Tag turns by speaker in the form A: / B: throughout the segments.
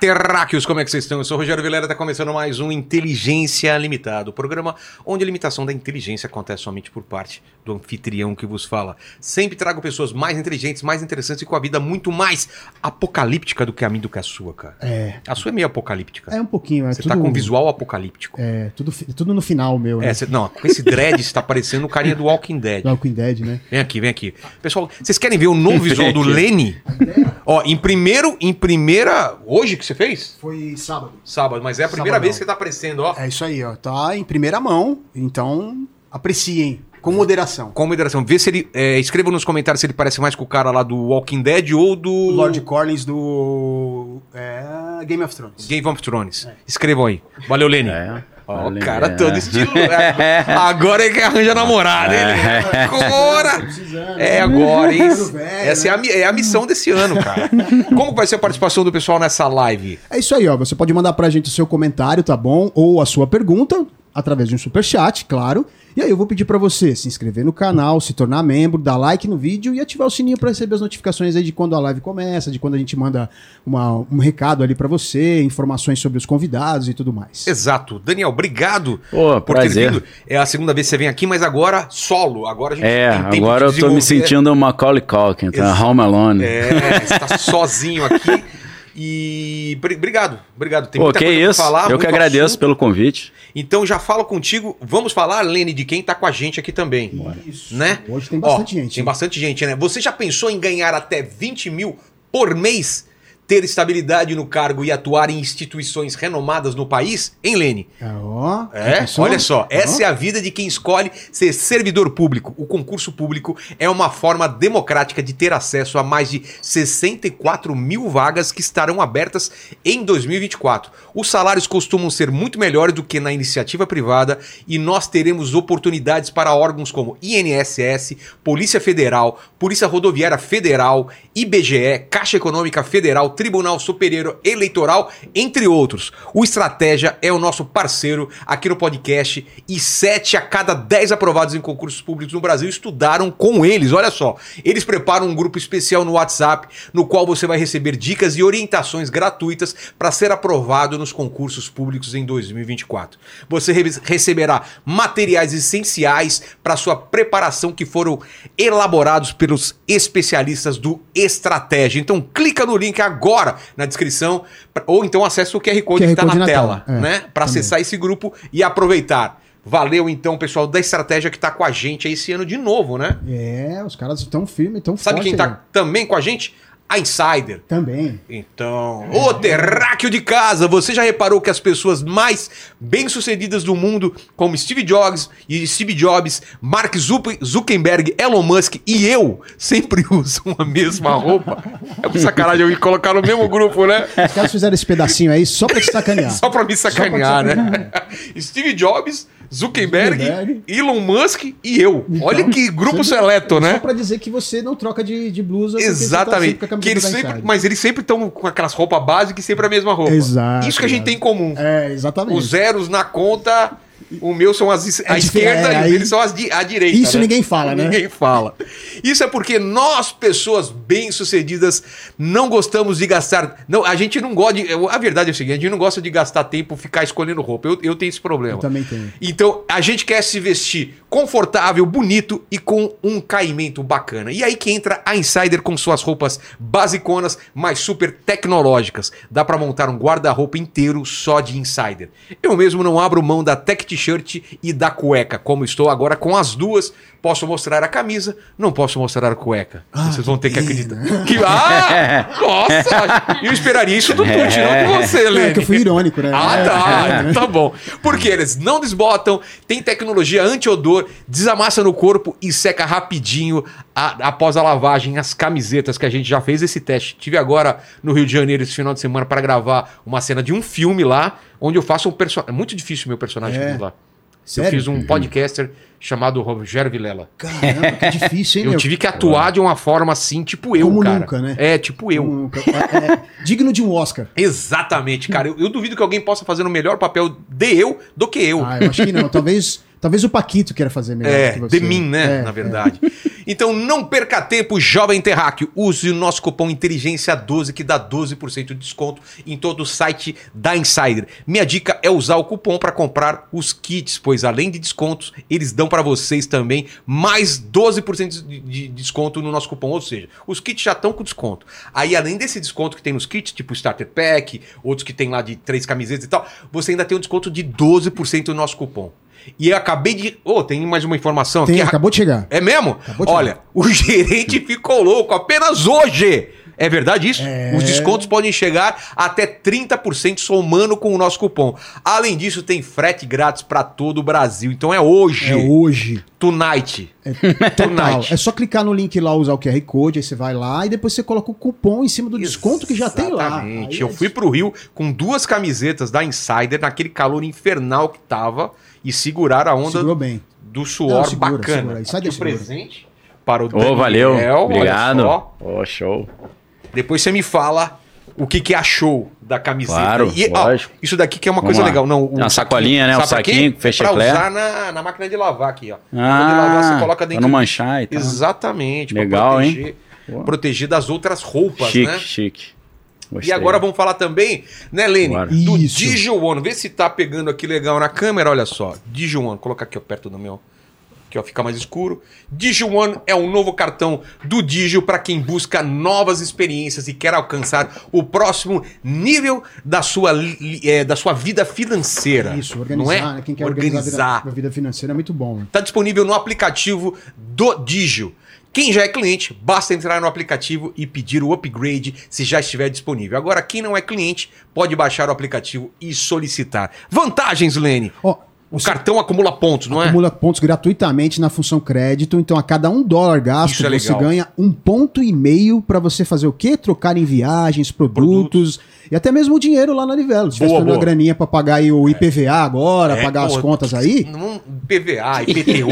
A: terráqueos, como é que vocês estão? Eu sou o Rogério Vilera, está começando mais um Inteligência Limitada, o programa onde a limitação da inteligência acontece somente por parte do anfitrião que vos fala. Sempre trago pessoas mais inteligentes, mais interessantes e com a vida muito mais apocalíptica do que a minha do que a sua, cara.
B: É.
A: A sua é meio apocalíptica.
B: É um pouquinho. É
A: Você
B: tudo,
A: tá com visual apocalíptico.
B: É, tudo, tudo no final, meu.
A: É,
B: né?
A: cê- não, com esse dread você tá parecendo o carinha do Walking Dead.
B: Walking Dead, né?
A: Vem aqui, vem aqui. Pessoal, vocês querem ver o novo visual do Lenny? Ó, em primeiro, em primeira. Hoje que você fez?
B: Foi sábado.
A: Sábado, mas é a primeira
B: Sabadão.
A: vez que você tá aparecendo, ó.
B: É isso aí, ó. Tá em primeira mão, então apreciem. Com moderação.
A: Com moderação. Vê se ele. É, escreva nos comentários se ele parece mais com o cara lá do Walking Dead ou do.
B: Lord Collins do é, Game of Thrones.
A: Game of Thrones. Escrevam aí. Valeu, Lenny.
C: É.
A: Ó, o cara
C: é.
A: todo estilo. é. Agora é que arranja namorada, hein? Agora! É agora, hein?
B: Velho,
A: Essa é, a, é a missão desse ano, cara. Como vai ser a participação do pessoal nessa live?
B: É isso aí, ó. Você pode mandar pra gente o seu comentário, tá bom? Ou a sua pergunta, através de um superchat, claro. E aí eu vou pedir pra você se inscrever no canal, se tornar membro, dar like no vídeo e ativar o sininho pra receber as notificações aí de quando a live começa, de quando a gente manda uma- um recado ali pra você, informações sobre os convidados e tudo mais.
A: Exato. Daniel, obrigado
C: Pô,
A: por ter
C: prazer.
A: vindo. É a segunda vez que você vem aqui, mas agora solo. Agora a gente
C: É, agora eu tô me sentindo Macaulay Culkin, tá?
A: Exato.
C: Home Alone.
A: É, você tá sozinho aqui. E bri- obrigado, obrigado. Tem
C: Pô,
A: muita
C: que
A: coisa pra
C: isso.
A: falar,
C: eu que agradeço
A: assunto.
C: pelo convite.
A: Então já falo contigo. Vamos falar, Lene, de quem tá com a gente aqui também.
B: Isso.
A: Né?
B: Hoje tem bastante
A: Ó,
B: gente.
A: Tem bastante gente, né? Você já pensou em ganhar até 20 mil por mês? Ter estabilidade no cargo e atuar em instituições renomadas no país? Hein, Lene?
B: Ó,
A: É, olha só, essa
B: Ó.
A: é a vida de quem escolhe ser servidor público. O concurso público é uma forma democrática de ter acesso a mais de 64 mil vagas que estarão abertas em 2024. Os salários costumam ser muito melhores do que na iniciativa privada e nós teremos oportunidades para órgãos como INSS, Polícia Federal, Polícia Rodoviária Federal, IBGE, Caixa Econômica Federal, Tribunal Superior Eleitoral, entre outros. O Estratégia é o nosso parceiro aqui no podcast e sete a cada dez aprovados em concursos públicos no Brasil estudaram com eles. Olha só, eles preparam um grupo especial no WhatsApp no qual você vai receber dicas e orientações gratuitas para ser aprovado nos concursos públicos em 2024. Você re- receberá materiais essenciais para sua preparação que foram elaborados pelos especialistas do Estratégia. Então clica no link agora na descrição ou então acessa o QR Code
B: QR
A: que está na
B: na
A: tela,
B: tela, é,
A: né? Para acessar esse grupo e aproveitar. Valeu então, pessoal da Estratégia que tá com a gente aí esse ano de novo, né?
B: É, os caras estão firmes, estão
A: Sabe quem
B: aí.
A: tá também com a gente? A Insider.
B: Também.
A: Então, ô terráqueo de casa, você já reparou que as pessoas mais bem-sucedidas do mundo, como Steve Jobs e Steve Jobs, Mark Zuckerberg, Elon Musk e eu, sempre usam a mesma roupa? É por sacanagem eu me colocar no mesmo grupo, né?
B: Os caras fizeram esse pedacinho aí só pra te sacanear.
A: Só pra me sacanear,
B: pra te
A: né? Steve Jobs, Zuckerberg,
B: Zuckerberg.
A: Elon Musk e eu. Olha que grupo
B: Só-
A: seleto,
B: Só
A: né?
B: pra dizer que você não troca de, de blusa. tá
A: Exatamente.
B: a
A: que eles sempre, mas eles sempre estão com aquelas roupas básicas e sempre a mesma roupa.
B: Exato,
A: Isso que a gente tem em comum.
B: É, exatamente.
A: Os zeros na conta, o meu são as a
B: É dife-
A: esquerda
B: é,
A: e deles são as di a direita.
B: Isso
A: né?
B: ninguém fala, né?
A: Ninguém fala. Isso é porque nós, pessoas bem-sucedidas, não gostamos de gastar. Não, a gente não gosta de. A verdade é o seguinte: a gente não gosta de gastar tempo ficar escolhendo roupa. Eu, eu tenho esse problema.
B: Eu também tenho.
A: Então, a gente quer se vestir confortável, bonito e com um caimento bacana. E aí que entra a Insider com suas roupas basiconas, mas super tecnológicas. Dá pra montar um guarda-roupa inteiro só de Insider. Eu mesmo não abro mão da tech t-shirt e da cueca, como estou agora com as duas. Posso mostrar a camisa, não posso mostrar a cueca.
B: Ah,
A: Vocês vão ter que acreditar. Que, ah! Nossa! Eu esperaria isso do Tuti, não de você,
B: É
A: Lene.
B: que eu fui irônico, né?
A: Ah,
B: É,
A: tá.
B: é.
A: Tá bom. Porque eles não desbotam, tem tecnologia anti-odor, desamassa no corpo e seca rapidinho a- após a lavagem as camisetas que a gente já fez esse teste. Tive agora no Rio de Janeiro esse final de semana para gravar uma cena de um filme lá, onde eu faço um personagem. É muito difícil meu personagem
B: É.
A: lá.
B: Sério?
A: Eu fiz um podcaster chamado Rogério Vilela.
B: Caramba, que difícil, hein,
A: Eu
B: meu?
A: tive que atuar de uma forma assim, tipo eu,
B: Como
A: cara.
B: nunca, né?
A: É, tipo eu.
B: Um- é, é, digno de um Oscar.
A: Exatamente, cara. Eu, eu duvido que alguém possa fazer um melhor papel de eu do que eu.
B: Ah, eu acho que não. Talvez, Talvez o Paquito queira fazer melhor
A: É,
B: que você.
A: de mim, né?
B: É,
A: na
B: é.
A: verdade. Então não perca tempo, jovem terráqueo. Use o nosso cupom Inteligência12 que dá 12% de desconto em todo o site da Insider. Minha dica é usar o cupom para comprar os kits, pois além de descontos, eles dão para vocês também mais 12% de, de desconto no nosso cupom. Ou seja, os kits já estão com desconto. Aí, além desse desconto que tem nos kits, tipo Starter Pack, outros que tem lá de três camisetas e tal, você ainda tem um desconto de 12% no nosso cupom. E eu acabei de. Ô, tem mais uma informação
B: Tem,
A: aqui.
B: acabou de chegar.
A: É mesmo?
B: Acabou de
A: Olha, o gerente ficou louco apenas hoje. É verdade isso?
B: É.
A: Os descontos podem chegar até 30% somando com o nosso cupom. Além disso, tem frete grátis para todo o Brasil. Então é hoje.
B: É hoje.
A: Tonight.
B: Total.
A: Tonight.
B: É só clicar no link lá, usar o QR Code, aí você vai lá e depois você coloca o cupom em cima do desconto que já tem lá.
A: Exatamente. Eu
B: é
A: fui pro Rio com duas camisetas da Insider, naquele calor infernal que tava, e segurar a onda do suor
B: Não, segura,
A: bacana.
B: segura. Insider
A: Aqui o
B: segura.
A: presente para o
C: Ô, valeu.
A: olha
C: Obrigado.
A: só.
C: Ô, show.
A: Depois você me fala o que, que achou da camiseta.
C: Claro,
A: e, ó, isso daqui que é uma
C: Vamos
A: coisa
C: lá.
A: legal. Não, o
C: uma sacolinha, né? Um
A: pra quê?
C: saquinho
A: É pra
C: fecheclé.
A: usar na, na máquina de lavar aqui, ó.
C: Ah,
A: máquina de lavar, você coloca
C: pra
A: dentro.
C: não manchar e tal.
A: Exatamente. pra
C: Legal, hein?
A: proteger,
C: Boa.
A: Proteger das outras roupas,
C: Chique,
A: né?
C: chique.
A: E
C: Gostei.
A: agora vamos falar também, né, Lene?
C: Bora.
A: Do
B: Isso.
A: Digione. Vê se tá pegando aqui legal na câmera. Olha só. Digione. Vou colocar aqui ó, perto do meu. Aqui, ó, fica mais escuro. Digione é um novo cartão do Digio para quem busca novas experiências e quer alcançar o próximo nível da sua, é, da sua vida financeira.
B: Isso, organizar,
A: não é?
B: né? Quem quer
A: organizar.
B: organizar, a vida, financeira é muito bom. né?
A: Está disponível no aplicativo do Digio. Quem já é cliente, basta entrar no aplicativo e pedir o upgrade se já estiver disponível. Agora, quem não é cliente, pode baixar o aplicativo e solicitar. Vantagens, Lene.
B: Ó,
A: O
B: você
A: cartão acumula pontos, não é?
B: acumula pontos gratuitamente na função crédito, então a cada um dólar gasto
A: é
B: você
A: legal.
B: ganha um ponto e meio para você fazer o quê? Trocar em viagens, produtos, e até mesmo o dinheiro lá na Livelo. Se tiver uma graninha para pagar aí o IPVA agora,
A: É,
B: pagar as
A: pô,
B: contas aí,
A: Não, PVA, IPTU.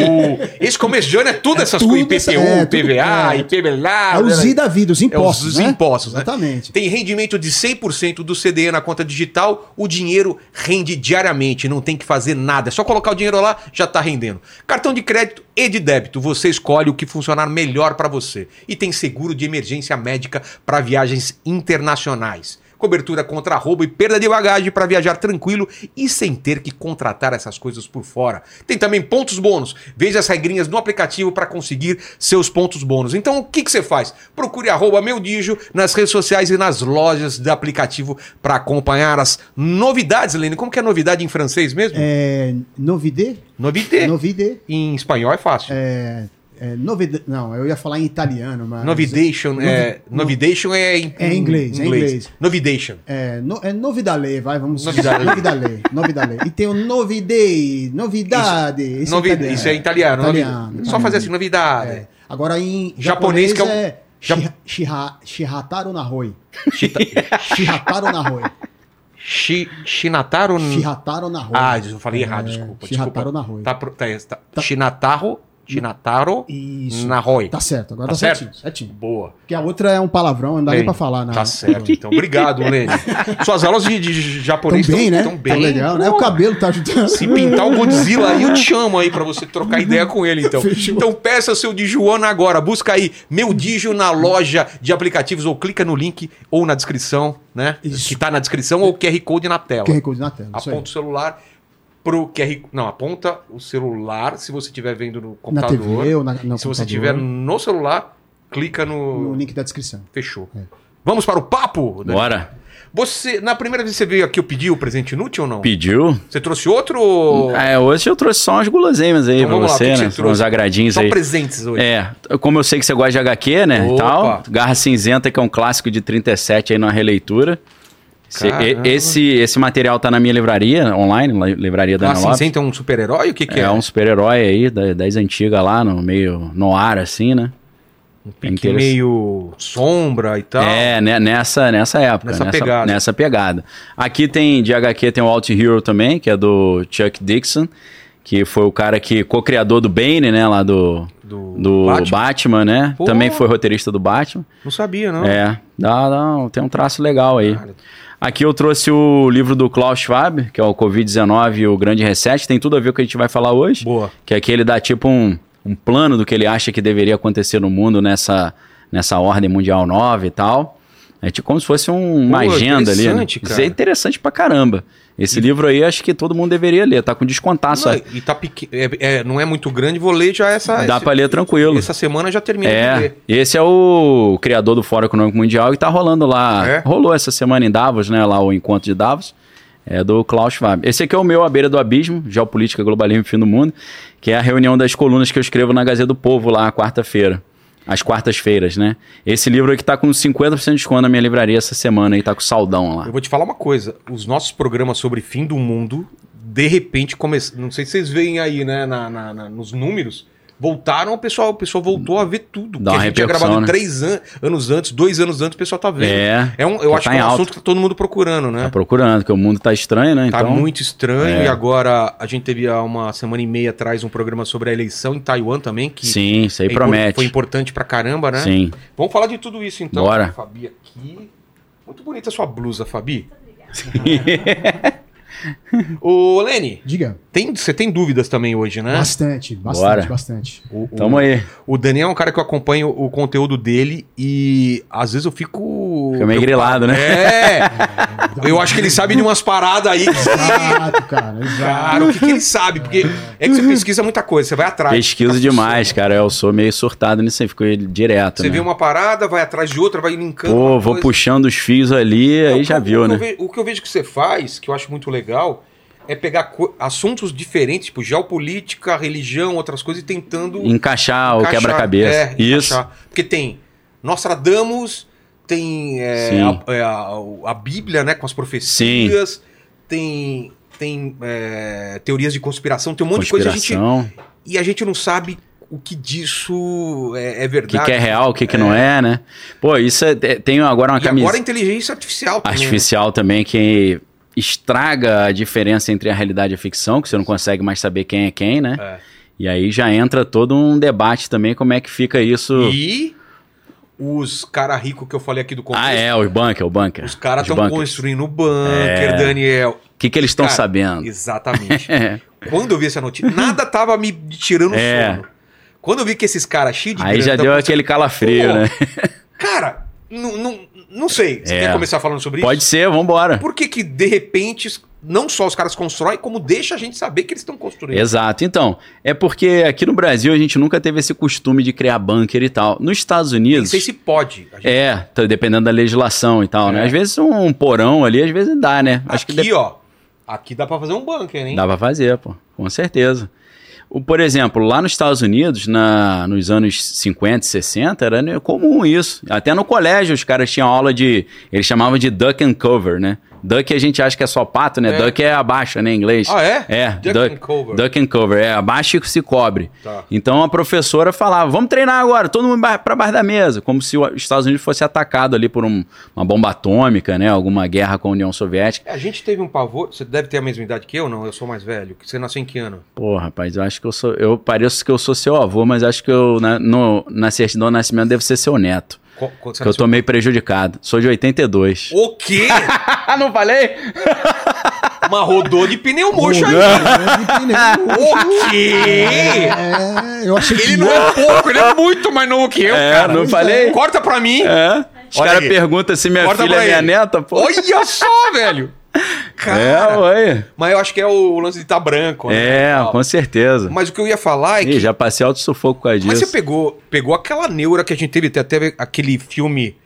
A: Esse começo de ano é tudo essas
B: tudo
A: coisas. IPTU,
B: é, tudo-
A: PVA,
B: é.
A: IPVA.
B: é o Z da vida, os impostos,
A: É os
B: né?
A: impostos, né?
B: Exatamente.
A: Tem rendimento de 100% do CDE na conta digital, o dinheiro rende diariamente, não tem que fazer nada. É só colocar o dinheiro lá, já tá rendendo. Cartão de crédito e de débito, você escolhe o que funcionar melhor para você. E tem seguro de emergência médica para viagens internacionais. Cobertura contra roubo e perda de bagagem para viajar tranquilo e sem ter que contratar essas coisas por fora. Tem também pontos bônus. Veja as regrinhas no aplicativo para conseguir seus pontos bônus. Então, o que, que você faz? Procure arroba meu Digio nas redes sociais e nas lojas do aplicativo para acompanhar as novidades, Lene. Como que é novidade em francês mesmo?
B: É, novidade?
A: Novidade.
B: Novidade.
A: Em espanhol é fácil.
B: É, é, novidade. Não, eu ia falar em italiano, mas.
A: Novidation, é,
B: Novi-
A: novidation é em,
B: É em inglês, é em inglês.
A: Novidation.
B: É, no, é novidale, vai, vamos
A: Novidale.
B: Novidale, novidale. E tem o novidade, novidade. Esse
A: Novi-
B: italiano.
A: Isso é italiano. novi-
B: Italiano,
A: Só
B: italiano.
A: fazer assim, novidade.
B: É. Agora em
A: Japonês
B: japonês,
A: que é um-
B: é
A: Ja-
B: shiha- shiha- Shihataru Shihataru Nahoi.
A: Shi- Shinataro.
B: Shihataru Nahoi.
A: Ah, eu falei errado,
B: É,
A: desculpa.
B: Shihataru. Nahoi.
A: Tá, pro- tá, tá, Shinataro. Shinataro
B: Isso.
A: Nahoi.
B: Tá certo, agora
A: Tá
B: tá,
A: certo?
B: certinho, certinho.
A: Boa.
B: Porque a outra é um palavrão, não dá nem
A: Bem,
B: pra falar. Na,
A: Tá certo, então. Obrigado, Lene. Suas aulas de, de
B: Tão
A: japonês
B: bem, né?
A: tão bem.
B: Tão legal, né? O cabelo tá ajudando.
A: Se pintar o Godzilla aí, eu te chamo aí pra você trocar ideia com ele, então.
B: Fechou.
A: Então peça seu Dijuana agora. Busca aí Meu Digio na loja de aplicativos ou clica no link ou na descrição, né?
B: Isso.
A: Que tá na descrição ou QR Code na tela.
B: QR Code na tela.
A: Aponta o celular pro QR Não, aponta o celular se você estiver vendo no
B: Na
A: computador.
B: TV ou na, no
A: se você
B: computador,
A: tiver no celular, clica no.
B: no link da descrição.
A: Fechou.
B: É.
A: Vamos para o papo? Dani?
C: Bora.
A: Você, na primeira vez que você veio aqui, eu pedi o presente inútil ou não?
C: Pediu?
A: Você trouxe outro? ou-
C: É, hoje eu trouxe só umas guloseimas aí
A: Então
C: pra
A: lá,
C: você,
A: que que
C: né?
A: você?
C: Uns agradinhos
A: Só
C: aí.
A: presentes hoje.
C: É, como eu sei que você gosta de HQ, né?
A: Opa.
C: E tal. Garra Cinzenta, que é um clássico de 37 aí numa releitura. Esse,
A: Caramba.
C: esse, esse material tá na minha livraria online, livraria da
A: Ah,
C: Ana Lopes.
A: cinzenta é um super-herói? O que, que é?
C: É um super-herói aí, da- das antigas lá, no meio no ar, assim, né?
A: um
C: é
A: pique
C: interessante.
A: meio sombra e tal.
C: É, né, nessa, nessa época.
A: Nessa pegada.
C: Nessa pegada. Aqui tem, de HQ, tem o Alt Hero também, que é do Chuck Dixon, que foi o cara que, co-criador do Bane, né, lá do,
A: Do,
C: do
A: Batman?
C: Batman. né?
A: Pô.
C: Também foi roteirista do Batman.
A: Não sabia, não.
C: É, dá, dá, tem um traço legal aí.
A: Cara,
C: Aqui eu trouxe o livro do Klaus Schwab, que é o Covid-19 e o Grande Reset. Tem tudo a ver com o que a gente vai falar hoje.
A: Boa.
C: Que aqui ele dá tipo um, um plano do que ele acha que deveria acontecer no mundo nessa, nessa ordem mundial nova e tal. É tipo como se fosse um- uma
A: Pô,
C: agenda ali. Né?
A: cara.
C: Isso é interessante pra caramba. Esse livro aí acho que todo mundo deveria ler. Tá com descontaço.
A: Não,
C: ó.
A: e tá pequeno, é, é, não é muito grande, vou ler já essa.
C: Dá
A: esse-
C: pra ler tranquilo.
A: Essa semana já terminei de
C: É,
A: ler.
C: esse é o criador do Fórum Econômico Mundial e tá rolando lá.
A: É?
C: Rolou essa semana em Davos, né? Lá o encontro de Davos. É do Klaus Schwab. Esse aqui é o meu A Beira do Abismo, Geopolítica, Globalismo e Fim do Mundo, que é a reunião das colunas que eu escrevo na Gazeta do Povo lá, quarta-feira. Às quartas-feiras, né? Esse livro aqui tá com 50% de desconto na minha livraria essa semana e tá com saldão lá.
A: Eu vou te falar uma coisa: os nossos programas sobre fim do mundo, de repente, começaram. Não sei se vocês veem aí, né, na, na- na- nos números. Voltaram, o pessoal, o pessoal voltou a ver tudo.
C: Dá
A: que a gente tinha gravado
C: né?
A: três an- anos antes, dois anos antes, o pessoal tá vendo.
C: É,
A: um, eu
C: já
A: acho
C: tá
A: que é um
C: alta.
A: assunto que tá todo mundo procurando, né?
C: Tá procurando, porque o mundo tá estranho, né?
A: Tá
C: Então,
A: muito estranho.
C: é.
A: E agora a gente teve há uma semana e meia atrás um programa sobre a eleição em Taiwan também, que
C: Sim, isso aí
A: é
C: promete.
A: foi importante pra caramba, né?
C: Sim.
A: Vamos falar de tudo isso então.
C: Bora.
A: Fabi aqui. Muito bonita a sua blusa, Fabi. Ô, Lene,
B: Diga.
A: tem, você tem dúvidas também hoje, né?
B: Bastante, bastante,
C: Bora.
B: bastante.
A: O, o-
C: Tamo aí.
A: o Daniel é um cara que eu acompanho o conteúdo dele e às vezes eu fico.
C: Fica meio grilado, né?
A: É! eu acho que ele sabe de umas paradas aí que.
B: Exato, cara, exato.
A: Cara, o que, que ele sabe? Porque é que você pesquisa muita coisa, você vai atrás.
C: Pesquiso
A: Fica
C: demais, cara. Eu sou meio surtado nisso aí, fico direto,
A: Você
C: né?
A: vê uma parada, vai atrás de outra, vai linkando.
C: Pô, vou
A: coisa.
C: puxando os fios ali,
A: Não,
C: aí já viu, né?
A: eu ve- o que eu vejo que você faz, que eu acho muito legal, é pegar assuntos diferentes, tipo geopolítica, religião, outras coisas, e tentando.
C: Encaixar o
A: encaixar-
C: quebra-cabeça.
A: é,
C: Isso.
A: encaixar. Porque tem Nostradamus, tem é,
C: Sim.
A: a, é, a- a Bíblia, né, com as profecias, tem. Tem é, teorias de conspiração, tem um monte de coisa. A gente, e a gente não sabe o que disso é, é
C: O
A: verdade.
C: que, que é real, o que, que não é, né? Pô, isso é, é- tem agora uma camisa
A: agora a inteligência artificial também. né?
C: artificial também que estraga a diferença entre a realidade e a ficção, que você não consegue mais saber quem é quem, né?
A: É.
C: E aí já entra todo um debate também, como é que fica isso.
A: E os cara rico que eu falei aqui do começo.
C: Ah, é, os bunker, o bunker.
A: Os caras estão construindo o bunker,
C: É.
A: Daniel.
C: O que, que eles estão sabendo?
A: Exatamente.
C: É.
A: Quando eu vi essa notícia, nada tava me tirando o
C: É.
A: sono. Quando eu vi que esses caras cheios de
C: Aí já
A: grana
C: deu
A: tão
C: aquele calafrio, né?
A: Cara, não, não, não sei. Você
C: É.
A: quer começar falando sobre
C: Pode
A: isso?
C: ser, vambora.
A: Por que que, de repente, não só os caras constroem, como deixa a gente saber que eles estão construindo?
C: Exato. Então, é porque aqui no Brasil a gente nunca teve esse costume de criar bunker e tal. Nos Estados Unidos.
A: sei se pode. Gente-
C: É, tá dependendo da legislação e tal, né?
A: É.
C: Às vezes um porão ali, às vezes dá, né? Acho
A: aqui,
C: que dep-
A: ó. Aqui dá pra fazer um bunker, hein?
C: dá pra fazer, pô. Com certeza. Por exemplo, lá nos Estados Unidos, na, nos anos 50 e 60, era comum isso. Até no colégio os caras tinham aula de. Eles chamavam de duck and cover, né? Duck a gente acha que é só pato, né?
A: É.
C: Duck é abaixa, né? Em inglês.
A: Ah, é?
C: É,
A: Duck
C: duck,
A: and cover.
C: duck and cover. É, abaixa e se cobre.
A: Tá.
C: Então a professora falava: vamos treinar agora, todo mundo pra baixo da mesa. Como se os Estados Unidos fosse atacado ali por um- uma bomba atômica, né? Alguma guerra com a União Soviética.
A: É, A gente teve um pavor. Você deve ter a mesma idade que eu, não? Eu sou mais velho. Você nasceu em que ano?
C: Pô, rapaz, eu acho que eu sou. Eu pareço que eu sou seu avô, mas acho que eu, na, no, na certidão de nascimento, devo ser seu neto.
A: Você
C: Que eu tô meio prejudicado. Sou de 82.
A: O quê?
C: Ah, não falei?
A: Uma rodou de pneu murcho aí. O quê?
B: É, eu achei que
A: Ele não é pouco, ele é muito mais novo que eu,
C: É,
A: cara.
C: não falei?
A: Corta pra mim.
C: É. Os caras perguntam se minha
A: Corta
C: filha é minha
A: ele.
C: neta, pô.
A: Olha só, velho. Cara.
C: É, ué.
A: Mas eu acho que é o lance de estar branco, né?
C: É, com certeza.
A: Mas o que eu ia falar é
C: Ih,
A: que.
C: já passei alto sufoco com a disso.
A: Mas você pegou, pegou aquela neura que a gente teve até, aquele filme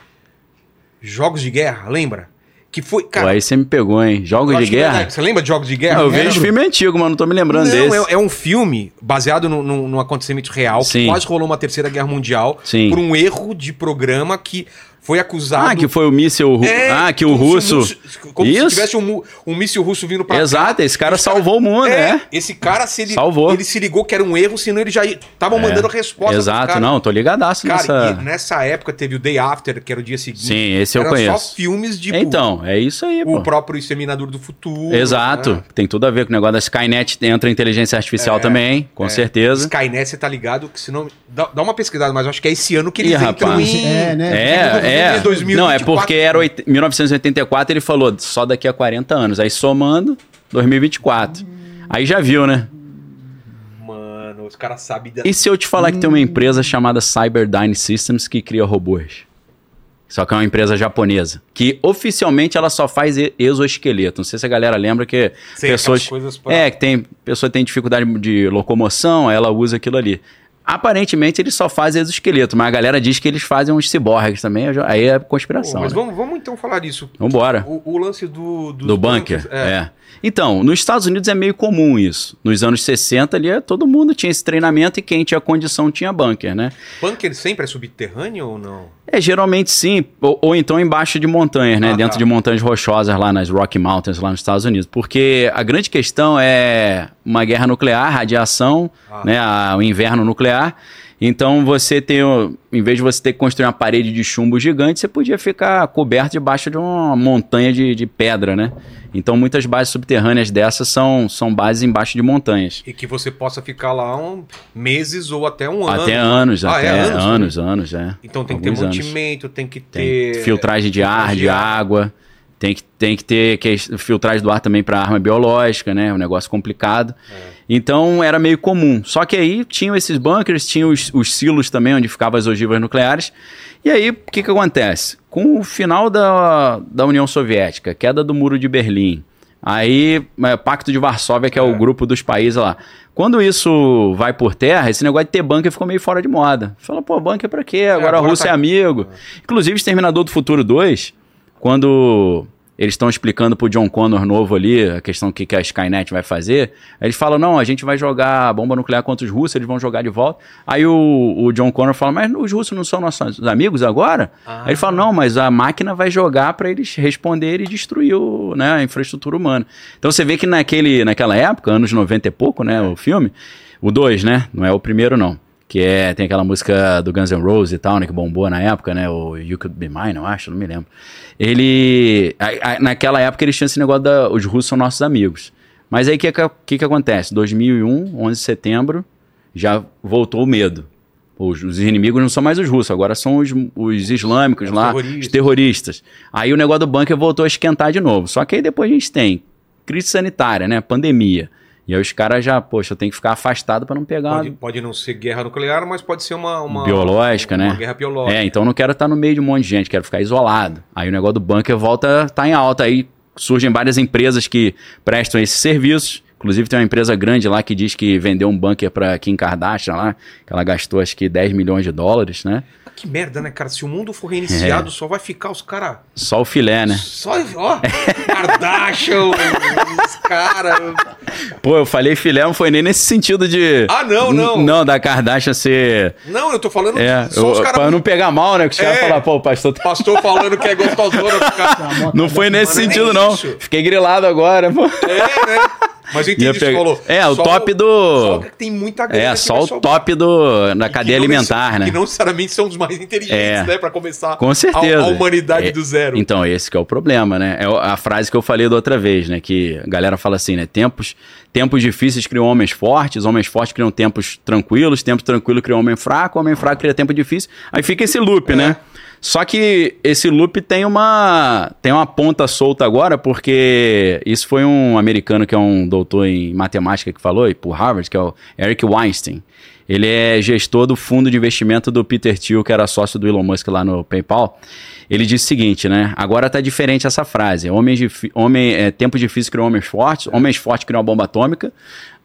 A: Jogos de Guerra, lembra? Que foi.
C: Pô,
A: Cara,
C: aí você me pegou, hein? Jogos de
A: é
C: guerra?
A: verdade. Você lembra de Jogos de Guerra?
C: Ah, eu vejo filme antigo, mas não tô me lembrando
A: Não,
C: desse.
A: é, é um filme baseado no- no- num acontecimento real
C: Sim.
A: que quase rolou uma terceira guerra mundial
C: Sim.
A: por um erro de programa que foi acusado.
C: Ah, que foi o míssil. ru-
A: É,
C: ah, que o
A: como se
C: russo.
A: russo- como
C: Isso.
A: se tivesse um, um míssil russo vindo pra
C: Exato,
A: cá.
C: esse cara
A: Esse
C: salvou o mundo,
A: é,
C: né?
A: Esse cara, se ele,
C: Salvou.
A: ele se ligou que era um erro, senão ele já estavam mandando resposta.
C: Exato, não, tô ligadaço
A: Cara,
C: nessa.
A: e nessa época teve o Day After, que era o dia seguinte.
C: Sim, esse eu
A: Era só
C: conheço.
A: filmes de
C: Então, é isso aí, pô.
A: o próprio Exterminador do Futuro.
C: Exato,
A: né?
C: tem tudo a ver com o negócio da Skynet, entra inteligência artificial
A: É,
C: também, com
A: é.
C: certeza.
A: Skynet, você tá ligado? Que senão. Dá, dá uma pesquisada, mas eu acho que é esse ano que eles
C: Ih,
A: entram
C: rapaz.
A: em.
B: É, né?
C: É, É,
A: 2024.
C: não, é porque era oit- 1984, ele falou só daqui a 40 anos. Aí somando, 2024. Aí já viu, né?
A: Mano, os caras sabem da...
C: E se eu te falar que tem uma empresa chamada Cyberdyne Systems que cria robôs? Só que é uma empresa japonesa. Que oficialmente ela só faz exoesqueleto. Não sei se a galera lembra que
A: Sei,
C: pessoas.
A: pra-
C: É, que tem. Pessoa tem dificuldade de locomoção, ela usa aquilo ali. Aparentemente eles só fazem exoesqueleto, mas a galera diz que eles fazem uns ciborgues também. Aí é
A: Pô,
C: conspiração.
A: mas
C: né?
A: vamos, vamos então falar disso.
C: Vambora.
A: O, o lance do...
C: Do bunker?
A: bunkers,
C: É. Então, nos Estados Unidos é meio comum isso. Nos anos 60 ali, todo mundo tinha esse treinamento e quem tinha condição tinha bunker, né?
A: Bunker sempre é subterrâneo ou não?
C: É, geralmente sim, ou, ou então embaixo de montanhas, né?
A: Ah,
C: Dentro
A: tá.
C: de montanhas rochosas lá nas Rocky Mountains, lá nos Estados Unidos. Porque a grande questão é uma guerra nuclear, radiação,
A: Ah.
C: né? a- o inverno nuclear. Então você tem, em vez de você ter que construir uma parede de chumbo gigante, você podia ficar coberto debaixo de uma montanha de, de pedra, né? Então muitas bases subterrâneas dessas são, são bases embaixo de montanhas.
A: E que você possa ficar lá um, meses ou até um ano.
C: Até anos,
A: Ah,
C: até
A: é, anos,
C: anos, anos, é.
A: Então tem que
C: Alguns
A: ter
C: anos.
A: mantimento, tem que
C: Tem
A: ter...
C: filtragem de ar, de água. Tem que, tem que ter que, filtragem do ar também para arma biológica, né? Um negócio complicado. Então era meio comum. Só que aí tinham esses bunkers, tinham os, os silos também, onde ficavam as ogivas nucleares. E aí, o que, que acontece? Com o final da, da União Soviética, queda do Muro de Berlim, aí é, Pacto de Varsóvia, que é, o grupo dos países lá. Quando isso vai por terra, esse negócio de ter bunker ficou meio fora de moda. Fala, pô, bunker pra quê? Agora, a
A: agora
C: Rússia
A: tá-
C: é amigo. Inclusive, Exterminador do Futuro 2, quando eles estão explicando pro John Connor novo ali a questão do que, que a Skynet vai fazer, eles falam, não, a gente vai jogar bomba nuclear contra os russos, eles vão jogar de volta. Aí o, o John Connor fala, mas os russos não são nossos amigos agora?
A: Ah.
C: Aí ele fala, não, mas a máquina vai jogar para eles responderem e destruir o, né, a infraestrutura humana. Então você vê que naquele, naquela época, anos 90 e pouco, né, o filme, o 2, né, não é o primeiro não, que é, tem aquela música do Guns N' Roses e tal, né, que bombou na época, né, o You Could Be Mine, eu acho, não me lembro. Ele, a- a- naquela época eles tinham esse negócio da, os russos são nossos amigos. Mas aí o que, que, que acontece? 2001, 11 de setembro, já voltou o medo. Os, os inimigos não são mais os russos, agora são os, os islâmicos
A: Os
C: lá,
A: terroristas.
C: os terroristas. Aí o negócio do bunker voltou a esquentar de novo. Só que aí depois a gente tem crise sanitária, né? Pandemia. E aí os caras já, poxa, eu tenho que ficar afastado para não pegar
A: Pode, pode não ser guerra nuclear, mas pode ser uma... uma
C: biológica,
A: uma
C: né?
A: guerra biológica.
C: É, então eu não quero estar no meio de um monte de gente, quero ficar isolado. Aí o negócio do bunker volta a tá em alta. Aí surgem várias empresas que prestam esses serviços. Inclusive tem uma empresa grande lá que diz que vendeu um bunker para Kim Kardashian lá, que ela gastou acho que 10 milhões de dólares, né?
A: Que merda, né, cara? Se o mundo for reiniciado,
C: É.
A: só vai ficar os caras...
C: Só o filé, né?
A: Só, ó, Kardashian, os caras...
C: Pô, eu falei filé, não foi nem nesse sentido de.
A: Ah, não, não.
C: Não, da Kardashian ser.
A: Não, eu tô falando
C: É,
A: só os
C: eu,
A: caras...
C: pra não pegar mal, né? Que os caras
A: É.
C: falam, pô, o pastor tá.
A: Pastor falando que é gostosona, os caras...
C: Não foi nesse
A: é
C: sentido, não.
A: isso.
C: Fiquei grilado agora, pô.
A: É, né? Mas eu entendi
C: Ia
A: o que você
C: pegar-
A: falou.
C: É, o top do-
A: Só que tem muita grana
C: É, só o top do, da cadeia alimentar, né?
A: Que não necessariamente são os mais inteligentes,
C: É.
A: né? Pra começar
C: Com certeza.
A: A, a humanidade
C: É,
A: do zero.
C: Então, esse que é o problema, né? É a frase que eu falei da outra vez, né? Que a galera fala assim, né? Tempos, tempos difíceis criam homens fortes, homens fortes criam tempos tranquilos, tempos tranquilos criam homem fraco, homem fraco cria tempo difícil. Aí fica esse loop,
A: É.
C: né? Só que esse loop tem uma tem uma ponta solta agora, porque isso foi um americano que é um doutor em matemática que falou, e por Harvard, que é o Eric Weinstein. Ele é gestor do fundo de investimento do Peter Thiel, que era sócio do Elon Musk lá no PayPal. Ele disse o seguinte, né? Agora tá diferente essa frase. Homens homem, é, tempos difíceis criam homens fortes, homens fortes criam uma bomba atômica.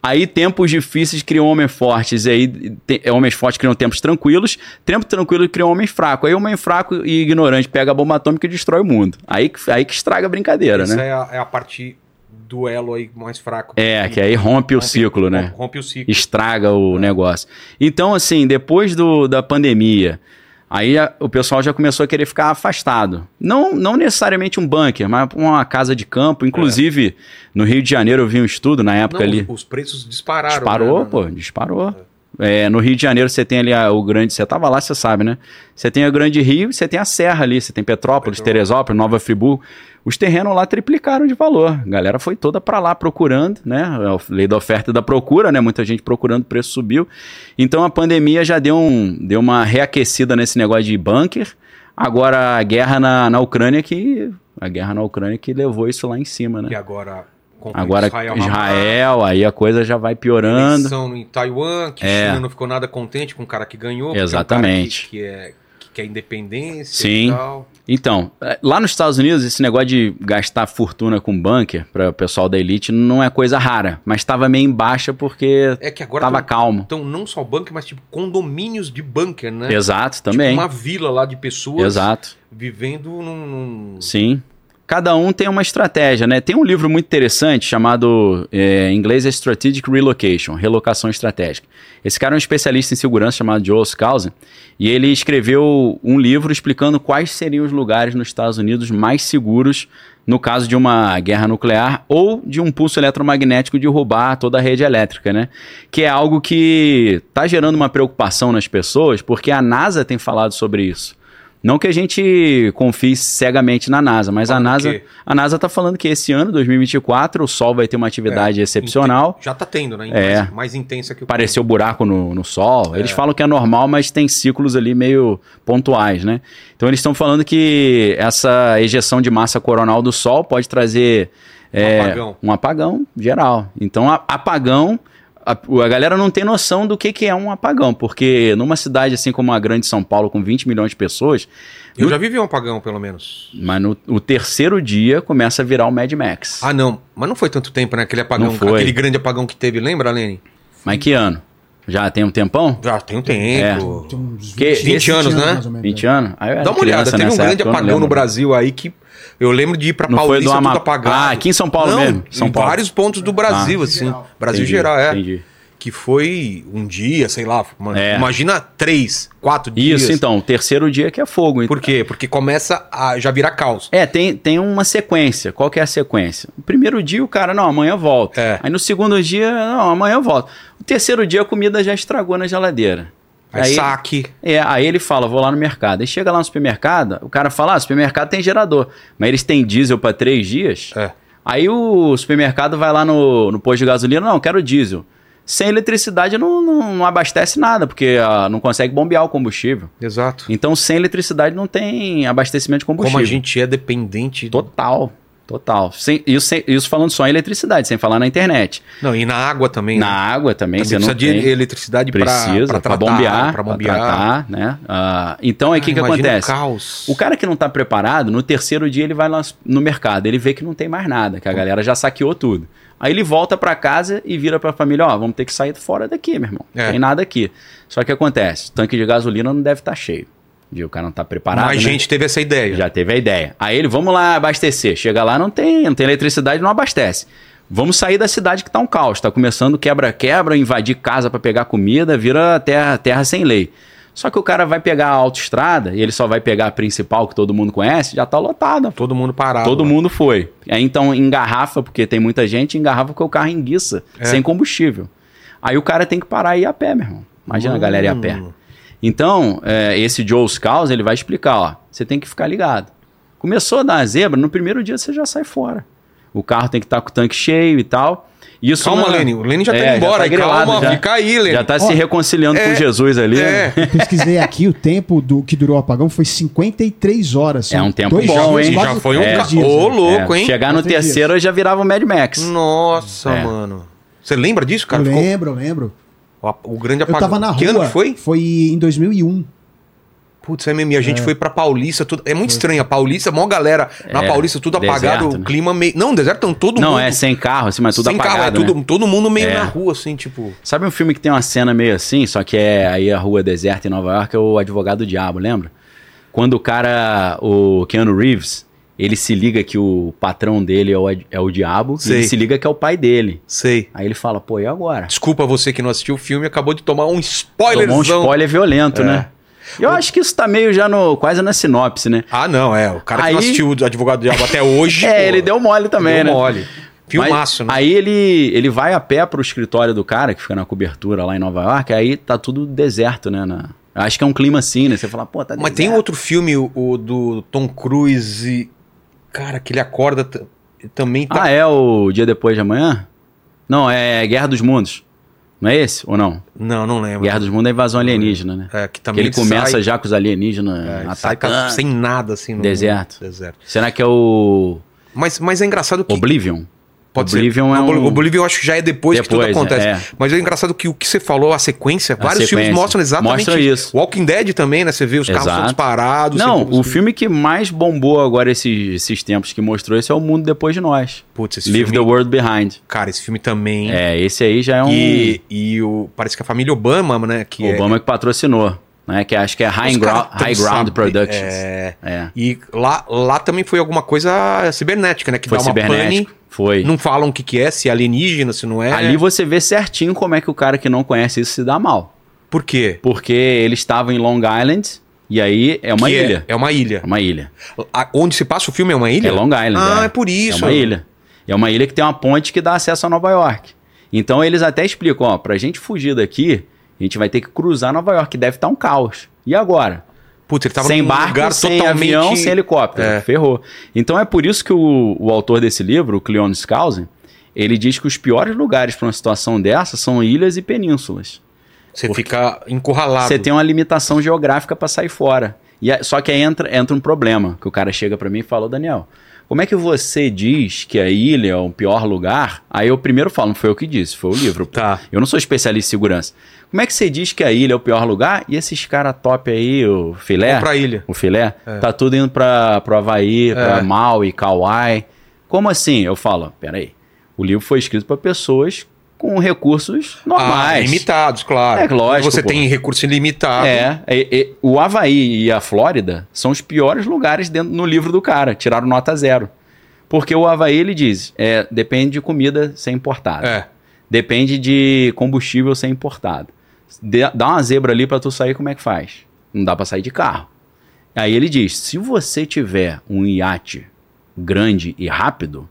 C: Aí tempos difíceis criam homens fortes, e aí te- é, homens fortes criam tempos tranquilos, tempo tranquilo criam homens fracos. Aí homem fraco e ignorante pega a bomba atômica e destrói o mundo. Aí, que- aí que estraga a brincadeira,
A: Essa
C: né?
A: é a, é a parte do elo aí mais fraco.
C: É, que aí rompe o ciclo, né?
A: Rompe o ciclo.
C: estraga o negócio. Então, assim, depois do, da pandemia, aí a- o pessoal já começou a querer ficar afastado. Não, não necessariamente um bunker, mas uma casa de campo. Inclusive, no Rio de Janeiro eu vi um estudo na época
A: Não,
C: ali.
A: os, os preços dispararam.
C: Disparou,
A: né?
C: pô, disparou. É, no Rio de Janeiro você tem ali a- o grande. Você tava lá, você sabe, né? Você tem a Grande Rio e você tem a Serra ali. Você tem Petrópolis,
A: Petrópolis.
C: Teresópolis, Nova Friburgo. Os terrenos lá triplicaram de valor. A galera foi toda pra lá procurando, né? A lei da oferta e da procura, né? Muita gente procurando, o preço subiu. Então a pandemia já deu, um, deu uma reaquecida nesse negócio de bunker. Agora, a guerra na, na Ucrânia que. A guerra na Ucrânia que levou isso lá em cima, né?
A: E agora.
C: Agora, Israel, aí a coisa já vai piorando.
A: Eleição em Taiwan, que
C: É.
A: China não ficou nada contente com o cara que ganhou. é um
C: Exatamente.
A: cara que, que é, que quer independência
C: Sim.
A: e tal.
C: Então, lá nos Estados Unidos, esse negócio de gastar fortuna com bunker para o pessoal da elite não é coisa rara, mas estava meio em baixa porque
A: É que agora
C: estava calmo.
A: Então, não só bunker, mas tipo condomínios de bunker, né?
C: Exato,
A: Tipo,
C: também.
A: uma vila lá de pessoas
C: Exato.
A: vivendo num. num-
C: Sim. Cada um tem uma estratégia, né? Tem um livro muito interessante chamado, eh, em inglês é Strategic Relocation, Relocação Estratégica. Esse cara é um especialista em segurança chamado Joel Skousen, e ele escreveu um livro explicando quais seriam os lugares nos Estados Unidos mais seguros no caso de uma guerra nuclear ou de um pulso eletromagnético derrubar toda a rede elétrica, né? Que é algo que está gerando uma preocupação nas pessoas, porque a NASA tem falado sobre isso. Não que a gente confie cegamente na NASA, mas a
A: Falando
C: NASA,
A: o quê?
C: a NASA está falando que esse ano, 2024, o Sol vai ter uma atividade excepcional.
A: Já tá tendo, né?
C: É.
A: Mais, mais intensa que o
C: Apareceu buraco no, no Sol. Eles
A: É.
C: falam que é normal, mas tem ciclos ali meio pontuais, né? Então eles estão falando que essa ejeção de massa coronal do Sol pode trazer é,
A: apagão.
C: um apagão geral. Então, a- apagão. A, a galera não tem noção do que, que é um apagão, porque numa cidade assim como a grande São Paulo, com 20 milhões de pessoas,
A: Eu já vivi um apagão, pelo menos.
C: mas no o terceiro dia começa a virar o Mad Max.
A: Ah, não. Mas não foi tanto tempo, né? Aquele apagão,
C: Não foi.
A: aquele grande apagão que teve, lembra, Lene?
C: Mas que ano? Já tem um tempão?
A: Já tem um tempo.
B: Tem uns
C: Que-
A: 20 anos, né?
B: mais ou menos,
C: 20 anos? Aí
A: Dá uma olhada, teve um grande
C: época,
A: apagão no. Brasil aí que eu lembro de ir pra
C: Não foi
A: Paulista
C: do
A: tudo
C: Amapá.
A: apagado.
C: Ah, aqui em São Paulo
A: Não,
C: mesmo? São
A: em
C: Paulo.
A: vários pontos do Brasil,
B: Ah.
A: assim.
B: Geral.
A: Brasil
C: Entendi,
A: geral, é.
C: Entendi.
A: Que foi um dia, sei lá. uma-
C: É.
A: Imagina três, quatro dias.
C: Isso, então, o terceiro dia que é fogo.
A: Por quê? Porque começa a já virar caos.
C: É, tem, tem uma sequência. Qual que é a sequência? O primeiro dia o cara, não, amanhã volta.
A: É.
C: Aí no segundo dia, não, amanhã volta. O terceiro dia a comida já estragou na geladeira.
A: Aí, saque.
C: É, aí ele fala, vou lá no mercado. Aí chega lá no supermercado, o cara fala, ah, supermercado tem gerador. Mas eles têm diesel para três dias.
A: É.
C: Aí o supermercado vai lá no, no posto de gasolina, não, quero diesel. Sem eletricidade não, não, não abastece nada, porque ah, não consegue bombear o combustível.
A: Exato.
C: Então, sem eletricidade não tem abastecimento de combustível.
A: Como a gente é dependente. do-
C: Total, total. Sem, isso, sem- isso falando só em eletricidade, sem falar na internet.
A: Não, e na água também.
C: Na
A: né?
C: água também, você não
A: precisa de
C: tem.
A: eletricidade
C: para
A: tratar,
C: bombear, para
A: bombear.
C: tratar, né? Ah, então, aí o que, que
A: Ah, imagina
C: acontece?
A: O caos.
C: O cara que não está preparado, no terceiro dia ele vai lá no mercado, ele vê que não tem mais nada, que a galera já saqueou tudo. Aí ele volta para casa e vira para a família, ó, vamos ter que sair fora daqui, meu irmão. Não
A: É.
C: tem nada aqui. Só que acontece, o tanque de gasolina não deve estar cheio. E o cara não está preparado,
A: Mais
C: né?
A: gente teve essa ideia.
C: Já teve a ideia. Aí ele, vamos lá abastecer. Chega lá, não tem, não tem eletricidade, não abastece. Vamos sair da cidade que tá um caos. Tá começando quebra-quebra, invadir casa para pegar comida, vira terra, terra sem lei. Só que o cara vai pegar a autoestrada e ele só vai pegar a principal que todo mundo conhece, já tá lotada.
A: Todo mundo parado.
C: Todo mundo foi. Aí então engarrafa, porque tem muita gente, engarrafa porque o carro enguiça,
A: É.
C: sem combustível. Aí o cara tem que parar e ir a pé, meu irmão. Imagina a galera ir a pé. Então, é, esse Joe Scouse, ele vai explicar, ó, você tem que ficar ligado. Começou a dar a zebra, no primeiro dia você já sai fora. O carro tem que estar com o tanque cheio e tal. Isso
A: Calma,
C: não-
A: Lene. O Lene já tá
C: É,
A: indo embora.
C: tá grilado,
A: calma,
C: já.
A: fica aí, Lene.
C: Já tá se reconciliando
A: é,
C: com Jesus ali.
A: É.
B: Eu pesquisei aqui, o tempo do que durou o apagão foi 53 horas.
C: É um tempo
B: dois
C: bom,
B: dias,
C: hein?
A: Já foi um
B: três
A: ca-
B: dias,
A: Ô,
B: né?
A: louco,
C: É,
A: hein?
C: Chegar no
B: Quatro dias.
C: terceiro já virava o Mad Max.
A: Nossa,
C: É.
A: mano. Você lembra disso, cara?
B: Eu
A: Ficou-
B: lembro, eu lembro.
A: O, o grande
B: Eu
A: apagão.
B: tava na
A: Que
B: rua.
A: ano que foi?
B: Foi em 2001.
A: Putz, é mesmo. E a gente foi pra Paulista, tudo. É muito estranho. A Paulista, mó galera na
C: É,
A: Paulista, tudo
C: deserto,
A: apagado,
C: né?
A: o clima meio. Não, deserto não, todo
C: não,
A: mundo.
C: é sem carro, assim, mas tudo
A: sem
C: apagado,
A: carro, é
C: né?
A: tudo, todo mundo meio
C: É.
A: na rua, assim, tipo.
C: Sabe um filme que tem uma cena meio assim, só que é aí a rua deserta em Nova York, é o Advogado do Diabo, lembra? Quando o cara, o Keanu Reeves, ele se liga que o patrão dele é o, é o diabo, e
A: Sei.
C: ele se liga que é o pai dele.
A: Sei.
C: Aí ele fala, pô, e agora?
A: Desculpa você que não assistiu o filme, acabou de tomar um
C: Tomou um spoiler violento,
A: É.
C: né? Eu acho que isso tá meio já no, quase na sinopse, né?
A: Ah, não, é. O cara que não
C: Aí-
A: assistiu o Advogado do Diabo até hoje.
C: É,
A: pô,
C: ele deu mole também,
A: deu
C: né?
A: mole. Filmaço,
C: Mas
A: né?
C: Aí ele, ele vai a pé pro escritório do cara, que fica na cobertura lá em Nova York, aí tá tudo deserto, né? na- Acho que é um clima assim, né? Você fala, pô, tá
A: Mas
C: deserto.
A: tem outro filme, o, o do Tom Cruise. Cara, que ele acorda também tá.
C: Ah, é o Dia Depois de Amanhã? Não, é Guerra dos Mundos. Não é esse ou não?
A: Não, não lembro.
C: Guerra dos Mundos é invasão alienígena, né?
A: É, que
C: Que
A: também
C: ele começa
A: sai-
C: já com os alienígenas
A: é, sai
C: atacando.
A: sem nada, assim. No
C: Deserto.
A: deserto.
C: Será que é o
A: Mas, mas é engraçado que...
C: Oblivion?
A: Pode
C: Oblivion
A: ser.
C: é
A: O
C: um...
A: Oblivion eu acho que já é depois, que tudo
C: Depois,
A: acontece.
C: é.
A: Mas é engraçado que o que você falou, a sequência, vários filmes
C: sequência.
A: mostram exatamente
C: Mostra isso.
A: Walking Dead também, né? Você vê os carros
C: Exato.
A: todos parados.
C: Não, o filme que mais bombou agora esses, esses tempos que mostrou esse é O Mundo Depois de Nós.
A: Putz, esse
C: Leave
A: filme...
C: the World Behind.
A: Cara, esse filme também...
C: É, esse aí já é um
A: E, e o, parece que a família Obama, né? Que é-
C: Obama que patrocinou, né? Que acho que é High, Ground, High Ground Productions.
A: É.
C: É.
A: E lá, lá também foi alguma coisa cibernética, né? Que
C: Foi
A: dá uma pane.
C: Foi.
A: Não falam o que, que é, se é alienígena, se não é.
C: Ali você vê certinho como é que o cara que não conhece isso se dá mal.
A: Por quê?
C: Porque ele estava em Long Island e aí é uma
A: Que é-
C: ilha.
A: É, uma ilha.
C: É uma ilha.
A: A- onde se passa o filme é uma ilha?
C: É Long Island.
A: Ah, é, por isso.
C: É uma ilha. É uma ilha que tem uma ponte que dá acesso a Nova York. Então eles até explicam, ó, pra gente fugir daqui, a gente vai ter que cruzar Nova York, que deve estar um caos. E agora?
A: Putz, ele tava
C: sem barco,
A: lugar
C: sem
A: totalmente...
C: avião, sem helicóptero.
A: É.
C: Ferrou. Então é por isso que o, o autor desse livro, o Cleon Skousen, ele diz que os piores lugares para uma situação dessa são ilhas e penínsulas.
A: Você fica encurralado.
C: Você tem uma limitação geográfica para sair fora. E é- só que aí entra, entra um problema, que o cara chega para mim e fala, "Ô, Daniel, como é que você diz que a ilha é o pior lugar? Aí eu primeiro falo, não foi eu que disse, foi o livro.
A: Tá.
C: Eu não sou especialista em segurança. Como é que você diz que a ilha é o pior lugar? E esses caras top aí, o filé,
A: Vão pra ilha.
C: o filé, tá tudo indo para pro Havaí, pra
A: É.
C: Maui, Kauai. Como assim? Eu falo, peraí, o livro foi escrito para pessoas com recursos
A: Ah,
C: normais.
A: limitados, claro.
C: É, lógico,
A: Você
C: pô.
A: tem recurso ilimitado.
C: É, e- e- o Havaí e a Flórida são os piores lugares dentro, no livro do cara. Tiraram nota zero. Porque o Havaí, ele diz, é, depende de comida ser importada.
A: É.
C: Depende de combustível ser importado. Dê- dá uma zebra ali pra tu sair, como é que faz? Não dá pra sair de carro. Aí ele diz, se você tiver um iate grande e rápido,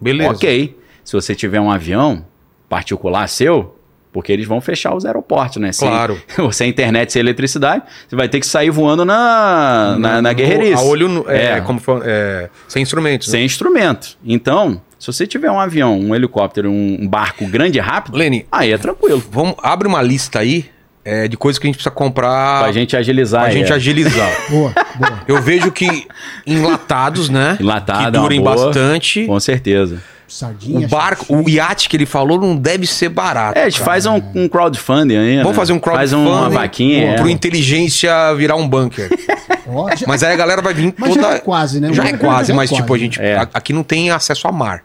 A: Beleza.
C: ok. Se você tiver um avião particular seu, porque eles vão fechar os aeroportos, né? Sem-
A: Claro.
C: sem internet, sem eletricidade, você vai ter que sair voando na, na, na guerreirice.
A: A olho nu- é,
C: É.
A: como foi- é, sem instrumentos. né?
C: Sem instrumento. Então, se você tiver um avião, um helicóptero, um barco grande e rápido,
A: Lene,
C: aí é tranquilo.
A: vamos, abre uma lista aí é, de coisas que a gente precisa comprar
C: Pra gente agilizar.
A: pra gente
C: é.
A: agilizar.
B: Boa, boa.
A: Eu vejo que enlatados, né?
C: Enlatado
A: que
C: é
A: durem
C: boa.
A: bastante.
C: Com certeza.
B: Sardinha.
A: O barco, o iate que ele falou não deve ser barato.
C: É, a gente faz um, um crowdfunding aí.
A: Vamos
C: né?
A: fazer um
C: Faz
A: crowdfunding
C: uma vaquinha.
A: pro
C: é.
A: inteligência virar um bunker. Mas aí a galera vai vir
B: Mas
A: toda...
B: já é quase, né?
A: Já
B: Um
A: é
B: bunker
A: quase,
B: já é
A: mas
B: quase.
A: tipo, a gente...
C: É.
A: Aqui não tem acesso a mar.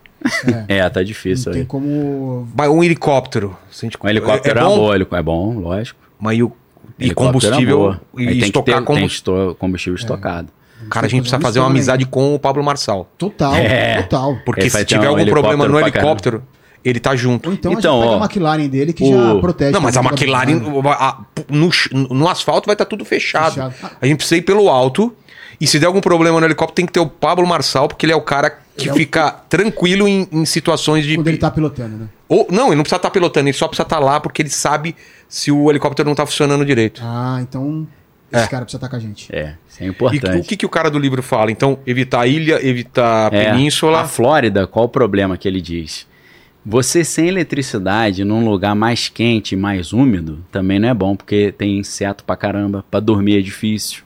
C: É, tá difícil
B: Não tem
C: aí.
B: como.
A: Mas um helicóptero.
C: Um helicóptero é,
A: é bom,
C: é bom, lógico.
A: Mas e, o, e
C: é
A: combustível e
C: tem que
A: estocar
C: ter, tem
A: combustível.
C: combustível estocado.
A: Cara, a gente precisa
B: Fazer
A: uma amizade com o Pablo Marçal.
B: Total,
C: É.
B: total.
A: Porque se tiver
C: um
A: algum problema no
C: helicóptero
A: ele tá junto.
B: Ou então,
C: Então,
B: a gente
C: ó,
B: pega a McLaren dele que
C: o-
B: já protege.
A: Não, mas a McLaren, a- no, no asfalto vai estar tudo fechado.
B: Fechado.
A: A gente precisa ir pelo alto. E se der algum problema no helicóptero, tem que ter o Pablo Marçal, porque ele é o cara que
B: é o-
A: fica tranquilo em, em situações de.
B: Quando ele tá pilotando, né?
A: Ou, não, ele não precisa estar pilotando, ele só precisa estar lá porque ele sabe se o helicóptero não tá funcionando direito.
B: Ah, então esse
A: É.
B: cara precisa estar com a gente.
C: É, isso é
A: E
C: importante.
A: o que, que o cara do livro fala? Então, evitar a ilha, evitar a
C: É,
A: península.
C: A Flórida, qual o problema que ele diz? Você sem eletricidade num lugar mais quente, mais úmido, também não é bom, porque tem inseto pra caramba, pra dormir é difícil.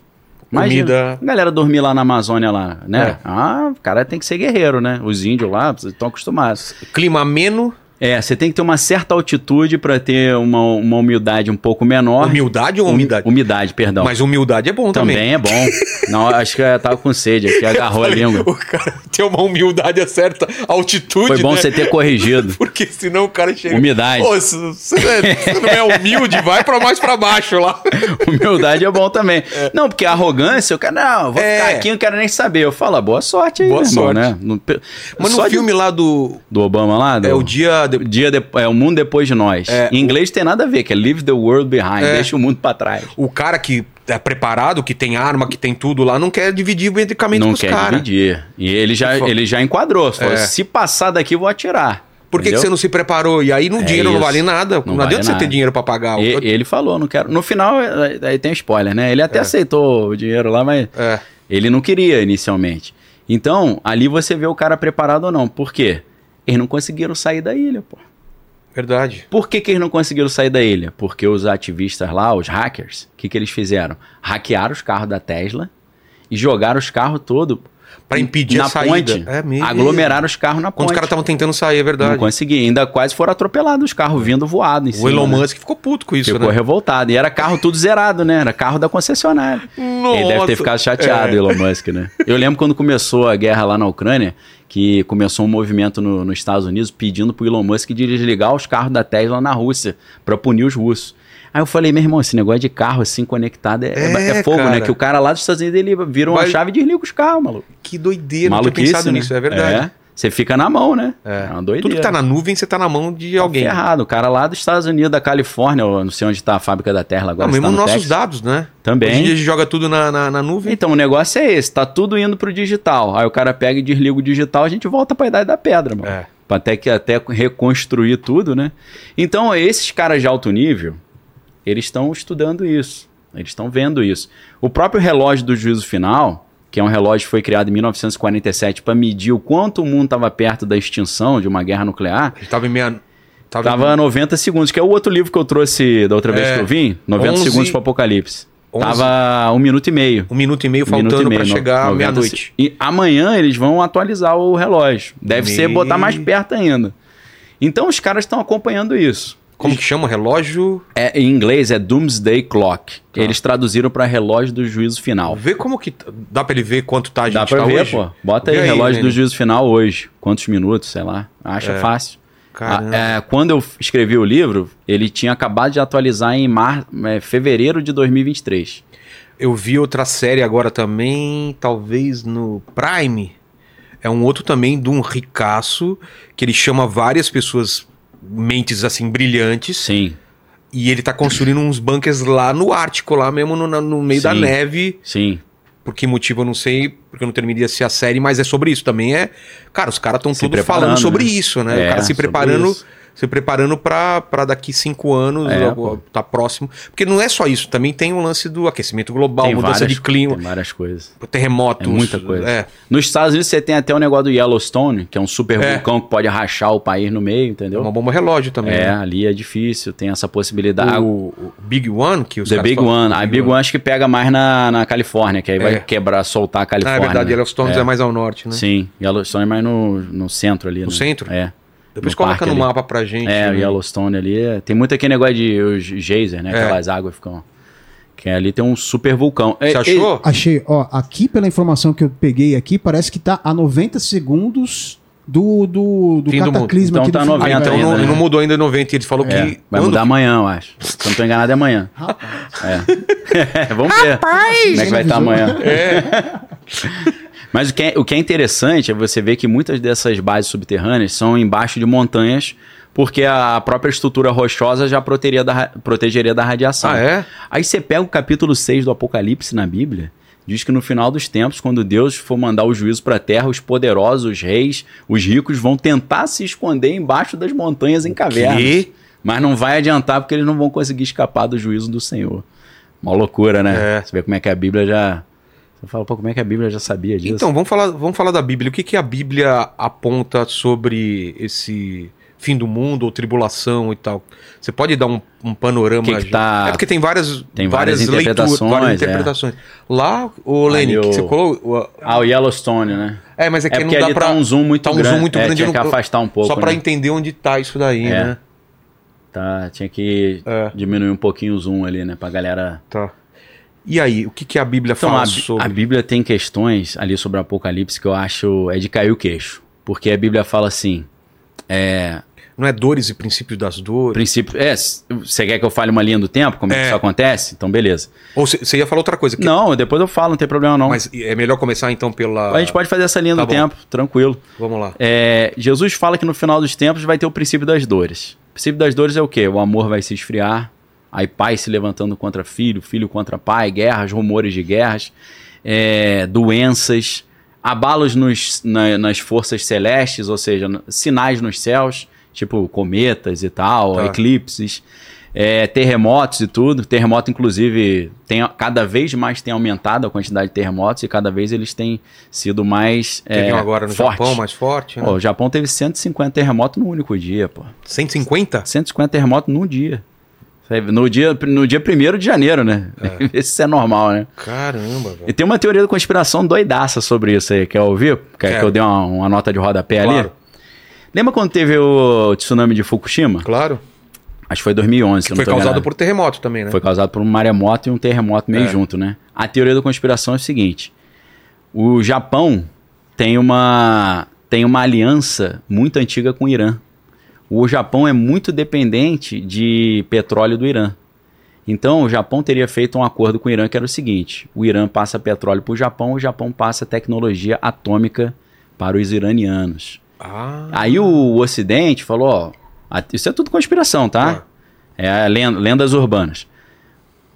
C: Imagina,
A: Comida.
C: a galera dormir lá na Amazônia lá, né?
A: É.
C: Ah, o cara tem que ser guerreiro, né? Os índios lá estão acostumados.
A: Clima ameno,
C: É, você tem que ter uma certa altitude pra ter uma, uma umidade um pouco menor.
A: humildade ou
C: Umi-
A: umidade?
C: Umidade, perdão.
A: Mas humildade é bom também.
C: também é bom. Não, acho que eu tava com sede aqui, agarrou a
A: Falei,
C: língua.
A: O cara tem uma humildade a certa altitude,
C: Foi bom
A: né?
C: você ter corrigido.
A: Porque senão o cara chega...
C: Umidade.
A: Pô, se você não é, você não é humilde, vai pra mais pra baixo lá.
C: Humildade é bom também. Não, porque a arrogância, eu quero, não, vou
A: É.
C: ficar aqui, não quero nem saber. Eu falo, ah, boa sorte aí,
A: Boa
C: irmão,
A: sorte.
C: né? No,
A: Mas no
C: de-
A: filme lá do...
C: do Obama lá, do,
A: É o dia...
C: o dia de- é o mundo depois de nós.
A: É,
C: em inglês tem nada a ver, que é Leave the World Behind,
A: É.
C: deixa o mundo pra trás.
A: O cara que é preparado, que tem arma, que tem tudo lá, não quer dividir medicamento
C: Não
A: com os
C: quer
A: caras.
C: dividir. E ele já,
A: Ele
C: já enquadrou. Falou,
A: É.
C: se passar daqui, vou atirar.
A: Por que, que você não se preparou? E aí no
C: É
A: dinheiro não
C: isso.
A: vale nada. Não,
C: Não
A: adianta
C: vale
A: você
C: nada.
A: ter dinheiro pra pagar.
C: E- ele falou, não quero. No final, eh, aí tem spoiler, né? Ele até aceitou o dinheiro lá, mas
A: É.
C: ele não queria inicialmente. Então, ali você vê o cara preparado ou não. Por quê? Eles não conseguiram sair da ilha, pô.
A: Verdade.
C: Por que, que eles não conseguiram sair da ilha? Porque os ativistas lá, os hackers, o que, que eles fizeram? Hackearam os carros da Tesla e jogaram os carros todos
A: Pra impedir
C: na
A: a saída.
C: ponte.
A: É mesmo.
C: Aglomeraram os carros na
A: Quando
C: ponte.
A: os caras estavam tentando sair, é
C: Não
A: verdade.
C: consegui. Ainda quase foram atropelados os carros vindo voado em
A: O
C: cima.
A: Elon
C: né?
A: Musk ficou puto com isso,
C: Ficou
A: né?
C: revoltado. E era carro tudo zerado, né? Era carro da concessionária.
A: Nossa.
C: Ele deve ter ficado chateado,
A: É.
C: Elon Musk, né? Eu lembro quando começou a guerra lá na Ucrânia, que começou um movimento no- nos Estados Unidos pedindo pro Elon Musk de desligar os carros da Tesla na Rússia pra punir os russos. Aí eu falei, meu irmão, esse negócio de carro assim conectado é, é-
A: É,
C: é fogo,
A: cara.
C: né? Que o cara lá dos Estados Unidos ele vira uma
A: Vai-
C: chave e desliga os carros, maluco.
A: Que doideira, não tinha
C: Maluquice,
A: pensado
C: né?
A: nisso, é verdade.
C: É. Você fica na mão, né?
A: É.
C: uma doideira.
A: Tudo que tá na nuvem, você tá na mão de
C: Tá
A: alguém.
C: ferrado. O cara lá dos Estados Unidos, da Califórnia, eu não sei onde tá a fábrica da Tesla agora.
A: Não,
C: se
A: mesmo
C: tá no
A: nossos
C: Texas.
A: dados, né?
C: Também.
A: Hoje em dia a gente joga tudo na, na, na nuvem.
C: Então, o negócio é esse, tá tudo indo pro digital. Aí o cara pega e desliga o digital, a gente volta pra idade da pedra, mano.
A: É.
C: Pra até, que, até reconstruir tudo, né? Então, esses caras de alto nível, eles estão estudando isso. Eles estão vendo isso. O próprio relógio do juízo final, que é um relógio que foi criado em 1947 para medir o quanto o mundo estava perto da extinção de uma guerra nuclear,
A: A gente tava em meia. Tava,
C: Tava 90 segundos, que é o outro livro que eu trouxe da outra vez
A: É.
C: que eu vim, 90
A: 11
C: segundos para Apocalipse.
A: 11
C: Tava um minuto e meio.
A: um minuto e meio
C: Um
A: faltando
C: no-
A: chegar à
C: 90
A: meia-noite.
C: E amanhã eles vão atualizar o relógio. Deve ser
A: Me-
C: botar mais perto ainda. Então os caras estão acompanhando isso.
A: Como que chama? Relógio.
C: É, em inglês é Doomsday Clock.
A: Tá.
C: Eles traduziram para relógio do juízo final.
A: Vê como que. Dá pra ele ver quanto tá a gente
C: Dá pra
A: tá
C: ver,
A: hoje?
C: pô. Bota aí,
A: Vê
C: relógio do juízo final hoje. Quantos minutos, sei lá. Acha
A: É.
C: fácil. Ah, é, quando eu escrevi o livro, ele tinha acabado de atualizar em mar... é, fevereiro de 2023.
A: Eu vi outra série agora também, talvez no Prime. É um outro também de um ricaço que ele chama várias pessoas, mentes assim, brilhantes.
C: Sim,
A: E ele tá construindo uns bunkers lá no Ártico, lá mesmo no, no meio da
C: Sim.
A: neve.
C: sim.
A: Por que motivo eu não sei, porque eu não terminei de assistir a série, mas é sobre isso também. É, cara, os caras estão tudo falando sobre
C: né?
A: isso, né?
C: É,
A: o cara se preparando,
C: isso.
A: Se preparando pra daqui cinco anos,
C: É, pô.
A: tá próximo. Porque não é só isso, também tem o lance do aquecimento global,
C: Tem
A: mudança
C: várias,
A: de clima,
C: Tem várias coisas.
A: terremotos.
C: É muita coisa.
A: É,
C: Nos Estados Unidos você tem até o negócio do Yellowstone, que é um super
A: É.
C: vulcão que pode rachar o país no meio, entendeu?
A: uma bomba relógio também.
C: É,
A: né?
C: ali é difícil, tem essa possibilidade.
A: O, o Big One, que os
C: The Big One. A Big One acho que pega mais na, na Califórnia, que aí
A: É.
C: vai quebrar, soltar a
A: Ah,
C: Califórnia.
A: é verdade,
C: né?
A: Yellowstone é. mais ao norte, né?
C: Sim, Yellowstone é mais no, no centro ali.
A: No
C: né?
A: centro?
C: É.
A: Depois
C: no
A: coloca
C: parque
A: no
C: ali.
A: mapa pra gente.
C: É, o
A: né?
C: Yellowstone ali. é- Tem muito aquele negócio de os geyser, né?
A: É.
C: Aquelas águas ficam. Que ali tem um super vulcão. É,
A: Você
C: É,
A: achou?
B: Achei, ó, aqui pela informação que eu peguei aqui, parece que tá a 90 segundos do, do, do
A: Fim do
B: cataclisma
C: Então
B: aqui
C: tá
B: do do
C: 90
A: Ah, então não,
C: ainda, né?
A: não mudou ainda em 90. Ele falou
C: é,
A: que.
C: vai
A: quando-
C: mudar amanhã, eu acho. Se eu não tô enganado, é amanhã. É. Vamos ver. Como é que vai estar amanhã? Mas o que, é, o que é interessante é você ver que muitas dessas bases subterrâneas são embaixo de montanhas, porque a própria estrutura rochosa já protegeria da, protegeria da radiação.
A: Ah, é?
C: Aí você pega o capítulo 6 do Apocalipse na Bíblia, diz que no final dos tempos, quando Deus for mandar o juízo para a terra, os poderosos, os reis, os ricos vão tentar se esconder embaixo das montanhas em cavernas.
A: quê?
C: Mas não vai adiantar porque eles não vão conseguir escapar do juízo do Senhor. Uma loucura, né?
A: É.
C: Você vê como é que a Bíblia já. Você fala, pô, como é que a Bíblia já sabia disso?
A: Então, vamos falar, vamos falar da Bíblia. O que, que a Bíblia aponta sobre esse fim do mundo ou tribulação e tal? Você pode dar um, um panorama?
C: Que que tá-
A: É porque tem várias,
C: Tem várias
A: leituras,
C: interpretações,
A: várias
C: é.
A: interpretações. Lá, o Lenny,
C: o-
A: você colocou... o-
C: Ah, o Yellowstone, né?
A: É, mas é que
C: É
A: não dá
C: ali
A: pra...
C: tá um zoom muito
A: tá um
C: grande.
A: zoom muito
C: É,
A: grande.
C: tinha
A: eu
C: que
A: não-
C: afastar um pouco,
A: Só pra
C: né?
A: entender onde tá isso daí,
C: É.
A: né?
C: Tá, tinha que
A: É.
C: diminuir um pouquinho o zoom ali, né? Pra galera.
A: Tá. E aí, o que, que a Bíblia
C: Então,
A: fala
C: a,
A: sobre...
C: a Bíblia tem questões ali sobre o Apocalipse que eu acho é de cair o queixo. Porque a Bíblia fala assim. É.
A: Não é dores e princípios das dores?
C: Princípio. É, você quer que eu fale uma linha do tempo? Como é, que
A: É.
C: isso acontece? Então, beleza.
A: Ou você ia falar outra coisa. que-
C: Não, depois eu falo, não tem problema não.
A: Mas é melhor começar então pela...
C: A gente pode fazer essa linha
A: Tá
C: do
A: bom.
C: tempo, tranquilo.
A: Vamos lá.
C: É, Jesus fala que no final dos tempos vai ter o princípio das dores. O princípio das dores é o quê? O amor vai se esfriar, aí pai se levantando contra filho, filho contra pai, guerras, rumores de guerras, é, doenças, abalos nos, na- nas forças celestes, ou seja, sinais nos céus, tipo cometas e tal,
A: Tá.
C: eclipses. É, terremotos e tudo. Terremoto, inclusive, tem, cada vez mais tem aumentado a quantidade de terremotos e cada vez eles têm sido mais
A: Teve
C: é,
A: agora no
C: fortes.
A: Japão mais forte, né?
C: Pô, o Japão teve 150 terremotos no único dia, pô.
A: 150?
C: 150 terremotos num dia. No dia, no dia 1 de janeiro, né? É. Isso é normal, né?
A: Caramba, velho.
C: E tem uma teoria da conspiração doidaça sobre isso aí. Quer ouvir? Quer
A: Quero.
C: que eu dê uma, uma nota de rodapé ali?
A: Claro.
C: Lembra quando teve o tsunami de Fukushima?
A: Claro.
C: Acho que foi 2011. se eu não
A: Foi causado
C: enganado.
A: por terremoto também, né?
C: Foi causado por um maremoto e um terremoto meio
A: É.
C: junto, né? A teoria da conspiração é o seguinte: o Japão tem uma tem uma aliança muito antiga com o Irã. O Japão é muito dependente de petróleo do Irã. Então, o Japão teria feito um acordo com o Irã que era o seguinte: o Irã passa petróleo para o Japão, o Japão passa tecnologia atômica para os iranianos.
A: Ah,
C: Aí o Ocidente falou, ó, a- isso é tudo conspiração, tá?
A: Claro.
C: É len- lendas urbanas.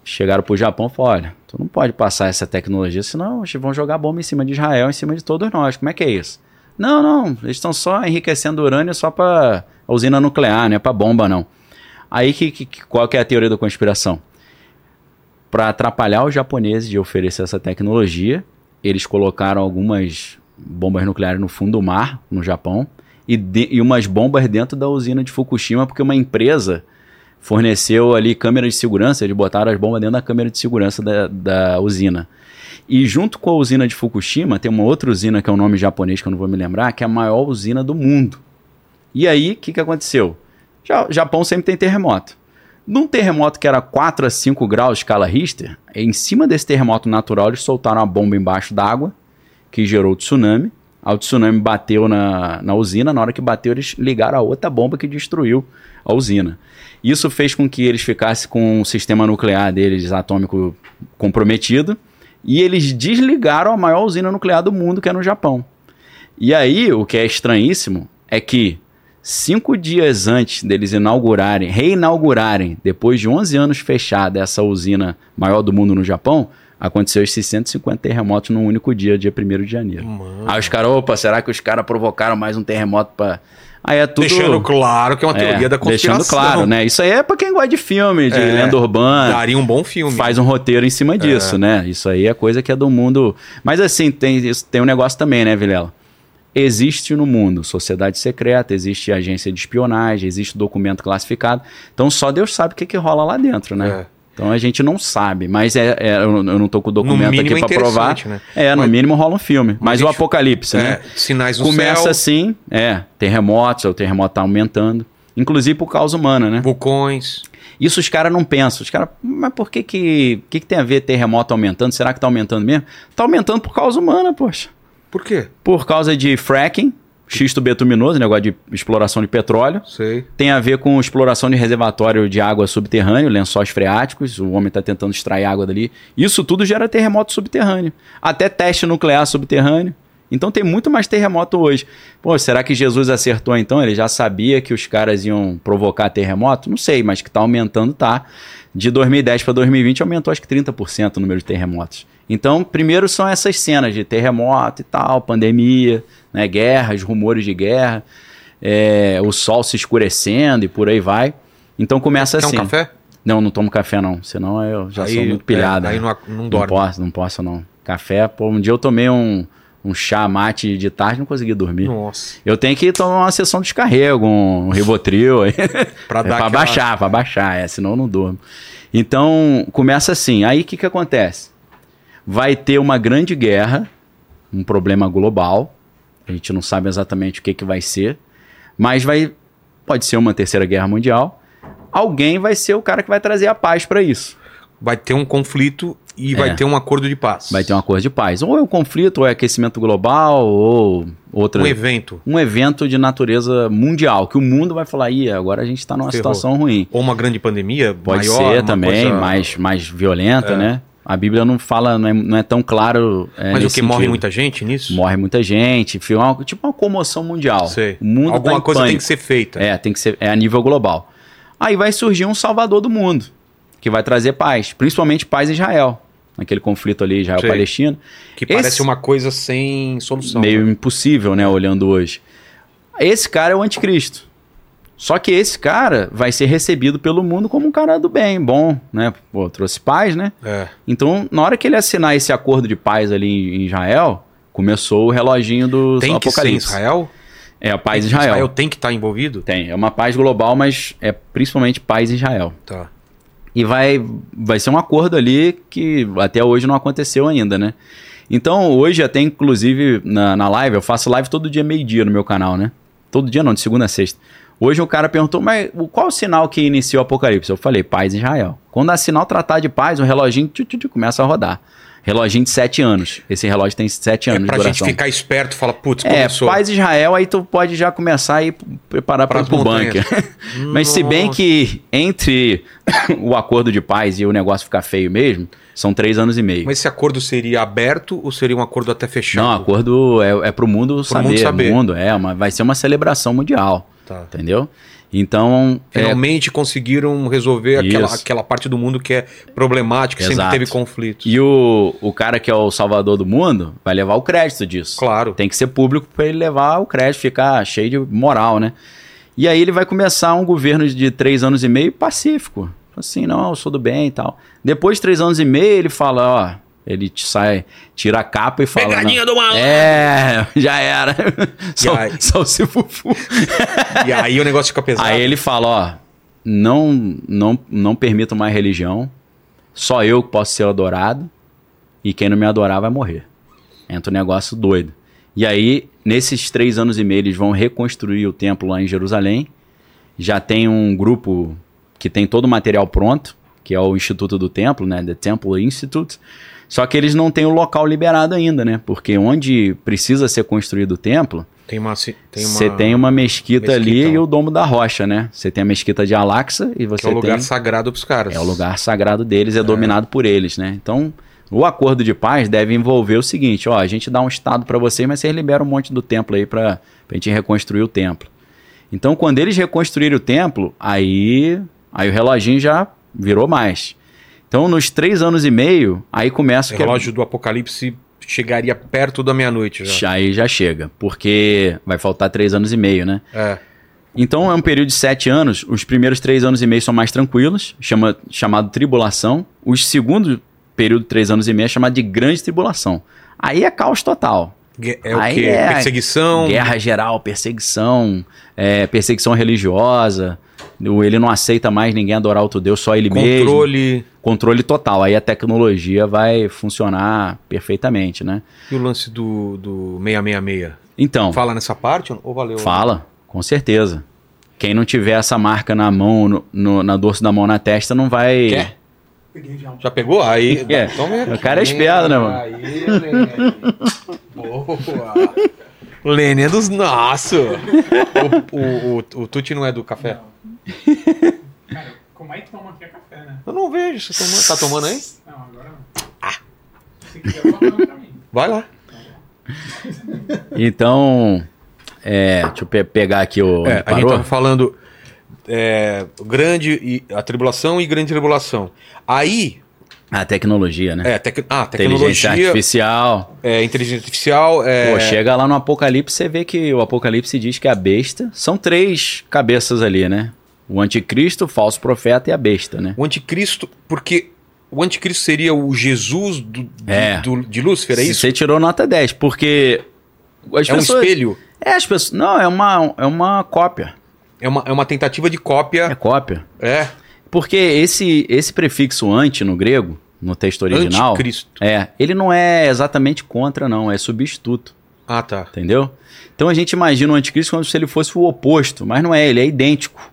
C: Chegaram pro Japão e falaram, olha, tu não pode passar essa tecnologia, senão eles vão jogar bomba em cima de Israel, em cima de todos nós. Como é que é isso? Não, não, eles estão só enriquecendo urânio só para usina nuclear, não é para bomba não. Aí que- que- qual que é a teoria da conspiração? Para atrapalhar os japoneses de oferecer essa tecnologia, eles colocaram algumas bombas nucleares no fundo do mar, no Japão, e, de- e umas bombas dentro da usina de Fukushima, porque uma empresa forneceu ali câmeras de segurança, eles botaram as bombas dentro da câmera de segurança da, da usina. E junto com a usina de Fukushima, tem uma outra usina que é um nome japonês que eu não vou me lembrar, que é a maior usina do mundo. E aí, o que, que aconteceu? Ja- Japão sempre tem terremoto. Num terremoto que era 4 a 5 graus escala Richter, em cima desse terremoto natural, eles soltaram a bomba embaixo d'água, que gerou o tsunami. O tsunami bateu na, na usina, na hora que bateu, eles ligaram a outra bomba que destruiu a usina. Isso fez com que eles ficassem com o sistema nuclear deles atômico comprometido e eles desligaram a maior usina nuclear do mundo, que é no Japão. E aí, o que é estranhíssimo é que cinco dias antes deles inaugurarem, reinaugurarem, depois de 11 anos fechada essa usina maior do mundo no Japão, aconteceu esses 150 terremotos num único dia, dia 1 de janeiro.
A: Mano.
C: Aí os caras, opa, será que os caras provocaram mais um terremoto para Aí é tudo
A: Deixando claro que é uma teoria
C: é,
A: da conspiração.
C: Deixando claro, né? Isso aí é pra quem gosta de filme, de
A: É,
C: lenda urbana
A: Daria um bom filme.
C: faz um roteiro em cima disso, né? Isso aí é coisa que é do mundo. Mas assim, tem, tem um negócio também, né, Vilela? Existe no mundo sociedade secreta, existe agência de espionagem, existe documento classificado. Então só Deus sabe o que, que rola lá dentro, né?
A: É.
C: Então a gente não sabe, mas é, é- eu não tô com o documento aqui pra provar.
A: né?
C: É, no
A: Mas-
C: mínimo rola um filme. Mas,
A: a
C: o
A: gente-
C: apocalipse,
A: É,
C: né?
A: sinais no
C: Começa
A: céu,
C: assim, é, terremotos, o terremoto tá aumentando. Inclusive por causa humana, né?
A: vulcões.
C: Isso os caras não pensam. Os caras, mas por que que, que que tem a ver terremoto aumentando? Será que tá aumentando mesmo? Tá aumentando por causa humana, poxa.
A: Por quê?
C: Por causa de fracking, xisto betuminoso, negócio de exploração de petróleo.
A: Sei.
C: Tem a ver com exploração de reservatório de água subterrâneo, lençóis freáticos. O homem está tentando extrair água dali. Isso tudo gera terremoto subterrâneo. Até teste nuclear subterrâneo. Então tem muito mais terremoto hoje. Pô, será que Jesus acertou então? Ele já sabia que os caras iam provocar terremoto? Não sei, mas que tá aumentando, tá. De 2010 para 2020 aumentou acho que 30% o número de terremotos. Então, primeiro são essas cenas de terremoto e tal, pandemia, né, guerras, rumores de guerra, é, o sol se escurecendo e por aí vai. Então começa
A: Quer
C: assim.
A: um café?
C: Não, não tomo café não, senão eu já
A: Aí,
C: sou muito
A: é,
C: pilhado.
A: aí
C: né?
A: não, não
C: Não
A: dorme.
C: posso, não posso não. Café, pô, um dia eu tomei um, um chá mate de tarde não consegui dormir.
A: Nossa.
C: Eu tenho que tomar uma sessão de descarrego, um Rivotril aí.
A: Pra
C: é,
A: dar
C: pra
A: aquela-
C: baixar, pra baixar, é, senão eu não durmo. Então, começa assim. Aí o que, que acontece? Vai ter uma grande guerra, um problema global. A gente não sabe exatamente o que, que vai ser, mas vai pode ser uma terceira guerra mundial. Alguém vai ser o cara que vai trazer a paz para isso.
A: Vai ter um conflito e
C: É.
A: vai ter um acordo de paz.
C: Vai ter um acordo de paz. Ou é um conflito, ou é aquecimento global, ou outra
A: um evento.
C: um evento de natureza mundial, que o mundo vai falar, Ih, agora a gente está numa
A: Ferrou.
C: situação ruim.
A: Ou uma grande pandemia
C: Pode
A: maior,
C: ser também,
A: coisa-
C: mais, mais violenta,
A: É.
C: né? A Bíblia não fala, não é, não é tão claro. é,
A: Mas o que morre
C: sentido.
A: muita gente nisso?
C: Morre muita gente, enfim, uma- tipo uma comoção mundial.
A: Sei.
C: O mundo
A: Alguma
C: tá
A: coisa tem
C: pânico.
A: que ser feita.
C: É, tem que ser é a nível global. Aí vai surgir um salvador do mundo, que vai trazer paz, principalmente paz em Israel, naquele conflito ali Israel-Palestina.
A: Que parece
C: Esse-
A: uma coisa sem solução.
C: meio
A: né?
C: impossível, né, olhando hoje. Esse cara é o anticristo. Só que esse cara vai ser recebido pelo mundo como um cara do bem, bom, né? Pô, trouxe paz, né?
A: É.
C: Então, na hora que ele assinar esse acordo de paz ali em Israel, começou o reloginho do
A: Tem que ser em
C: apocalipse.
A: Israel?
C: É a paz em Israel.
A: Israel tem que estar envolvido?
C: Tem, é uma paz global, mas é principalmente paz em Israel.
A: Tá.
C: E vai, vai ser um acordo ali que até hoje não aconteceu ainda, né? Então, hoje até inclusive na, na live, eu faço live todo dia meio-dia no meu canal, né? Todo dia não, de segunda a sexta. Hoje o cara perguntou, mas o- qual o sinal que inicia o apocalipse? Eu falei, paz Israel. Quando a sinal tratar de paz, o reloginho tchu, tchu, tchu, começa a rodar. Reloginho de sete anos. Esse relógio tem sete
A: É
C: anos
A: pra
C: de
A: gente
C: duração.
A: ficar esperto, fala, putz,
C: É,
A: começou.
C: paz em Israel, aí tu pode já começar a ir preparar para pro
A: montanhas.
C: bunker. Mas se bem que entre o acordo de paz e o negócio ficar feio mesmo, são três anos e meio.
A: Mas esse acordo seria aberto ou seria um acordo até fechado?
C: Não, acordo é, é pro mundo saber.
A: mundo saber.
C: Mundo, é, uma, vai ser uma celebração mundial.
A: Tá.
C: Entendeu? Então, é,
A: Finalmente conseguiram resolver aquela,
C: Isso.
A: aquela parte do mundo que é problemática, que sempre
C: Exato.
A: teve conflitos.
C: e o, o cara que é o salvador do mundo vai levar o crédito disso.
A: Claro.
C: Tem que ser público para ele levar o crédito, ficar cheio de moral, né? E aí ele vai começar um governo de três anos e meio pacífico. Assim, não, eu sou do bem e tal. Depois de três anos e meio, ele fala, ó, ele te sai, tira a capa e fala.
A: Pegadinha do malandro!
C: É, já era. só,
A: aí?
C: só o se fufu.
A: E aí o negócio fica pesado.
C: Aí ele fala, ó, não, não, não permito mais religião, só eu que posso ser adorado, e quem não me adorar vai morrer. Entra um negócio doido. E aí, nesses três anos e meio, eles vão reconstruir o templo lá em Jerusalém. Já tem um grupo que tem todo o material pronto, que é o Instituto do Templo, né? The Temple Institute. Só que eles não têm o local liberado ainda, né? Porque onde precisa ser construído o templo,
A: Tem uma. ci- Tem uma
C: você tem uma mesquita, ali e o Domo da Rocha, né? Você tem a mesquita de Al-Aqsa e você
A: que é o lugar
C: tem...
A: sagrado pros caras.
C: É o lugar sagrado deles, é, dominado por eles, né? Então, o acordo de paz deve envolver o seguinte, ó, a gente dá um estado para vocês, mas vocês liberam um monte do templo aí pra, pra gente reconstruir o templo. Então, quando eles reconstruírem o templo, aí, aí o reloginho já virou mais. Então, nos três anos e meio, aí começa
A: O
C: que é-
A: relógio do apocalipse chegaria perto da meia-noite já.
C: Aí já chega, porque vai faltar três anos e meio, né?
A: É.
C: Então é um período de sete anos. Os primeiros três anos e meio são mais tranquilos, chama, chamado tribulação. O segundo período, três anos e meio, é chamado de grande tribulação. Aí é caos total.
A: É o
C: Aí
A: quê?
C: é
A: Perseguição.
C: Guerra geral, perseguição, é, perseguição religiosa. Ele não aceita mais ninguém adorar outro Deus, só ele mesmo.
A: Controle.
C: Controle total. Aí a tecnologia vai funcionar perfeitamente, né?
A: E o lance do, do 666?
C: Então,
A: Fala nessa parte ou valeu?
C: Fala, com certeza. Quem não tiver essa marca na mão, no, no- na dorso da mão na testa, não vai.
A: Quer? Já pegou? Aí.
C: É.
A: Então
C: O cara é esperto, né, mano?
A: Aí. Boa. Lene é dos nossos. O, o, o, o Tuti não é do café?
D: Cara, como é que toma aqui é café, né?
A: Eu não vejo. Você tomando, tá tomando aí?
D: Não, agora não. Se quiser, bota pra mim.
A: Vai lá.
C: Então, é, deixa eu pe- pegar aqui o.
A: É, a gente
C: parou?
A: tava falando é, grande e a tribulação e grande tribulação. Aí,
C: A tecnologia, né?
A: é, tec, ah,
C: Inteligência
A: tecnologia,
C: artificial.
A: é, inteligência artificial, é,
C: Pô, chega lá no Apocalipse, você vê que o Apocalipse diz que a besta. São três cabeças ali, né? O anticristo, o falso profeta e a besta, né?
A: o anticristo, porque o anticristo seria o Jesus do, de,
C: É.
A: do- de Lúcifer, é isso?
C: Você tirou nota 10, porque. As
A: É um
C: pessoas-
A: espelho,
C: É, as pessoas. Não, é uma, é uma cópia.
A: é uma, é uma tentativa de
C: É
A: cópia,
C: cópia.
A: é,
C: Porque esse, esse prefixo anti no grego, no texto original,
A: anticristo.
C: é, ele não é exatamente contra, não, é substituto,
A: Ah, tá.
C: entendeu? Então a gente imagina o anticristo como se ele fosse o oposto, mas não é, ele é idêntico.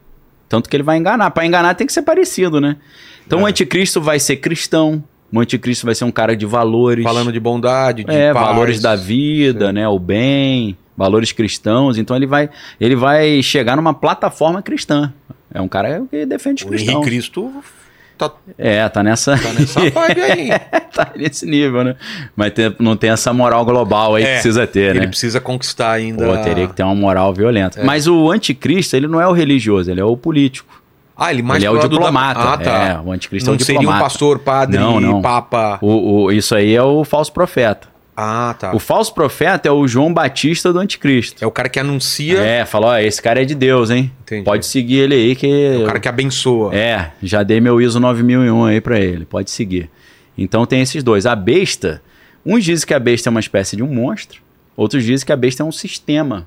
C: Tanto que ele vai enganar. Para enganar tem que ser parecido, né? Então
A: É.
C: o anticristo vai ser cristão, o anticristo vai ser um cara de valores.
A: Falando de bondade, de
C: é,
A: paz.
C: valores da vida, né, o bem, valores cristãos. Então ele vai, ele vai chegar numa plataforma cristã. É um cara que defende
A: O Henrique
C: cristãos.
A: Cristo tá,
C: É, tá nessa,
A: tá nessa vibe aí.
C: tá nesse nível, né? Mas tem- não tem essa moral global aí que
A: É,
C: precisa ter,
A: Ele
C: né?
A: precisa conquistar ainda.
C: Pô, teria que ter uma moral violenta.
A: É.
C: Mas o anticristo, ele não é o religioso, ele é o político.
A: Ah, ele mais
C: ele é o
A: lado da-
C: diplomata.
A: Ah, tá.
C: É, o anticristo
A: Não
C: é o
A: seria um
C: diplomata.
A: pastor, padre,
C: Não, não.
A: papa.
C: O, o- isso aí é o falso profeta.
A: Ah, tá.
C: O falso profeta é o João Batista do anticristo.
A: É o cara que anuncia,
C: É, falou, ó, esse cara é de Deus, hein?
A: Entendi.
C: Pode seguir ele aí que...
A: é o cara que abençoa.
C: É, já dei meu ISO 9001 aí pra ele, pode seguir. Então tem esses dois. A besta, uns dizem que a besta é uma espécie de um monstro, outros dizem que a besta é um sistema,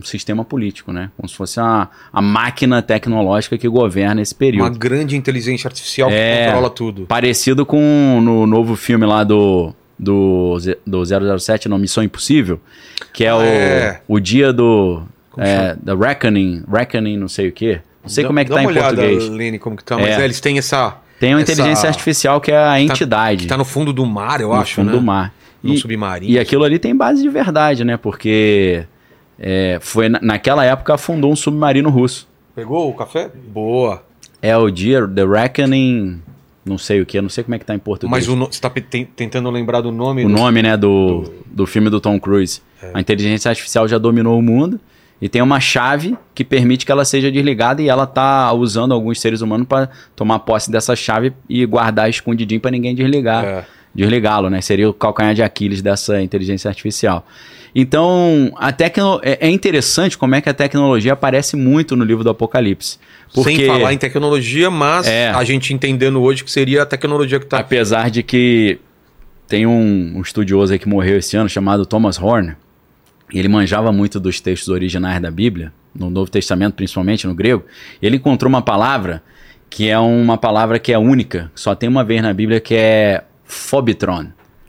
C: um sistema político, né? Como se fosse a, a máquina tecnológica que governa esse
A: Uma
C: período.
A: grande inteligência artificial
C: É.
A: que controla tudo.
C: Parecido com no novo filme lá do, do, do 007, não, Missão Impossível, que é,
A: Ah,
C: o,
A: é.
C: o dia do... É, The Reckoning, Reckoning não sei o quê. Não sei
A: Dá-
C: como é que
A: dá
C: tá em
A: olhada,
C: português.
A: Lene, como que tá. Mas
C: É.
A: é, eles têm essa...
C: Tem uma
A: essa-
C: inteligência artificial que é a entidade.
A: Tá no fundo do mar, eu
C: no
A: acho,
C: fundo
A: né?
C: do mar. E,
A: submarino.
C: e aquilo ali tem base de verdade, né? Porque é, foi na- naquela época afundou um submarino russo.
A: Pegou o café? Boa.
C: É o dia The Reckoning, não sei o que, não sei como é que tá em português.
A: Mas o no- você tá tentando lembrar do nome?
C: o
A: do-
C: nome, né, do, do filme do Tom Cruise.
A: É.
C: A inteligência artificial já dominou o mundo e tem uma chave que permite que ela seja desligada e ela tá usando alguns seres humanos para tomar posse dessa chave e guardar escondidinho para ninguém desligar.
A: É.
C: Desligá-lo, né? Seria o calcanhar de Aquiles dessa inteligência artificial. Então, a tecno... é é interessante como é que a tecnologia aparece muito no livro do Apocalipse. Porque,
A: Sem falar em tecnologia, mas
C: É.
A: a gente entendendo hoje que seria a tecnologia que tá...
C: apesar de que tem um, um estudioso aí que morreu esse ano chamado Thomas Horn, e ele manjava muito dos textos originais da Bíblia, no Novo Testamento, principalmente no grego, ele encontrou uma palavra que é uma palavra que é única, só tem uma vez na Bíblia que é phobitron.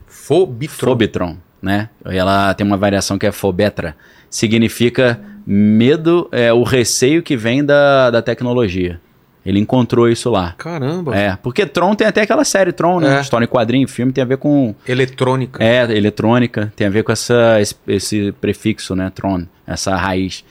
A: Fobitron.
C: Phobitron, né? Ela tem uma variação que é fobetra. Significa medo, é o receio que vem da, da tecnologia. Ele encontrou isso lá.
A: Caramba.
C: É, porque Tron tem até aquela série Tron, né?
A: É.
C: História em quadrinho, filme tem a ver com
A: Eletrônica.
C: é, eletrônica, tem a ver com essa, esse, esse prefixo, né? Tron, essa raiz.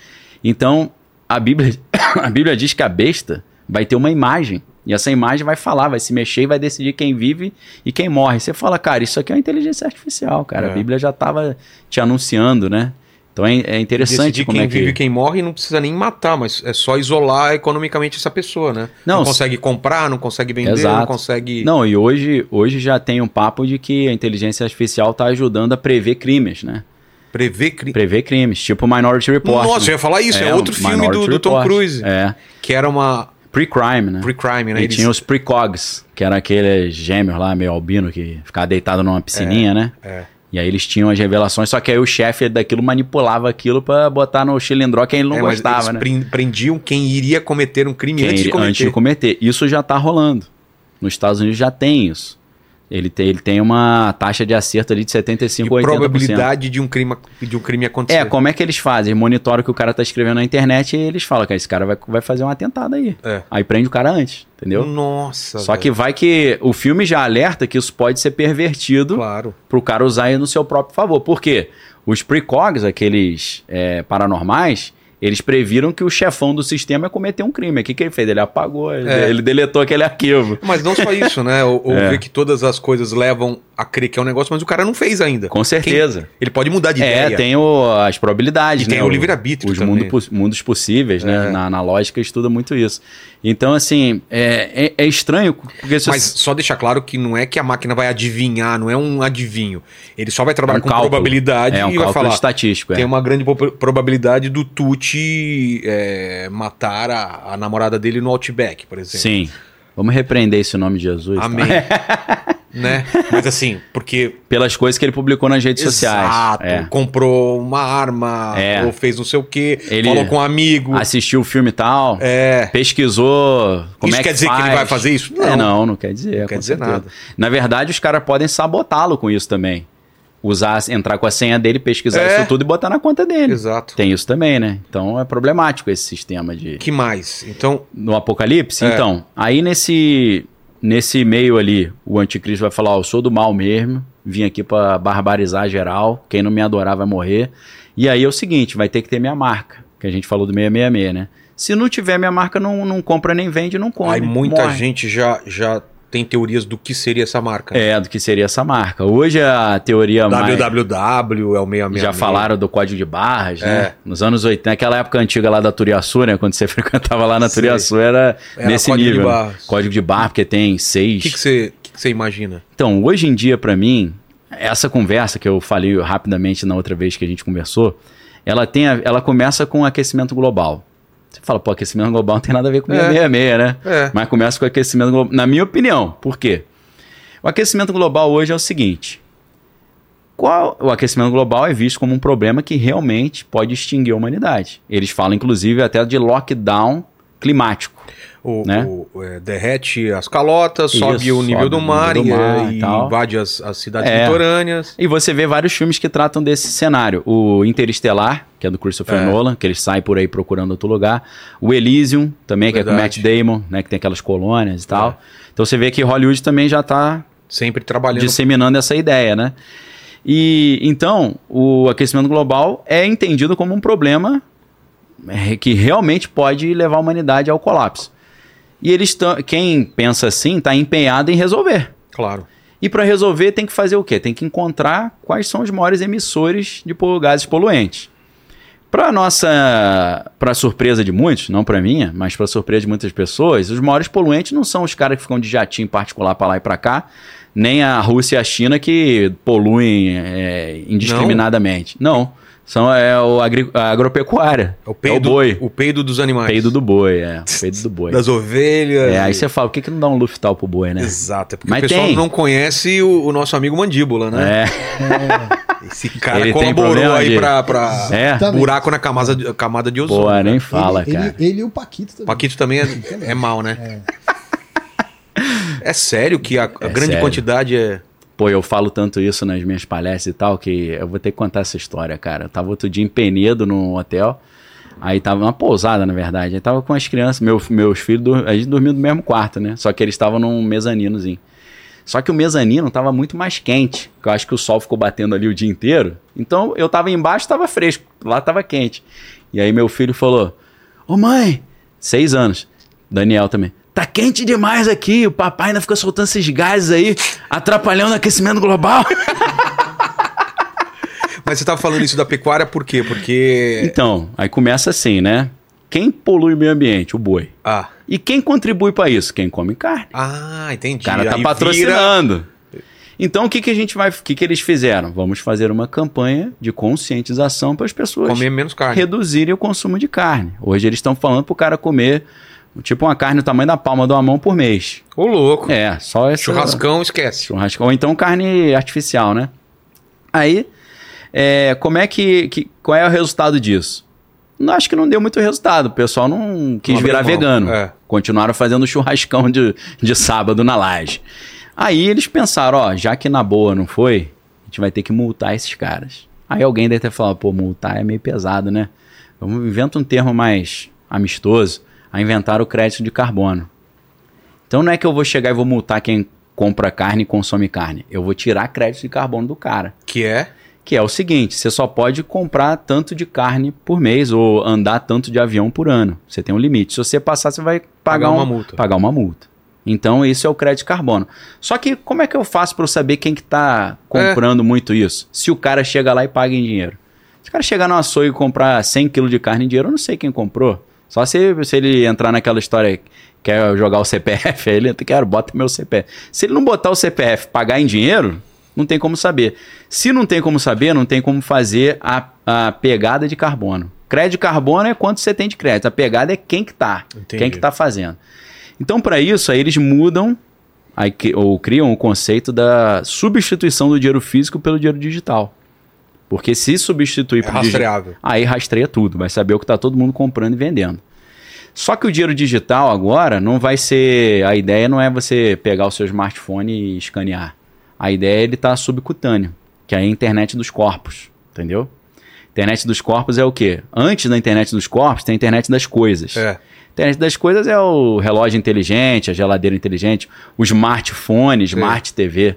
C: Então, a Bíblia, a Bíblia diz que a besta vai ter uma imagem. E essa imagem vai falar, vai se mexer e vai decidir quem vive e quem morre. Você fala, cara, isso aqui é uma inteligência artificial, cara.
A: É.
C: A Bíblia já estava te anunciando, né? Então é, é interessante
A: Decidir
C: como
A: quem
C: é que...
A: vive e quem morre não precisa nem matar, mas é só isolar economicamente essa pessoa, né?
C: Não,
A: Não,
C: se-
A: consegue comprar, não consegue vender, não
C: Exato.
A: consegue.
C: Não, e hoje, hoje já tem um papo de que a inteligência artificial está ajudando a prever crimes, né?
A: prever crime.
C: Prever crimes, tipo Minority Report.
A: Nossa,
C: né?
A: eu ia falar isso, é,
C: um
A: outro filme do, do Tom. Cruise,
C: É,
A: que era uma
C: pre-crime, né?
A: pre-crime, né?
C: E
A: Eles-
C: tinha os precogs, que era aqueles gêmeos lá, meio albino, que ficava deitado numa piscininha, né?
A: é.
C: E aí eles tinham as revelações, só que aí o chefe daquilo manipulava aquilo pra botar no chilindró quem ele não
A: É,
C: gostava,
A: eles
C: né?
A: pren- prendiam quem iria cometer um crime antes de
C: ele-
A: cometer.
C: antes de cometer. Isso já tá rolando. Nos Estados Unidos já tem isso. Ele tem, ele tem uma taxa de acerto ali de 75
A: e
C: a 80%.
A: probabilidade de um crime de um crime acontecer.
C: É, como é que eles fazem? Eles monitoram o que o cara tá escrevendo na internet e eles falam que esse cara vai, vai fazer um atentado aí.
A: É.
C: Aí prende o cara antes, entendeu?
A: Nossa.
C: Só
A: velho.
C: que vai que o filme já alerta que isso pode ser pervertido
A: claro.
C: pro cara usar aí no seu próprio favor. Por quê? Os precogs, aqueles é, paranormais, eles previram que o chefão do sistema ia cometer um crime. O que, que ele fez? Ele apagou, ele,
A: É.
C: ele deletou aquele arquivo.
A: Mas não só isso, né? Ou, ou
C: É.
A: ver que todas as coisas levam a crer que é um negócio, mas o cara não fez ainda.
C: Com certeza.
A: Ele pode mudar de
C: É,
A: ideia.
C: tem o- as probabilidades,
A: E tem
C: né?
A: o livre-arbítrio
C: Os mundo mundos possíveis, né?
A: É.
C: Na, na lógica estuda muito isso. Então, assim, é, é, é estranho,
A: Mas só deixar claro que não é que a máquina vai adivinhar, não é um adivinho. Ele só vai trabalhar
C: um
A: com
C: cálculo.
A: probabilidade
C: é um
A: e vai falar.
C: estatístico. É.
A: Tem uma grande probabilidade do Tuti é, matar a, a namorada dele no Outback, por exemplo.
C: Sim. Vamos repreender esse nome de Jesus. tá?
A: Amém. né? Mas assim, porque
C: Pelas coisas que ele publicou nas redes sociais.
A: Exato,
C: É.
A: comprou uma arma,
C: É.
A: ou fez não sei o quê,
C: Ele-
A: falou com um amigo.
C: Assistiu o filme e tal.
A: É.
C: Pesquisou. Como
A: Isso
C: é
A: quer
C: que
A: dizer que ele
C: faz.
A: vai fazer isso?
C: É,
A: Não.
C: não, não quer dizer.
A: Não quer dizer
C: certeza.
A: nada.
C: Na verdade, os caras podem sabotá-lo com isso também. Usar, entrar com a senha dele, pesquisar
A: É.
C: isso tudo e botar na conta dele.
A: Exato.
C: Tem isso também, né? Então é problemático esse sistema de.
A: que mais? Então,
C: No Apocalipse?
A: É.
C: Então, aí nesse, nesse meio ali, o anticristo vai falar: ó, eu sou do mal mesmo, vim aqui pra barbarizar geral, quem não me adorar vai morrer. E aí é o seguinte: vai ter que ter minha marca, que a gente falou do 666, né? Se não tiver minha marca, não, não compra nem vende, não come.
A: aí muita
C: morre.
A: gente já, já tem teorias do que seria essa marca.
C: É, do que seria essa marca. Hoje a teoria mais.
A: www é o 666.
C: Já falaram do código de barras, né?
A: É.
C: Nos anos 80, naquela época antiga lá da Turiaçu, né? Quando você frequentava lá na. Turiaçu, era,
A: Era
C: nesse
A: código de
C: nível. né?
A: barras.
C: Código de barra, porque tem seis.
A: O que que você que você imagina?
C: Então, hoje em dia, pra mim, essa conversa que eu falei rapidamente na outra vez que a gente conversou, ela, tem a- ela começa com aquecimento global. Você fala, pô, aquecimento global não tem nada a ver com
A: É.
C: 666, né?
A: É.
C: Mas começa com aquecimento global. Na minha opinião, por quê? O aquecimento global hoje é o seguinte: qual, o aquecimento global é visto como um problema que realmente pode extinguir a humanidade. Eles falam, inclusive, até de lockdown climático.
A: O,
C: Né?
A: o- é, derrete as calotas,
C: Isso,
A: sobe o nível
C: sobe
A: do mar,
C: nível do
A: e,
C: mar
A: e
C: e tal.
A: invade as, as cidades
C: É.
A: litorâneas.
C: E você vê vários filmes que tratam desse cenário. O Interestelar, que é do Christopher
A: É.
C: Nolan, que ele sai por aí procurando outro lugar. O Elysium, também, que é com o Matt
A: Verdade.
C: Damon, né? Que tem aquelas colônias e tal.
A: É.
C: Então você vê que Hollywood também já está
A: Sempre trabalhando.
C: disseminando essa ideia, né? E então, o aquecimento global é entendido como um problema é, que realmente pode levar a humanidade ao colapso. E eles tão, quem pensa assim está empenhado em resolver.
A: Claro.
C: E para resolver tem que fazer o quê? Tem que encontrar quais são os maiores emissores de gases poluentes. Para nossa, para surpresa de muitos, não para minha, mas para surpresa de muitas pessoas, os maiores poluentes não são os caras que ficam de jatinho particular para lá e para cá, nem a Rússia e a China que poluem é, indiscriminadamente. Não, são é o agri- a agropecuária.
A: É o peido,
C: é o boi.
A: o peido dos animais.
C: Peido do boi, é. O peido do boi.
A: Das ovelhas.
C: É, aí você fala, por que, que não dá um luftal pro boi, né?
A: Exato, é porque
C: Mas
A: o pessoal
C: tem.
A: não conhece o, o nosso amigo Mandíbula, né?
C: É.
A: Esse cara
C: Ele
A: colaborou aí
C: de-
A: pra, pra
C: É.
A: Buraco na camada de, camada de ozônio.
C: Pô,
A: né?
C: nem fala,
B: ele,
C: cara.
B: Ele, ele e o Paquito também.
A: Paquito também é, é mal, né? É. sério que a, a
C: É
A: grande
C: sério.
A: quantidade é.
C: Pô, eu falo tanto isso nas minhas palestras e tal, que eu vou ter que contar essa história, cara. Eu tava outro dia em Penedo, num hotel. Aí tava uma pousada, na verdade. Aí tava com as crianças, meu, meus filhos, a gente dormia no mesmo quarto, né? Só que eles estavam num mezaninozinho. Só que o mezanino tava muito mais quente, que eu acho que o sol ficou batendo ali o dia inteiro. Então eu tava embaixo, tava fresco, lá tava quente. E aí meu filho falou: Ô mãe, seis anos, Daniel também. Tá quente demais aqui, o papai ainda fica soltando esses gases aí, atrapalhando o aquecimento global.
A: Mas você tava falando isso da pecuária por quê? Porque.
C: Então, aí começa assim, né? Quem polui o meio ambiente? O boi.
A: Ah.
C: E quem contribui para isso? Quem come carne.
A: Ah, entendi.
C: O cara tá
A: Aí
C: patrocinando. Então o que, que a gente vai. O que, que eles fizeram? Vamos fazer uma campanha de conscientização para as pessoas
A: Vira comer menos carne.
C: reduzirem o consumo de carne. Hoje eles estão falando pro cara comer tipo uma carne do tamanho da palma de uma mão por mês.
A: Ô, louco.
C: É, só essa.
A: Churrascão, esquece.
C: Churrasco. Ou então carne artificial, né? Aí, é, como é que, que- Qual é o resultado disso? Não, acho que não deu muito resultado. O pessoal não quis
A: Não
C: virar vegano.
A: é.
C: Continuaram fazendo churrascão de, de sábado na laje. Aí eles pensaram, ó, já que na boa não foi, a gente vai ter que multar esses caras. Aí alguém deve ter falado, pô, multar é meio pesado, né? Vamos inventa um termo mais amistoso. A inventar o crédito de carbono. Então não é que eu vou chegar e vou multar quem compra carne e consome carne. Eu vou tirar crédito de carbono do cara.
A: Que é.
C: Que é o seguinte: você só pode comprar tanto de carne por mês ou andar tanto de avião por ano. Você tem um limite. Se você passar, você vai pagar,
A: Pagar uma
C: um-
A: multa.
C: Pagar uma multa. Então, esse é o crédito de carbono. Só que como é que eu faço para eu saber quem que tá comprando muito isso? Se o cara chega lá e paga em dinheiro. Se o cara chegar no açougue e comprar 100 kg de carne em dinheiro, eu não sei quem comprou. Só se, se ele entrar naquela história, quer jogar o CPF, aí ele entra, quero, bota meu CPF. Se ele não botar o CPF pagar em dinheiro, não tem como saber. Se não tem como saber, não tem como fazer a, a pegada de carbono. Crédito de carbono é quanto você tem de crédito. A pegada é quem que tá.
A: Entendi.
C: Quem que tá fazendo. Então, para isso, aí eles mudam aí, ou criam o conceito da substituição do dinheiro físico pelo dinheiro digital. Porque se substituir
A: É
C: por
A: rastreável.
C: Aí rastreia tudo, vai saber o que está todo mundo comprando e vendendo. Só que o dinheiro digital agora não vai ser. A ideia não é você pegar o seu smartphone e escanear. A ideia é ele estar subcutâneo, que é a internet dos corpos, entendeu? Internet dos corpos é o quê? Antes da internet dos corpos, tem a internet das coisas.
A: É.
C: Internet das coisas é o relógio inteligente, a geladeira inteligente, o smartphone, smart TV.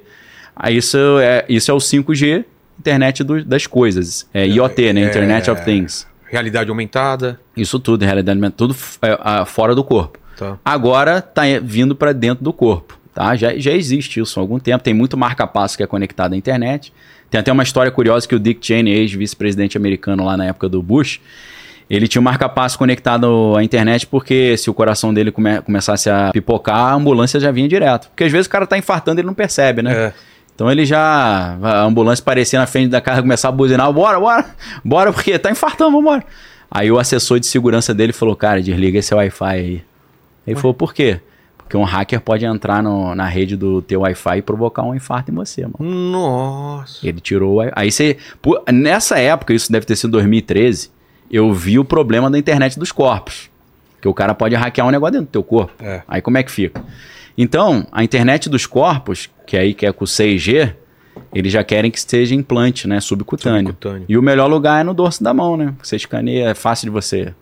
C: Isso é, isso é o 5G, internet do- das coisas. É IoT, né?
A: é-
C: Internet of Things.
A: Realidade aumentada.
C: Isso tudo, realidade aumentada, tudo é, fora do corpo.
A: Tá.
C: Agora está vindo para dentro do corpo. Tá? Já, já existe isso há algum tempo. Tem muito marca-passo que é conectado à internet. Tem até uma história curiosa que o Dick Cheney, ex-vice-presidente americano lá na época do Bush, ele tinha um marca-passo conectado à internet porque se o coração dele come- começasse a pipocar, a ambulância já vinha direto. Porque às vezes o cara tá infartando e ele não percebe, né?
A: É.
C: Então ele já. A ambulância parecia na frente da casa, começar a buzinar, bora, bora, bora, porque tá infartando, vambora. Aí o assessor de segurança dele falou, cara, desliga esse Wi-Fi aí. Ele falou, por quê? Porque um hacker pode entrar no- na rede do teu Wi-Fi e provocar um infarto em você, mano.
A: Nossa.
C: Ele tirou o Aí você. pô, Nessa época, isso deve ter sido 2013, eu vi o problema da internet dos corpos. Que o cara pode hackear um negócio dentro do teu corpo.
A: É.
C: Aí como é que fica? Então, a internet dos corpos, que aí que é com 6G, eles já querem que seja implante, né? Subcutâneo.
A: Subcutâneo.
C: E o melhor lugar é no dorso da mão, né? Você escaneia, é fácil de você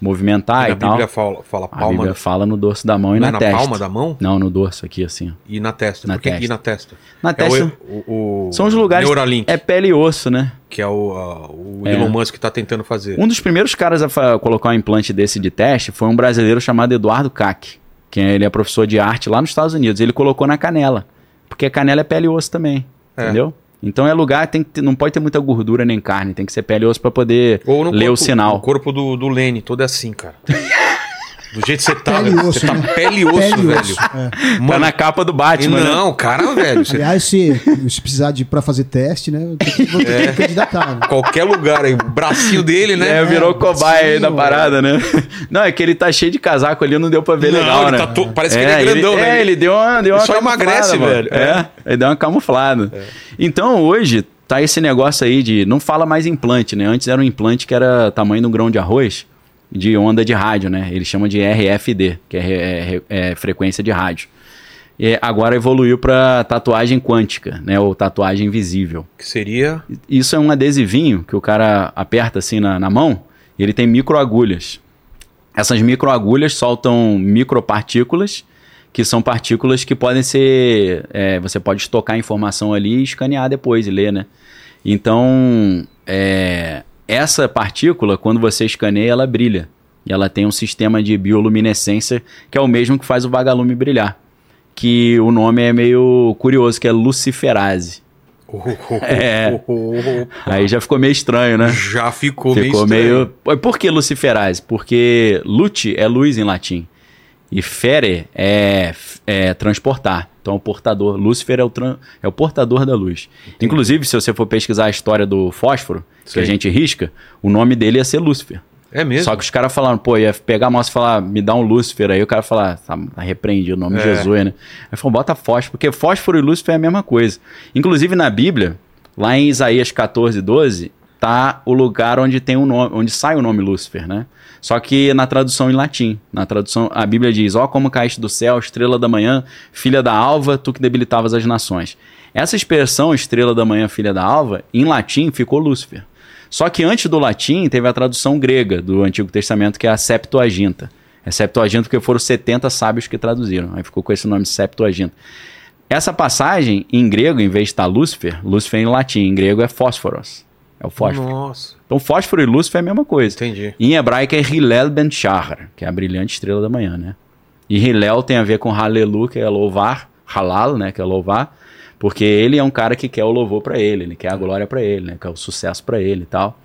C: movimentar
A: E
C: e,
A: na
C: tal.
A: Bíblia fala, fala
C: A
A: palma.
C: Bíblia fala no dorso da mão e
A: não é
C: na
A: na
C: testa.
A: palma da mão?
C: Não, no dorso aqui, assim.
A: E na testa.
C: Na
A: Por que
C: testa.
A: na testa?
C: Na
A: É
C: testa
A: o, o, o
C: são os lugares...
A: Neuralink,
C: É pele e osso, né?
A: que é o, a- o
C: É.
A: Elon Musk que tá tentando fazer.
C: Um dos primeiros caras a colocar um implante desse de teste foi um brasileiro chamado Eduardo Cac, que ele é professor de arte lá nos Estados Unidos. Ele colocou na canela, porque a canela é pele e osso também,
A: É.
C: entendeu? Então é lugar, tem que ter- não pode ter muita gordura nem carne, tem que ser pele e osso pra poder ler
A: corpo,
C: o sinal.
A: O corpo do, do Lene, todo é assim, cara. Do jeito que você tá,
B: Pele e
A: velho.
B: osso,
A: Você tá
B: né?
A: pele e osso,
B: Pele
A: velho.
B: osso, é.
C: Tá
A: Mano,
C: na capa do Batman, né?
A: não, cara, velho. Você,
B: Aliás, se, se precisar de pra fazer teste, né? eu tenho- Vou ter
A: É.
B: que me candidatar. né?
A: qualquer lugar aí, o bracinho dele, né?
C: É, virou
B: É,
C: cobaia aí da parada, né? Não, é que ele tá cheio de casaco ali, não deu pra ver
A: Não,
C: legal,
A: ele
C: né?
A: tá to- parece que ele é grandão,
C: ele,
A: né?
C: É, ele deu uma, deu uma
A: Ele só emagrece,
C: mano.
A: velho.
C: É, ele deu uma camuflada. Então, hoje, tá esse negócio aí de... Não fala mais implante, né? Antes era um implante que era tamanho de um grão de arroz, de onda de rádio, né? Ele chama de RFD, que é, é- é frequência de rádio. E agora evoluiu pra tatuagem quântica, né? Ou tatuagem visível.
A: Que seria.
C: Isso é um adesivinho que o cara aperta assim na, na mão e ele tem microagulhas. Essas microagulhas soltam micropartículas, que são partículas que podem ser. é, você pode estocar informação ali e escanear depois e ler, né? Então, é, essa partícula, quando você escaneia, ela brilha. E ela tem um sistema de bioluminescência que é o mesmo que faz o vagalume brilhar. Que o nome é meio curioso, que é luciferase. É. Aí já ficou meio estranho, né?
A: Já ficou,
C: Ficou
A: meio.
C: meio.
A: estranho.
C: Pô, Por que luciferase? Porque lute é luz em latim. E fere é, é transportar. Então, o portador. Lúcifer é o, tran- é o portador da luz. Inclusive, se você for pesquisar a história do fósforo, que
A: Sim.
C: a gente risca, o nome dele ia ser Lúcifer.
A: É mesmo?
C: Só que os caras falaram, pô, ia pegar a moça e falar, me dá um Lúcifer. Aí o cara falar, tá, tá repreendido, o nome de
A: É.
C: Jesus, né? Aí falou, bota fósforo, porque fósforo e Lúcifer é a mesma coisa. Inclusive na Bíblia, lá em Isaías 14, 12, tá o lugar onde tem o nome, onde sai o nome Lúcifer, né? Só que na tradução em latim, na tradução, a Bíblia diz: Ó, como caíste do céu, estrela da manhã, filha da alva, tu que debilitavas as nações. Essa expressão, estrela da manhã, filha da alva, em latim ficou Lúcifer. Só que antes do latim teve a tradução grega do Antigo Testamento, que é a Septuaginta. É Septuaginta porque foram 70 sábios que traduziram. Aí ficou com esse nome Septuaginta. Essa passagem, em grego, em vez de estar Lúcifer, Lúcifer em latim, em grego é fósforos. É o fósforo.
A: Nossa,
C: Então fósforo e Lúcifer é a mesma coisa.
A: entendi.
C: Em hebraico é Hillel ben Shahar, que é a brilhante estrela da manhã, né? E Hillel tem a ver com Halelu, que é louvar, Halal, né, que é louvar, porque ele é um cara que quer o louvor para ele, ele quer a glória para ele, né, quer o sucesso para ele e tal.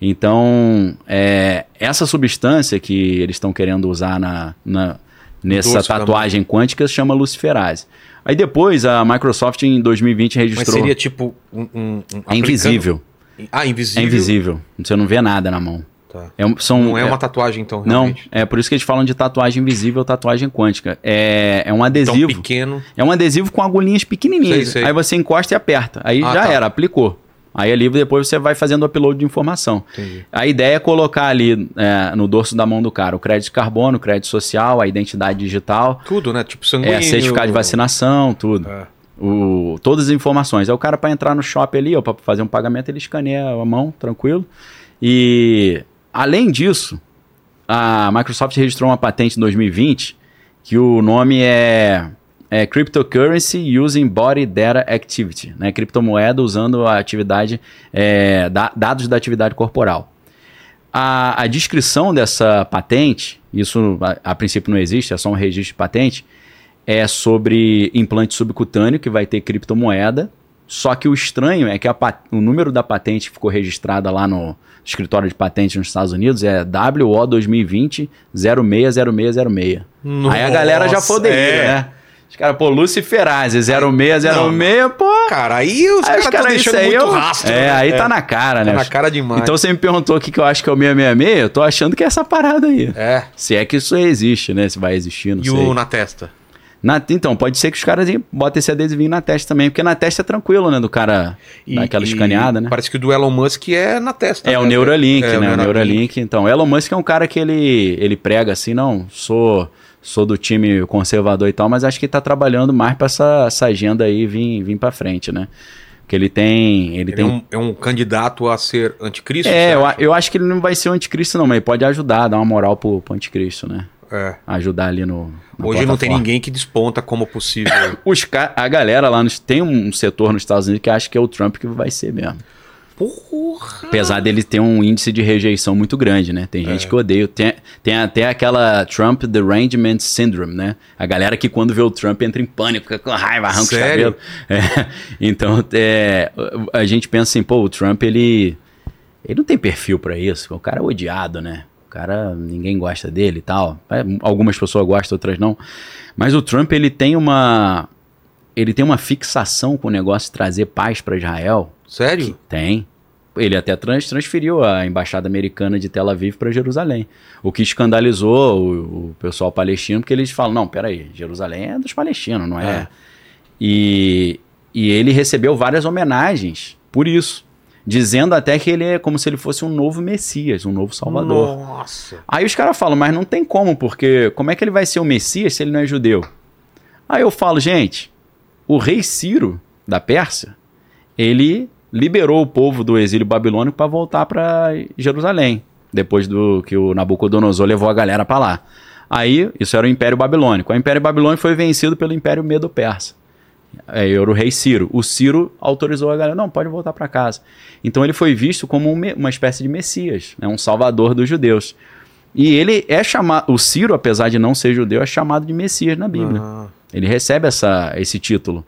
C: Então, é, essa substância que eles estão querendo usar na, na- nessa
A: da
C: tatuagem quântica se chama luciferase. Aí depois a Microsoft em 2020
A: Mas
C: registrou.
A: seria tipo um. um, um
C: é invisível.
A: Ah,
C: É
A: invisível.
C: invisível. Você não vê nada na mão.
A: Tá.
C: É são,
A: Não é uma tatuagem, então,
C: Não,
A: realmente.
C: é por isso que eles falam de tatuagem invisível, tatuagem quântica. É, é um
A: Tão
C: adesivo.
A: pequeno.
C: É um adesivo com agulhinhas pequenininhas.
A: Sei, sei.
C: Aí você encosta e aperta. Aí
A: Ah,
C: já
A: tá.
C: era, aplicou. Aí ali depois você vai fazendo o upload de informação.
A: Entendi.
C: A ideia é colocar ali é, no dorso da mão do cara o crédito de carbono, o crédito social, a identidade digital,
A: Tudo, né? Tipo sanguíneo.
C: é, certificado de vacinação, tudo.
A: É.
C: O, todas as informações. Aí o cara para entrar no shopping ali, para fazer um pagamento, ele escaneia a mão, tranquilo. E além disso, a Microsoft registrou uma patente em 2020 que o nome é, é Cryptocurrency Using Body Data Activity, né? Criptomoeda usando a atividade, é, da- dados da atividade corporal. A, a descrição dessa patente, isso a, a princípio não existe, é só um registro de patente, é sobre implante subcutâneo, que vai ter criptomoeda. Só que o estranho é que o número da patente que ficou registrada lá no escritório de patentes nos Estados Unidos é WO 2020 060606. Aí a galera já foi
A: Nossa, é.
C: né? Os caras, pô, Luciferase, 06, 06, pô.
A: Cara, aí os caras estão
C: isso
A: deixando
C: aí
A: muito
C: eu-
A: rastro.
C: É,
A: né?
C: aí tá na cara, né?
A: Tá na cara demais.
C: Então você me perguntou o que, que eu acho que é o 666, eu tô achando que é essa parada aí.
A: É.
C: Se é que isso existe, né? Se vai existir, não
A: E
C: sei.
A: o na testa?
C: Na- então, pode ser que os caras botem esse adesivinho na testa também, porque na testa é tranquilo, né? Do cara
A: E-
C: dar aquela
A: e
C: escaneada, né?
A: Parece que o do Elon Musk é na testa.
C: É o
A: né?
C: Neuralink,
A: É,
C: né? O Neuralink. Então, Elon Musk é um cara que ele, ele prega assim, não, sou sou do time conservador e tal, mas acho que tá trabalhando mais para essa, essa agenda aí vir, vir para frente, né? Porque ele tem... Ele,
A: Ele
C: tem
A: é, um, é um candidato a ser anticristo?
C: É, eu, eu acho que ele não vai ser o anticristo não, mas ele pode ajudar, dar uma moral pro, pro anticristo, né?
A: É.
C: Ajudar ali no...
A: Hoje não tem ninguém que desponta como possível.
C: Os a galera lá nos, tem um setor nos Estados Unidos que acha que é o Trump que vai ser mesmo.
A: Porra!
C: Apesar dele ter um índice de rejeição muito grande, né? Tem
A: É.
C: gente que odeia. Tem, tem até aquela Trump Derangement Syndrome, né? A galera que quando vê o Trump entra em pânico, fica com raiva, arranca
A: Sério?
C: os cabelos. É. Então, é, a gente pensa assim, pô, o Trump, ele, ele não tem perfil pra isso. O cara é odiado, né? O cara, ninguém gosta dele e tal. É, Algumas pessoas gostam, outras não. Mas o Trump, ele tem uma... Ele tem uma fixação com o negócio de trazer paz pra Israel.
A: Sério?
C: Tem. Ele até trans- transferiu a embaixada americana de Tel Aviv para Jerusalém. O que escandalizou o, o pessoal palestino, porque eles falam: não, peraí, Jerusalém é dos palestinos, não é?
A: É.
C: E, e ele recebeu várias homenagens por isso, dizendo até que ele é como se ele fosse um novo Messias, um novo Salvador.
A: Nossa.
C: Aí os caras falam, mas não tem como, porque como é que ele vai ser o Messias se ele não é judeu? Aí eu falo, gente, o rei Ciro, da Pérsia, ele liberou o povo do exílio babilônico para voltar para Jerusalém, depois do que o Nabucodonosor levou a galera para lá. Aí, isso era o Império Babilônico. O Império Babilônico foi vencido pelo Império Medo-Persa. Era o rei Ciro. O Ciro autorizou a galera, não, pode voltar para casa. Então ele foi visto como um uma espécie de Messias, né, um salvador dos judeus. E ele é chamado, o Ciro, apesar de não ser judeu, é chamado de Messias na Bíblia.
A: Ah,
C: Ele recebe essa, esse título.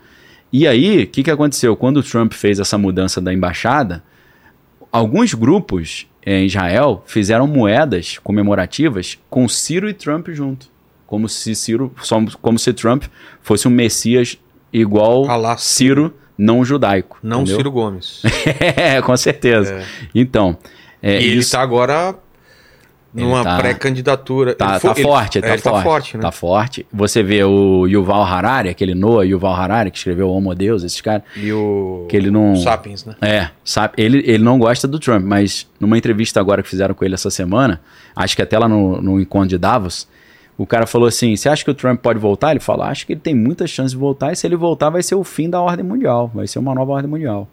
C: E aí, o que, que aconteceu? Quando o Trump fez essa mudança da embaixada, alguns grupos em Israel fizeram moedas comemorativas com Ciro e Trump junto. Como se Ciro, como se Trump fosse um Messias igual
A: Alá
C: Ciro não judaico.
A: não
C: entendeu?
A: Ciro Gomes.
C: é, com certeza.
A: É.
C: Então, é,
A: e ele
C: isso
A: tá agora numa
C: tá-
A: pré-candidatura.
C: tá, tá
A: ele-
C: forte,
A: é,
C: tá, forte,
A: tá forte, né?
C: Tá forte. Você vê o Yuval Harari, aquele Noah Yuval Harari que escreveu Homo Deus, esses caras.
A: E o.
C: Que ele não-
A: o Sapiens, né?
C: É, sabe, ele, ele não gosta do Trump, mas numa entrevista agora que fizeram com ele essa semana, acho que até lá no, no encontro de Davos, o cara falou assim: você acha que o Trump pode voltar? Ele falou: acho que ele tem muitas chances de voltar, e se ele voltar, vai ser o fim da ordem mundial, vai ser uma nova ordem mundial.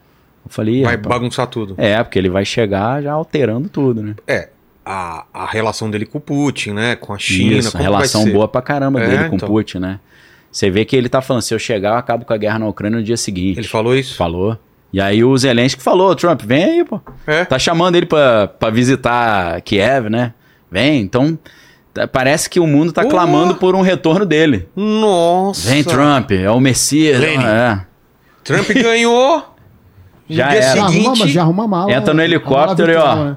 C: Eu falei, "Ih,
A: Vai
C: rapaz."
A: bagunçar tudo.
C: é, porque ele vai chegar já alterando tudo, né?
A: É. A, a relação dele com o Putin, né? Com a China.
C: Isso,
A: como
C: relação boa pra caramba
A: É,
C: dele com
A: então.
C: Putin, né? Você vê que ele tá falando, se eu chegar, eu acabo com a guerra na Ucrânia no dia seguinte.
A: Ele falou isso?
C: Falou. E aí o Zelensky falou, Trump, vem aí, pô.
A: É.
C: Tá chamando ele pra, pra visitar Kiev, né? Vem, então parece que o mundo tá
A: Pô.
C: clamando por um retorno dele.
A: Nossa.
C: Vem, Trump, é o Messias. É.
A: Trump ganhou.
C: Já.
B: Já arruma,
A: seguinte.
B: já arruma a mala.
C: Entra no
B: a
C: helicóptero e, ó.
B: né?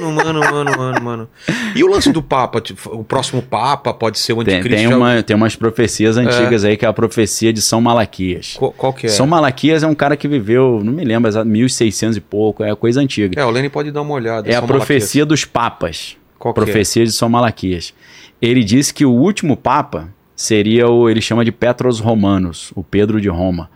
A: Mano, mano, mano, mano, mano. E o lance do Papa? Tipo, O próximo Papa pode ser o
C: Tem,
A: anticristo?
C: tem,
A: já-
C: uma, tem umas profecias antigas aí, que é a profecia de São Malaquias.
A: Qual, qual que é?
C: São Malaquias é um cara que viveu, não me lembro, exato, 1600 e pouco, é coisa antiga.
A: É, o Lenny pode dar uma olhada.
C: É a
A: São
C: profecia dos papas.
A: Qual é?
C: profecia de São Malaquias. Ele disse que o último papa seria o, ele chama de Petros Romanos, o Pedro de Roma.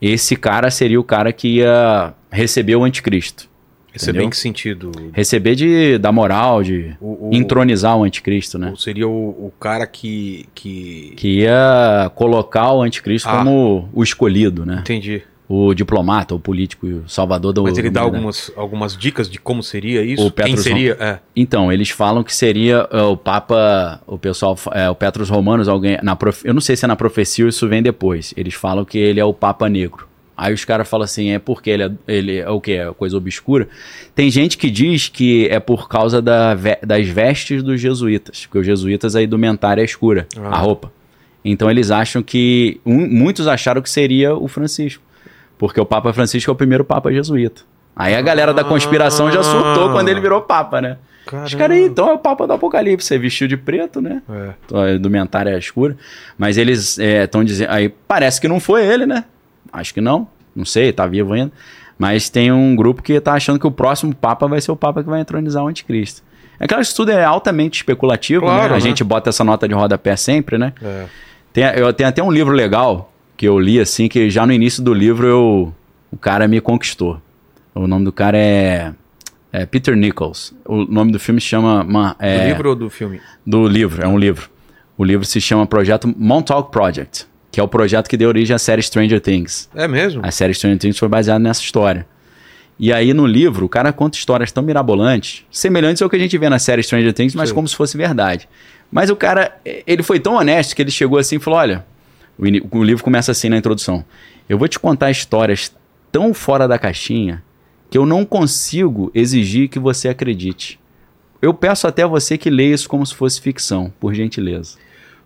C: Esse cara seria o cara que ia receber o anticristo.
A: Receber
C: entendeu?
A: em que sentido?
C: Receber de, da moral, de
A: O, o-
C: entronizar o anticristo, né?
A: Seria o, o cara que, que...
C: Que ia colocar o anticristo
A: Ah.
C: como o escolhido, né?
A: Entendi.
C: O diplomata, o político, o salvador do
A: Mas ele
C: da
A: dá algumas, algumas dicas de como seria isso?
C: O
A: Quem
C: Petrus
A: seria? É.
C: Então, eles falam que seria é, o Papa, o pessoal, é, o Petrus Romanos, alguém, na profe- eu não sei se é na profecia ou isso vem depois. Eles falam que ele é o Papa Negro. Aí os caras falam assim, é porque ele é, ele é o que? É coisa obscura. Tem gente que diz que é por causa da das vestes dos jesuítas, porque os jesuítas, a indumentária é escura,
A: Ah.
C: a roupa. Então eles acham que, um- muitos acharam que seria o Francisco, porque o Papa Francisco é o primeiro Papa jesuíta. Aí a galera da conspiração já surtou quando ele virou papa, né? Os caras então é o Papa do Apocalipse, você vestiu de preto, né?
A: É.
C: Indumentária é escura. Mas eles estão dizendo. Aí parece que não foi ele, né? Acho que não. Não sei, tá vivo ainda. Mas tem um grupo que tá achando que o próximo Papa vai ser o Papa que vai entronizar o anticristo. É claro que isso tudo é altamente especulativo,
A: Claro,
C: né? A
A: né?
C: gente bota essa nota de rodapé sempre, né?
A: É.
C: Tem, eu tenho até um livro legal que eu li assim, que já no início do livro eu, o cara me conquistou. O nome do cara é, é Peter Nichols. O nome do filme se chama. ma-
A: Do
C: é,
A: livro ou do filme?
C: do livro, é um livro. O livro se chama Projeto Montauk Project, que é o projeto que deu origem à série Stranger Things.
A: É mesmo?
C: A série Stranger Things foi baseada nessa história. E aí no livro, o cara conta histórias tão mirabolantes, semelhantes ao que a gente vê na série Stranger Things, mas
A: Sim.
C: como se fosse verdade. Mas o cara, ele foi tão honesto que ele chegou assim e falou: Olha, o, o livro começa assim na introdução. Eu vou te contar histórias tão fora da caixinha que eu não consigo exigir que você acredite. Eu peço até você que leia isso como se fosse ficção, por gentileza.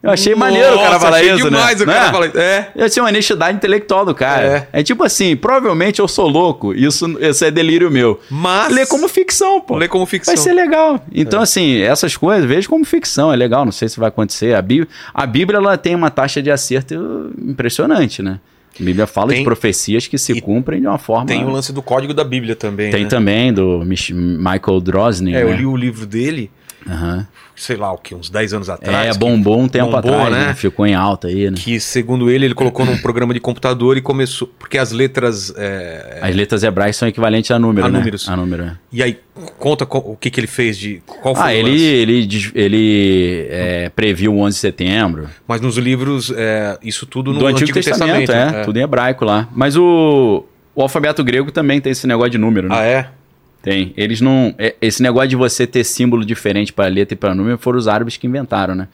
C: Eu achei maneiro o cara
A: Nossa,
C: falar
A: achei
C: isso,
A: demais
C: né?
A: o cara
C: Né?
A: falar isso. É.
C: Eu tinha uma honestidade intelectual do cara.
A: É.
C: É. tipo assim, provavelmente eu sou louco, isso, isso é delírio meu.
A: Mas.
C: Lê como ficção, pô.
A: Lê como ficção. É.
C: Vai ser legal. Então, assim, essas coisas, vejo como ficção, é legal, não sei se vai acontecer. A Bíblia, a Bíblia ela tem uma taxa de acerto impressionante, né? A Bíblia fala
A: Tem-
C: de profecias que se cumprem de uma forma.
A: Tem o lance do código da Bíblia também.
C: Tem
A: né?
C: também, do Mich- Michael Drosnin.
A: É, eu
C: né?
A: li o livro dele,
C: Aham.
A: sei lá o que, uns 10 anos atrás.
C: É, bombou um tempo
A: bombou,
C: atrás,
A: né?
C: né? Ficou em alta aí, né?
A: Que, segundo ele, ele colocou num programa de computador e começou. Porque as letras. é,
C: As letras hebraicas são equivalentes a número,
A: A
C: né?
A: números.
C: A número, é.
A: E aí, conta co- o que, que ele fez de. Qual foi
C: Ah,
A: o
C: ele, ele, ele é, previu o 11 de setembro.
A: Mas nos livros, é, isso tudo no
C: do Antigo, Testamento, é,
A: né?
C: Tudo em hebraico lá. Mas o, o alfabeto grego também tem esse negócio de número, né?
A: Ah, é?
C: Tem. Eles não. é- Esse negócio de você ter símbolo diferente para letra e para número foram os árabes que inventaram, né?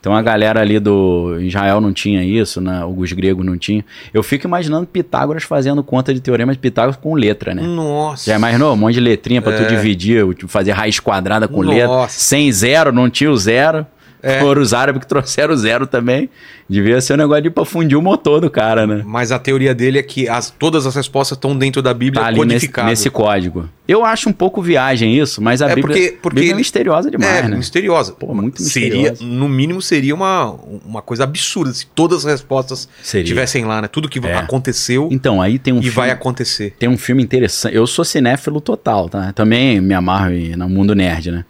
C: Então a galera ali do Israel não tinha isso, né? os gregos não tinham. Eu fico imaginando Pitágoras fazendo conta de teorema de Pitágoras com letra, né?
A: Nossa.
C: Já imaginou? Um monte de letrinha pra
A: É.
C: tu dividir, fazer raiz quadrada com letra.
A: Nossa.
C: Sem zero, não tinha o zero.
A: É.
C: Foram os árabes que trouxeram zero também. Devia ser um negócio de pra fundir o motor do cara, né?
A: Mas a teoria dele é que as- todas as respostas estão dentro da Bíblia
C: Tá ali nesse, nesse código. Eu acho um pouco viagem isso, mas a
A: É,
C: Bíblia,
A: porque- porque
C: Bíblia é
A: ele-
C: misteriosa demais,
A: é,
C: né?
A: misteriosa.
C: Pô, muito
A: seria,
C: misteriosa.
A: No mínimo, seria uma, uma coisa absurda se todas as respostas
C: Seria.
A: tivessem lá, né? Tudo que
C: É.
A: aconteceu
C: Então, aí tem um
A: e
C: filme,
A: vai acontecer.
C: tem um filme interessante. Eu sou cinéfilo total, tá? Também me amarro no mundo nerd, né?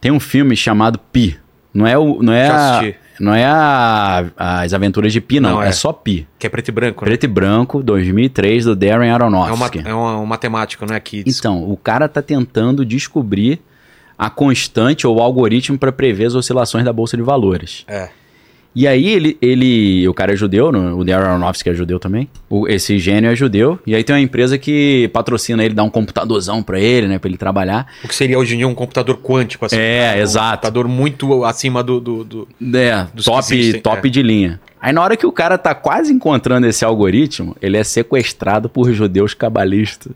C: Tem um filme chamado Pi. Não é o não é a, não é a- as aventuras de Pi, não,
A: Não,
C: é.
A: é.
C: só Pi.
A: Que é preto e branco, né?
C: Preto e branco, 2003 do Darren
A: É, uma,
C: Aronofsky.
A: é uma, um matemático, né? Que
C: Então, o cara tá tentando descobrir a constante ou o algoritmo para prever as oscilações da bolsa de valores.
A: É.
C: E aí ele, ele o cara é judeu, o Darren Aronofsky é judeu também. O- esse gênio é judeu. E aí tem uma empresa que patrocina ele, dá um computadorzão pra ele, né, para ele trabalhar.
A: O que seria hoje em dia um computador quântico, assim.
C: É,
A: um
C: exato.
A: computador muito acima do. do, do-
C: É, top,
A: existem,
C: top
A: é.
C: de linha. Aí na hora que o cara tá quase encontrando esse algoritmo, ele é sequestrado por judeus cabalistas.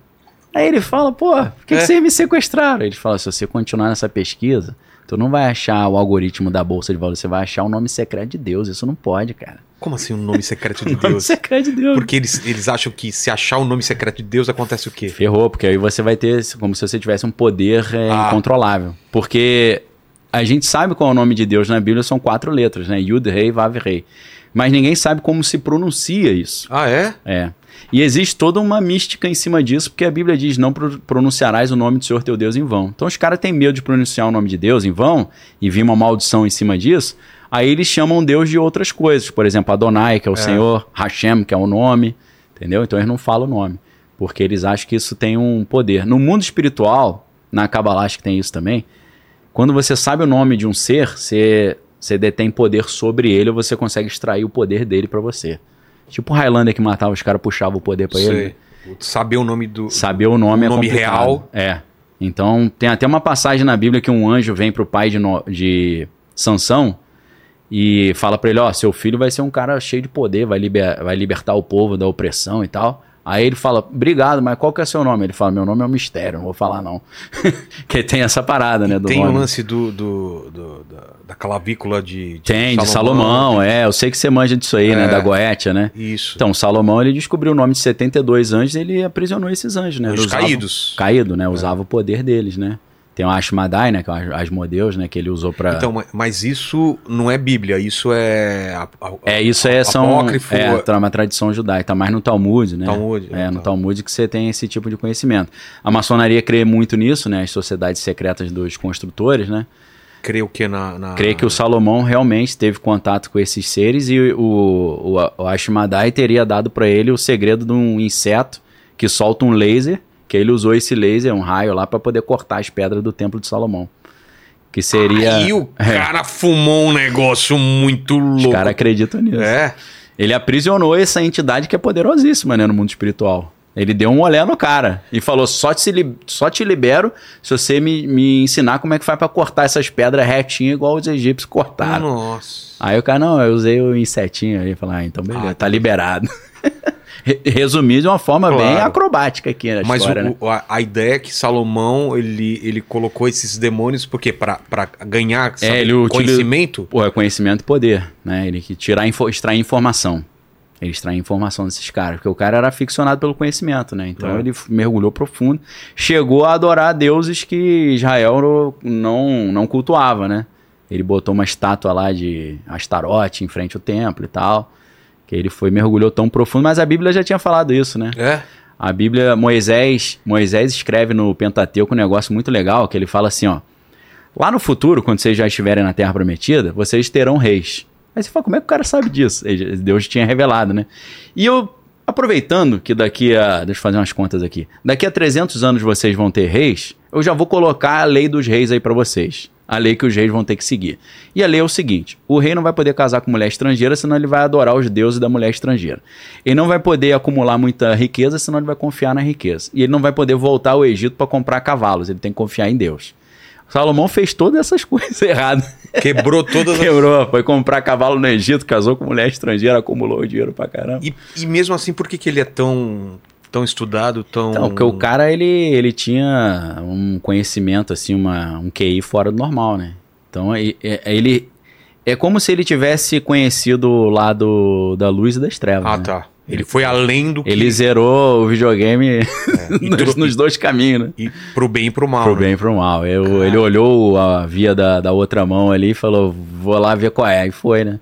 C: Aí ele fala, pô, por que,
A: É.
C: que vocês me sequestraram? Ele fala, se você continuar nessa pesquisa, tu não vai achar o algoritmo da Bolsa de Valores, você vai achar o nome secreto de Deus. Isso não pode, cara.
A: Como assim o nome secreto de
C: O nome
A: Deus?
C: secreto de Deus.
A: Porque eles, eles acham que se achar o nome secreto de Deus acontece o quê?
C: Ferrou, porque aí você vai ter como se você tivesse um poder é,
A: Ah.
C: incontrolável. Porque a gente sabe qual é o nome de Deus na Bíblia, são quatro letras, né? Yud, Rei, Vav, Rei. Mas ninguém sabe como se pronuncia isso.
A: Ah, é?
C: É. E existe toda uma mística em cima disso, porque a Bíblia diz: não pro- pronunciarás o nome do Senhor teu Deus em vão. Então os caras têm medo de pronunciar o nome de Deus em vão e vir uma maldição em cima disso. Aí eles chamam Deus de outras coisas. Por exemplo, Adonai, que é o Senhor, Hashem, que é o nome. Entendeu? Então eles não falam o nome. Porque eles acham que isso tem um poder. No mundo espiritual, na Kabbalah que tem isso também. Quando você sabe o nome de um ser, você, você detém poder sobre ele ou você consegue extrair o poder dele pra você. Tipo o Highlander que matava os caras, puxava o poder pra ele.
A: Sei. Saber o nome do.
C: Saber o nome
A: O
C: é
A: nome
C: complicado.
A: real.
C: É. Então, tem até uma passagem na Bíblia que um anjo vem pro pai de, no- de Sansão e fala pra ele, ó, seu filho vai ser um cara cheio de poder, vai, liber- vai libertar o povo da opressão e tal. Aí ele fala, obrigado, mas qual que é seu nome? Ele fala, meu nome é um mistério, não vou falar não. que tem essa parada, né,
A: Tem o
C: nome.
A: lance do, do- do- da, clavícula de, de
C: Tem, de Salomão, é. Eu sei que você manja disso aí, né?
A: É.
C: Da Goétia, né?
A: Isso.
C: Então, Salomão, ele descobriu o nome de 72 anjos e ele aprisionou esses anjos, né?
A: Os
C: usava-
A: caídos.
C: Caído, né? Usava o poder deles, né? Tem o Ashmadai, né? Que é o Asmodeus, né? Que ele usou pra...
A: Então, ma- mas isso não é Bíblia, isso é. a- a-
C: é, isso é, são...
A: apócrifo,
C: É, tá uma tradição judaica. Tá mais no Talmud, né?
A: Talmud,
C: É, no
A: tá.
C: Talmud que você tem esse tipo de conhecimento. A maçonaria crê muito nisso, né? As sociedades secretas dos construtores, né?
A: Creio que na. na...
C: Crê que o Salomão realmente teve contato com esses seres e o, o, o Ashmadai teria dado para ele o segredo de um inseto que solta um laser, que ele usou esse laser, um raio lá, para poder cortar as pedras do templo de Salomão. Que seria.
A: Aí o
C: É,
A: cara fumou um negócio muito
C: os
A: louco.
C: caras acreditam nisso.
A: É.
C: Ele aprisionou essa entidade que é poderosíssima né, no mundo espiritual. Ele deu um olé no cara e falou: só te, li- só te libero se você me, me ensinar como é que faz pra cortar essas pedras retinhas igual os egípcios cortaram.
A: Nossa.
C: Aí o cara, não, eu usei o insetinho aí. Falar, ah, então beleza,
A: Ah,
C: tá liberado. Re- Resumido de uma forma
A: Claro.
C: bem acrobática aqui na
A: Mas
C: história,
A: o-
C: né?
A: o- a, ideia é que Salomão ele, ele colocou esses demônios porque para ganhar sabe,
C: É, ele utiliza-
A: conhecimento.
C: Pô, é conhecimento e poder, né? Ele que tirar, info, extrair informação. Ele extrair informação desses caras. Porque o cara era aficionado pelo conhecimento, né? Então
A: É.
C: ele mergulhou profundo. Chegou a adorar deuses que Israel não, não cultuava, né? Ele botou uma estátua lá de Astarote em frente ao templo e tal. Que ele foi, mergulhou tão profundo. Mas a Bíblia já tinha falado isso, né?
A: É.
C: A Bíblia, Moisés, Moisés escreve no Pentateuco um negócio muito legal, que ele fala assim, ó. Lá no futuro, quando vocês já estiverem na Terra Prometida, vocês terão reis. Aí você fala, como é que o cara sabe disso? Deus tinha revelado, né? E eu, aproveitando que daqui a... Deixa eu fazer umas contas aqui. Daqui a 300 anos vocês vão ter reis, eu já vou colocar a lei dos reis aí pra vocês. A lei que os reis vão ter que seguir. E a lei é o seguinte: o rei não vai poder casar com mulher estrangeira, senão ele vai adorar os deuses da mulher estrangeira. Ele não vai poder acumular muita riqueza, senão ele vai confiar na riqueza. E ele não vai poder voltar ao Egito para comprar cavalos, ele tem que confiar em Deus. Salomão fez todas essas coisas erradas.
A: Quebrou todas as.
C: Quebrou, foi comprar cavalo no Egito, casou com mulher estrangeira, acumulou dinheiro pra caramba.
A: E, e mesmo assim, por que, que ele é tão, tão estudado, tão.
C: Então, porque o cara, ele, ele tinha um conhecimento, assim, uma, um QI fora do normal, né? Então, ele... É como se ele tivesse conhecido o lado da luz e das trevas,
A: Ah,
C: né?
A: tá. Ele foi além do que.
C: Ele zerou o videogame
A: e
C: nos, nos dois caminhos, né?
A: E pro bem e pro mal.
C: Pro
A: né?
C: bem e pro mal. Eu- ele olhou a via da, da outra mão ali e falou, vou lá ver qual é. E foi, né?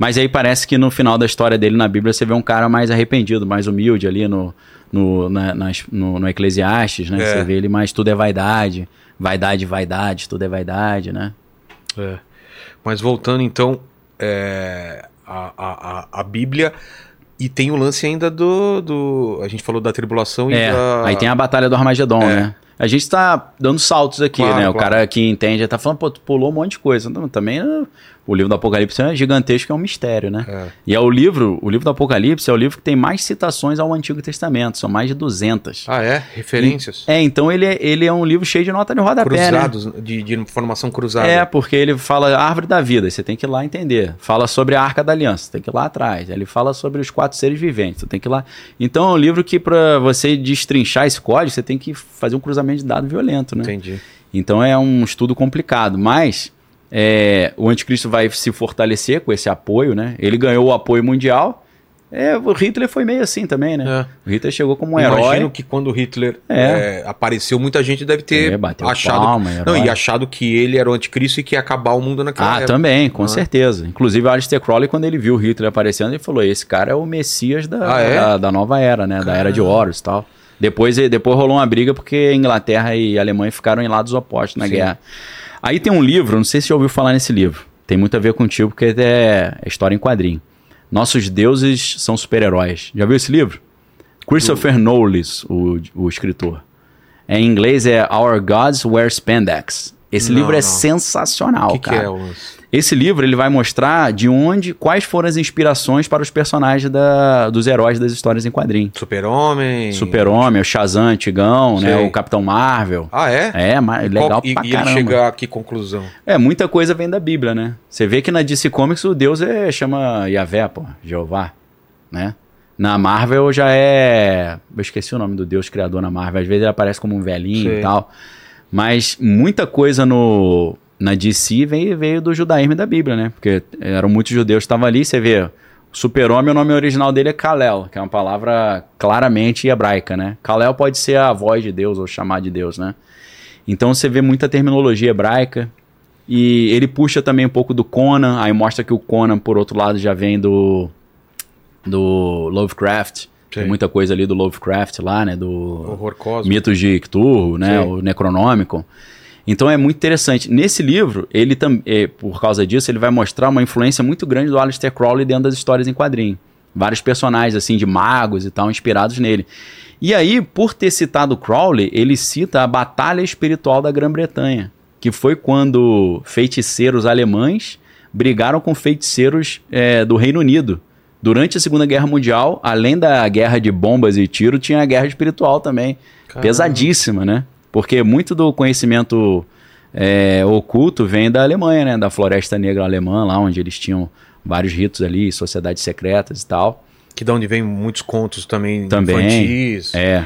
C: Mas aí parece que no final da história dele na Bíblia você vê um cara mais arrependido, mais humilde ali no, no, na- nas- no, no Eclesiastes, né?
A: É.
C: Você vê ele mais tudo é vaidade. Vaidade, vaidade, tudo é vaidade, né?
A: É. Mas voltando então é, a, a, a, Bíblia e tem o lance ainda do, do a gente falou da tribulação e
C: É,
A: da
C: aí tem a Batalha do Armagedon,
A: É.
C: né? A gente tá dando saltos aqui,
A: Claro,
C: né? O
A: claro.
C: cara que entende tá falando, pô, tu pulou um monte de coisa. Também né, o livro do Apocalipse é gigantesco, é um mistério, né?
A: É.
C: E é o livro, o livro do Apocalipse é o livro que tem mais citações ao Antigo Testamento, são mais de 200.
A: Ah, é? Referências?
C: É, então ele é, ele é um livro cheio de nota de rodapé, né?
A: Cruzados, de, de informação cruzada.
C: É, porque ele fala árvore da vida, você tem que ir lá entender. Fala sobre a arca da aliança, você tem que ir lá atrás. Ele fala sobre os quatro seres viventes, você tem que ir lá. Então é um livro que, para você destrinchar esse código, você tem que fazer um cruzamento de dados violento, né?
A: Entendi.
C: Então é um estudo complicado, mas é, o anticristo vai se fortalecer com esse apoio, né? Ele ganhou o apoio mundial. É, o Hitler foi meio assim também, né?
A: É.
C: O Hitler chegou como um
A: Imagino
C: herói.
A: que quando Hitler
C: É.
A: é, apareceu, muita gente deve ter
C: É,
A: achado.
C: palma,
A: não, e achado que ele era o anticristo e que ia acabar o mundo naquela
C: Ah,
A: época.
C: também, com
A: é?
C: certeza. Inclusive, o Aleister Crowley, quando ele viu o Hitler aparecendo, ele falou: esse cara é o Messias da,
A: Ah, é?
C: da, da nova era, né? Da era de Horus e tal. Depois, depois rolou uma briga porque Inglaterra e Alemanha ficaram em lados opostos na
A: Sim.
C: guerra. Aí tem um livro, não sei se você já ouviu falar nesse livro. Tem muito a ver contigo, porque é história em quadrinho. Nossos deuses são super-heróis. Já viu esse livro? Christopher Knowles, o, o escritor. Em inglês é Our Gods Wear Spandex. Esse
A: Não,
C: livro é
A: não.
C: sensacional,
A: que, que
C: cara.
A: é o lance?
C: Esse livro ele vai mostrar de onde, quais foram as inspirações para os personagens da, dos heróis das histórias em quadrinho.
A: Super-Homem.
C: Super-Homem, o Shazam antigão, né? O Capitão Marvel.
A: Ah, é?
C: É, mas legal
A: e,
C: pra
A: e ele
C: caramba.
A: chega a que conclusão?
C: É, muita coisa vem da Bíblia, né? Você vê que na DC Comics o Deus é, chama Yahvé, pô, Jeová, né? Na Marvel já é. Eu esqueci o nome do Deus criador na Marvel. Às vezes ele aparece como um velhinho
A: Sei.
C: e tal. Mas muita coisa no, na DC veio, veio do judaísmo e da Bíblia, né? Porque eram muitos judeus que estavam ali. Você vê, o super-homem, o nome original dele é Kalel, que é uma palavra claramente hebraica, né? Kalel pode ser a voz de Deus ou chamar de Deus, né? Então você vê muita terminologia hebraica. E ele puxa também um pouco do Conan, aí mostra que o Conan, por outro lado, já vem do, do Lovecraft. Tem
A: Sim.
C: muita coisa ali do Lovecraft lá, né? Do
A: Horror cósmico.
C: mitos de Cthulhu, né?
A: Sim.
C: O Necronômico. Então é muito interessante. Nesse livro, ele também, por causa disso, ele vai mostrar uma influência muito grande do Aleister Crowley dentro das histórias em quadrinho. Vários personagens, assim, de magos e tal, inspirados nele. E aí, por ter citado Crowley, ele cita a Batalha Espiritual da Grã-Bretanha, que foi quando feiticeiros alemães brigaram com feiticeiros eh, do Reino Unido. Durante a Segunda Guerra Mundial, além da guerra de bombas e tiro, tinha a guerra espiritual também.
A: Caramba.
C: Pesadíssima, né? Porque muito do conhecimento eh, oculto vem da Alemanha, né? Da Floresta Negra Alemã, lá onde eles tinham vários ritos ali, sociedades secretas e tal.
A: Que da onde vem muitos contos também,
C: Também.
A: infantis.
C: É.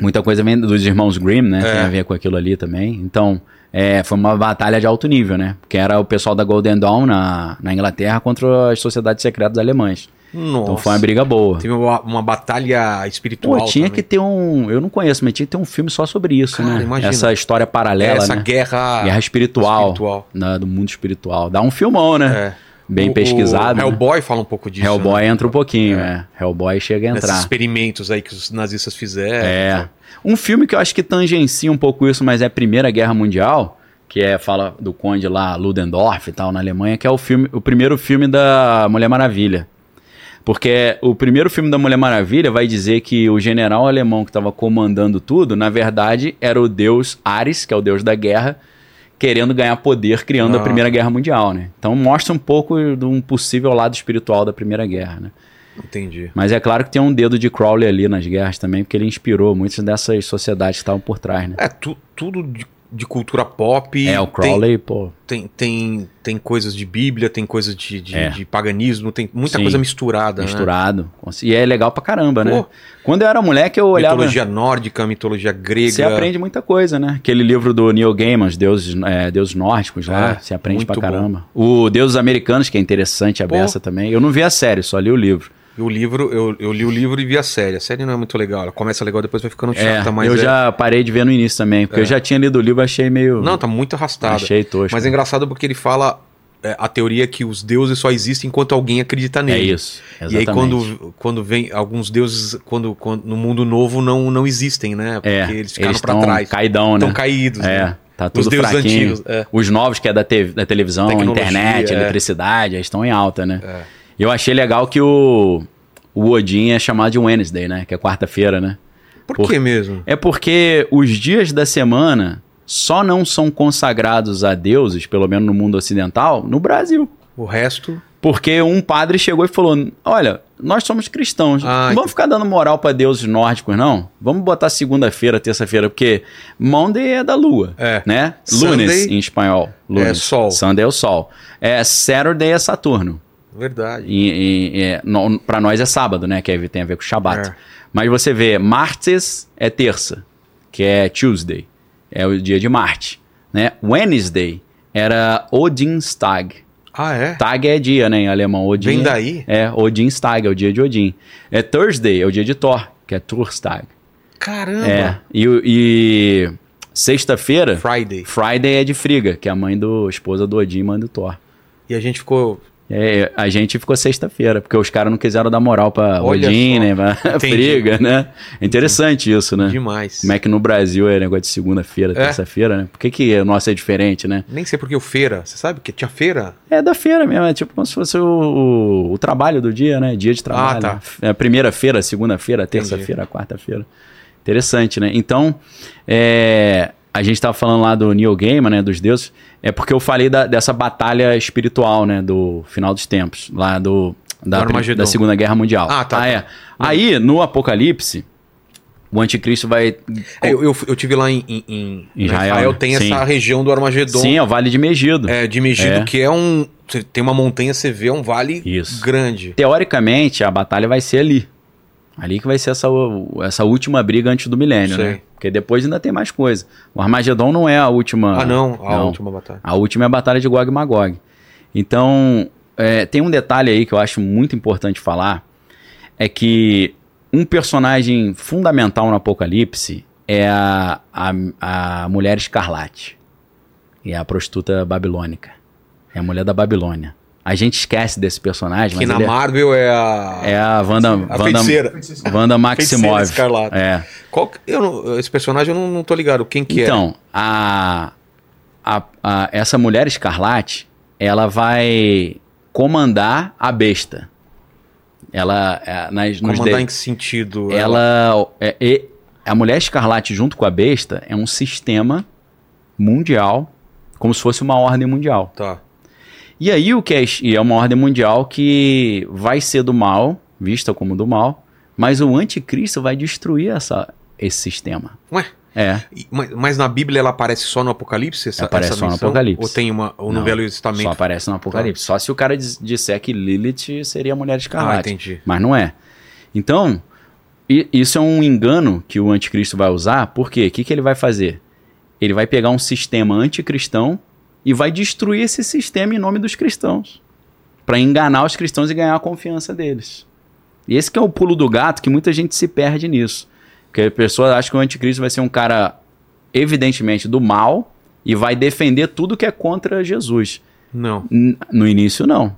C: Muita coisa vem dos irmãos Grimm, né?
A: É.
C: Tem a ver com aquilo ali também. Então, é, foi uma batalha de alto nível, né? Porque era o pessoal da Golden Dawn na, na Inglaterra contra as sociedades secretas alemãs.
A: Nossa.
C: Então foi uma briga boa.
A: Teve uma, uma batalha espiritual.
C: Pô, tinha
A: também.
C: que ter um. Eu não conheço, mas tinha que ter um filme só sobre isso,
A: Cara,
C: né?
A: imagina.
C: Essa história paralela,
A: Essa
C: né?
A: guerra.
C: Guerra espiritual,
A: espiritual.
C: na- do mundo espiritual. Dá um filmão, né?
A: É.
C: Bem
A: O-
C: pesquisado.
A: O
C: né?
A: Hellboy fala um pouco disso.
C: Hellboy
A: né?
C: entra um pouquinho, é. Hellboy chega a entrar.
A: experimentos aí que os nazistas fizeram.
C: É. Um filme que eu acho que tangencia um pouco isso, mas é a Primeira Guerra Mundial, que é fala do conde lá Ludendorff e tal na Alemanha, que é o filme, o primeiro filme da Mulher Maravilha. Porque o primeiro filme da Mulher Maravilha vai dizer que o general alemão que estava comandando tudo, na verdade, era o deus Ares, que é o deus da guerra, querendo ganhar poder, criando
A: Ah.
C: a Primeira Guerra Mundial, né? Então mostra um pouco de um possível lado espiritual da Primeira Guerra, né?
A: Entendi.
C: Mas é claro que tem um dedo de Crowley ali nas guerras também, porque ele inspirou muitas dessas sociedades que estavam por trás, né?
A: É, tu- tudo de, de cultura pop.
C: É, o
A: tem-
C: Crowley, pô.
A: Tem, tem, tem coisas de Bíblia, tem coisas de, de,
C: É.
A: de paganismo, tem muita
C: Sim.
A: coisa misturada. né?
C: Misturado. E é legal pra caramba, né?
A: Pô.
C: Quando eu era moleque, eu olhava.
A: Mitologia nórdica, mitologia grega.
C: Você aprende muita coisa, né? Aquele livro do Neil Gaiman, os deuses, é, deuses nórdicos lá,
A: É,
C: você aprende pra
A: bom.
C: caramba. O Deuses Americanos, que é interessante, a
A: Pô.
C: beça também. Eu não vi a série, só li o livro.
A: O livro, eu, eu li o livro e vi a série. A série não é muito legal. Ela começa legal, depois vai ficando
C: É,
A: chata, mas
C: eu
A: é-
C: já parei de ver no início também, porque eu já tinha lido o livro e achei meio.
A: Não, tá muito arrastada.
C: achei tosco.
A: Mas é engraçado porque ele fala é, a teoria que os deuses só existem enquanto alguém acredita
C: É
A: nele.
C: isso.
A: E aí
C: exatamente.
A: quando, quando vem alguns deuses quando, quando no mundo novo não, não existem, né? Porque
C: É,
A: eles ficaram pra
C: tão
A: trás.
C: caidão, né?
A: Estão caídos.
C: É,
A: né?
C: tá
A: Os
C: tudo
A: deuses
C: fraquinho.
A: antigos, é.
C: Os novos, que é da, te- da televisão, internet,
A: é.
C: eletricidade, eles estão em alta, né?
A: É.
C: Eu achei legal que o, o Odin é chamado de Wednesday, né? Que é quarta-feira, né?
A: Por,
C: Por-
A: que mesmo?
C: É porque os dias da semana só não são consagrados a deuses, pelo menos no mundo ocidental, no Brasil.
A: O resto.
C: Porque um padre chegou e falou: Olha, nós somos cristãos.
A: Ah,
C: não vamos ficar dando moral para deuses nórdicos, não. Vamos botar segunda-feira, terça-feira, porque Monday é da lua.
A: É.
C: Né?
A: Sunday
C: Lunes em espanhol. Lunes.
A: sol.
C: Sunday é o sol. É, Saturday é Saturno.
A: Verdade.
C: E, e, é, para nós é sábado, né? Que tem a ver com Shabat.
A: É.
C: Mas você vê, Martes é terça, que é Tuesday. É o dia de Marte. Né? Wednesday era Odinstag.
A: Ah, é?
C: Tag é dia, né, em alemão. Odin
A: Vem daí?
C: É, Odinstag, é o dia de Odin. É Thursday, é o dia de Thor, que é Thurstag.
A: Caramba.
C: É. E, o- e sexta-feira,
A: Friday.
C: Friday é de Friga, que é a mãe do esposa do Odin, mãe do Thor.
A: E a gente ficou.
C: É, a gente ficou sexta-feira, porque os caras não quiseram dar moral pra
A: Olha
C: Odin, né? Pra
A: Entendi.
C: Friga, né? Interessante isso, né?
A: demais.
C: Como é que no Brasil é negócio de segunda-feira,
A: É.
C: terça-feira, né? Por que, que o nosso é diferente, né?
A: Nem sei porque o feira. Você sabe que tinha feira?
C: É da feira mesmo, é tipo como se fosse o, o, o trabalho do dia, né? Dia de trabalho.
A: Ah, tá.
C: É primeira-feira, segunda-feira, terça-feira, quarta-feira. Interessante, né? Então, é, a gente tava falando lá do Neil Gaiman, né? Dos deuses. É porque eu falei da- dessa batalha espiritual, né? Do final dos tempos, lá do... Da, da Segunda Guerra Mundial.
A: Ah, tá, tá.
C: é. Aí, no Apocalipse, O anticristo vai.
A: É, eu, eu, eu tive lá em, em, em
C: Em Israel,
A: tem
C: sim.
A: essa região do Armagedon.
C: Sim, é o Vale de Megido.
A: É, de Megido,
C: É.
A: que é um. você Tem uma montanha, você vê é um vale
C: Isso.
A: grande.
C: Teoricamente, a batalha vai ser ali. Ali que vai ser essa, essa última briga antes do milênio,
A: Sei.
C: né? Porque depois ainda tem mais coisa. O Armagedon não é a última.
A: Ah, não, a última batalha.
C: A última é a batalha de Gog e Magog. Então, é, tem um detalhe aí que eu acho muito importante falar. É que um personagem fundamental no Apocalipse é a, a, a mulher escarlate. E é a prostituta babilônica. É a mulher da Babilônia. A gente esquece desse personagem,
A: Que na
C: é-
A: Marvel é a.
C: é a Wanda,
A: a
C: Wanda,
A: feiticeira.
C: Wanda Maximov.
A: Feiticeira.
C: É.
A: Qual eu não- esse personagem eu não, não tô ligado. Quem que é?
C: Então, a, a, a- essa mulher escarlate, ela vai comandar a besta. Ela, é, nas,
A: Comandar
C: de-
A: em que sentido?
C: ela, é, é- a mulher escarlate junto com a besta é um sistema mundial, como se fosse uma ordem mundial.
A: Tá.
C: E aí o que é, e é uma ordem mundial que vai ser do mal, vista como do mal, mas o anticristo vai destruir essa, esse sistema.
A: Ué,
C: É.
A: mas, mas na Bíblia ela aparece só no Apocalipse? Essa,
C: Aparece
A: essa
C: só no
A: menção?
C: Apocalipse.
A: Ou tem uma. Ou no
C: Não,
A: Velho
C: Só
A: Testamento?
C: aparece no Apocalipse. Só se o cara dis- disser que Lilith seria a mulher
A: Ah,
C: escarlate.
A: entendi.
C: mas não é. Então, isso é um engano que o anticristo vai usar. Por quê? O que, que ele vai fazer? Ele vai pegar um sistema anticristão e vai destruir esse sistema em nome dos cristãos. Para enganar os cristãos e ganhar a confiança deles. E esse que é o pulo do gato que muita gente se perde nisso. Porque a pessoa acha que o anticristo vai ser um cara evidentemente do mal e vai defender tudo que é contra Jesus.
A: Não.
C: N- No início, não.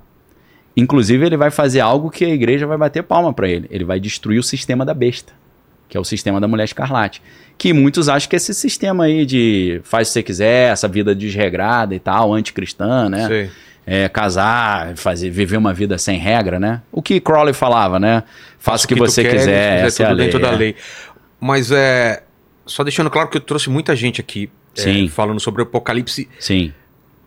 C: Inclusive, ele vai fazer algo que a igreja vai bater palma para ele. Ele vai destruir o sistema da besta, que é o sistema da mulher escarlate. Que muitos acham que esse sistema aí de faz o que você quiser, essa vida desregrada e tal, anticristã, né?
A: Sei.
C: É, casar, fazer, viver uma vida sem regra, né? O que Crowley falava, né? Faça o que,
A: tu
C: você quiser, essa é a lei.
A: dentro da
C: é.
A: lei. Mas é. Só deixando claro que eu trouxe muita gente aqui é,
C: Sim.
A: falando sobre o Apocalipse.
C: Sim.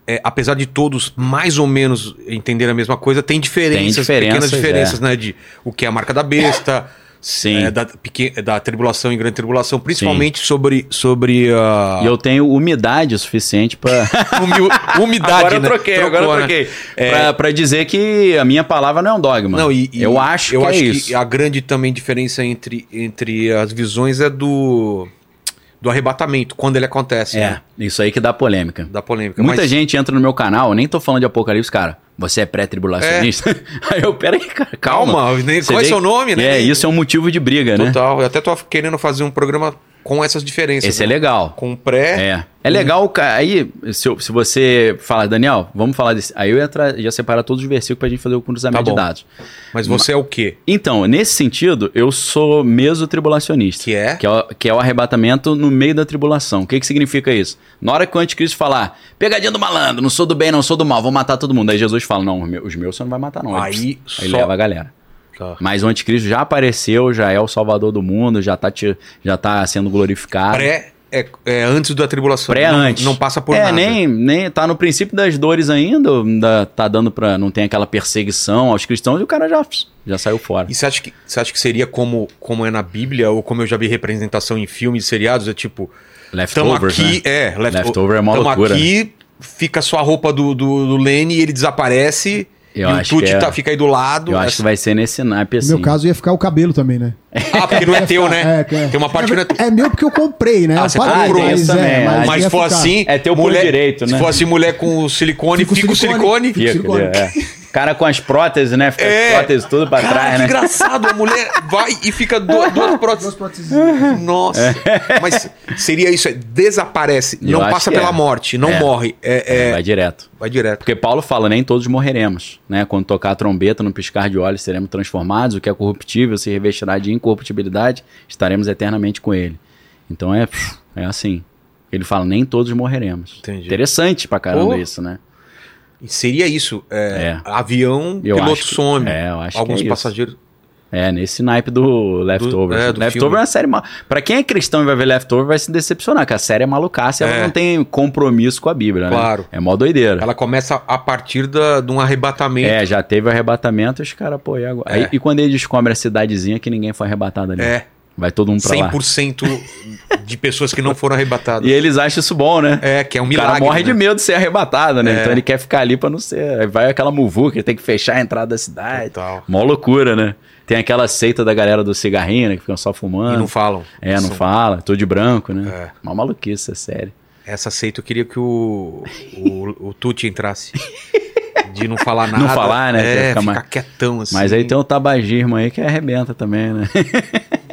A: É, apesar de todos mais ou menos entenderem a mesma coisa, tem diferenças,
C: Tem diferenças,
A: pequenas diferenças,
C: é.
A: né? De o que é a marca da besta,
C: Sim.
A: é, da, pequen- da tribulação e grande tribulação, principalmente sobre, sobre a
C: E eu tenho umidade suficiente para
A: umi- umidade.
C: agora eu
A: né?
C: troquei,
A: Trocou,
C: agora eu
A: né?
C: troquei.
A: É,
C: Pra, pra dizer que a minha palavra não é um dogma.
A: Não, e, e
C: eu acho
A: eu
C: que
A: acho
C: é
A: que a grande também diferença entre, entre as visões é do do arrebatamento, quando ele acontece,
C: É,
A: né?
C: isso aí que dá polêmica.
A: da polêmica.
C: Muita
A: Mas-
C: gente entra no meu canal, nem tô falando de apocalipse, cara. Você é pré-tribulacionista? Aí eu, peraí, cara, calma.
A: Calma, nem- qual é
C: vê
A: seu nome, né?
C: É, isso é um motivo de briga, né?
A: Total. Eu até tô querendo fazer um programa com essas diferenças.
C: Esse é
A: né?
C: legal.
A: Com pré.
C: É. É legal, aí, se, se você falar, Daniel, vamos falar desse. Aí eu ia já separar todos os versículos pra gente fazer o cruzamento
A: Tá
C: de dados.
A: Mas você é o quê?
C: Então, nesse sentido, eu sou mesotribulacionista.
A: Que é?
C: Que é, o, que é o arrebatamento no meio da tribulação. O que, que significa isso? Na hora que o anticristo falar, pegadinha do malandro, não sou do bem, não sou do mal, vou matar todo mundo. Aí Jesus fala, não, os meus, os meus você não vai matar não.
A: Aí
C: aí
A: só-
C: leva a galera.
A: Tá.
C: Mas o anticristo já apareceu, já é o salvador do mundo, já tá, te- já tá sendo glorificado.
A: Pré é, é antes da tribulação.
C: Pré
A: não,
C: antes.
A: Não passa por
C: é,
A: nada.
C: nem, nem tá no princípio das dores ainda, ainda tá dando pra. não tem aquela perseguição aos cristãos e o cara já, já saiu fora.
A: E você acha que, você acha que seria como, como é na Bíblia, ou como eu já vi representação em filmes e seriados? É tipo, tamo
C: Leftovers,
A: aqui,
C: né?
A: é, left-
C: Leftover é uma loucura.
A: aqui, fica só a roupa do, do, do Lenny e ele desaparece.
C: Eu
A: e o
C: acho
A: Tuti
C: que é-
A: tá, fica aí do lado.
C: Eu acho
A: Essa-
C: que vai ser nesse naipe
B: No
C: assim.
B: meu caso ia ficar o cabelo também, né?
A: Ah, porque não é teu, né?
B: É, é-
A: Tem uma parte que não é
B: É meu porque eu comprei, né?
A: Ah, você
B: paguei,
A: comprou.
B: mas,
C: Isso
B: é, mas
A: Mas se for
B: ficar.
A: assim.
C: É teu
A: mulher,
C: direito, né?
A: Se for assim, mulher com silicone,
B: Fica o
A: fica o silicone.
B: silicone.
C: Fica,
B: silicone.
C: É. Cara com as próteses, né? Fica
A: É.
C: as próteses tudo pra
A: Cara,
C: trás,
A: que
C: né?
A: engraçado. A mulher vai e fica duas, duas próteses. Nossa. Mas seria isso, é, desaparece,
C: Eu
A: não passa pela
C: é.
A: morte, não
C: É.
A: morre. É, é-
C: Vai direto.
A: vai direto.
C: Porque Paulo fala, nem todos morreremos, né? Quando tocar a trombeta, no piscar de olhos, seremos transformados. O que é corruptível se revestirá de incorruptibilidade, estaremos eternamente com ele. Então é, é assim. Ele fala, nem todos morreremos.
A: Entendi.
C: Interessante pra caramba
A: Pô.
C: isso, né?
A: Seria isso. é,
C: É.
A: Avião,
C: Eu
A: piloto
C: que-
A: some.
C: é, eu acho que
A: Alguns
C: é isso.
A: passageiros.
C: É, nesse naipe do Leftover.
A: é, do
C: Leftover
A: filme.
C: é uma série mal. Pra quem é cristão e vai ver Leftover, vai se decepcionar, que a série é malucaça e
A: É.
C: ela não tem compromisso com a Bíblia, né?
A: Claro.
C: É mó doideira.
A: Ela começa a partir da, de um arrebatamento.
C: É, já teve arrebatamento, os caras, pô, e agora?
A: É.
C: Aí- e quando ele descobre a cidadezinha que ninguém foi arrebatado ali?
A: É.
C: Vai todo mundo pra lá.
A: 100% de pessoas que não foram arrebatadas.
C: E eles acham isso bom, né?
A: É, que é um
C: O
A: milagre.
C: cara morre de
A: né?
C: medo de ser arrebatado, né?
A: É.
C: Então ele quer ficar ali pra não ser. Aí vai aquela muvuca, ele tem que fechar a entrada da cidade.
A: Total.
C: Mó loucura, né? Tem aquela seita da galera do cigarrinho, né? Que ficam só fumando.
A: E não falam.
C: É, não
A: São-
C: fala, tô de branco, né?
A: É.
C: Uma maluquice, é sério.
A: Essa seita eu queria que o, o, o Tuti entrasse. De não falar nada.
C: Não falar, né?
A: É, ficar,
C: ficar mais-
A: quietão assim.
C: Mas aí tem o tabagismo aí que arrebenta também, né?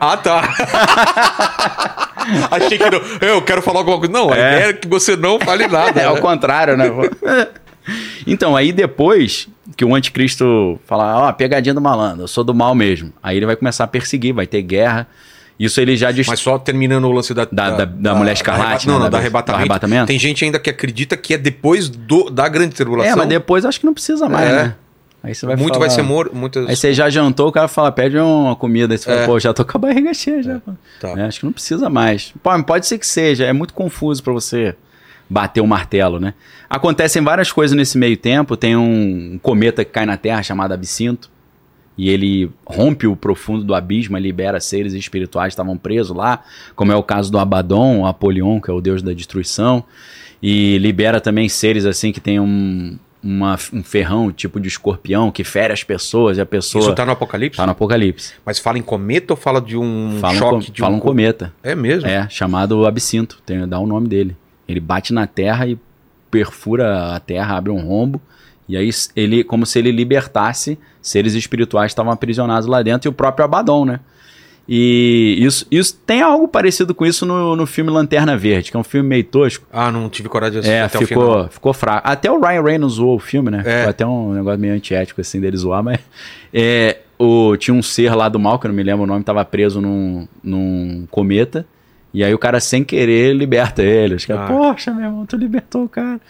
A: Ah, tá. Achei que não. Eu quero falar alguma coisa. Não, a
C: É.
A: ideia é que você não fale nada.
C: É ao contrário, né? então, aí depois que o anticristo falar, ó, pegadinha do malandro, eu sou do mal mesmo. Aí ele vai começar a perseguir, vai ter guerra. Isso ele já dest...
A: Mas só terminando o lance da...
C: Da- da- da mulher escarlate,
A: Não,
C: né?
A: não,
C: Da-
A: da arrebatamento.
C: arrebatamento.
A: Tem gente ainda que acredita que é depois do, da grande tribulação.
C: É, mas depois acho que não precisa mais,
A: É.
C: né? Aí você vai
A: Muito
C: falar-
A: vai ser morto. Muitas...
C: Aí você já jantou, o cara fala, pede uma comida. Aí você fala,
A: É.
C: pô, já tô com a barriga cheia já. pô.
A: Tá.
C: É, acho que não precisa mais. Pô, pode ser que seja, é muito confuso pra você bater o martelo, né? Acontecem várias coisas nesse meio tempo. Tem um cometa que cai na Terra chamado Absinto. E ele rompe o profundo do abismo e libera seres espirituais que estavam presos lá, como é o caso do Abaddon, Apolion, que é o deus da destruição. E libera também seres assim que tem um, uma- um ferrão, tipo de escorpião, que fere as pessoas e a pessoa.
A: Isso tá no Apocalipse?
C: Tá no Apocalipse.
A: Mas fala em cometa ou fala de um
C: Fala um,
A: choque?
C: com-
A: de
C: fala um
A: co-
C: cometa.
A: É mesmo?
C: É, chamado Absinto. Tem, dá o nome dele. Ele bate na terra e perfura a terra, abre um rombo. E aí ele, como se ele libertasse seres espirituais que estavam aprisionados lá dentro e o próprio Abaddon, né? E isso, isso tem algo parecido com isso no, no filme Lanterna Verde, que é um filme meio tosco.
A: Ah, não tive coragem de assistir
C: É,
A: até o final.
C: ficou, ficou fraco. Até o Ryan Reynolds zoou o filme, né?
A: É.
C: Ficou até um negócio meio antiético assim dele zoar, mas. É, o, tinha um ser lá do mal, que eu não me lembro o nome, tava preso num, num cometa. E aí o cara, sem querer, liberta ele. Os caras,
A: Ah.
C: poxa, meu irmão, tu libertou o cara.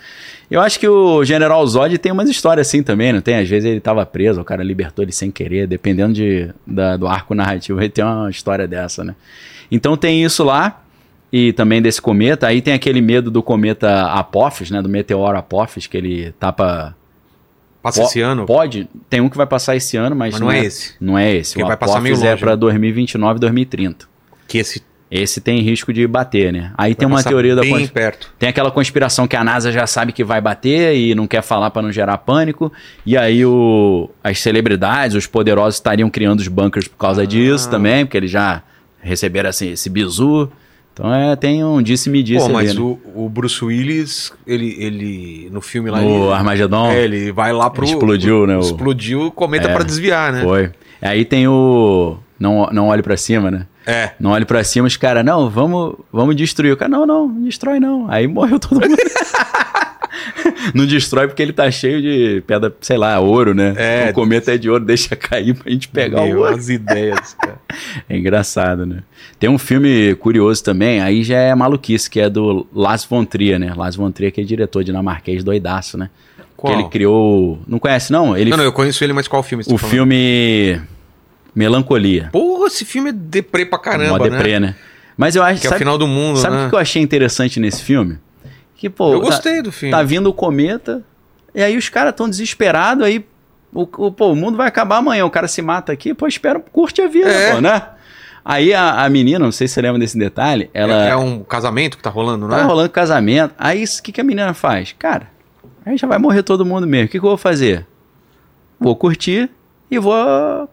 C: Eu acho que o General Zod tem umas histórias assim também, não tem? Às vezes ele tava preso, o cara libertou ele sem querer, dependendo de, da- do arco narrativo, ele tem uma história dessa, né? Então tem isso lá, e também desse cometa. Aí tem aquele medo do cometa Apophis, né? Do meteoro Apophis, que ele tapa...
A: Passa
C: po-
A: esse ano?
C: Pode, tem um que vai passar esse ano, mas,
A: Mas não é esse.
C: Não é esse.
A: Porque
C: o
A: vai passar meio
C: Apophis é
A: longe,
C: pra
A: né?
C: 2029, 2030.
A: Que esse
C: Esse tem risco de bater, né? Aí tem
A: vai
C: uma
A: passar
C: teoria da cons-
A: perto.
C: tem aquela conspiração que a NASA já sabe que vai bater e não quer falar para não gerar pânico. E aí o, as celebridades, os poderosos estariam criando os bunkers por causa
A: Ah.
C: disso também, porque eles já receberam assim, esse bizu. Então é, tem um disse-me-disse
A: Pô,
C: ali,
A: mas
C: né?
A: o, o Bruce Willis, ele, ele no filme lá...
C: No
A: ele,
C: Armagedon
A: é, ele vai lá pro...
C: explodiu, né, o-
A: Explodiu o cometa
C: É.
A: pra desviar, né?
C: foi. Aí tem o... Não, não olhe para cima, né?
A: É.
C: Não olhe pra cima, os caras, não, vamos, vamos destruir. O cara, não, não, não destrói não. Aí morreu todo mundo. não destrói porque ele tá cheio de pedra, sei lá, ouro, né?
A: É.
C: O cometa é de ouro, deixa cair pra gente pegar
A: Meu,
C: o ouro.
A: as ideias, cara.
C: É engraçado, né? Tem um filme curioso também, aí já é maluquice, que é do Lars von Trier, né? Lars von Trier que é diretor dinamarquês doidaço, né?
A: Qual?
C: Que ele criou... Não conhece, não? Ele...
A: Não, não, eu conheço ele, mas qual filme
C: o
A: tá falando?
C: filme Melancolia.
A: Porra, esse filme é deprê pra caramba, né?
C: deprê, né? Mas eu acho
A: Que é o final do mundo,
C: Sabe o
A: né?
C: que eu achei interessante nesse filme? Que, pô,
A: Eu
C: tá-
A: gostei do filme.
C: Tá vindo o cometa, e aí os caras tão desesperados, aí o, o- pô, o mundo vai acabar amanhã, o cara se mata aqui, pô, espera, curte a vida,
A: É.
C: pô, né? Aí a, a menina, não sei se você lembra desse detalhe, ela
A: É, é um casamento que tá rolando,
C: tá
A: né?
C: rolando casamento, aí o que, que a menina faz? Cara, aí já vai morrer todo mundo mesmo, o que, que eu vou fazer? Vou curtir e vou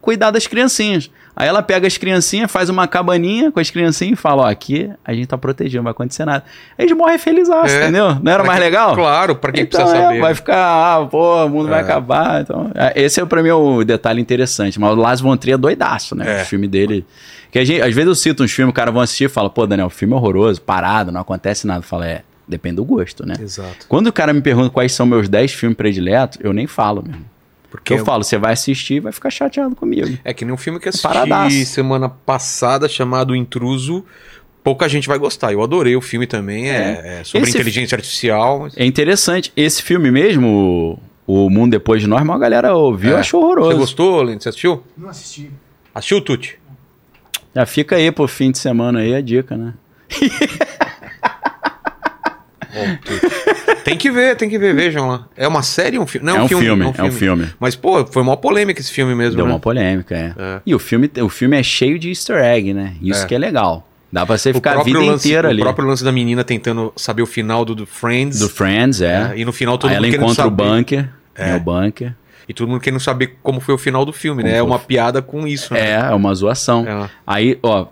C: cuidar das criancinhas. Aí ela pega as criancinhas, faz uma cabaninha com as criancinhas e fala: Ó, aqui a gente tá protegido, não vai acontecer nada. Aí eles morrem felizes,
A: É.
C: entendeu? Não era mais legal?
A: Claro, pra quem
C: então,
A: precisa
C: é,
A: saber.
C: vai ficar, ah, pô, o mundo vai
A: É.
C: acabar. Então, é, esse é pra mim o detalhe interessante. Mas o Lars von Trier é doidaço, né?
A: É.
C: O filme dele. Que a gente, às vezes eu cito uns filmes, o cara vão assistir e fala, pô, Daniel, o filme é horroroso, parado, não acontece nada. Fala, é, depende do gosto, né?
A: Exato.
C: Quando o cara me pergunta quais são meus 10 filmes prediletos, eu nem falo mesmo. Porque
A: Porque
C: eu falo, você vai assistir e vai ficar chateado comigo.
A: É que nem um filme que eu assisti
C: Paradaço.
A: semana passada chamado O Intruso. Pouca gente vai gostar. Eu adorei o filme também. É, é sobre
C: Esse-
A: inteligência artificial.
C: É interessante. Esse filme mesmo, o, Mundo Depois de Nós, uma galera ouviu e
A: É.
C: achou
A: Você
C: horroroso.
A: gostou, Lene? Você assistiu?
B: Não assisti.
A: Assistiu, Tuti?
C: Já fica aí pro fim de semana aí a dica, né?
A: Tem que ver, tem que ver, vejam lá. É uma série ou um filme? Não,
C: É um filme, é um filme.
A: Mas, pô, foi uma polêmica esse filme mesmo,
C: Deu
A: né?
C: uma polêmica, é.
A: É.
C: E o filme, o filme é cheio de easter egg, né? Isso
A: É.
C: que é legal. Dá pra você
A: O
C: ficar a vida
A: lance,
C: inteira
A: o
C: ali.
A: próprio lance da menina tentando saber o final do, do Friends.
C: Do Friends, é.
A: É, e no final todo
C: Aí ela
A: mundo querendo
C: encontra o
A: saber.
C: bunker. É.
A: É.
C: o bunker.
A: E todo mundo querendo saber como foi o final do filme,
C: Como
A: né? É
C: o
A: uma piada com isso, né?
C: É, é uma zoação.
A: É.
C: Aí, ó,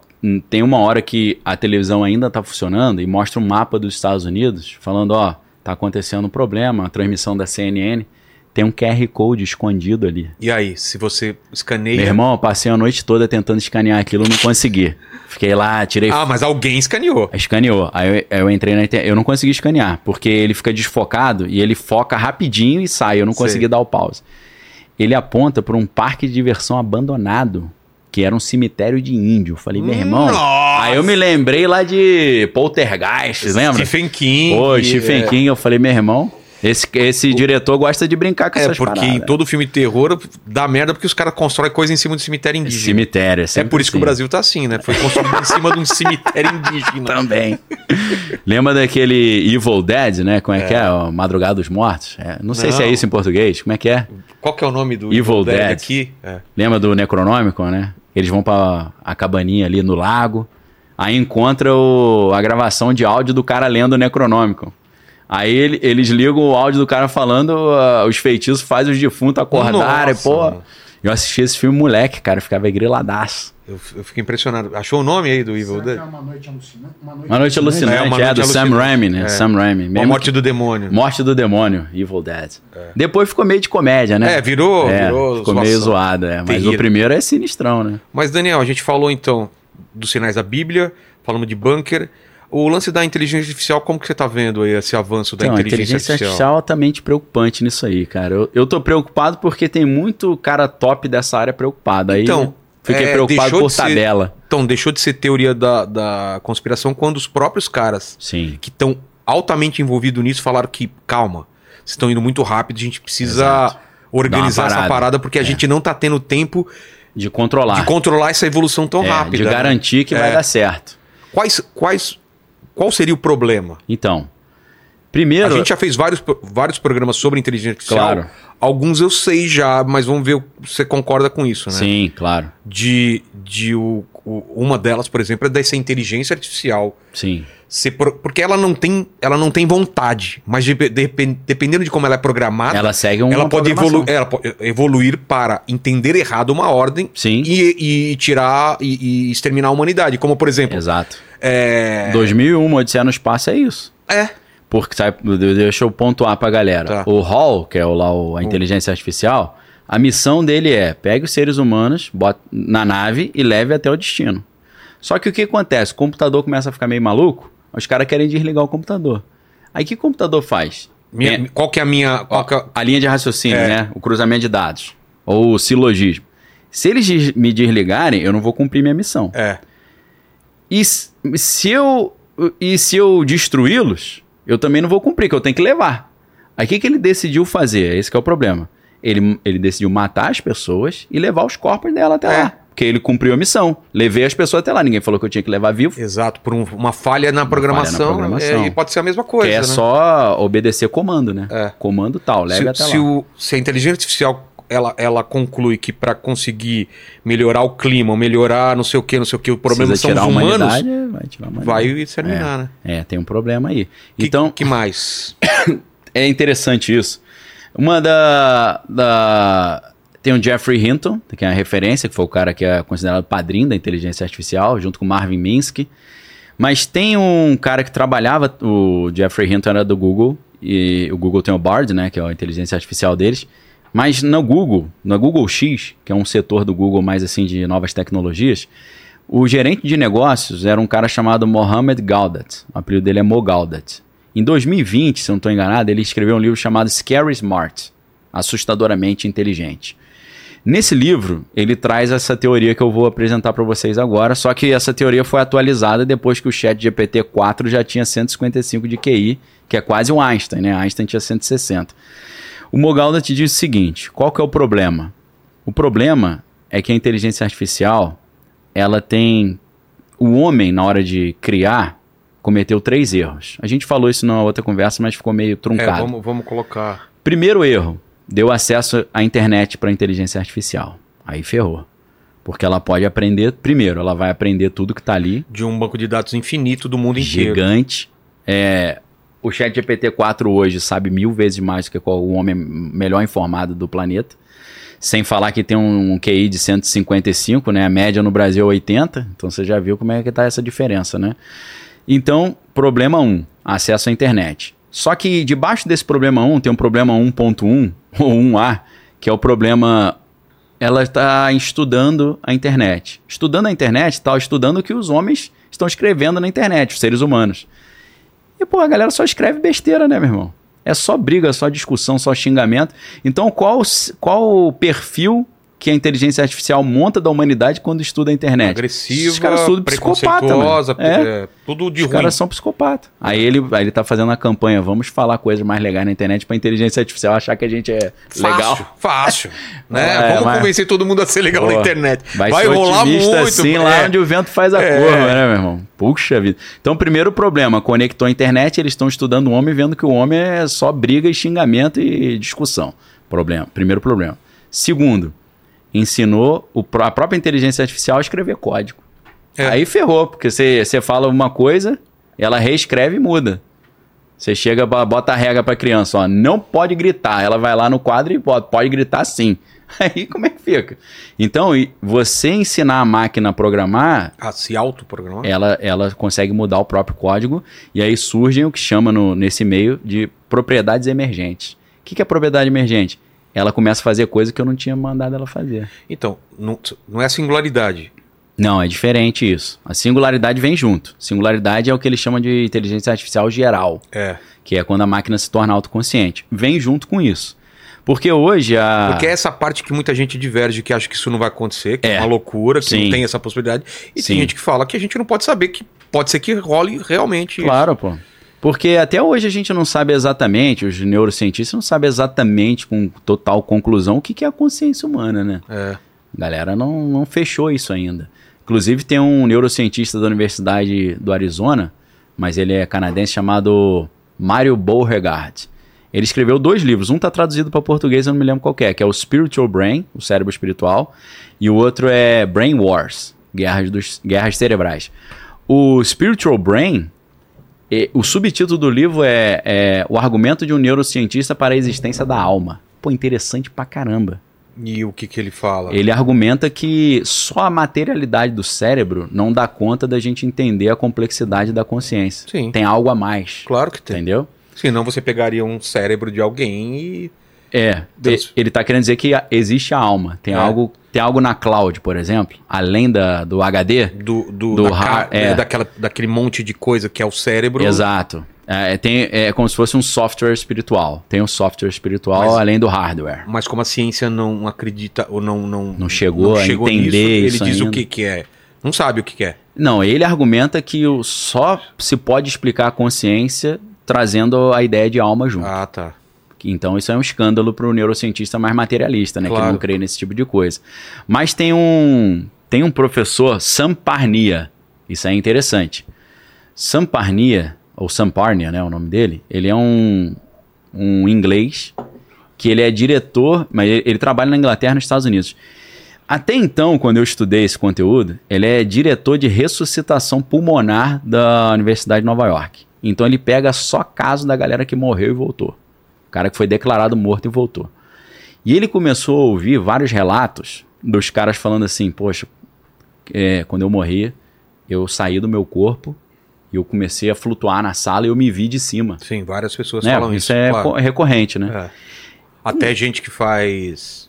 C: tem uma hora que a televisão ainda tá funcionando e mostra um mapa dos Estados Unidos, falando, ó, tá acontecendo um problema, a transmissão da CNN. Tem um QR Code escondido ali.
A: E aí, se você escaneia.
C: Meu irmão, eu passei a noite toda tentando escanear aquilo, não consegui. Fiquei lá, tirei
A: Ah, mas alguém escaneou.
C: Escaneou. Aí eu, eu entrei na internet. Eu não consegui escanear, porque ele fica desfocado e ele foca rapidinho e sai. Eu não
A: Sei.
C: consegui dar o pause. Ele aponta para um parque de diversão abandonado, que era um cemitério de índio. Falei, meu irmão.
A: Nossa!
C: Aí eu me lembrei lá de Poltergeist, lembra?
A: Stephen King.
C: Pô,
A: e-
C: Stephen
A: é,
C: King. Eu falei, meu irmão. Esse, esse diretor gosta de brincar com
A: É,
C: essas
A: porque
C: paradas.
A: em todo filme de terror dá merda porque os caras constroem coisa em cima do cemitério indígena.
C: Cemitério. É,
A: É por isso que o
C: assim.
A: Brasil tá assim, né? Foi construído em cima de um cemitério indígena.
C: Também. Lembra daquele Evil Dead, né? Como é, que é? O Madrugada dos Mortos? É, não sei
A: Não.
C: se é isso em português. Como é que é?
A: Qual que é o nome do
C: Evil Dead.
A: aqui? É.
C: Lembra do Necronômico, né? Eles vão pra a cabaninha ali no lago. Aí encontra o- a gravação de áudio do cara lendo o Necronômico. Aí ele- eles ligam o áudio do cara falando, ah, os feitiços fazem os defuntos acordarem, pô. Eu assisti esse filme moleque, cara, ficava griladaço.
A: Eu, eu fiquei impressionado. Achou o nome aí do Evil
B: que
A: Dead?
B: é uma noite alucinante? Uma noite,
C: Uma noite alucinante,
A: É,
C: é,
A: Uma Noite
C: do Sam
A: Alucinante.
C: Raimi, né?
A: É.
C: Sam Raimi.
A: A Morte do Demônio.
C: Morte do Demônio, Evil Dead. Depois ficou meio de comédia, né?
A: É, virou,
C: É,
A: virou
C: ficou meio zoado, é. Mas
A: Terrível.
C: o primeiro é sinistrão, né?
A: Mas, Daniel, a gente falou então dos sinais da Bíblia, falamos de bunker. O lance da inteligência artificial, como que você tá vendo aí esse avanço da
C: Então, a
A: inteligência,
C: inteligência
A: artificial?
C: artificial é altamente preocupante nisso aí, cara. Eu, eu tô preocupado porque tem muito cara top dessa área preocupado. Aí
A: Então,
C: fiquei
A: é,
C: preocupado por
A: de ser-
C: tabela.
A: Então, deixou de ser teoria da, da conspiração quando os próprios caras
C: Sim.
A: que estão altamente envolvidos nisso falaram que, calma, vocês estão indo muito rápido, a gente precisa
C: Exato.
A: organizar
C: uma
A: essa
C: parada.
A: parada porque a
C: É.
A: gente não tá tendo tempo
C: De controlar.
A: de controlar essa evolução tão
C: É,
A: rápida.
C: de
A: né?
C: garantir que vai
A: É.
C: dar certo.
A: Quais, quais, qual seria o problema?
C: Então, primeiro.
A: A gente já fez vários, vários programas sobre inteligência artificial.
C: Claro.
A: Alguns eu sei já, mas vamos ver se você concorda com isso, né?
C: Sim, claro.
A: De, de o, o- uma delas, por exemplo, é dessa inteligência artificial.
C: Sim.
A: pro- porque ela não tem, ela não tem vontade, mas de- de- dependendo de como ela é programada,
C: Ela segue um.
A: ela pode evolu ela pode evoluir para entender errado uma ordem
C: Sim.
A: e, e tirar e, e exterminar a humanidade. Como, por exemplo,
C: Exato.
A: É,
C: 2001, Odisseia no Espaço é isso.
A: é,
C: Porque, sabe, deixa eu pontuar pra galera.
A: Tá.
C: O Hall, que é o, lá o- a inteligência artificial, a missão dele é pegue os seres humanos bota na nave e leve até o destino. Só que o que acontece? O computador começa a ficar meio maluco, os caras querem desligar o computador. Aí o que o computador faz?
A: minha-
C: É,
A: qual que é a minha. Que é-
C: a linha de raciocínio,
A: É.
C: né? O cruzamento de dados. Ou o silogismo. Se eles me desligarem, eu não vou cumprir minha missão.
A: é,
C: E se eu, e se eu destruí-los, eu também não vou cumprir, que eu tenho que levar. Aí o que, que ele decidiu fazer? Esse que é o problema. Ele, ele decidiu matar as pessoas e levar os corpos dela até
A: É.
C: lá. Porque ele cumpriu a missão. Levei as pessoas até lá. Ninguém falou que eu tinha que levar vivo.
A: exato, por um- uma falha na programação,
C: programação.
A: é, e pode ser a mesma
C: Que
A: coisa.
C: é
A: né?
C: só obedecer comando, né?
A: É.
C: Comando tal, leve
A: se,
C: até
A: se
C: lá.
A: o- se a inteligência artificial ela, ela conclui que para conseguir melhorar o clima, melhorar não sei o que, não sei o que, o problema
C: Precisa
A: são os humanos,
C: vai tirar a
A: vai exterminar, né?
C: É, tem um problema aí.
A: Que,
C: então,
A: que mais?
C: é interessante isso. Uma da, da. Tem o Jeffrey Hinton, que é a referência, que foi o cara que é considerado padrinho da inteligência artificial, junto com Marvin Minsky. Mas tem um cara que trabalhava, o Jeffrey Hinton era do Google, e o Google tem o Bard, né, que é a inteligência artificial deles. Mas no Google, no Google X, que é um setor do Google mais assim de novas tecnologias, o gerente de negócios era um cara chamado Mohamed Gaudat. O apelido dele é Mo Gaudat. Em 2020, se eu não estou enganado, ele escreveu um livro chamado Scary Smart, assustadoramente inteligente. Nesse livro, ele traz essa teoria que eu vou apresentar para vocês agora, só que essa teoria foi atualizada depois que o chat GPT-4 já tinha 155 de QI, que é quase um Einstein, né? Einstein tinha 160. O Mogalda te diz o seguinte, qual que é o problema? O problema é que a inteligência artificial, ela tem... O homem, na hora de criar, cometeu três erros. A gente falou isso numa outra conversa, mas ficou meio
A: É,
C: truncado.
A: vamos, vamos colocar.
C: Primeiro erro, deu acesso à internet para inteligência artificial. Aí ferrou. Porque ela pode aprender, primeiro, ela vai aprender tudo que está ali,
A: De um banco de dados infinito do mundo inteiro.
C: gigante. É, o chat GPT-4 hoje sabe mil vezes mais do que o homem melhor informado do planeta. Sem falar que tem um, QI de 155, né? A média no Brasil é 80. Então você já viu como é que tá essa diferença, né? Então, problema 1, acesso à internet. Só que debaixo desse problema 1 tem um problema 1.1 ou 1A, que é o problema ela está estudando a internet. Estudando a internet, está estudando o que os homens estão escrevendo na internet, os seres humanos. E, pô, a galera só escreve besteira, né, meu irmão? É só briga, só discussão, só xingamento. Então, qual, qual o perfil que a inteligência artificial monta da humanidade quando estuda a internet?
A: Agressiva,
C: Os caras tudo psicopata, mano. É.
A: é, tudo de
C: Os
A: ruim.
C: caras são psicopata. Aí ele, aí ele tá fazendo a campanha, vamos falar coisas mais legais na internet pra inteligência artificial achar que a gente é
A: Fácil,
C: legal.
A: Fácil. né?
C: É,
A: Vamos
C: mas-
A: convencer todo mundo a ser legal na
C: Pô,
A: internet.
C: Vai,
A: Vai, rolar muito.
C: assim
A: é.
C: lá onde o vento faz a
A: É.
C: curva, né, meu irmão? Puxa vida. Então, primeiro problema, conectou a internet, eles estão estudando o homem, vendo que o homem é só briga e xingamento e discussão. Problema. Primeiro problema. Segundo, ensinou o a própria inteligência artificial a escrever código.
A: É.
C: Aí ferrou, porque você você fala uma coisa, ela reescreve e muda. Você chega, bota a regra pra criança, ó, não pode gritar. Ela vai lá no quadro e bota, pode gritar sim. Aí como é que fica? Então, você ensinar a máquina a programar,
A: Ah, se autoprogramar?
C: ela, ela consegue mudar o próprio código e aí surgem o que chama no, nesse meio de propriedades emergentes. O que, que é propriedade emergente? Ela começa a fazer coisa que eu não tinha mandado ela fazer.
A: Então, não, não é singularidade.
C: Não, é diferente isso. A singularidade vem junto. Singularidade é o que eles chamam de inteligência artificial geral,
A: É.
C: que é quando a máquina se torna autoconsciente. Vem junto com isso. Porque hoje a.
A: Porque é essa parte que muita gente diverge, que acha que isso não vai acontecer, que é,
C: É.
A: uma loucura, que
C: Sim.
A: não tem essa possibilidade. E
C: Sim.
A: tem gente que fala que a gente não pode saber, que pode ser que role realmente.
C: Claro, pô. Porque até hoje a gente não sabe exatamente, os neurocientistas não sabem exatamente com total conclusão o que que é a consciência humana, né?
A: É.
C: A galera não, não fechou isso ainda. Inclusive tem um neurocientista da Universidade do Arizona, mas ele é canadense, chamado Mario Beauregard. Ele escreveu dois livros, um está traduzido para português, eu não me lembro qual que é, que é o Spiritual Brain, o cérebro espiritual, e o outro é Brain Wars, guerras, dos, guerras cerebrais. O Spiritual Brain, e- o subtítulo do livro é, é O Argumento de um Neurocientista para a Existência da Alma. Pô, interessante pra caramba.
A: E o que, que ele fala?
C: Ele argumenta que só a materialidade do cérebro não dá conta da gente entender a complexidade da consciência.
A: Sim.
C: Tem algo a mais.
A: Claro que tem.
C: Entendeu?
A: Senão você pegaria um cérebro de alguém e.
C: É,
A: Deus.
C: e- ele está querendo dizer que existe a alma. Tem,
A: É.
C: algo, tem algo na cloud, por exemplo, além da, do HD.
A: Do, do,
C: Do
A: da
C: é.
A: daquela, daquele monte de coisa que é o cérebro.
C: Exato. É, tem, é como se fosse um software espiritual. Tem um software espiritual
A: Mas-
C: além do hardware.
A: Mas como a ciência não acredita ou não. Não,
C: Não chegou a entender
A: nisso,
C: isso
A: ele diz
C: ainda.
A: o que, que é. Não sabe o que, que é.
C: Não, ele argumenta que só se pode explicar a consciência trazendo a ideia de alma junto.
A: Ah, tá.
C: Então isso é um escândalo para o neurocientista mais materialista, né? Que
A: Claro.
C: não crê nesse tipo de coisa. Mas tem um, tem um professor, Samparnia, isso é interessante. Samparnia, ou Samparnia, né, o nome dele, ele é um, um inglês que ele é diretor, mas ele, ele trabalha na Inglaterra e nos Estados Unidos. Até então, quando eu estudei esse conteúdo, ele é diretor de ressuscitação pulmonar da Universidade de Nova York. Então ele pega só caso da galera que morreu e voltou. O cara que foi declarado morto e voltou. E ele começou a ouvir vários relatos dos caras falando assim: Poxa, é, quando eu morri, eu saí do meu corpo e eu comecei a flutuar na sala e eu me vi de cima.
A: Sim, várias pessoas
C: Né?
A: falam
C: Isso
A: isso.
C: é
A: claro.
C: co- recorrente, né?
A: É. Até gente que faz.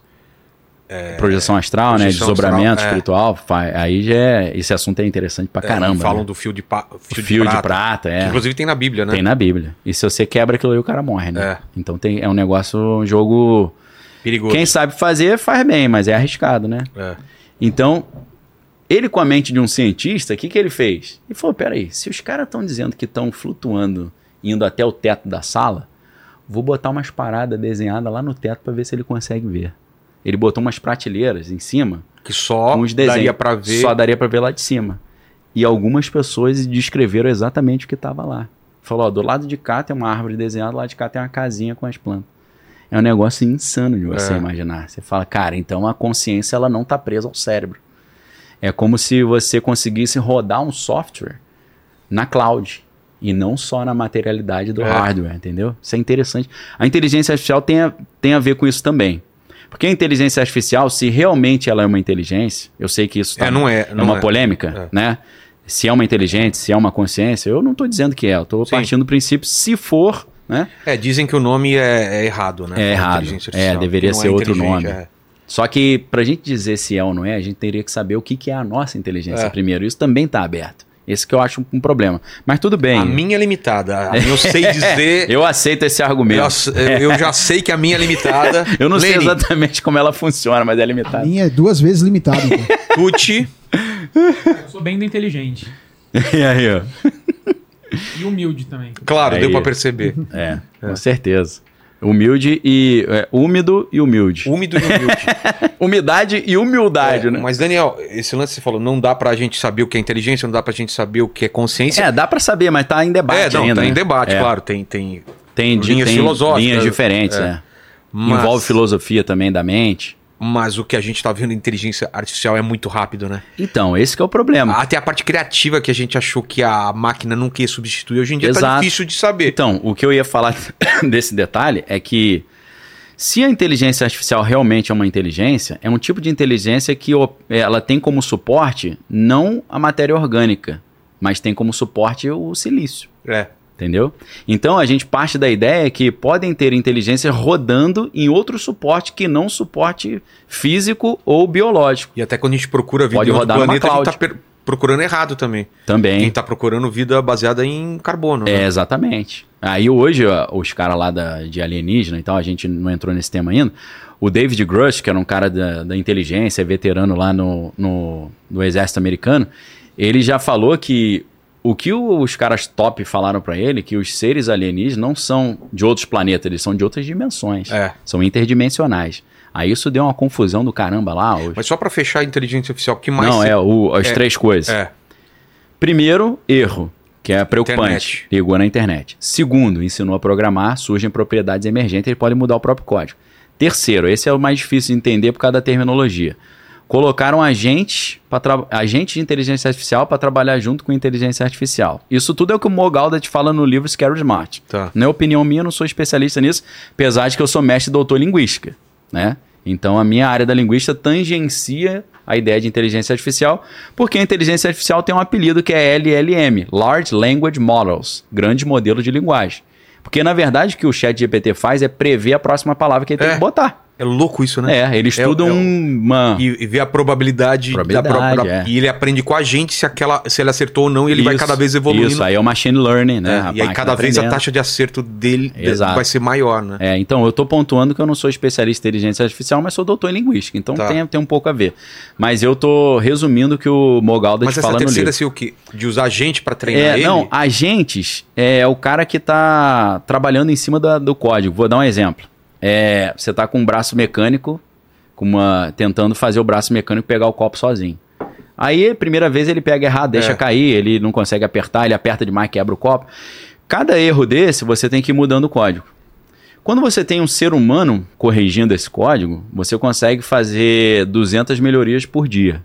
C: Projeção astral, né?
A: projeção
C: Desdobramento
A: astral, é.
C: espiritual. fa- Aí já é, esse assunto é interessante pra
A: é,
C: caramba.
A: falam
C: né?
A: do fio de, pa, fio,
C: fio,
A: de,
C: de
A: prata.
C: prata,
A: que
C: é.
A: inclusive tem na Bíblia, né?
C: Tem na Bíblia. E se você quebra aquilo aí, o cara morre, né?
A: É.
C: Então tem, é um negócio, um jogo.
A: Perigoso.
C: Quem sabe fazer, faz bem, mas é arriscado, né?
A: É.
C: Então, ele com a mente de um cientista, o que, que ele fez? Ele falou: peraí, se os caras estão dizendo que estão flutuando, indo até o teto da sala, vou botar umas paradas desenhadas lá no teto para ver se ele consegue ver. Ele botou umas prateleiras em cima
A: Que só daria pra ver.
C: Só daria para ver lá de cima. e algumas pessoas descreveram exatamente o que estava lá. Falou, ó, do lado de cá tem uma árvore desenhada, do lado de cá tem uma casinha com as plantas. É um negócio insano de você
A: É.
C: imaginar. Você fala, cara, então a consciência ela não está presa ao cérebro. É como se você conseguisse rodar um software na cloud e não só na materialidade do
A: É.
C: hardware, entendeu? Isso é interessante. A inteligência artificial tem a, tem a ver com isso também. Porque a inteligência artificial, se realmente ela é uma inteligência, eu sei que isso tá-
A: É, não é,
C: é
A: não
C: uma
A: é.
C: polêmica,
A: É.
C: né? Se é uma inteligência, se é uma consciência, eu não estou dizendo que é, eu estou partindo do princípio, se for, né?
A: É, dizem que o nome é, é errado, né?
C: É errado. É, deveria ser outro
A: inteligente,
C: nome.
A: é.
C: Só que pra gente dizer se é ou não é, a gente teria que saber o que, que é a nossa inteligência
A: É.
C: primeiro. Isso também está aberto. Esse que eu acho um problema. Mas tudo bem.
A: A minha é limitada. A minha eu sei dizer.
C: Eu aceito esse
A: eu,
C: argumento.
A: eu já sei que a minha é limitada.
C: Eu não sei
A: Lene,
C: exatamente como ela funciona, mas é
B: A
C: limitado.
B: minha é duas vezes limitado. Então.
A: Tuti.
D: Eu sou bem do inteligente.
C: e aí, ó?
D: E humilde também.
A: Claro,
C: Aí.
A: deu pra perceber.
C: É, com certeza. Humilde e. é, úmido e humilde.
A: Úmido e humilde.
C: Umidade e humildade,
A: É,
C: né?
A: Mas, Daniel, esse lance que você falou, não dá pra gente saber o que é inteligência, não dá pra gente saber o que é consciência.
C: É, dá pra saber, mas tá em debate
A: É, não,
C: ainda.
A: tá em
C: né?
A: debate,
C: É.
A: claro. Tem, tem
C: Tem,
A: linhas
C: tem
A: filosóficas.
C: linhas diferentes,
A: É.
C: é.
A: Mas-
C: Envolve filosofia também da mente.
A: Mas o que a gente tá vendo em inteligência artificial é muito rápido, né?
C: Então, esse que é o problema.
A: Até a parte criativa que a gente achou que a máquina não queria substituir, hoje em dia tá
C: Exato.
A: difícil de saber.
C: Então, o que eu ia falar desse detalhe é que se a inteligência artificial realmente é uma inteligência, é um tipo de inteligência que ela tem como suporte não a matéria orgânica, mas tem como suporte o silício.
A: É.
C: Entendeu? Então a gente parte da ideia que podem ter inteligência rodando em outro suporte que não suporte físico ou biológico.
A: E até quando a gente procura vida
C: Pode
A: em
C: rodar
A: planeta, a gente tá per- procurando errado também.
C: Também.
A: Quem tá procurando vida baseada em carbono.
C: É,
A: né?
C: exatamente. Aí hoje, os caras lá da, de alienígena e tal, a gente não entrou nesse tema ainda. O David Grush, que era um cara da, da inteligência, veterano lá no, no, no exército americano, ele já falou que o que os caras top falaram pra ele, que os seres alienígenas não são de outros planetas, eles são de outras dimensões.
A: É.
C: São interdimensionais. Aí isso deu uma confusão do caramba lá. os-
A: Mas só pra fechar a inteligência artificial, o que mais.
C: não,
A: você-
C: é o- as
A: é,
C: três coisas.
A: É.
C: Primeiro, erro, que é preocupante.
A: Internet.
C: Pegou na internet. Segundo, ensinou a programar, surgem propriedades emergentes, ele pode mudar o próprio código. Terceiro, esse é o mais difícil de entender por causa da terminologia. Colocaram agentes, agentes de inteligência artificial para trabalhar junto com inteligência artificial. Isso tudo é o que o Mogalda te fala no livro Scary Smart.
A: Tá.
C: Não é opinião minha, eu não sou especialista nisso, apesar de que eu sou mestre e doutor em linguística, né? Então a minha área da linguística tangencia a ideia de inteligência artificial, porque a inteligência artificial tem um apelido que é LLM, Large Language Models, grande modelo de linguagem. Porque na verdade o que o chat GPT faz é prever a próxima palavra que ele tem
A: É.
C: que botar.
A: É louco isso, né?
C: É, ele estuda
A: é o-
C: uma...
A: E, e vê a probabilidade,
C: Probabilidade,
A: da própria.
C: é.
A: E ele aprende com a gente se, aquela, se ele acertou ou não, e ele vai
C: Isso,
A: cada vez evoluindo.
C: Isso, aí é o machine learning, né?
A: É, e aí cada vez a taxa de acerto dele de-
C: Exato.
A: vai ser maior, né?
C: É, então eu tô pontuando que eu não sou especialista em inteligência artificial, mas sou doutor em linguística. Então
A: Tá.
C: tem, tem um pouco a ver. Mas eu tô resumindo o que o Mogalda
A: Mas
C: te
A: essa
C: fala no
A: terceira
C: livro.
A: assim, o quê? De usar gente pra treinar
C: É,
A: ele?
C: não, agentes é o cara que tá trabalhando em cima da- do código. Vou dar um exemplo. É, você tá com um braço mecânico, com uma, tentando fazer o braço mecânico pegar o copo sozinho. Aí, primeira vez ele pega errado, deixa
A: É.
C: cair, ele não consegue apertar, ele aperta demais, quebra o copo. Cada erro desse, você tem que ir mudando o código. Quando você tem um ser humano corrigindo esse código, você consegue fazer 200 melhorias por dia.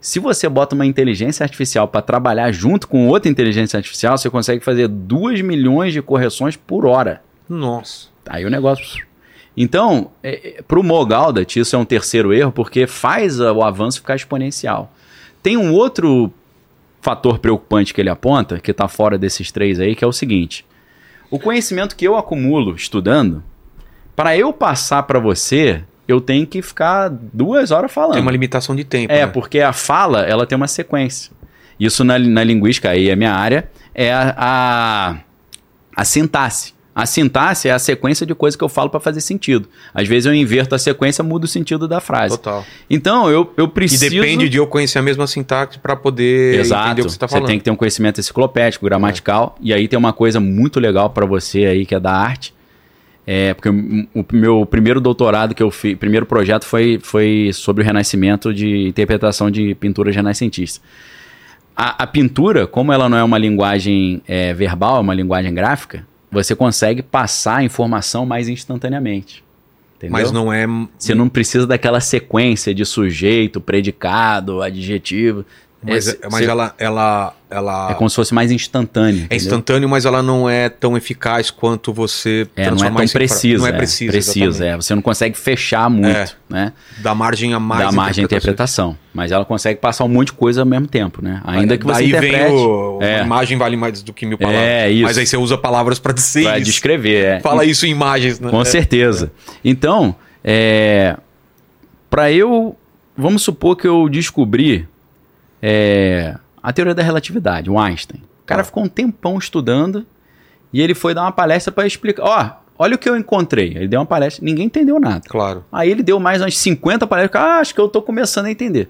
C: Se você bota uma inteligência artificial para trabalhar junto com outra inteligência artificial, você consegue fazer 2 milhões de correções por hora.
A: Nossa.
C: Aí o negócio. Então, é, para o Mogaudat, isso é um terceiro erro, porque faz o avanço ficar exponencial. Tem um outro fator preocupante que ele aponta, que está fora desses três aí, que é o seguinte: o conhecimento que eu acumulo estudando, para eu passar para você, eu tenho que ficar duas horas falando.
A: Tem uma limitação de tempo.
C: É,
A: né?
C: porque a fala, ela tem uma sequência. Isso na, na linguística, aí é minha área, é a, a, a sintaxe. A sintaxe é a sequência de coisas que eu falo para fazer sentido. Às vezes eu inverto a sequência, mudo o sentido da frase.
A: Total.
C: Então, eu, eu
A: E
C: preciso...
A: depende de eu conhecer a mesma sintaxe pra poder
C: Exato.
A: entender o que você tá falando.
C: tem que ter um conhecimento enciclopédico, gramatical. E aí tem uma coisa muito legal para você aí, que é da arte. É, porque o, o meu primeiro doutorado que eu fiz, primeiro projeto foi, foi sobre o renascimento de interpretação de pinturas renascentistas. A, a pintura, como ela não é uma linguagem é, verbal, é uma linguagem gráfica, você consegue passar a informação mais instantaneamente. Entendeu?
A: Mas não é.
C: Você não precisa daquela sequência de sujeito, predicado, adjetivo.
A: Mas,
C: Esse-
A: mas ela, ela, ela
C: é como se fosse mais instantâneo.
A: é
C: entendeu?
A: instantâneo, mas ela não é tão eficaz quanto você
C: É, não é tão precisa.
A: Não é
C: é,
A: precisa.
C: é. Você não consegue fechar muito,
A: É.
C: né?
A: Dá margem a mais.
C: da margem de interpretação. Mas ela consegue passar um monte de coisa ao mesmo tempo, né? Ainda que você
A: Daí
C: interprete
A: vem o.
C: É.
A: A imagem vale mais do que mil palavras.
C: É, isso.
A: Mas aí você usa palavras pra dizer
C: pra
A: isso.
C: descrever. É.
A: Fala isso em imagens, né?
C: Com
A: É.
C: certeza. Então, é, para eu, vamos supor que eu descobri é, a teoria da relatividade, o Einstein. O cara
A: Tá.
C: ficou um tempão estudando e ele foi dar uma palestra para explicar. Ó, olha o que eu encontrei. Ele deu uma palestra, ninguém entendeu nada.
A: Claro.
C: Aí ele deu mais umas 50 palestras. Ah, acho que eu tô começando a entender.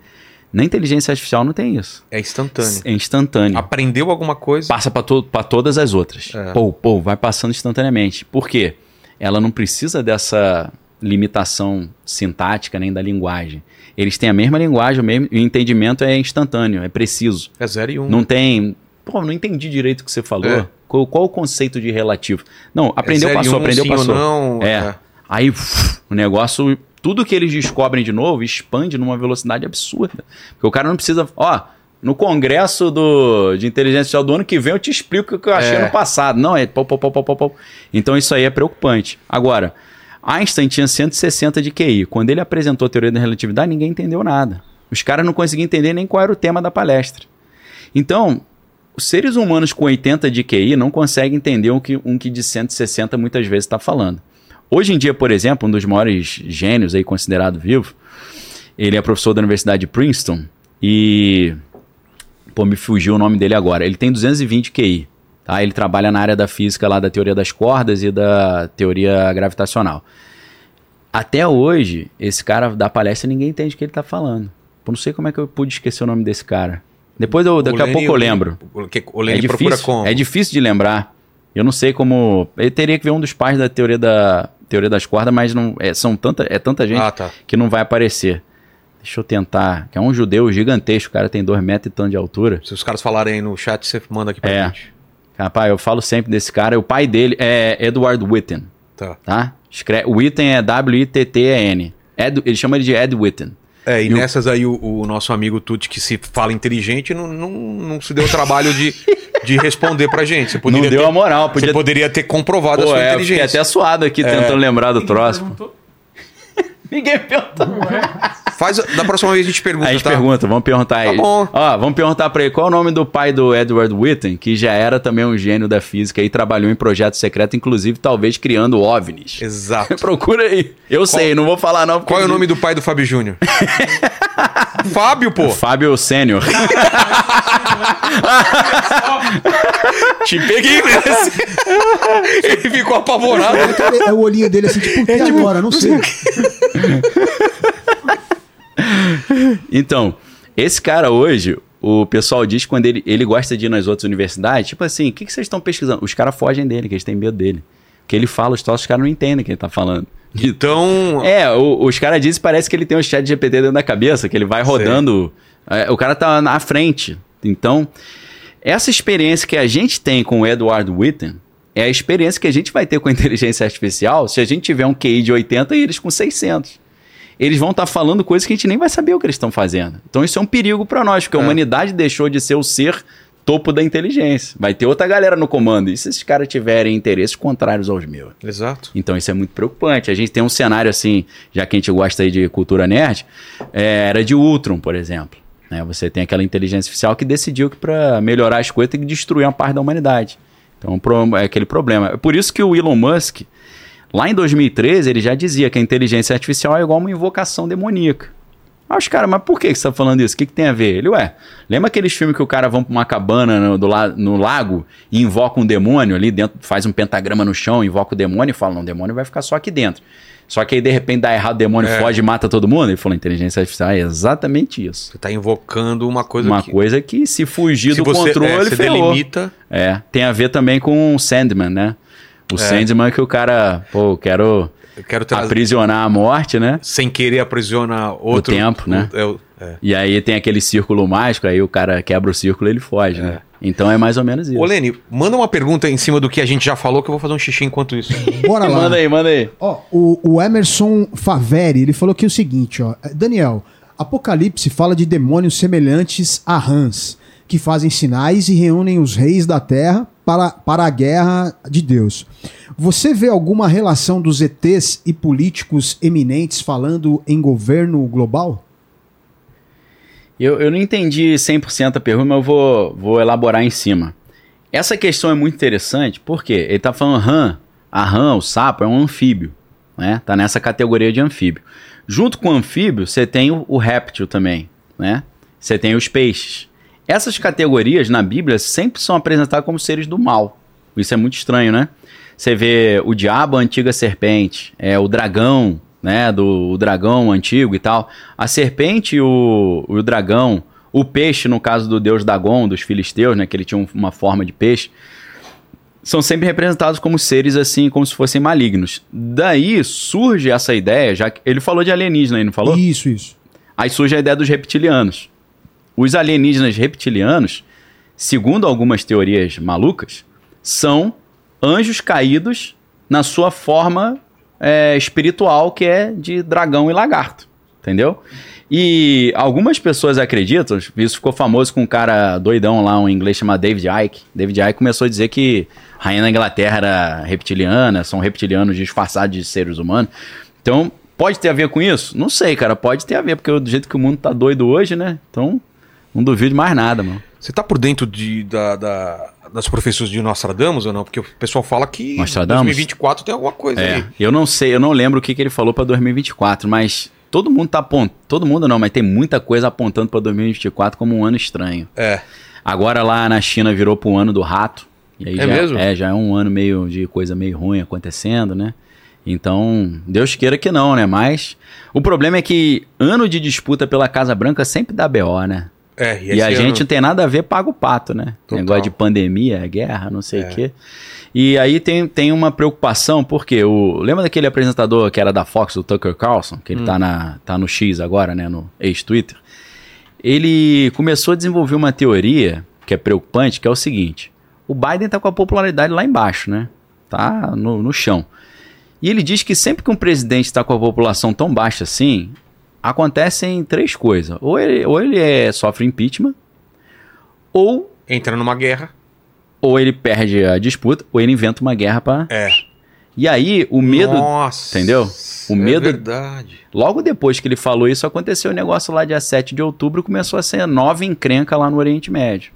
C: Na inteligência artificial não tem isso.
A: É instantâneo.
C: É instantâneo.
A: Aprendeu alguma coisa?
C: Passa para to todas as outras.
A: É.
C: Pô, pô, vai passando instantaneamente. Por quê? Ela não precisa dessa limitação sintática nem da linguagem. Eles têm a mesma linguagem, o mesmo o entendimento é instantâneo, é preciso.
A: É 0 e 1. Um.
C: Não tem. Pô, não entendi direito o que você falou.
A: É.
C: Qual, qual o conceito de relativo? Não, aprendeu,
A: zero e
C: passou,
A: um,
C: aprendeu,
A: sim ou
C: passou.
A: não,
C: é.
A: é.
C: Aí uf, o negócio, tudo que eles descobrem de novo expande numa velocidade absurda. Porque o cara não precisa. Ó, no congresso do, de inteligência artificial do ano que vem eu te explico o que eu achei
A: É.
C: no passado. Não, é pau, pau, pau, pau, pau. Então isso aí é preocupante. Agora, Einstein tinha 160 de QI. Quando ele apresentou a teoria da relatividade, ninguém entendeu nada. Os caras não conseguiam entender nem qual era o tema da palestra. Então, os seres humanos com 80 de QI não conseguem entender o que um que de 160 muitas vezes está falando. Hoje em dia, por exemplo, um dos maiores gênios aí considerado vivo, ele é professor da Universidade de Princeton e pô, me fugiu o nome dele agora. Ele tem 220 QI, tá? Ele trabalha na área da física lá da teoria das cordas e da teoria gravitacional. Até hoje, esse cara dá palestra e ninguém entende o que ele tá falando. Pô, não sei como é que eu pude esquecer o nome desse cara. Depois eu, daqui a pouco eu lembro.
A: O, que- o
C: É
A: Lenny procura
C: difícil,
A: como?
C: é difícil de lembrar. Eu não sei como. Ele teria que ver um dos pais da teoria, da, teoria das cordas, mas não, é, são tanta, é tanta gente
A: Ah, tá.
C: que não vai aparecer. Deixa eu tentar. Que é um judeu gigantesco, o cara tem dois metros e tanto de altura.
A: Se os caras falarem aí no chat, você manda aqui pra
C: É.
A: gente.
C: Rapaz, eu falo sempre desse cara. O pai dele é Edward Witten,
A: Tá.
C: tá? Escreve, Witten é W-I-T-T-E-N. Ed, ele chama ele de Ed Witten.
A: É, e,
C: E o-
A: nessas aí o, o nosso amigo Tuti, que se fala inteligente, não, não, não se deu o trabalho de, de responder pra gente. Você
C: Não
A: poderia
C: deu
A: ter,
C: a moral.
A: Você
C: Podia...
A: poderia ter comprovado a
C: Pô,
A: sua
C: é, eu fiquei
A: inteligência.
C: até suado aqui tentando lembrar do troço.
D: perguntou.
C: Ninguém perguntou.
A: Faz, da próxima vez a gente pergunta,
C: Aí a gente
A: tá?
C: pergunta, vamos perguntar aí.
A: Tá bom.
C: Ó, vamos perguntar pra ele qual é o nome do pai do Edward Witten, que já era também um gênio da física e trabalhou em projeto secreto, inclusive talvez criando OVNIs.
A: Exato.
C: Procura aí. Eu sei, não vou falar não.
A: Qual é o nome do pai do Fábio Júnior? Fábio, pô.
C: Fábio Sênior.
A: Te peguei nesse. Ele ficou apavorado.
B: É o olhinho dele assim, tipo, e agora? Não sei.
C: Então, esse cara hoje, o pessoal diz que quando ele, ele gosta de ir nas outras universidades, tipo assim, o que, que vocês estão pesquisando? Os caras fogem dele, que eles têm medo dele. Que ele fala, os troços, os caras não entendem o que ele tá falando.
A: Então,
C: É, o- os caras dizem que parece que ele tem um chat GPT dentro da cabeça, que ele vai rodando. é, o cara tá na frente. Então, essa experiência que a gente tem com o Edward Witten é a experiência que a gente vai ter com a inteligência artificial se a gente tiver um QI de 80 e eles com 600. Eles vão estar falando coisas que a gente nem vai saber o que eles estão fazendo. Então, isso é um perigo para nós, porque a
A: É.
C: humanidade deixou de ser o ser topo da inteligência. Vai ter outra galera no comando. E se esses caras tiverem interesses contrários aos meus?
A: exato.
C: Então isso é muito preocupante. A gente tem um cenário assim, já que a gente gosta aí de cultura nerd, é, era de Ultron, por exemplo. Né? Você tem aquela inteligência artificial que decidiu que para melhorar as coisas tem que destruir uma parte da humanidade. Então é aquele problema. É por isso que o Elon Musk, lá em 2013, ele já dizia que a inteligência artificial é igual uma invocação demoníaca. Aí os caras, mas por que você tá falando isso? O que, que tem a ver? Ele, ué, lembra aqueles filmes que o cara vão pra uma cabana no, do no lago e invoca um demônio ali dentro, faz um pentagrama no chão, invoca o demônio e fala, não, o demônio vai ficar só aqui dentro. Só que aí, de repente, dá errado, o demônio
A: É.
C: foge e mata todo mundo. Ele falou, inteligência artificial é exatamente isso.
A: Você tá invocando uma coisa
C: Uma
A: que...
C: coisa que, se fugir
A: se
C: do
A: você,
C: controle,
A: é, você
C: ferrou.
A: delimita...
C: É, tem a ver também com o Sandman, né? O Sandman que o cara, pô, quero
A: trazer...
C: aprisionar a morte, né?
A: Sem querer aprisiona outro...
C: tempo, né?
A: É, o-
C: E aí tem aquele círculo mágico, aí o cara quebra o círculo e ele foge, né? Então é mais ou menos isso.
A: Ô, Lene, manda uma pergunta em cima do que a gente já falou, que eu vou fazer um xixi enquanto isso.
B: Bora lá.
C: Manda aí, manda aí.
B: Ó, o, o Emerson Faveri, ele falou aqui o seguinte, ó. Daniel, Apocalipse fala de demônios semelhantes a rãs, que fazem sinais e reúnem os reis da terra para, para a guerra de Deus. Você vê alguma relação dos ETs e políticos eminentes falando em governo global?
C: Eu, eu não entendi 100% a pergunta, mas eu vou, vou elaborar em cima. Essa questão é muito interessante porque ele está falando rã. A rã, o sapo, é um anfíbio. Né? Tá nessa categoria de anfíbio. Junto com o anfíbio, você tem o, o réptil também. Né? Você tem os peixes. Essas categorias na Bíblia sempre são apresentadas como seres do mal. Isso é muito estranho, né? Você vê o diabo, a antiga serpente, é o dragão, né? Do o dragão antigo e tal. A serpente e o, o dragão, o peixe, no caso do deus Dagon, dos filisteus, né? Que ele tinha um- uma forma de peixe. São sempre representados como seres assim, como se fossem malignos. Daí surge essa ideia, já que ele falou de alienígena aí, não falou?
B: Isso, isso.
C: Aí surge a ideia dos reptilianos. Os alienígenas reptilianos, segundo algumas teorias malucas, são anjos caídos na sua forma é, espiritual, que é de dragão e lagarto. Entendeu? E algumas pessoas acreditam, isso ficou famoso com um cara doidão lá, um inglês chamado David Icke. David Icke começou a dizer que a rainha da Inglaterra era reptiliana, são reptilianos disfarçados de seres humanos. Então, pode ter a ver com isso? Não sei, cara, pode ter a ver, porque do jeito que o mundo tá doido hoje, né? Então, não duvido mais nada, mano.
A: Você tá por dentro de, da, da- das profecias de Nostradamus ou não? Porque o pessoal fala que
C: Nostradamus?
A: 2024 tem alguma coisa
C: É,
A: aí.
C: eu não sei, eu não lembro o que, que ele falou pra 2024, mas todo mundo tá apontando, todo mundo não, mas tem muita coisa apontando pra 2024 como um ano estranho.
A: É.
C: Agora lá na China virou pro ano do rato. E aí
A: É
C: já,
A: mesmo?
C: É, já é um ano meio de coisa meio ruim acontecendo, né? Então, Deus queira que não, né? Mas o problema é que ano de disputa pela Casa Branca sempre dá BO, né?
A: É,
C: E, a
A: esse
C: gente não
A: ano-
C: tem nada a ver, paga o pato, né?
A: Total.
C: Negócio de pandemia, guerra, não sei o
A: É.
C: quê. E aí tem, tem uma preocupação, porque o. Lembra daquele apresentador que era da Fox, o Tucker Carlson, que ele
A: Hum.
C: tá, na, tá no X agora, né? No ex-Twitter. Ele começou a desenvolver uma teoria que é preocupante, que é o seguinte: o Biden tá com a popularidade lá embaixo, né? Tá no, no chão. E ele diz que sempre que um presidente está com a população tão baixa assim, acontecem três coisas. Ou ele, ou ele é, sofre impeachment, ou,
A: Entra numa guerra.
C: ou ele perde a disputa, ou ele inventa uma guerra para.
A: É.
C: E aí, o medo.
A: Nossa.
C: entendeu? O
A: é
C: medo-
A: verdade.
C: Logo depois que ele falou isso, aconteceu o negócio lá dia 7 de outubro, começou a ser nova encrenca lá no Oriente Médio.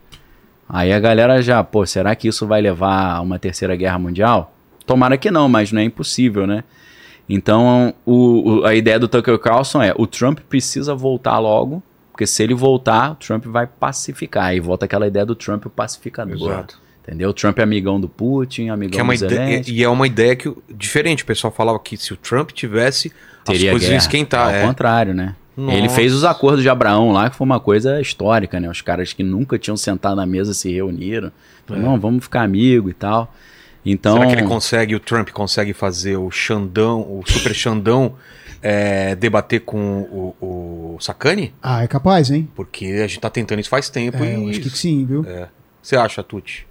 C: Aí a galera já, pô, será que isso vai levar a uma terceira guerra mundial? Tomara que não, mas não é impossível, né? Então, o- o- a ideia do Tucker Carlson é: o Trump precisa voltar logo, porque se ele voltar, o Trump vai pacificar. Aí volta aquela ideia do Trump o pacificador.
A: Exato.
C: Entendeu? O Trump é amigão do Putin, amigão
A: Que é uma
C: do
A: ideia,
C: Zelensky.
A: e é uma ideia que diferente. O pessoal falava que se o Trump tivesse,
C: Teria
A: as coisas iam
C: guerra.
A: esquentar.
C: Ao
A: É.
C: contrário, né?
A: Nossa.
C: Ele fez os acordos de Abraão lá, que foi uma coisa histórica, né? Os caras que nunca tinham sentado na mesa se reuniram. Falaram, Não, vamos ficar amigo e tal. Então,
A: É. Será que ele consegue, o Trump consegue fazer o Xandão, o Super Xandão, é, debater com o, o Sacani?
B: Ah, é capaz, hein?
A: Porque a gente tá tentando isso faz tempo.
B: É,
A: e
B: eu acho que sim, viu?
A: Você acha, Tuti?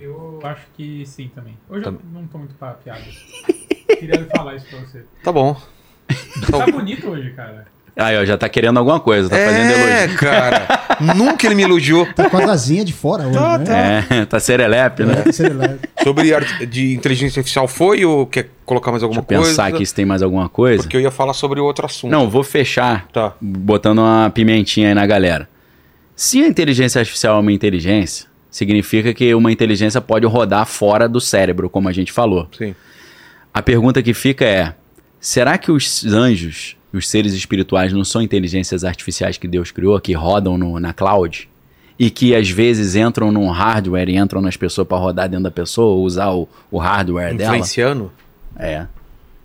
D: Eu acho que sim também. Hoje
A: Tá-
D: eu não tô muito pra piada. Queria falar isso pra você.
A: Tá bom.
D: Tá bonito hoje, cara.
C: Aí, ó, já tá querendo alguma coisa, tá fazendo
A: é,
C: elogio.
A: cara. Nunca ele me elogiou.
B: Tá com as asinhas de fora hoje,
A: Tá,
B: né?
C: É, tá serelepe, né?
B: É, serelepe.
A: Sobre arte de inteligência artificial foi ou quer colocar mais alguma
C: Deixa
A: coisa?
C: pensar aqui se tem mais alguma coisa.
A: Porque eu ia falar sobre outro assunto.
C: Não, vou fechar
A: Tá.
C: botando uma pimentinha aí na galera. Se a inteligência artificial é uma inteligência, significa que uma inteligência pode rodar fora do cérebro, como a gente falou.
A: Sim.
C: A pergunta que fica é: será que os anjos, os seres espirituais, não são inteligências artificiais que Deus criou, que rodam no- na cloud? E que às vezes entram num hardware e entram nas pessoas para rodar dentro da pessoa, ou usar o, o hardware dela?
A: Influenciando?
C: É.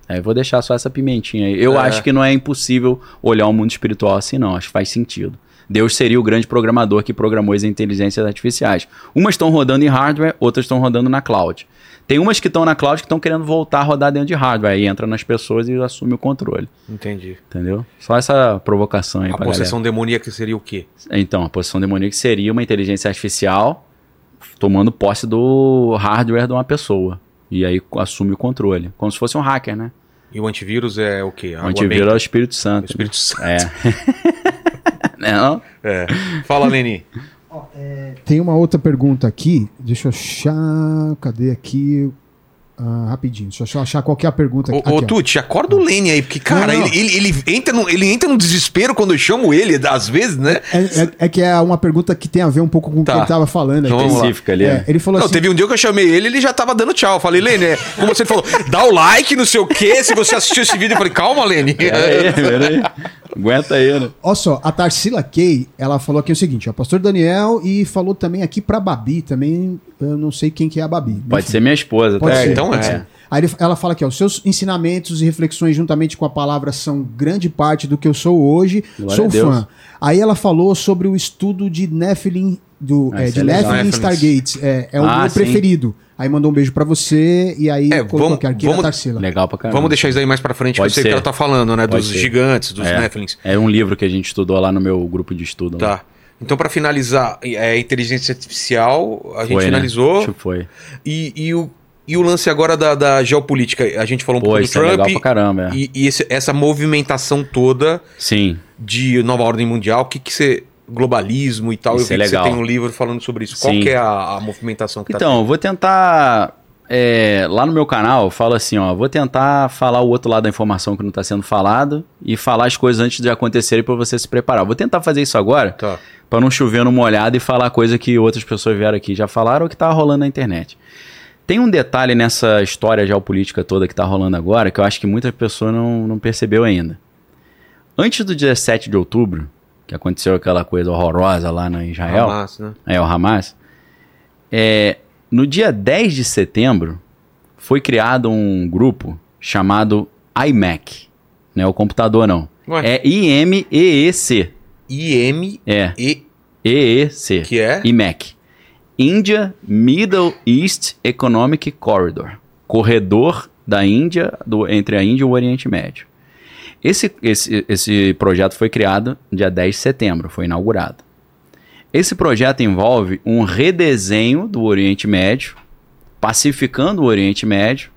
C: É, eu vou deixar só essa pimentinha aí. Eu
A: É.
C: acho que não é impossível olhar o mundo espiritual assim, não. Acho que faz sentido. Deus seria o grande programador que programou as inteligências artificiais. Umas estão rodando em hardware, outras estão rodando na cloud. Tem umas que estão na cloud que estão querendo voltar a rodar dentro de hardware. Aí entra nas pessoas e assume o controle.
A: Entendi.
C: Entendeu? Só essa provocação aí
A: A possessão demoníaca seria o quê?
C: galera. Então, a possessão demoníaca seria uma inteligência artificial tomando posse do hardware de uma pessoa. E aí assume o controle. Como se fosse um hacker, né?
A: E o antivírus é o quê?
C: O antivírus é o Espírito Santo.
A: O Espírito Santo.
C: É. Não?
A: É. Fala, Leni.
B: Tem uma outra pergunta aqui. Deixa eu achar. Cadê aqui? Ah, rapidinho. Deixa eu achar qual que é a pergunta
A: Ô,
B: aqui.
A: ô. Tuti, acorda o Lene aí, porque, cara,
B: Não, não.
A: Ele, ele, ele entra no, ele entra no desespero quando eu chamo ele, às vezes, né?
B: É, é- é que é uma pergunta que tem a ver um pouco com o
A: Tá.
B: que ele tava falando.
A: Então.
C: Específica ali.
B: É,
C: né?
B: ele falou
A: Não,
B: assim.
A: teve um dia que eu chamei ele, ele já tava dando tchau. Eu falei, Lene, é, como você falou, dá o like, não sei o quê. Se você assistiu esse vídeo, eu falei, calma, Lene.
C: Peraí, peraí. Aguenta aí, né?
B: Olha só, a Tarsila Kay, ela falou aqui o seguinte, ó, pastor Daniel, e falou também aqui pra Babi, também, eu não sei quem que é a Babi.
C: Pode
B: Enfim,
C: ser minha esposa.
B: Pode
C: tá?
B: ser,
A: então
B: pode
A: é.
B: ser. Aí ela fala aqui, ó, os seus ensinamentos e reflexões juntamente com a palavra são grande parte do que eu sou hoje,
C: Glória
B: sou fã. Aí ela falou sobre o estudo de Nephilim, do,
C: Ah,
B: é, de
C: é legal.
B: Nephilim
A: Nephilims.
B: Stargates, é, é o
C: Ah,
B: meu
C: sim.
B: preferido. Aí mandou um beijo pra você, e aí
A: É, vamos-
B: aqui,
A: vamos-
B: Tarsila.
C: Legal pra caramba.
A: Vamos deixar isso aí mais pra frente,
C: Pode
A: que eu sei o que ela tá falando, né?
C: Pode
A: dos
C: ser.
A: gigantes, dos
C: é.
A: Nephilims.
C: É um livro que a gente estudou lá no meu grupo de estudo. lá.
A: Tá. Então, pra finalizar, é inteligência artificial, a gente
C: Foi, né?
A: finalizou.
C: Acho que foi.
A: E, e o, e o lance agora da, da geopolítica, a gente falou um
C: Pô,
A: pouco do
C: isso é legal pra
A: Trump.
C: caramba. é.
A: e e esse- essa movimentação toda
C: Sim.
A: de nova ordem mundial, o que que você. Globalismo e tal.
C: Isso
A: eu vi
C: é
A: que você
C: legal.
A: tem um livro falando sobre isso. Qual
C: Sim.
A: que é a, a movimentação que tá
C: Então, eu vou tentar. é, lá no meu canal, eu falo assim, ó, vou tentar falar o outro lado da informação que não está sendo falado e falar as coisas antes de acontecerem para você se preparar. Vou tentar fazer isso agora
A: Tá.
C: para não chover numa olhada e falar coisa que outras pessoas vieram aqui e já falaram ou que tá rolando na internet. Tem um detalhe nessa história geopolítica toda que tá rolando agora que eu acho que muitas pessoas não, não percebeu ainda. Antes do 17 de outubro, que aconteceu aquela coisa horrorosa lá no Israel,
A: Hamas, né?
C: é, o Hamas. É, no dia 10 de setembro, foi criado um grupo chamado iMac. Não é o computador, não.
A: Ué.
C: É I-M-E-E-C.
A: IM
C: É,
A: e
C: E-E-C.
A: que é
C: IMEC. India Middle East Economic Corridor. Corredor da Índia, do, entre a Índia e o Oriente Médio. Esse, esse, esse projeto foi criado dia 10 de setembro, foi inaugurado. Esse projeto envolve um redesenho do Oriente Médio, pacificando o Oriente Médio,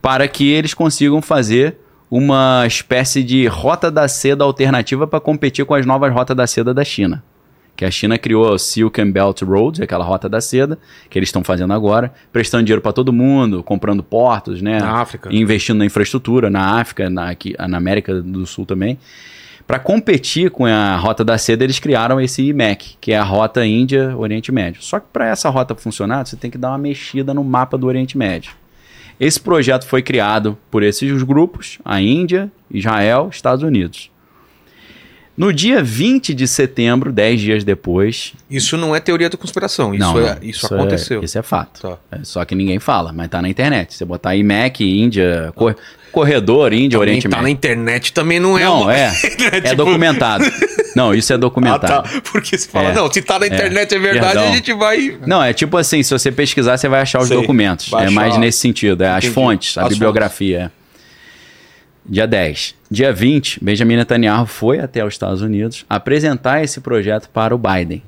C: para que eles consigam fazer uma espécie de rota da seda alternativa para competir com as novas rotas da seda da China. Que a China criou o Silk and Belt Road, aquela rota da seda, que eles estão fazendo agora, prestando dinheiro para todo mundo, comprando portos, né?
A: na África.
C: investindo na infraestrutura, na África, na, aqui, na América do Sul também. Para competir com a Rota da Seda, eles criaram esse IMEC, que é a Rota Índia-Oriente Médio. Só que para essa rota funcionar, você tem que dar uma mexida no mapa do Oriente Médio. Esse projeto foi criado por esses grupos, a Índia, Israel, Estados Unidos. No dia 20 de setembro, 10 dias depois.
A: Isso não é teoria da conspiração, isso,
C: não,
A: é,
C: não,
A: isso, aconteceu.
C: É, isso é fato.
A: Tá.
C: É, só que ninguém fala, mas tá na internet. Você botar IMEC, Índia, cor- corredor, Índia,
A: Também
C: Oriente
A: tá na internet também não é
C: Não, é. É
A: Tipo-
C: documentado. Não, isso é
A: Ah,
C: documentado.
A: tá. Porque você fala,
C: É.
A: não, se tá na internet é, verdade,
C: Perdão.
A: a gente vai.
C: Não, é tipo assim, se você pesquisar, você vai achar os
A: Sei.
C: documentos.
A: Vai
C: é mais nesse sentido, é as
A: Entendi.
C: fontes, a
A: As
C: bibliografia. é. Dia 10. Dia 20, Benjamin Netanyahu foi até os Estados Unidos apresentar esse projeto para o Biden.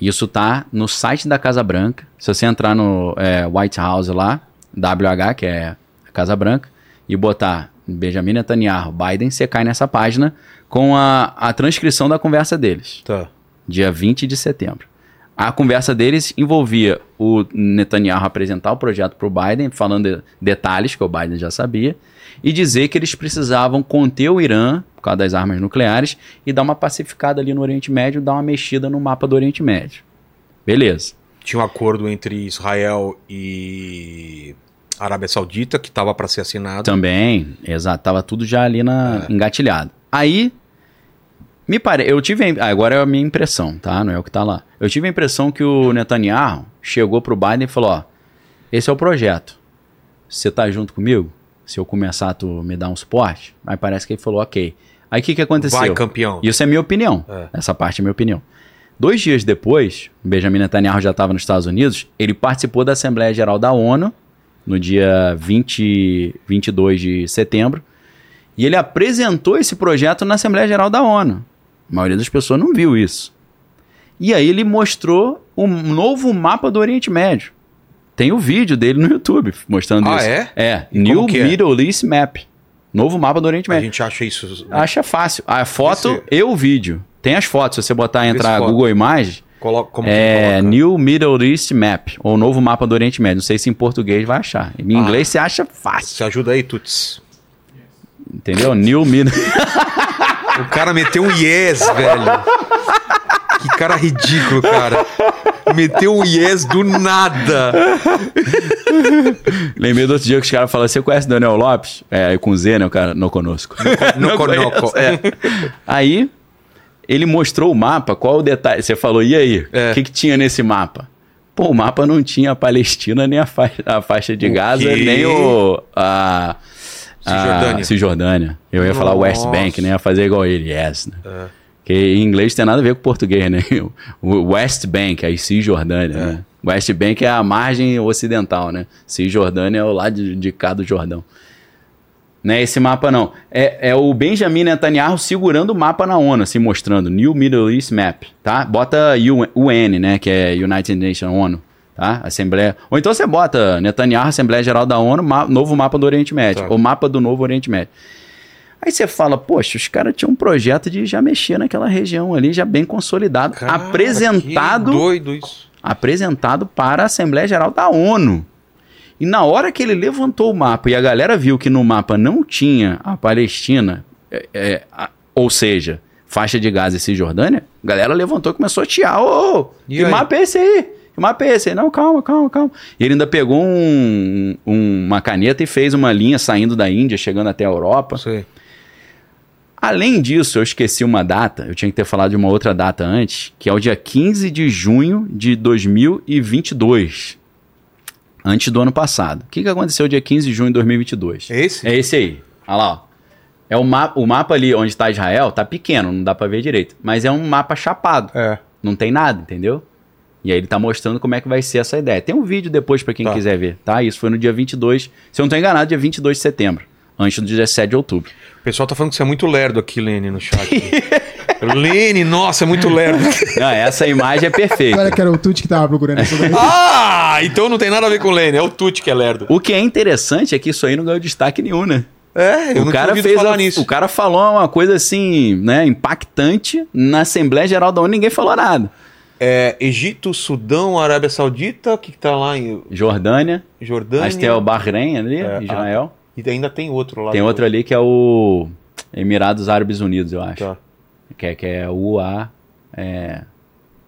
C: Isso tá no site da Casa Branca. Se você entrar no é, White House lá, WH, que é a Casa Branca, e botar Benjamin Netanyahu, Biden, você cai nessa página com a, a transcrição da conversa deles
A: Tá.
C: dia 20 de setembro. A conversa deles envolvia o Netanyahu apresentar o projeto para o Biden, falando de- detalhes que o Biden já sabia, e dizer que eles precisavam conter o Irã, por causa das armas nucleares, e dar uma pacificada ali no Oriente Médio, dar uma mexida no mapa do Oriente Médio. Beleza.
A: Tinha um acordo entre Israel e Arábia Saudita que tava para ser assinado.
C: Também, exato, tava tudo já ali na, engatilhado. Aí, me pare... eu tive, a- agora é a minha impressão, tá? Não é o que tá lá. Eu tive a impressão que o Netanyahu chegou pro Biden e falou, ó, esse é o projeto. Você tá junto comigo? Se eu começar, tu me dá um suporte? Aí parece que ele falou, ok. Aí o que, que aconteceu?
A: Vai, campeão.
C: Isso é minha opinião.
A: É.
C: Essa parte é minha opinião. Dois dias depois, Benjamin Netanyahu já estava nos Estados Unidos, ele participou da Assembleia Geral da ONU, no dia 20, 22 de setembro, e ele apresentou esse projeto na Assembleia Geral da ONU. A maioria das pessoas não viu isso. E aí ele mostrou um novo mapa do Oriente Médio. Tem o vídeo dele no YouTube mostrando
A: Ah,
C: isso.
A: é?
C: É,
A: E
C: New
A: é?
C: Middle East Map. Novo mapa do Oriente
A: A
C: Médio.
A: gente acha isso.
C: Acha fácil. A foto
A: Esse-
C: e o vídeo. Tem as fotos, se você botar entrar
A: foto.
C: Google Imagens,
A: Coloca, como que
C: é? New Middle East Map, ou Novo Mapa do Oriente Médio. Não sei se em português vai achar. Em
A: Ah.
C: inglês você acha fácil,
A: Você ajuda aí, Tuts.
C: entendeu? New Middle...
A: O cara meteu um yes, velho. Que cara ridículo, cara. Meteu um yes do nada.
C: Lembrei do outro dia que os caras falaram, você conhece o Daniel Lopes? É, aí com Z, né, o cara, não conosco.
A: No conoco.
C: É. Aí, ele mostrou o mapa, qual o detalhe? Você falou, e aí? O
A: É.
C: que, que tinha nesse mapa? Pô, o mapa não tinha a Palestina, nem a faixa, a faixa de
A: O
C: Gaza,
A: quê?
C: nem o... A,
A: Cisjordânia.
C: A Cisjordânia. Eu ia falar West
A: Nossa.
C: Bank, nem ia fazer igual ele, yes, né?
A: É.
C: Que em inglês tem nada a ver com português, né? O West Bank, aí Cisjordânia,
A: É.
C: né? West Bank é a margem ocidental, né? Cisjordânia é o lado de, de cá do Jordão. Não é esse mapa, não. É, é o Benjamin Netanyahu segurando o mapa na ONU, assim, mostrando. New Middle East Map, tá? Bota UN, UN, né? Que é United Nations ONU, tá? Assembleia... Ou então você bota Netanyahu, Assembleia Geral da ONU, ma- novo mapa do Oriente Médio.
A: Tá.
C: O mapa do novo Oriente Médio. Aí você fala, poxa, os caras tinham um projeto de já mexer naquela região ali, já bem consolidado,
A: Cara,
C: apresentado
A: doido isso.
C: apresentado para a Assembleia Geral da ONU. E na hora que ele levantou o mapa e a galera viu que no mapa não tinha a Palestina, é, é, a- ou seja, faixa de Gaza e Cisjordânia, a galera levantou e começou a tiar. Ô, ô,
A: E
C: que
A: aí?
C: mapa é esse aí? Que mapa é esse aí? Não, calma, calma, calma. E ele ainda pegou um- um- uma caneta e fez uma linha saindo da Índia, chegando até a Europa.
A: Sei.
C: Além disso, eu esqueci uma data, eu tinha que ter falado de uma outra data antes, que é o dia 15 de junho de 2022. Antes do ano passado. O que, que aconteceu dia 15 de junho de 2022?
A: É esse?
C: É esse aí. Olha lá, ó. É o, ma o mapa ali onde está Israel, tá pequeno, não dá pra ver direito. Mas é um mapa chapado.
A: É.
C: Não tem nada, entendeu? E aí ele tá mostrando como é que vai ser essa ideia. Tem um vídeo depois pra quem
A: Tá.
C: quiser ver, tá? Isso foi no dia 22, se eu não tô enganado, dia 22 de setembro. Antes do 17 de outubro.
A: O pessoal tá falando que você é muito lerdo aqui, Lene, no chat. Lene, nossa, é muito lerdo.
C: Não, essa imagem é perfeita.
B: Olha que era o Tuti que tava procurando isso daí.
A: ah, então não tem nada a ver com o Lene, é o Tuti que é lerdo.
C: O que é interessante é que isso aí não ganhou destaque nenhum, né?
A: É, eu
C: o
A: não
C: cara fez
A: falar
C: a-
A: nisso.
C: O cara falou uma coisa assim, né, impactante na Assembleia Geral da ONU, ninguém falou nada.
A: É, Egito, Sudão, Arábia Saudita, o que, que tá lá em
C: Jordânia,
A: Jordânia?
C: acho que tem o Bahrein ali,
A: É,
C: Israel.
A: E ainda tem outro lá.
C: Tem
A: do-
C: outro ali que é o Emirados Árabes Unidos, eu acho.
A: Tá.
C: Que é, que é o UA. É,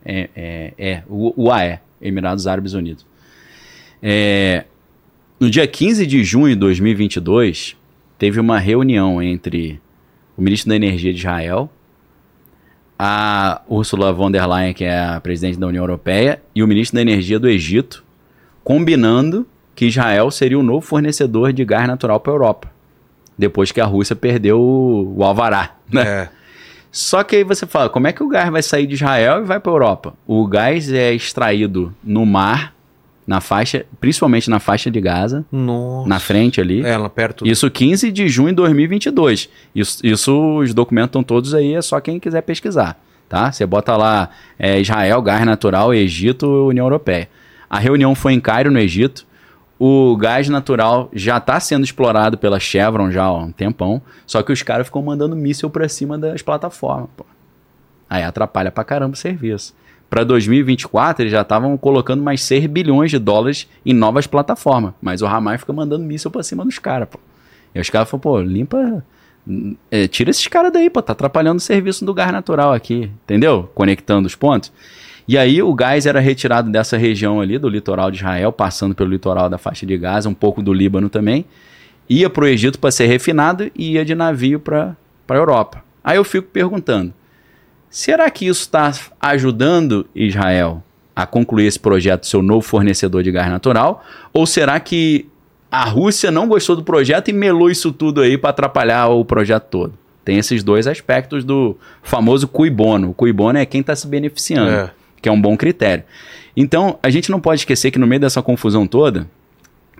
C: é, é, é o UAE, Emirados Árabes Unidos. É, no dia 15 de junho de 2022, teve uma reunião entre o ministro da Energia de Israel, a Ursula von der Leyen, que é a presidente da União Europeia, e o ministro da Energia do Egito, combinando que Israel seria o novo fornecedor de gás natural para a Europa, depois que a Rússia perdeu o, o alvará. Né?
A: É.
C: Só que aí você fala, como é que o gás vai sair de Israel e vai para a Europa? O gás é extraído no mar, na faixa, principalmente na faixa de Gaza,
A: Nossa.
C: na frente ali.
A: É, lá perto.
C: Isso 15 de junho de 2022. Isso, isso os documentos estão todos aí, é só quem quiser pesquisar, tá? Você bota lá é, Israel, gás natural, Egito, União Europeia. A reunião foi em Cairo, no Egito. O gás natural já está sendo explorado pela Chevron já há um tempão, só que os caras ficam mandando míssil para cima das plataformas, pô. Aí atrapalha pra caramba o serviço. Para 2024, eles já estavam colocando mais 6 bilhões de dólares em novas plataformas. Mas o Hamas fica mandando míssil pra cima dos caras. E os caras falam, pô, limpa. é, tira esses caras daí, pô. Tá atrapalhando o serviço do gás natural aqui. Entendeu? Conectando os pontos. E aí o gás era retirado dessa região ali, do litoral de Israel, passando pelo litoral da faixa de Gaza, um pouco do Líbano também. Ia pro Egito para ser refinado e ia de navio para a Europa. Aí eu fico perguntando. Será que isso está ajudando Israel a concluir esse projeto, seu novo fornecedor de gás natural? Ou será que a Rússia não gostou do projeto e melou isso tudo aí para atrapalhar o projeto todo? Tem esses dois aspectos do famoso cui bono. O cui bono é quem está se beneficiando,
A: É.
C: que é um bom critério. Então, a gente não pode esquecer que no meio dessa confusão toda,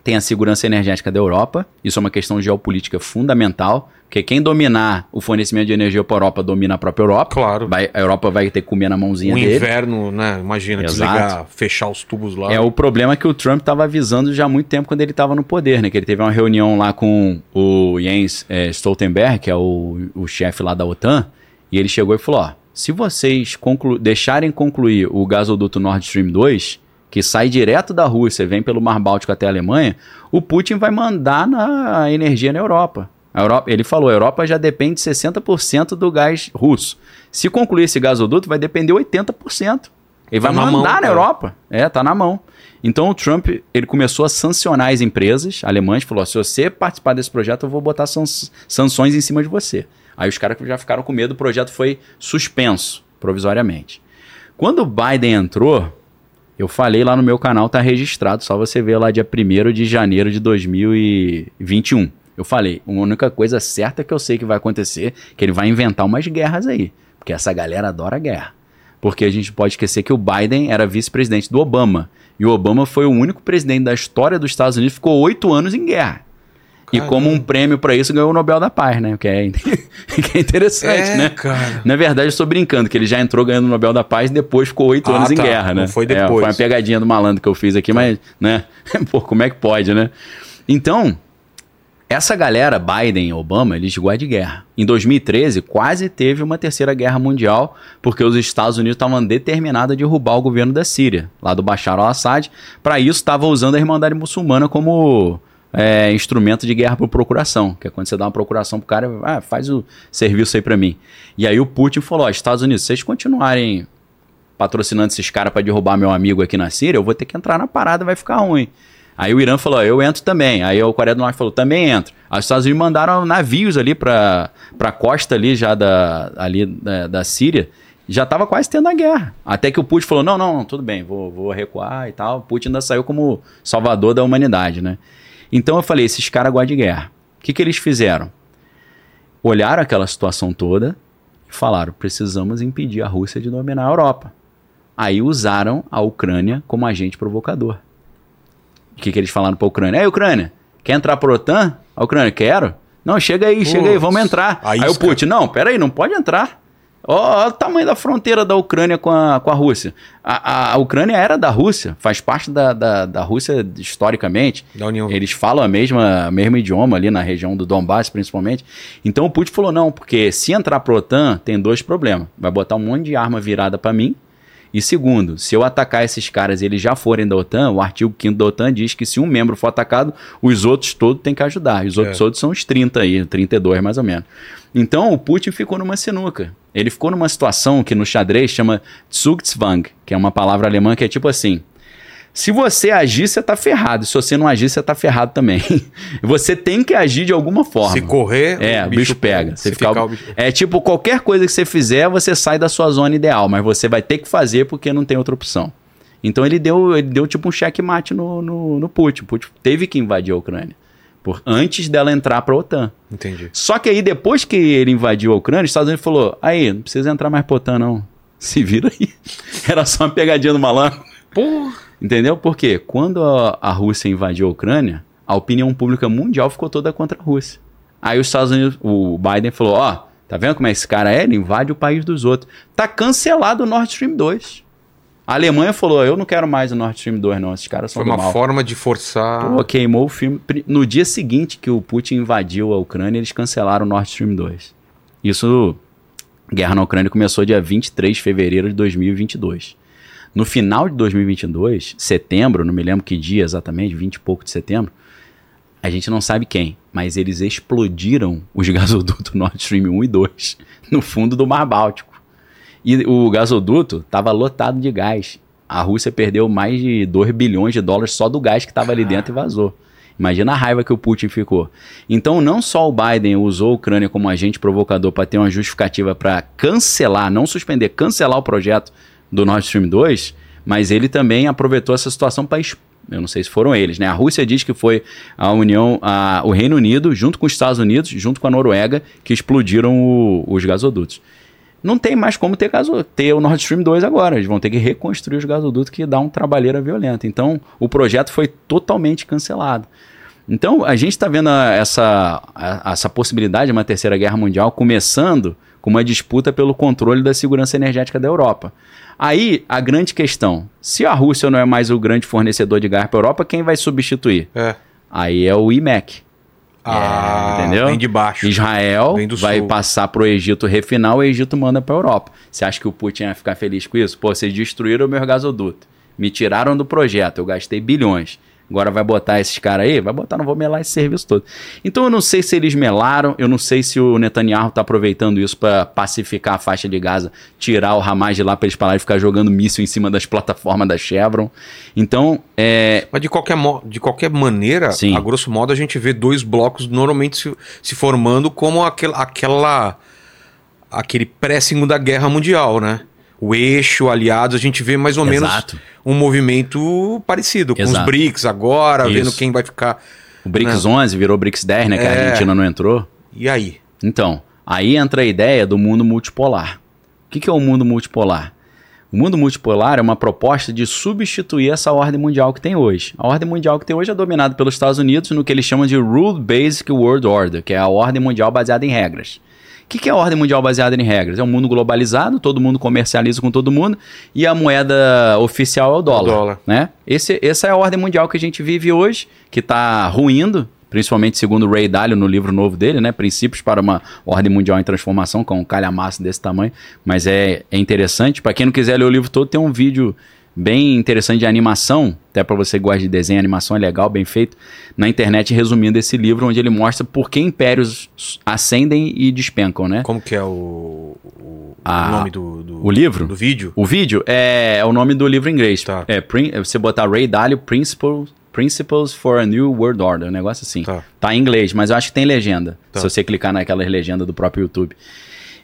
C: tem a segurança energética da Europa. Isso é uma questão geopolítica fundamental, porque quem dominar o fornecimento de energia para a Europa domina a própria Europa.
A: Claro.
C: Vai- a Europa vai ter que comer na mãozinha
A: O
C: dele.
A: inverno, né? Imagina,
C: Exato.
A: desligar, fechar os tubos lá.
C: É o problema que o Trump estava avisando já há muito tempo quando ele estava no poder, né? Que ele teve uma reunião lá com o Jens eh, Stoltenberg, que é o, o chefe lá da OTAN, e ele chegou e falou: ó, se vocês conclu deixarem concluir o gasoduto Nord Stream 2, que sai direto da Rússia, vem pelo Mar Báltico até a Alemanha, o Putin vai mandar na energia na Europa. A Europa ele falou, a Europa já depende de 60% do gás russo. Se concluir esse gasoduto, vai depender 80%. Ele
A: Tá
C: vai mandar
A: mão,
C: na
A: cara.
C: Europa. É, tá na mão. Então o Trump, ele começou a sancionar as empresas alemãs, falou, se você participar desse projeto, eu vou botar san- sanções em cima de você. Aí os caras já ficaram com medo, o projeto foi suspenso, provisoriamente. Quando o Biden entrou, eu falei lá no meu canal, tá registrado, só você ver lá dia 1 de janeiro de 2021. Eu falei, a única coisa certa que eu sei que vai acontecer, que ele vai inventar umas guerras aí, porque essa galera adora guerra. Porque a gente pode esquecer que o Biden era vice-presidente do Obama, e o Obama foi o único presidente da história dos Estados Unidos que ficou oito anos em guerra. E
A: Caramba.
C: como um prêmio pra isso, ganhou o Nobel da Paz, né? Que é, que é interessante,
A: É,
C: né?
A: cara.
C: Na verdade, eu estou brincando, que ele já entrou ganhando o Nobel da Paz e depois ficou oito
A: Ah,
C: anos em
A: tá.
C: guerra, né?
A: Não foi
C: É,
A: depois.
C: foi uma pegadinha do malandro que eu fiz aqui, mas, né? Pô, como é que pode, né? Então, essa galera, Biden e Obama, eles gostam de guerra. Em 2013, quase teve uma terceira guerra mundial, porque os Estados Unidos estavam determinados a derrubar o governo da Síria, lá do Bashar al-Assad. Para isso, estavam usando a Irmandade Muçulmana como é, instrumento de guerra por procuração, que é quando você dá uma procuração pro cara, ah, faz o serviço aí para mim. E aí o Putin falou, Estados Unidos, se vocês continuarem patrocinando esses caras para derrubar meu amigo aqui na Síria, eu vou ter que entrar na parada, vai ficar ruim. Aí o Irã falou, eu entro também. Aí o Coreia do Norte falou, também entro. Aí os Estados Unidos mandaram navios ali pra, pra costa ali já da, ali da, da Síria. Já tava quase tendo a guerra. Até que o Putin falou, não, não, tudo bem, vou, vou recuar e tal. O Putin ainda saiu como salvador da humanidade, né? Então eu falei, esses caras gostam de guerra. O que, que eles fizeram? Olharam aquela situação toda e falaram, precisamos impedir a Rússia de dominar a Europa. Aí usaram a Ucrânia como agente provocador. O que, que eles falaram pra Ucrânia? Ei, Ucrânia, quer entrar pro OTAN? A Ucrânia, quero. Não, chega aí, chega aí, vamos entrar.
A: aí
C: o Putin, não, peraí, não pode entrar. Ó o tamanho da fronteira da Ucrânia com a, com a Rússia. A, a, a Ucrânia era da Rússia, faz parte da, da, da Rússia historicamente.
A: Da União.
C: Eles falam a mesma, o mesmo idioma ali na região do Donbass, principalmente. Então o Putin falou: não, porque se entrar pro OTAN, tem dois problemas. Vai botar um monte de arma virada pra mim. E segundo, se eu atacar esses caras e eles já forem da OTAN, o artigo 5 da OTAN diz que se um membro for atacado, os outros todos têm que ajudar. E os outros
A: É.
C: todos são os 30 aí, 32 mais ou menos. Então o Putin ficou numa sinuca. Ele ficou numa situação que no xadrez chama Zugzwang, que é uma palavra alemã que é tipo assim: se você agir, você tá ferrado. Se você não agir, você tá ferrado também. você tem que agir de alguma forma.
A: Se correr,
C: É, o bicho, pega. Você
A: Se
C: fica-
A: ficar, o bicho...
C: É tipo, qualquer coisa que você fizer, você sai da sua zona ideal, mas você vai ter que fazer porque não tem outra opção. Então ele deu, ele deu tipo um checkmate no, no, no Putin. O Putin teve que invadir a Ucrânia. Por, antes dela entrar pra OTAN.
A: Entendi.
C: Só que aí, depois que ele invadiu a Ucrânia, os Estados Unidos falou: aí, não precisa entrar mais pra OTAN, não. Se vira aí. Era só uma pegadinha do malandro.
A: Porra.
C: Entendeu? Porque quando a, Rússia invadiu a Ucrânia, a opinião pública mundial ficou toda contra a Rússia. Aí os Estados Unidos, o Biden falou: ó, tá vendo como é esse cara é? Ele invade o país dos outros. Tá cancelado o Nord Stream 2. A Alemanha falou: eu não quero mais o Nord Stream 2, não. Esses caras são
A: Foi uma
C: mal.
A: forma de forçar.
C: Pô, queimou o filme. No dia seguinte que o Putin invadiu a Ucrânia, eles cancelaram o Nord Stream 2. Isso, guerra na Ucrânia começou dia 23 de fevereiro de 2022. No final de 2022, setembro, não me lembro que dia exatamente, 20 e pouco de setembro, a gente não sabe quem, mas eles explodiram os gasodutos Nord Stream 1 e 2 no fundo do Mar Báltico. E o gasoduto estava lotado de gás. A Rússia perdeu mais de 2 bilhões de dólares só do gás que estava ali dentro e vazou. Imagina a raiva que o Putin ficou. Então, não só o Biden usou a Ucrânia como agente provocador para ter uma justificativa para cancelar, não suspender, cancelar o projeto do Nord Stream 2, mas ele também aproveitou essa situação para Eu não sei se foram eles, né? A Rússia diz que foi a União, a, o Reino Unido, junto com os Estados Unidos, junto com a Noruega, que explodiram o- os gasodutos. Não tem mais como ter, gaso, ter o Nord Stream 2 agora. Eles vão ter que reconstruir os gasodutos, que dá um trabalheira violenta. Então, o projeto foi totalmente cancelado. Então, a gente está vendo a- essa, a- essa possibilidade de uma terceira guerra mundial começando com uma disputa pelo controle da segurança energética da Europa. Aí, a grande questão: se a Rússia não é mais o grande fornecedor de gás para a Europa, quem vai substituir?
A: É.
C: Aí é o IMEC.
A: Ah,
C: entendeu?
A: Vem de baixo.
C: Israel vai
A: sul.
C: passar pro Egito refinar, o Egito manda pra Europa. Você acha que o Putin ia ficar feliz com isso? Pô, vocês destruíram o meu gasoduto. Me tiraram do projeto, eu gastei bilhões. Agora vai botar esses caras aí? Vai botar, não vou melar esse serviço todo. Então eu não sei se eles melaram, eu não sei se o Netanyahu tá aproveitando isso para pacificar a faixa de Gaza, tirar o Hamas de lá pra eles pararem de ficar jogando míssil em cima das plataformas da Chevron. Então, é,
A: Mas de qualquer, de qualquer maneira,
C: Sim.
A: a grosso modo, a gente vê dois blocos normalmente se, se formando como aquela, aquela aquele pré-segunda guerra mundial, né? O eixo, aliados, a gente vê mais ou
C: Exato.
A: menos um movimento parecido com
C: Exato.
A: os BRICS agora,
C: Isso.
A: vendo quem vai ficar.
C: o BRICS 11 virou BRICS 10, né? Que a
A: É.
C: Argentina não entrou.
A: E aí?
C: Então, aí entra a ideia do mundo multipolar. O que, que é o mundo multipolar? O mundo multipolar é uma proposta de substituir essa ordem mundial que tem hoje. A ordem mundial que tem hoje é dominada pelos Estados Unidos no que eles chamam de Rule Basic World Order, que é a ordem mundial baseada em regras. O que, que é a ordem mundial baseada em regras? É um mundo globalizado, todo mundo comercializa com todo mundo e a moeda oficial é o dólar.
A: dólar.
C: Né? Esse, essa é a ordem mundial que a gente vive hoje, que está ruindo, principalmente segundo o Ray Dalio no livro novo dele, né? Princípios para uma ordem mundial em transformação, com um calhamaço desse tamanho. Mas é, é interessante. Para quem não quiser ler o livro todo, tem um vídeo bem interessante de animação, até para você que gosta de desenho, animação é legal, bem feito, na internet resumindo esse livro, onde ele mostra por que impérios ascendem e despencam, né?
A: Como que é o, o
C: Ah,
A: nome do, do-
C: o livro?
A: Do vídeo?
C: O vídeo é, é o nome do livro em inglês.
A: Tá.
C: É, é você botar Ray Dalio Principles, Principles for a New World Order, um negócio assim.
A: Tá.
C: Tá em inglês, mas eu acho que tem legenda.
A: Tá.
C: Se você clicar naquelas legendas do próprio YouTube.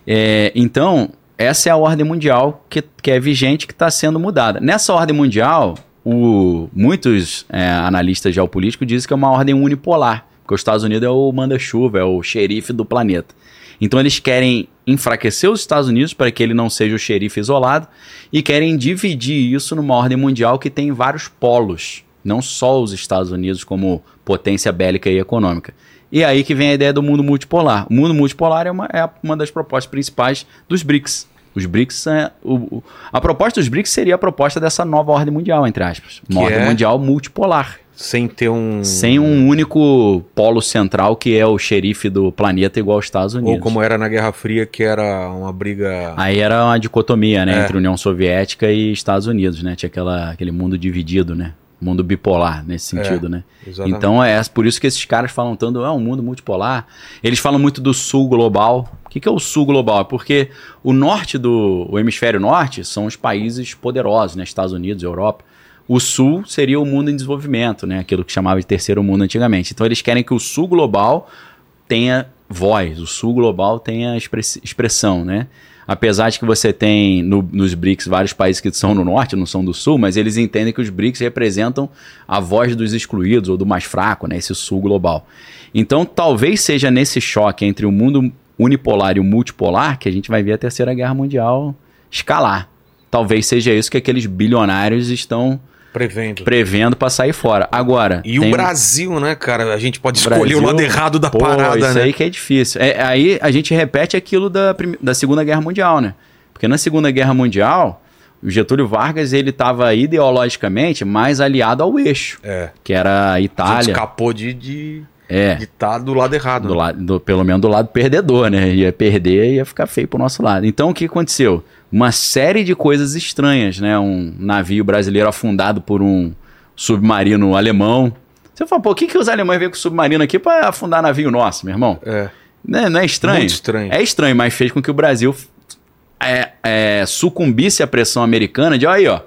C: É, então, essa é a ordem mundial que, que é vigente, que está sendo mudada. Nessa ordem mundial, o- muitos é, analistas geopolíticos dizem que é uma ordem unipolar, porque os Estados Unidos é o manda-chuva, é o xerife do planeta. Então eles querem enfraquecer os Estados Unidos para que ele não seja o xerife isolado e querem dividir isso numa ordem mundial que tem vários polos, não só os Estados Unidos como potência bélica e econômica. E aí que vem a ideia do mundo multipolar. O mundo multipolar é uma, é uma das propostas principais dos BRICS. Os BRICS, é, o- o- a proposta dos BRICS seria a proposta dessa nova ordem mundial, entre aspas. Uma
A: Que
C: ordem
A: é?
C: mundial multipolar.
A: Sem ter um.
C: Sem um único polo central que é o xerife do planeta igual aos Estados Unidos.
A: Ou como era na Guerra Fria, que era uma briga.
C: Aí era uma dicotomia, né,
A: É.
C: entre União Soviética e Estados Unidos, né? Tinha aquela, aquele mundo dividido, né? Mundo bipolar nesse sentido, né?
A: Exatamente.
C: Então é por isso que esses caras falam tanto, é um mundo multipolar. Eles falam muito do sul global. O que, que é o sul global? É porque o norte do o hemisfério norte são os países poderosos, né? Estados Unidos, Europa. O sul seria o mundo em desenvolvimento, né? Aquilo que chamava de terceiro mundo antigamente. Então eles querem que o sul global tenha voz, o sul global tenha express- expressão, né? Apesar de que você tem no- nos BRICS vários países que são no norte, não são do sul, mas eles entendem que os BRICS representam a voz dos excluídos ou do mais fraco, né? Esse sul global. Então talvez seja nesse choque entre o mundo unipolar e o multipolar que a gente vai ver a terceira guerra mundial escalar. Talvez seja isso que aqueles bilionários estão
A: Prevendo.
C: prevendo para sair fora. Agora.
A: E
C: tem
A: o Brasil, né, cara? A gente pode
C: o
A: escolher o
C: Brasil-
A: lado errado da
C: Pô,
A: parada,
C: isso
A: né?
C: aí que é difícil. É, aí a gente repete aquilo da, da Segunda Guerra Mundial, né? Porque na Segunda Guerra Mundial, o Getúlio Vargas ele estava ideologicamente mais aliado ao eixo,
A: É.
C: que era a
A: A
C: Itália.
A: escapou de de,
C: É.
A: de tá do lado errado.
C: Do
A: né?
C: lado, do- pelo menos do lado perdedor, né? Ia perder e ia ficar feio pro nosso lado. Então o que aconteceu? Uma série de coisas estranhas, né? Um navio brasileiro afundado por um submarino alemão. Você fala, pô, o que, que os alemães veem com o submarino aqui para afundar navio nosso, meu irmão?
A: É.
C: Né? Não é estranho?
A: Muito estranho.
C: É estranho, mas fez com que o Brasil é, é, sucumbisse à pressão americana de, ó, aí, ó,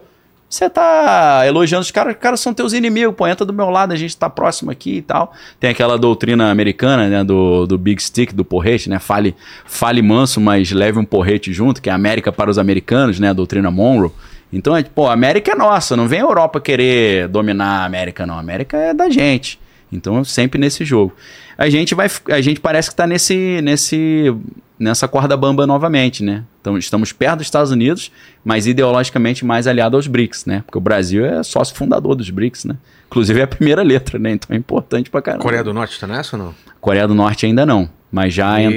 C: você tá elogiando os caras, os caras são teus inimigos, pô, entra do meu lado, a gente tá próximo aqui e tal. Tem aquela doutrina americana, né, do, do Big Stick, do porrete, né, fale, fale manso, mas leve um porrete junto, que é América para os americanos, né, a doutrina Monroe. Então, é, pô, a América é nossa, não vem a Europa querer dominar a América, não. A América é da gente. Então, sempre nesse jogo. A gente vai, a gente parece que está nesse, nesse, nessa corda bamba novamente, né? Então, estamos perto dos Estados Unidos, mas ideologicamente mais aliado aos BRICS, né? Porque o Brasil é sócio fundador dos BRICS, né? Inclusive é a primeira letra, né? Então é importante pra caramba.
A: Coreia do Norte tá nessa ou não?
C: Coreia do Norte ainda não, mas já, en-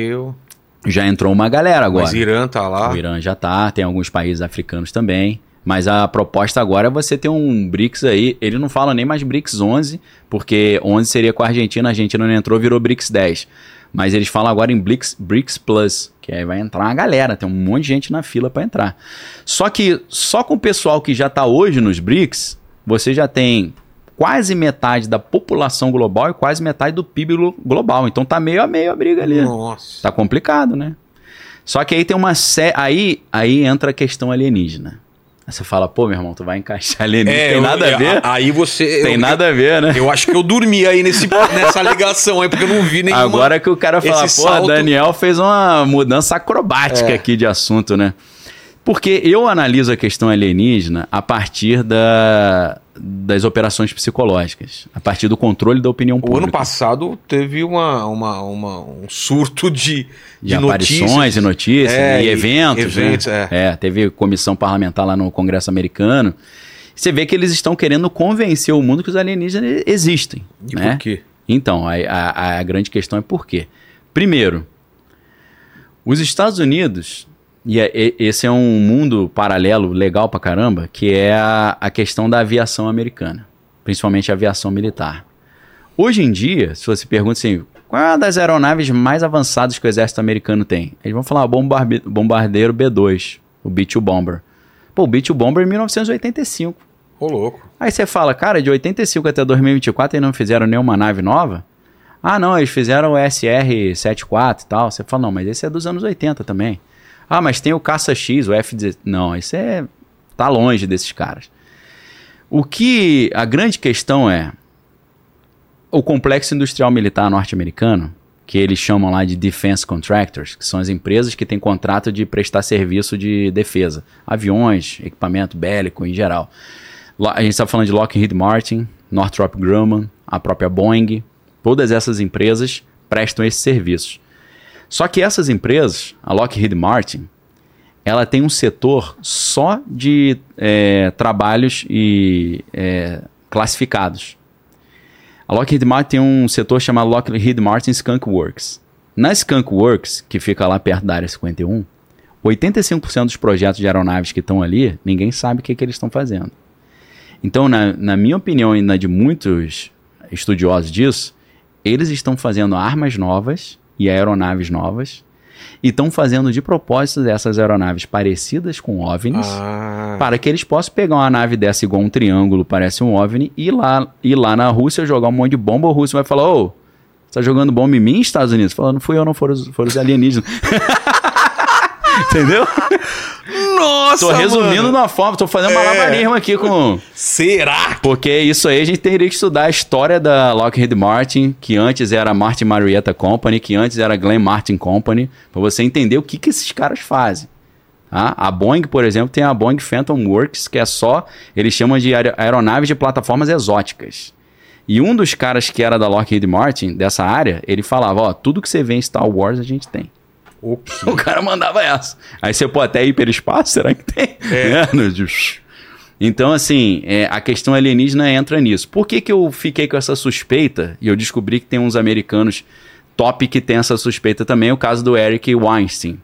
C: já entrou uma galera agora.
A: Mas Irã tá lá.
C: O Irã já tá, tem alguns países africanos também. Mas a proposta agora é você ter um BRICS aí. Ele não fala nem mais BRICS 11, porque 11 seria com a Argentina, a Argentina não entrou, virou BRICS 10. Mas eles falam agora em BRICS, BRICS Plus, que aí vai entrar uma galera, tem um monte de gente na fila para entrar. Só que só com o pessoal que já tá hoje nos BRICS, você já tem quase metade da população global e quase metade do PIB glo- global. Então tá meio a meio a briga ali.
A: Nossa.
C: Tá complicado, né? Só que aí tem uma sé... aí aí entra a questão alienígena. Aí você fala, pô, meu irmão, tu vai encaixar alienígena. tem
A: eu-
C: nada a
A: é,
C: ver?
A: Aí você.
C: tem
A: eu,
C: nada a ver, né?
A: Eu acho que eu dormi aí nesse, nessa ligação aí, porque eu não vi nenhuma.
C: Agora que o cara fala, pô,
A: salto-
C: Daniel fez uma mudança acrobática
A: É.
C: aqui de assunto, né? Porque eu analiso a questão alienígena a partir da, das operações psicológicas, a partir do controle da opinião
A: O
C: pública.
A: ano passado teve uma, uma, uma- um surto de,
C: de, aparições e notícias
A: É,
C: e
A: e
C: eventos.
A: eventos,
C: né?
A: é.
C: teve comissão parlamentar lá no Congresso americano. Você vê que eles estão querendo convencer o mundo que os alienígenas existem.
A: E
C: né?
A: por quê?
C: Então, a, a, a grande questão é por quê? Primeiro, os Estados Unidos, e é- e- esse é um mundo paralelo legal pra caramba, que é a, a questão da aviação americana, principalmente a aviação militar. Hoje em dia, se você pergunta assim, qual é uma das aeronaves mais avançadas que o exército americano tem? Eles vão falar o bombarde- bombardeiro B-2, o B-2 Bomber. Pô, o B-2 Bomber é 1985.
A: Ô, louco.
C: Aí você fala, cara, de 85 até 2024 eles não fizeram nenhuma nave nova? Ah, não, eles fizeram o SR-74 e tal. Você fala, não, mas esse é dos anos 80 também. Ah, mas tem o Caça-X, o F-16. Não, esse é... tá longe desses caras. O que... A grande questão é... O complexo industrial militar norte-americano, que eles chamam lá de Defense Contractors, que são as empresas que têm contrato de prestar serviço de defesa. Aviões, equipamento bélico em geral. A gente está falando de Lockheed Martin, Northrop Grumman, a própria Boeing. Todas essas empresas prestam esses serviços. Só que essas empresas, a Lockheed Martin, ela tem um setor só de eh, trabalhos e eh, classificados. A Lockheed Martin tem um setor chamado Lockheed Martin Skunk Works. Na Skunk Works, que fica lá perto da área 51, 85% dos projetos de aeronaves que estão ali, ninguém sabe o que, que eles estão fazendo. Então, na, na minha opinião e na de muitos estudiosos disso, eles estão fazendo armas novas e aeronaves novas e estão fazendo de propósito essas aeronaves parecidas com OVNIs
A: Ah,
C: para que eles possam pegar uma nave dessa igual um triângulo, parece um OVNI, e ir lá, ir lá na Rússia jogar um monte de bomba. O russo vai falar: Ô, você tá jogando bomba em mim, Estados Unidos? Falando, não fui eu, não foram os, foram os alienígenas. Entendeu?
A: Nossa,
C: Tô resumindo
A: mano.
C: numa forma, tô fazendo
A: É.
C: malabarismo aqui com.
A: Será?
C: Porque isso aí a gente teria que estudar a história da Lockheed Martin, que antes era Martin Marietta Company, que antes era Glenn Martin Company, para você entender o que, que esses caras fazem. Tá? A Boeing, por exemplo, tem a Boeing Phantom Works, que é só, eles chamam de aer- aeronaves de plataformas exóticas. E um dos caras que era da Lockheed Martin, dessa área, ele falava, ó, tudo que você vê em Star Wars a gente tem.
A: O?
C: O cara mandava essa. Aí você, pô, até hiperespaço, será que tem?
A: É.
C: de- Então, assim, é, a questão alienígena entra nisso. Por que, que eu fiquei com essa suspeita? E eu descobri que tem uns americanos top que tem essa suspeita também, o caso do Eric Weinstein.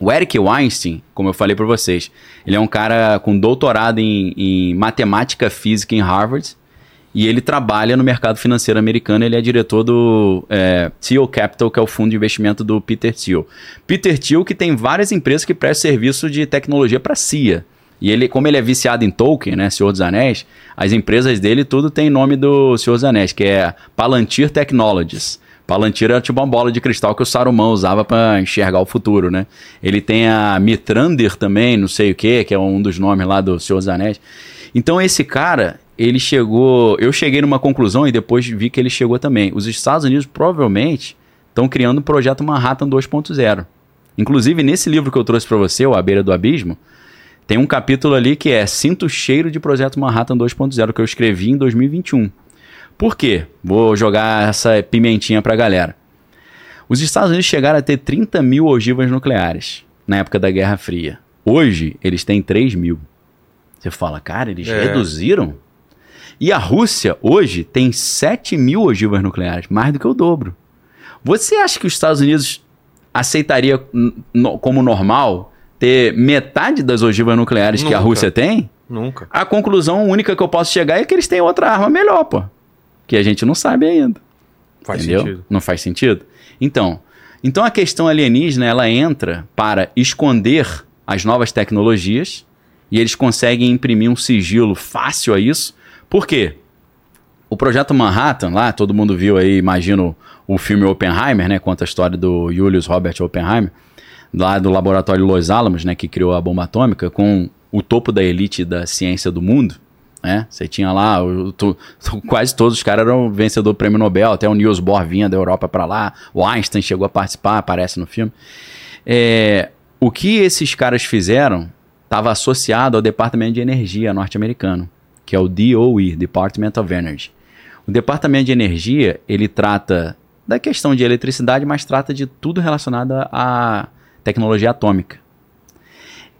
C: O Eric Weinstein, como eu falei para vocês, ele é um cara com doutorado em, em matemática física em Harvard e ele trabalha no mercado financeiro americano. Ele é diretor do é, Thiel Capital, que é o fundo de investimento do Peter Thiel. Peter Thiel que tem várias empresas que prestam serviço de tecnologia para CIA. E ele, como ele é viciado em Tolkien, né, Senhor dos Anéis, as empresas dele tudo tem nome do Senhor dos Anéis, que é Palantir Technologies. Palantir era tipo uma bola de cristal que o Saruman usava para enxergar o futuro, né? Ele tem a Mitrandir também, não sei o que, que é um dos nomes lá do Senhor dos Anéis. Então esse cara, ele chegou. Eu cheguei numa conclusão e depois vi que ele chegou também. Os Estados Unidos provavelmente estão criando o projeto Manhattan 2.0. Inclusive, nesse livro que eu trouxe para você, O A Beira do Abismo, Tem um capítulo ali que é Sinto o cheiro de Projeto Manhattan 2.0, que eu escrevi em 2021. Por quê? Vou jogar essa pimentinha pra galera. Os Estados Unidos chegaram a ter 30 mil ogivas nucleares na época da Guerra Fria. Hoje, eles têm 3 mil. Você fala, cara, eles
A: É.
C: reduziram? E a Rússia, hoje, tem 7 mil ogivas nucleares, mais do que o dobro. Você acha que os Estados Unidos aceitaria como normal ter metade das ogivas nucleares que a
A: Nunca.
C: Rússia tem?
A: Nunca.
C: A conclusão única que eu posso chegar é que eles têm outra arma melhor, pô. Que a gente não sabe ainda.
A: Faz
C: entendeu?
A: sentido.
C: Não faz sentido? Então, então a questão alienígena, ela entra para esconder as novas tecnologias e eles conseguem imprimir um sigilo fácil a isso. Por quê? O projeto Manhattan, lá, todo mundo viu aí, imagino, o filme Oppenheimer, né? Conta a história do Julius Robert Oppenheimer, lá do laboratório Los Alamos, né? Que criou a bomba atômica, com o topo da elite da ciência do mundo, né? Você tinha lá, quase todos os caras eram vencedor do prêmio Nobel, até o Niels Bohr vinha da Europa para lá, o Einstein chegou a participar, aparece no filme. É, o que esses caras fizeram estava associado ao Departamento de Energia norte-americano, que é o DOE, Department of Energy. O Departamento de Energia, ele trata da questão de eletricidade, mas trata de tudo relacionado à tecnologia atômica.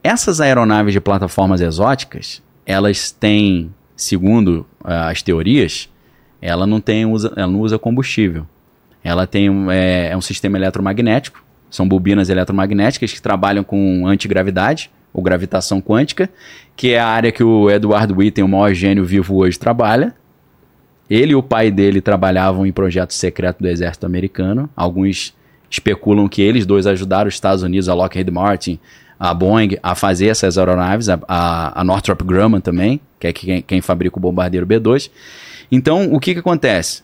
C: Essas aeronaves de plataformas exóticas, elas têm, segundo ah, as teorias, ela não, tem, usa, ela não usa combustível. Ela tem é, é um sistema eletromagnético, são bobinas eletromagnéticas que trabalham com antigravidade, ou gravitação quântica, que é a área que o Edward Witten, o maior gênio vivo hoje, trabalha. Ele e o pai dele trabalhavam em projetos secretos do exército americano. Alguns especulam que eles dois ajudaram os Estados Unidos, a Lockheed Martin, a Boeing, a fazer essas aeronaves, a, a, a Northrop Grumman também, que é quem, quem fabrica o bombardeiro B-2. Então, o que, que acontece?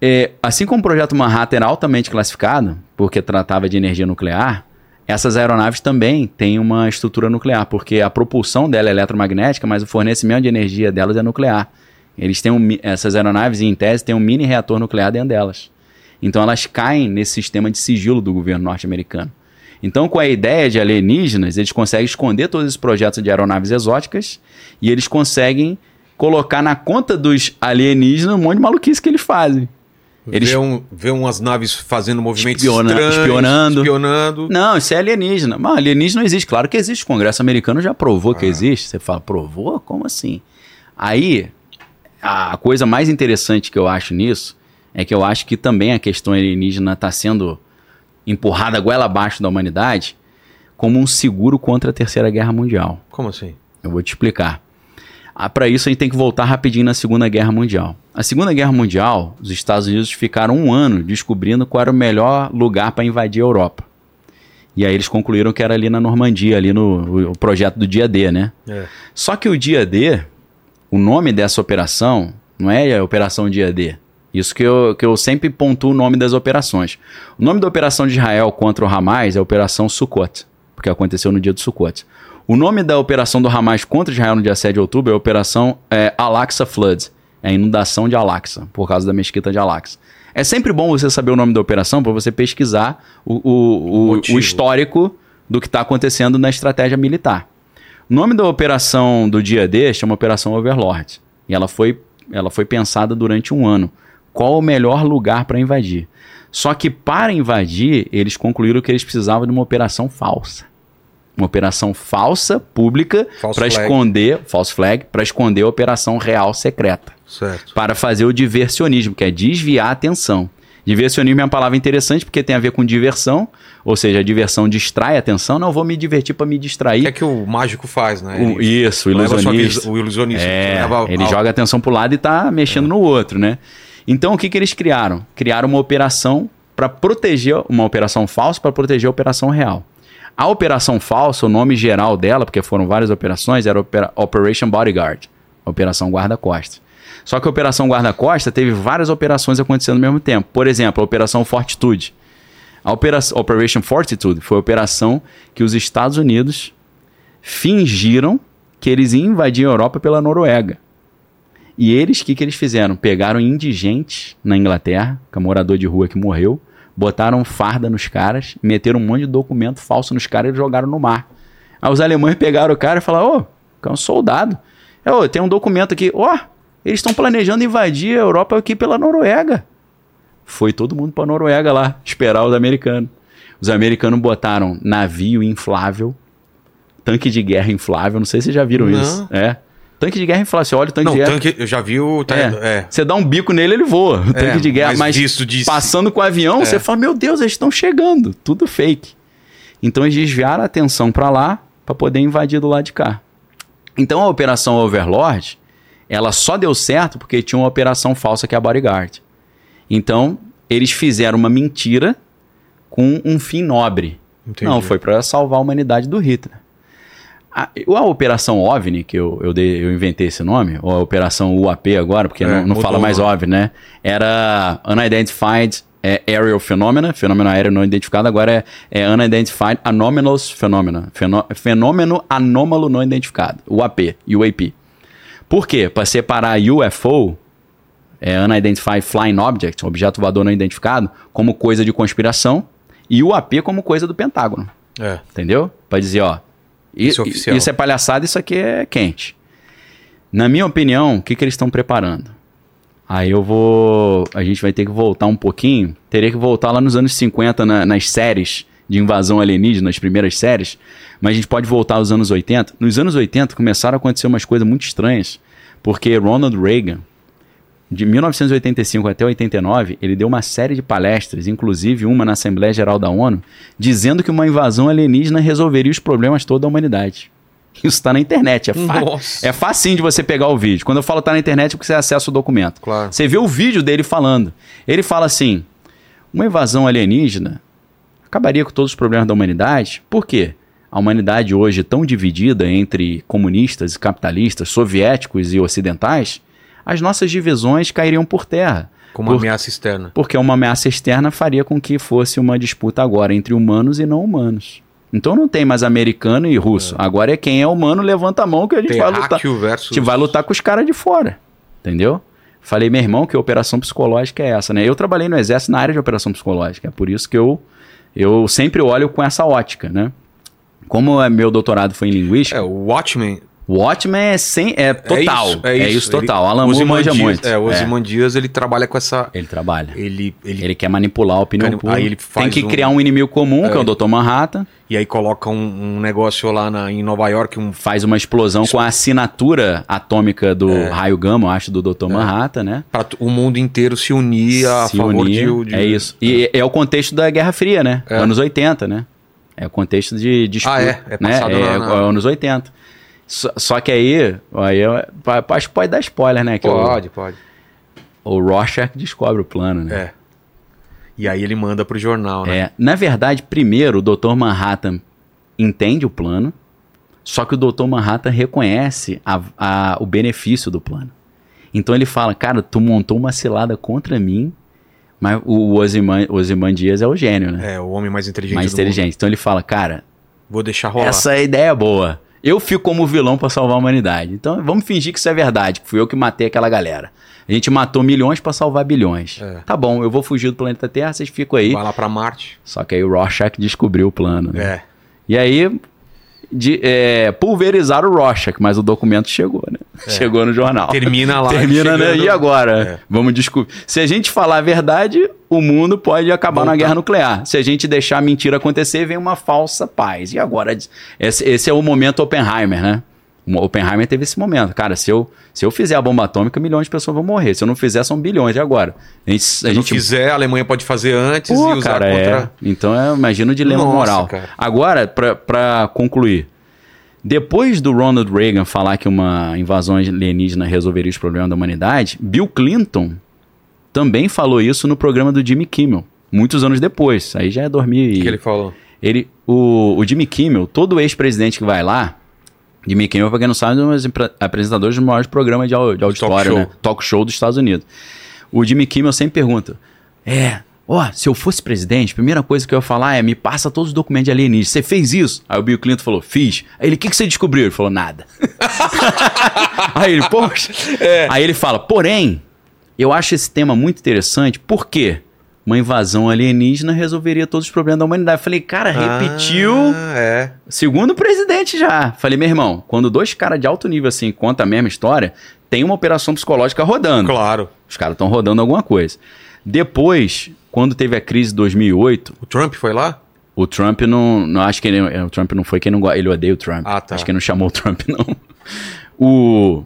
C: É, assim como o projeto Manhattan era altamente classificado, porque tratava de energia nuclear, essas aeronaves também têm uma estrutura nuclear, porque a propulsão dela é eletromagnética, mas o fornecimento de energia delas é nuclear. Eles têm um, essas aeronaves, em tese, têm um mini reator nuclear dentro delas. Então elas caem nesse sistema de sigilo do governo norte-americano. Então, com a ideia de alienígenas, eles conseguem esconder todos esses projetos de aeronaves exóticas e eles conseguem colocar na conta dos alienígenas um monte de maluquice que eles fazem. Eles-
A: Vê, um, vê umas naves fazendo movimentos
C: Espiona-
A: estranhos,
C: espionando.
A: espionando.
C: Não, isso é alienígena. Mas alienígena não existe. Claro que existe. O Congresso americano já provou que existe. Você fala, provou? Como assim? Aí, a coisa mais interessante que eu acho nisso é que eu acho que também a questão alienígena está sendo empurrada goela abaixo da humanidade como um seguro contra a Terceira Guerra Mundial.
A: Como assim?
C: Eu vou te explicar. Ah, Para isso, a gente tem que voltar rapidinho na Segunda Guerra Mundial. A Segunda Guerra Mundial, os Estados Unidos ficaram um ano descobrindo qual era o melhor lugar para invadir a Europa. E aí eles concluíram que era ali na Normandia, ali no projeto do dia D, né?
A: É.
C: Só que o dia D, o nome dessa operação não é a Operação Dia D. Isso que eu, que eu sempre pontuo o nome das operações. O nome da operação de Israel contra o Hamas é Operação Sukkot, porque aconteceu no dia do Sukkot. O nome da operação do Hamas contra Israel no dia 7 de outubro é a Operação é, Al-Aqsa Flood, é a inundação de Al-Aqsa, por causa da mesquita de Al-Aqsa. É sempre bom você saber o nome da operação para você pesquisar o, o, o, o histórico do que está acontecendo na estratégia militar. O nome da operação do dia D chama Operação Overlord. E ela foi, ela foi pensada durante um ano. Qual o melhor lugar para invadir? Só que para invadir, eles concluíram que eles precisavam de uma operação falsa. Uma operação falsa, pública, para esconder, false flag, para esconder a operação real secreta
A: Certo.
C: para fazer o diversionismo, que é desviar a atenção. Diversionismo é uma palavra interessante porque tem a ver com diversão, ou seja, a diversão distrai a atenção. Não, vou me divertir para me
A: O
C: distrair.
A: que é que o mágico faz, né?
C: O- isso, o ilusionista.
A: O ilusionista.
C: É, ele
A: ao-
C: joga a atenção pro lado e tá mexendo no outro, né? Então o que, que eles criaram? Criaram uma operação para proteger, uma operação falsa para proteger a operação real. A operação falsa, o nome geral dela, porque foram várias operações, era Opera- Operation Bodyguard, Operação Guarda-Costas. Só que a Operação Guarda-Costas teve várias operações acontecendo ao mesmo tempo. Por exemplo, a Operação Fortitude. A operação, Operation Fortitude foi a operação que os Estados Unidos fingiram que eles iam invadir a Europa pela Noruega. E eles, o que, que eles fizeram? Pegaram indigentes na Inglaterra, que é morador de rua que morreu, botaram farda nos caras, meteram um monte de documento falso nos caras e jogaram no mar. Aí os alemães pegaram o cara e falaram, ô, é um soldado. É, ô, tem um documento aqui, ó, eles estão planejando invadir a Europa aqui pela Noruega. Foi todo mundo pra Noruega lá, esperar os americanos. Os americanos botaram navio inflável, tanque de guerra inflável, não sei se vocês já viram
A: Não.
C: isso. É. Tanque de guerra inflável, você olha o tanque
A: Não,
C: de guerra.
A: tanque, eu já vi o.
C: É.
A: é.
C: Você dá um bico nele, ele voa. O
A: É,
C: tanque de guerra,
A: mas
C: mas,
A: de-
C: passando com o avião,
A: É.
C: você fala: Meu Deus, eles estão chegando. Tudo fake. Então eles desviaram a atenção para lá para poder invadir do lado de cá. Então a operação Overlord, ela só deu certo porque tinha uma operação falsa que é a Bodyguard. Então eles fizeram uma mentira com um fim nobre.
A: Entendi.
C: Não, foi para salvar a humanidade do Hitler. A, a Operação OVNI, que eu, eu, dei- eu inventei esse nome, ou a Operação UAP agora, porque
A: É,
C: não, não fala mais. OVNI, né? Era Unidentified é, Aerial Phenomena, fenômeno aéreo não identificado, agora é, é Unidentified Anomalous Phenomena, fenô- fenômeno anômalo não identificado, UAP, UAP. Por quê? Para separar UFO, é, Unidentified Flying Object, objeto voador não identificado, como coisa de conspiração, e UAP como coisa do Pentágono.
A: É.
C: Entendeu? Pra dizer, ó.
A: Isso é.
C: Isso é palhaçada, isso aqui é quente. Na minha opinião, o que, que eles estão preparando? Aí eu vou. A gente vai ter que voltar um pouquinho. Teria que voltar lá nos anos 50, na- nas séries de invasão alienígena, nas primeiras séries. Mas a gente pode voltar aos anos 80. Nos anos 80 começaram a acontecer umas coisas muito estranhas. Porque Ronald Reagan, de 1985 até 89, ele deu uma série de palestras, inclusive uma na Assembleia Geral da ONU, dizendo que uma invasão alienígena resolveria os problemas toda da humanidade. Isso está na internet. É, fa
A: Nossa.
C: é facinho de você pegar o vídeo. Quando eu falo tá na internet, é porque você acessa o documento.
A: Claro.
C: Você vê o vídeo dele falando. Ele fala assim: uma invasão alienígena acabaria com todos os problemas da humanidade. Por quê? A humanidade hoje tão dividida entre comunistas e capitalistas, soviéticos e ocidentais, as nossas divisões cairiam por terra.
A: Como uma
C: Por-
A: ameaça externa.
C: porque uma ameaça externa faria com que fosse uma disputa agora entre humanos e não humanos. Então não tem mais americano e russo. Agora é quem é humano, levanta a mão que a gente vai lutar.
A: Terráqueo
C: A
A: versus.
C: gente vai lutar com os caras de fora. Entendeu? Falei, meu irmão, que operação psicológica é essa, né? Eu trabalhei no exército na área de operação psicológica. É por isso que eu, eu sempre olho com essa ótica, né? Como é, meu doutorado foi em linguística,
A: É, o Watchmen.
C: O Watchmen é, sem, é total.
A: isso,
C: É isso, total.
A: Ele-
C: Alan Moore manja muito.
A: É, o
C: É.
A: Ozymandias, ele trabalha com essa.
C: Ele trabalha.
A: Ele, ele,
C: Ele quer manipular a opinião
A: Aí
C: pública.
A: ele
C: Tem
A: faz
C: que
A: um-
C: criar um inimigo comum, que é o Dr. Manhattan.
A: E aí coloca um, um negócio lá na, em Nova York, um.
C: Faz uma explosão com a assinatura atômica do raio gama, eu acho, do Dr. Manhattan, né?
A: Pra o mundo inteiro se unir a
C: Se
A: favor
C: unir,
A: de, de-
C: É isso. E é o contexto da Guerra Fria, né?
A: É.
C: Anos 80, né? É o contexto de disputa.
A: Ah, é? É
C: né? é,
A: na- na-
C: é anos 80. Só, só que aí, aí eu- acho que pode dar spoiler, né? Que o,
A: Pode, pode.
C: o Rorschach descobre o plano, né?
A: É. E aí ele manda pro jornal, né?
C: É, na verdade, primeiro o Dr. Manhattan entende o plano, só que o Dr. Manhattan reconhece a- a- o benefício do plano. Então ele fala, cara, tu montou uma cilada contra mim, mas o Ozyman, Ozymandias é o gênio, né?
A: É, o homem mais inteligente
C: Mais
A: do mundo.
C: inteligente. Então ele fala, cara,
A: Vou deixar rolar.
C: essa ideia é boa. Eu fico como vilão pra salvar a humanidade. Então vamos fingir que isso é verdade, que fui eu que matei aquela galera. A gente matou milhões pra salvar bilhões.
A: É.
C: Tá bom, eu vou fugir do planeta Terra, vocês ficam aí.
A: Vai lá pra Marte.
C: Só que aí o Rorschach descobriu o plano. né?
A: É.
C: E aí de, é, pulverizaram o Rorschach, mas o documento chegou, né? Chegou no jornal.
A: Termina lá.
C: Termina, né? E agora?
A: É.
C: Vamos descobrir. Se a gente falar a verdade, o mundo pode acabar na guerra nuclear. Se a gente deixar a mentira acontecer, vem uma falsa paz. E agora? Esse, esse é o momento Oppenheimer, né? O Oppenheimer teve esse momento. Cara, se eu, se eu fizer a bomba atômica, milhões de pessoas vão morrer. Se eu não fizer, são bilhões. E agora? A gente,
A: Se
C: a
A: não
C: gente
A: fizer, a Alemanha pode fazer antes
C: Pô,
A: e usar
C: cara,
A: contra.
C: é. Então é, imagina o dilema
A: Nossa,
C: moral.
A: cara.
C: Agora, pra, pra concluir. Depois do Ronald Reagan falar que uma invasão alienígena resolveria os problemas da humanidade, Bill Clinton também falou isso no programa do Jimmy Kimmel, muitos anos depois. Aí já é 2000
A: O que ele falou?
C: Ele, o, o Jimmy Kimmel, todo ex-presidente que vai lá, Jimmy Kimmel, pra quem não sabe, é um dos apresentadores dos maiores programas de, au- de auditório,
A: show.
C: né? Talk show dos Estados Unidos. O Jimmy Kimmel sempre pergunta: É, ó, se eu fosse presidente, a primeira coisa que eu ia falar é: me passa todos os documentos de alienígenas. Você fez isso? Aí o Bill Clinton falou: Fiz. Aí ele: O que, que você descobriu? Ele falou: Nada. Aí ele: Poxa. Aí ele fala: Porém, eu acho esse tema muito interessante, por quê? Uma invasão alienígena resolveria todos os problemas da humanidade. Eu falei, cara, repetiu.
A: Ah, é.
C: Segundo presidente já. Falei, meu irmão, quando dois caras de alto nível assim contam a mesma história, tem uma operação psicológica rodando.
A: Claro.
C: Os caras estão rodando alguma coisa. Depois, quando teve a crise de 2008,
A: O Trump foi lá?
C: o Trump não, não acho que ele, o Trump não foi quem não ele odeia o Trump.
A: Ah, tá.
C: Acho que ele não chamou o Trump não. O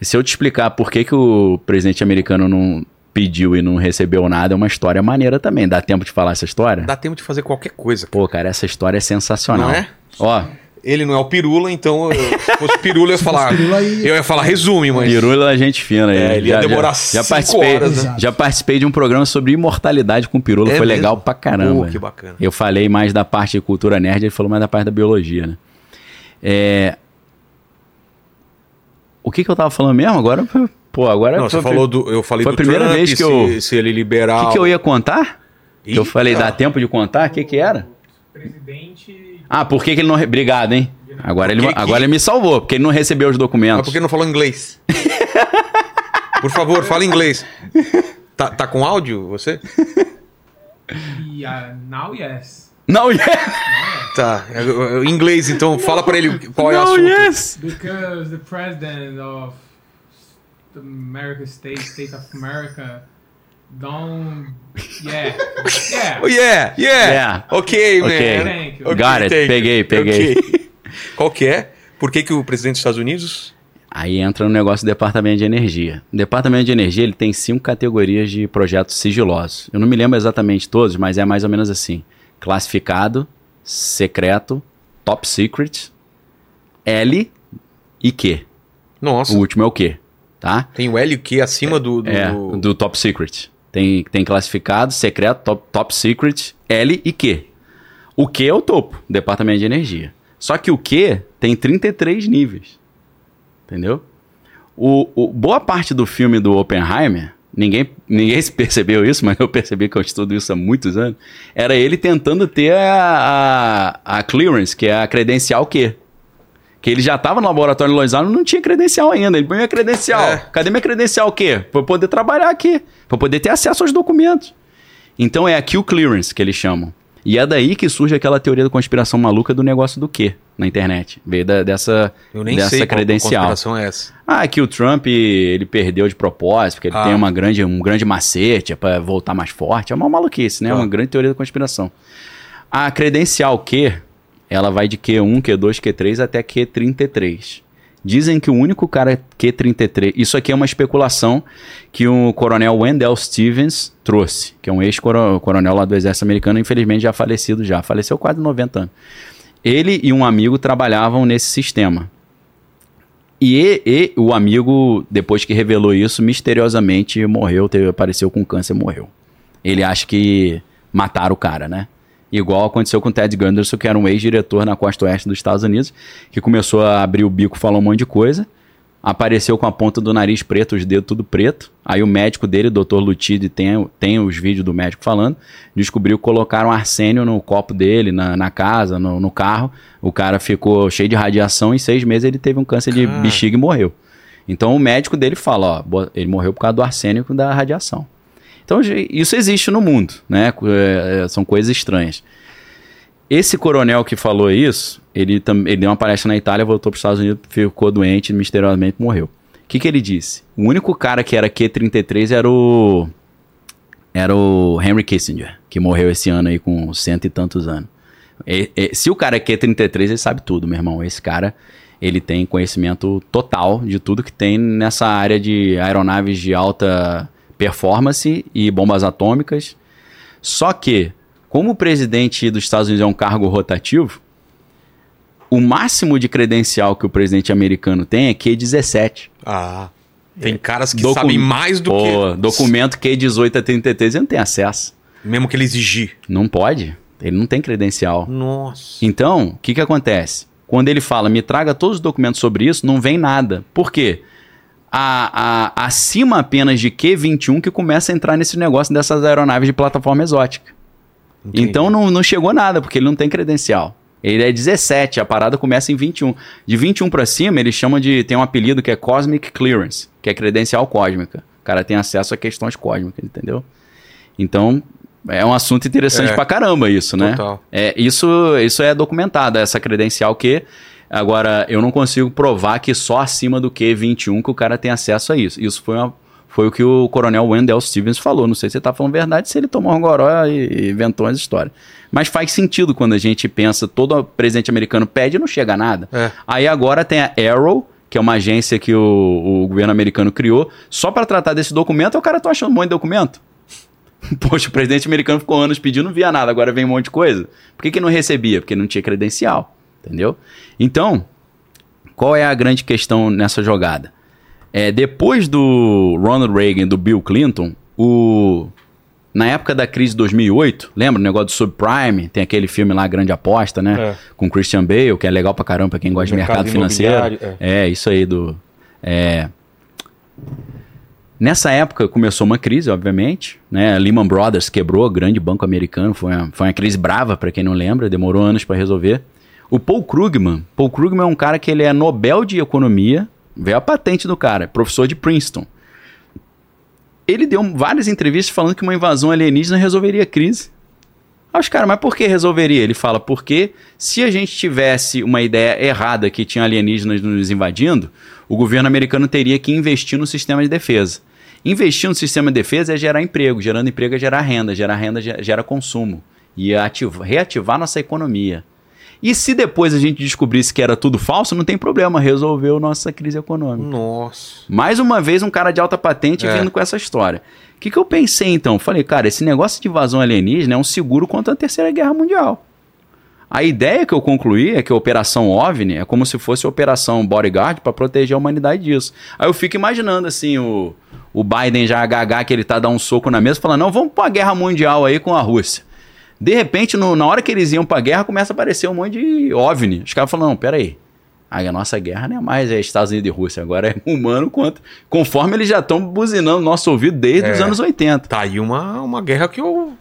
C: se eu te explicar por que, que o presidente americano não pediu e não recebeu nada, é uma história maneira também. Dá tempo de falar essa história?
A: Dá tempo de fazer qualquer coisa.
C: Pô, cara, essa história é sensacional.
A: Não é?
C: Ó,
A: Ele não é o Pirula, então eu- se fosse Pirula eu ia falar.
B: Pirula aí-
A: Eu ia falar resume, mas.
C: Pirula é gente fina aí.
A: É, ele ia
C: Já-
A: demorar
C: já, já
A: cinco
C: participei,
A: horas,
B: né?
C: Já participei de um programa sobre imortalidade com Pirula,
A: É
C: foi
A: mesmo?
C: legal pra caramba.
A: Pô, que bacana.
C: Eu falei mais da parte de cultura nerd, ele falou mais da parte da biologia, né? É... O que que eu tava falando mesmo? Agora, pô, agora...
A: Não, você
C: foi-
A: falou do. Eu falei
C: foi a primeira
A: Trump,
C: vez que
A: se,
C: eu-
A: se ele
C: O
A: liberar.
C: que que eu ia contar? Que eu falei, dá tempo de contar? O que que era?
D: Presidente.
C: Ah, por que que ele não... Obrigado, hein? Agora ele, agora ele me salvou, porque ele não recebeu os
A: Mas
C: documentos.
A: por que não falou inglês? Por favor, fala inglês. Tá, tá com áudio você?
D: Yeah, now yes.
C: Não, yes!
A: Tá. é, é, Inglês, então fala pra ele qual é o assunto.
C: yes!
D: Because the president of the American state, state of America, don't. Yeah. Yeah.
A: Oh, yeah, yeah.
C: Yeah.
A: Ok, man.
C: Ok.
D: Thank you.
A: Ok,
C: Got it.
A: thank you.
C: Peguei, peguei.
A: Ok. Qual que é? Por que, que o presidente dos Estados Unidos.
C: Aí entra no negócio do Departamento de Energia. O Departamento de Energia ele tem cinco categorias de projetos sigilosos. Eu não me lembro exatamente todos, mas é mais ou menos assim: classificado, secreto, top secret, L e Q.
A: Nossa,
C: O último é o Q, tá?
A: tem o L e o Q acima do. do...
C: É, do top secret. Tem, tem classificado, secreto, top, top secret, L e Q. O Q é o topo, Departamento de Energia. Só que o Q tem 33 níveis. Entendeu? O, o- boa parte do filme do Oppenheimer, ninguém, ninguém percebeu isso, mas eu percebi que eu estudo isso há muitos anos, era ele tentando ter a, a, a clearance, que é a credencial Q. Que ele já estava no laboratório de Angeles não tinha credencial ainda. Ele põe minha credencial.
A: É.
C: Cadê minha credencial o quê? Pra eu poder trabalhar aqui. Pra eu poder ter acesso aos documentos. Então é a Q Clearance que eles chamam. E é daí que surge aquela teoria da conspiração maluca do negócio do quê na internet. Veio da- dessa,
A: Eu nem
C: dessa
A: sei qual
C: credencial.
A: conspiração é essa.
C: Ah, que o Trump ele perdeu de propósito, porque ele
A: Ah.
C: tem uma grande, um grande macete é pra voltar mais forte. É uma maluquice, né? É
A: Ah.
C: uma grande teoria da conspiração. A credencial Q, ela vai de Q1, Q2, Q3 até Q33. Dizem que o único cara Q33, isso aqui é uma especulação que o coronel Wendell Stevens trouxe, que é um ex-coronel lá do exército americano, infelizmente já falecido já, faleceu quase 90 anos. Ele e um amigo trabalhavam nesse sistema. E, e- o amigo, depois que revelou isso, misteriosamente morreu, teve, apareceu com câncer e morreu. Ele acha que mataram o cara, né? Igual aconteceu com o Ted Gunderson, que era um ex-diretor na costa oeste dos Estados Unidos, que começou a abrir o bico, falar um monte de coisa, apareceu com a ponta do nariz preto, os dedos tudo preto. Aí o médico dele, o Dr. Lutide, tem, tem os vídeos do médico falando, descobriu que colocaram arsênio no copo dele, na, na casa, no, no carro. O cara ficou cheio de radiação e em seis meses ele teve um câncer de
A: Cara.
C: bexiga e morreu. Então o médico dele fala, ó, ele morreu por causa do arsênico da radiação. Então isso existe no mundo, né? É, são coisas estranhas. Esse coronel que falou isso, ele, ele deu uma palestra na Itália, voltou para os Estados Unidos, ficou doente, misteriosamente morreu. O que, que ele disse? O único cara que era Q33 era o era o Henry Kissinger, que morreu esse ano aí com cento e tantos anos. E- e- se o cara é Q33, ele sabe tudo, meu irmão. Esse cara, ele tem conhecimento total de tudo que tem nessa área de aeronaves de alta performance e bombas atômicas. Só que, como o presidente dos Estados Unidos é um cargo rotativo, o máximo de credencial que o presidente americano tem é Q17.
A: Ah. Tem caras que
C: Docu-
A: sabem mais do
C: Pô,
A: que.
C: documento Q18 a 33 ele não tem acesso.
A: Mesmo que ele exigir.
C: Não pode. Ele não tem credencial.
A: Nossa.
C: Então, o que, que acontece? Quando ele fala, me traga todos os documentos sobre isso, não vem nada. Por quê? A, a- acima apenas de Q21 que começa a entrar nesse negócio dessas aeronaves de plataforma exótica.
A: Entendi.
C: Então não, não chegou nada, porque ele não tem credencial. Ele é 17, a parada começa em 21. De 21 pra cima, eles chamam de. Tem um apelido que é Cosmic Clearance, que é credencial cósmica. O cara tem acesso a questões cósmicas, entendeu? Então, é um assunto interessante
A: É.
C: pra caramba isso, né?
A: Total.
C: É, isso, isso é documentado, essa credencial que... Agora, eu não consigo provar que só acima do Q21 que o cara tem acesso a isso. Isso foi, uma- foi o que o coronel Wendell Stevens falou. Não sei se ele tá falando verdade, se ele tomou um goró e, e inventou as histórias. Mas faz sentido quando a gente pensa, todo presidente americano pede e não chega a nada.
A: É.
C: Aí agora tem a Arrow, que é uma agência que o, o governo americano criou, só para tratar desse documento, o cara tá achando um monte de documento. Poxa, o presidente americano ficou anos pedindo, não via nada, agora vem um monte de coisa. Por que, que não recebia? Porque não tinha credencial, entendeu? Então, qual é a grande questão nessa jogada? É, depois do Ronald Reagan e do Bill Clinton, o, na época da crise de 2008, lembra o negócio do subprime? Tem aquele filme lá, Grande Aposta, né?
A: É.
C: Com Christian Bale, que é legal pra caramba pra quem gosta de
A: Mercado
C: mercado financeiro.
A: imobiliário,
C: É. isso aí do... é. Nessa época começou uma crise, obviamente, né? A Lehman Brothers quebrou, grande banco americano, foi uma, foi uma crise brava, pra quem não lembra, demorou anos pra resolver. O Paul Krugman, Paul Krugman é um cara que ele é Nobel de Economia, veio a patente do cara, é professor de Princeton. Ele deu várias entrevistas falando que uma invasão alienígena resolveria a crise. Aí os caras, mas por que resolveria? Ele fala, porque se a gente tivesse uma ideia errada que tinha alienígenas nos invadindo, o governo americano teria que investir no sistema de defesa. Investir no sistema de defesa é gerar emprego, gerando emprego é gerar renda, gerar renda ge- gera consumo e ativa- reativar nossa economia. E se depois a gente descobrisse que era tudo falso, não tem problema, resolveu nossa crise econômica.
A: Nossa.
C: Mais uma vez, um cara de alta patente
A: É.
C: vindo com essa história. O que, que eu pensei então? Falei, cara, esse negócio de invasão alienígena é um seguro contra a Terceira Guerra Mundial. A ideia que eu concluí é que a Operação OVNI é como se fosse a Operação Bodyguard para proteger a humanidade disso. Aí eu fico imaginando assim, o, o Biden já HH que ele tá dando um soco na mesa, falando, não, vamos pra guerra mundial aí com a Rússia. De repente, no- na hora que eles iam pra guerra, começa a aparecer um monte de OVNI. Os caras falam, não, peraí. Aí a nossa guerra não é mais é Estados Unidos e Rússia, agora é humano quanto. Conforme eles já estão buzinando nosso ouvido desde
A: É.
C: os anos 80.
A: Tá aí uma, uma guerra que eu.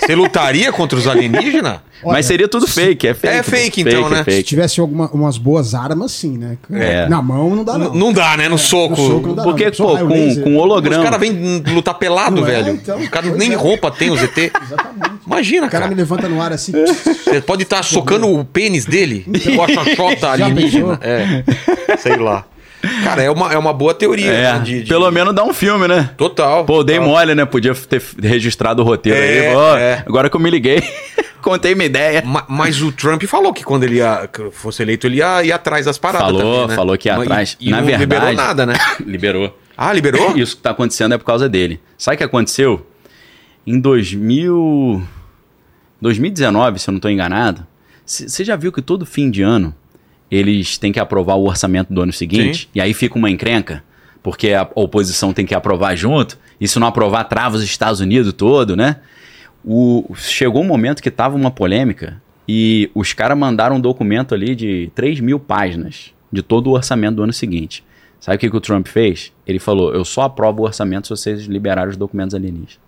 A: Você lutaria contra os alienígenas?
B: Olha,
C: Mas seria tudo fake, é fake.
A: É fake, então, né?
B: Se
C: fake.
B: tivesse alguma, umas boas armas, sim, né?
C: É.
B: Na mão não dá, não.
A: N- Não dá, né? No soco.
B: No soco não dá,
C: Porque, pô, com,
B: laser.
C: com
A: Os
C: holograma.
A: caras vêm lutar pelado,
B: Não é,
A: velho.
B: então,
A: Os caras nem
B: é.
A: roupa tem, os ET.
B: Exatamente.
A: Imagina,
B: O cara
A: cara.
B: me levanta no ar assim.
A: Você pode estar socando o pênis dele com a xoxota alienígena. É. Sei lá. Cara, é uma, é uma boa teoria.
C: É,
A: né, de- de-
C: pelo menos dá um filme, né?
A: Total.
C: Pô, dei
A: total.
C: mole, né? Podia ter registrado o roteiro
A: É,
C: aí. Ó,
A: é.
C: Agora que eu me liguei, contei minha ideia.
A: Ma- Mas o Trump falou que quando ele ia, fosse eleito, ele ia ir atrás das paradas.
C: Falou,
A: também, né?
C: falou que ia atrás.
A: E, e
C: Na
A: não
C: verdade.
A: liberou nada, né?
C: Liberou.
A: Ah, liberou?
C: Isso que tá acontecendo é por causa dele. Sabe o que aconteceu? Em 2000... 2019, se eu não estou enganado, você já viu que todo fim de ano eles têm que aprovar o orçamento do ano seguinte?
A: Sim.
C: E aí fica uma encrenca? Porque a oposição tem que aprovar junto, e se não aprovar, trava os Estados Unidos todo, né? O, chegou um momento que tava uma polêmica e os caras mandaram um documento ali de 3 mil páginas de todo o orçamento do ano seguinte. Sabe o que, que o Trump fez? Ele falou: Eu só aprovo o orçamento se vocês liberarem os documentos alienígenas.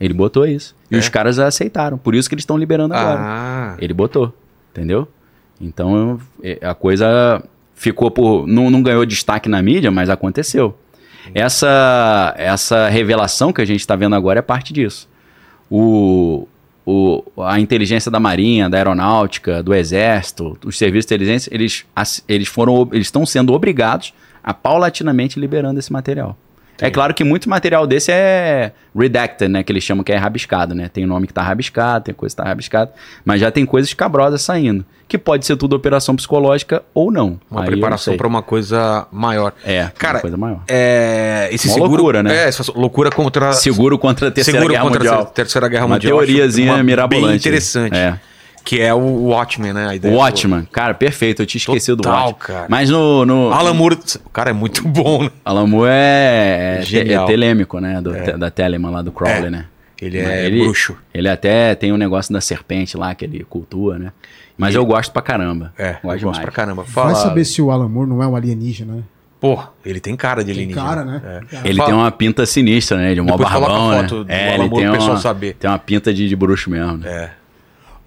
C: Ele botou isso. E
A: É?
C: os caras aceitaram. Por isso que eles estão liberando agora.
A: Ah.
C: Ele botou. Entendeu? Então é, a coisa ficou por. Não, não ganhou destaque na mídia, mas aconteceu. Essa, essa revelação que a gente está vendo agora é parte disso. O, o, a inteligência da Marinha, da Aeronáutica, do Exército, os serviços de inteligência, eles, eles foram eles estão sendo obrigados a paulatinamente liberando esse material. É claro que muito material desse é redacted, né? Que eles chamam que é rabiscado, né? Tem nome que tá rabiscado, tem coisa que tá rabiscado. Mas já tem coisas cabrosas saindo. Que pode ser tudo operação psicológica ou não.
A: Uma
C: Aí
A: preparação para uma coisa maior.
C: É,
A: Cara,
C: uma coisa maior.
A: É, esse
C: Uma
A: seguro.
C: loucura, né?
A: É, essa loucura contra.
C: Seguro contra a Terceira
A: seguro
C: Guerra
A: contra
C: Mundial.
A: a Terceira Guerra
C: Uma
A: Mundial. acho
C: teoriazinha
A: uma
C: mirabolante.
A: Bem interessante.
C: É.
A: Que é o Watchmen, né? A ideia
C: O
A: do-
C: Watchman, cara, perfeito. Eu tinha esquecido do Watchman.
A: cara.
C: Mas no, no
A: Alan Moore, o cara é muito bom, né?
C: Alan Moore é, é, te- é telêmico, né? Do, te- da Telemann lá do Crowley,
A: É.
C: né?
A: Ele é bruxo.
C: Ele até tem um negócio da serpente lá que ele cultua, né? Mas
A: E-
C: eu gosto pra caramba.
A: É, eu
C: gosto
A: gosto
C: demais.
A: pra caramba. Fala,
B: Vai saber se o Alan Moore não é um alienígena, né?
A: Pô, ele tem cara de
B: Tem
A: alienígena.
B: cara, né?
A: É.
C: Ele
A: Fala-
C: tem uma pinta sinistra, né? De um mó barbão, né?
A: do
C: É,
A: Alan
C: ele tem
A: pessoal
C: uma,
A: saber.
C: tem uma pinta de, de bruxo mesmo, né?
A: É.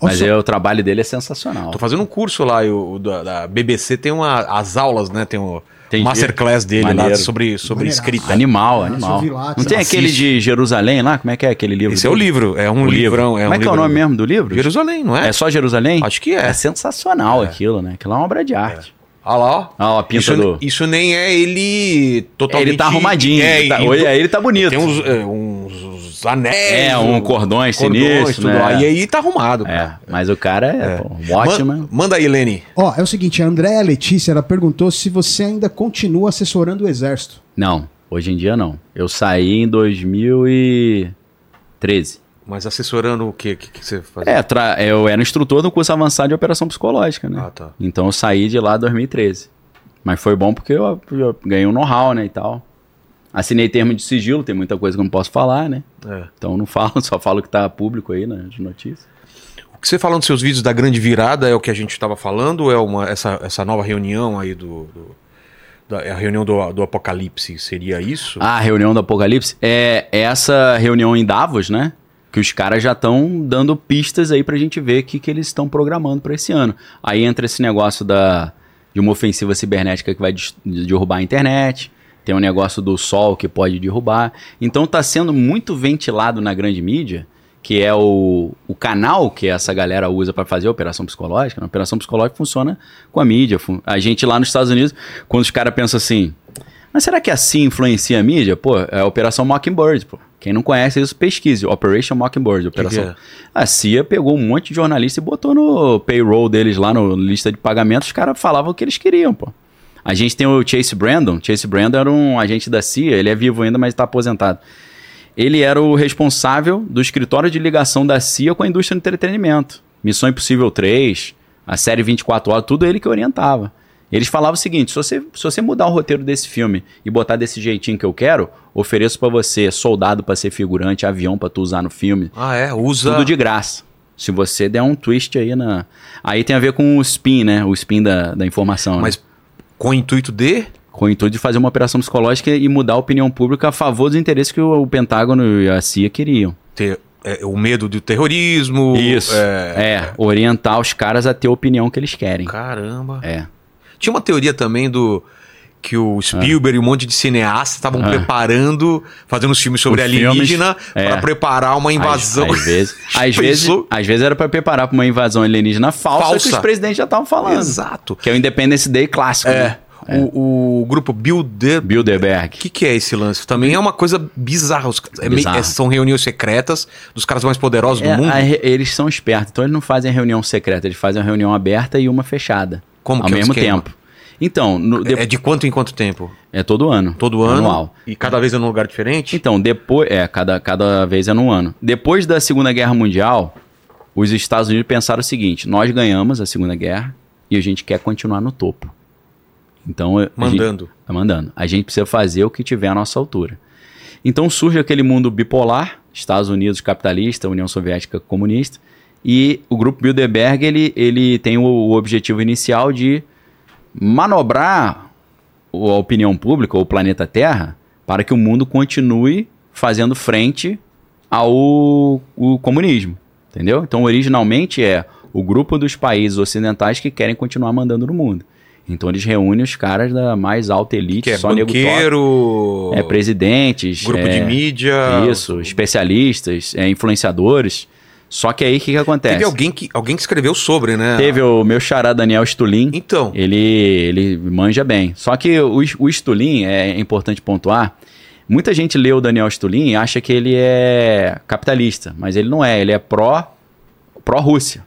C: Mas
B: Nossa.
C: é, o trabalho dele é sensacional.
A: Tô fazendo um curso lá, e o, da, da BBC tem uma, as aulas, né? Tem o
C: Entendi.
A: masterclass dele lá
C: Maneiro.
A: sobre, sobre
B: Maneiraço.
A: escrita.
C: Animal,
B: Ah,
C: animal.
B: lá,
C: Não tem
A: assiste.
C: aquele de Jerusalém lá? Como é que é aquele livro?
A: Esse é o
C: dele?
A: livro, é um
C: O livro.
A: livrão. É
C: Como
A: um
C: é que é o nome mesmo do livro?
A: Jerusalém, não é?
C: É só Jerusalém?
A: Acho que é.
C: É sensacional aquilo, né? Aquilo é uma obra de arte.
A: Olha lá, ó.
C: Olha lá a pinta
A: isso,
C: do-
A: isso nem é ele totalmente...
C: Ele tá arrumadinho.
A: É,
C: ele tá, Olha, ele tá bonito.
A: Tem uns, é, uns, uns anéis.
C: É, um cordões sinistros,
A: tudo
C: né?
A: lá. E aí tá arrumado,
C: É,
A: cara.
C: mas o cara é, pô, um
A: Man-
C: Watchman.
A: manda aí, Lene.
B: Ó, é o seguinte, a Andréa Letícia, ela perguntou se você ainda continua assessorando o exército.
C: Não, hoje em dia não. Eu saí em 2013.
A: Mas assessorando o quê? O que, que você fazia?
C: É, tra- eu era instrutor do curso avançado de operação psicológica, né?
A: Ah, tá.
C: Então eu saí de lá em 2013. Mas foi bom porque eu, eu ganhei um know-how, né, e tal. Assinei termo de sigilo, tem muita coisa que eu não posso falar, né?
A: É.
C: Então não falo, só falo que tá público aí nas notícias.
A: O que você falando dos seus vídeos da grande virada é o que a gente estava falando ou é uma, essa, essa nova reunião aí do. do- da, é a reunião do, do Apocalipse seria isso?
C: Ah, a reunião do Apocalipse é essa reunião em Davos, né? Que os caras já estão dando pistas aí pra gente ver o que, que eles estão programando pra esse ano. Aí entra esse negócio da, de uma ofensiva cibernética que vai des- derrubar a internet. Tem um negócio do sol que pode derrubar. Então tá sendo muito ventilado na grande mídia, que é o, o canal que essa galera usa para fazer a operação psicológica. A operação psicológica funciona com a mídia. A gente lá nos Estados Unidos, quando os caras pensam assim, mas será que assim influencia a mídia? Pô, é a Operação Mockingbird, pô. Quem não conhece isso, pesquise. Operation Mockingbird. Operação.
A: que é?
C: A CIA pegou um monte de jornalista e botou no payroll deles lá, no lista de pagamentos. Os caras falavam o que eles queriam, pô. A gente tem o Chase Brandon. Chase Brandon era um agente da CIA. Ele é vivo ainda, mas está aposentado. Ele era o responsável do escritório de ligação da CIA com a indústria do entretenimento. Missão Impossível 3, a série 24 horas, tudo ele que orientava. Eles falavam o seguinte: se você, se você mudar o roteiro desse filme e botar desse jeitinho que eu quero, ofereço pra você soldado pra ser figurante, avião pra tu usar no filme,
A: Ah, é? Usa.
C: tudo de graça. Se você der um twist aí na. Aí tem a ver com o spin, né? O spin da, da informação. né?
A: Com o intuito de.
C: com o intuito de fazer uma operação psicológica e mudar a opinião pública a favor dos interesses que o, o Pentágono e a CIA queriam.
A: ter é, o medo do terrorismo.
C: Isso.
A: É...
C: É, orientar os caras a ter a opinião que eles querem.
A: Caramba.
C: É.
A: Tinha uma teoria também do. Que o Spielberg e um monte de cineastas estavam
C: Ah.
A: preparando, fazendo os filmes sobre
C: Os
A: alienígena para
C: é.
A: preparar uma invasão.
C: Às, às vezes, às, vezes, às vezes era pra preparar pra uma invasão alienígena falsa,
A: Falsa.
C: que os presidentes já estavam falando.
A: Exato.
C: Que é o Independence Day clássico.
A: É.
C: né?
A: O, o grupo Bilder. O
C: Bilderberg.
A: que, que é esse lance? Também é uma coisa bizarra. Os- é meio- é- são reuniões secretas dos caras mais poderosos
C: É,
A: do mundo.
C: a eles são espertos, então eles não fazem reunião secreta, eles fazem a reunião aberta e uma fechada.
A: Como
C: ao
A: que é o
C: mesmo tempo. Então, no- de-
A: É de quanto em quanto tempo?
C: é todo ano.
A: Todo ano?
C: Anual.
A: E cada vez é num lugar diferente?
C: Então, depois. É, cada, cada vez é num ano. Depois da Segunda Guerra Mundial, os Estados Unidos pensaram o seguinte: nós ganhamos a Segunda Guerra e a gente quer continuar no topo. Então, a gente-
A: Mandando.
C: Tá mandando. A gente precisa fazer o que tiver à nossa altura. Então surge aquele mundo bipolar, Estados Unidos capitalista, União Soviética comunista, e o grupo Bilderberg ele, ele tem o, o objetivo inicial de manobrar a opinião pública, ou o planeta Terra, para que o mundo continue fazendo frente ao o comunismo. Entendeu? Então, originalmente é o grupo dos países ocidentais que querem continuar mandando no mundo. Então, eles reúnem os caras da mais alta elite,
A: Que é
C: só
A: banqueiro,
C: É, presidentes.
A: grupo
C: é,
A: de mídia.
C: Isso, especialistas, é, influenciadores. Só que aí o que, que acontece?
A: Teve alguém que, alguém que escreveu sobre, né?
C: Teve o meu xará Daniel Stulin.
A: Então,
C: Ele, ele manja bem. Só que o, o Stulin, é importante pontuar, muita gente lê o Daniel Stulin e acha que ele é capitalista, mas ele não é, ele é pró pró-Rússia.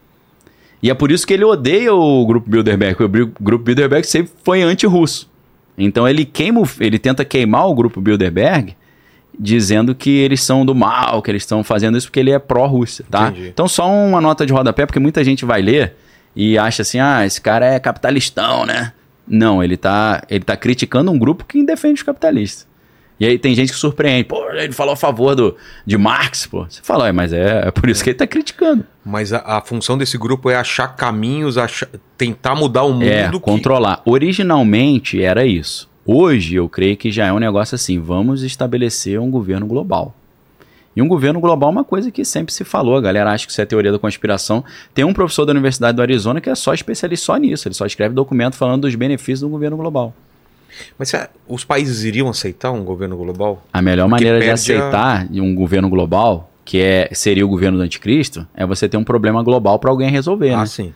C: E é por isso que ele odeia o grupo Bilderberg, o grupo Bilderberg sempre foi anti-russo. Então ele queima, ele tenta queimar o grupo Bilderberg dizendo que eles são do mal, que eles estão fazendo isso porque ele é pró-Rússia, tá?
A: Entendi.
C: Então só uma nota de rodapé, porque muita gente vai ler e acha assim, ah, esse cara é capitalistão, né? Não, ele tá, ele tá criticando um grupo que defende os capitalistas. E aí tem gente que surpreende, pô, ele falou a favor do, de Marx, pô. Você fala, é, mas é, é por isso que ele tá criticando.
A: mas a, a função desse grupo é achar caminhos, achar- tentar mudar o mundo.
C: É,
A: que-
C: controlar. Originalmente era isso. Hoje eu creio que já é um negócio assim, vamos estabelecer um governo global. E um governo global é uma coisa que sempre se falou, a galera acha que isso é teoria da conspiração. Tem um professor da Universidade do Arizona que é só especialista só nisso, ele só escreve documento falando dos benefícios do governo global.
A: Mas será- os países iriam aceitar um governo global?
C: A melhor
A: Porque
C: maneira de
A: perde a-
C: aceitar um governo global, que é, seria o governo do anticristo, é você ter um problema global para alguém resolver,
A: Ah,
C: né?
A: sim.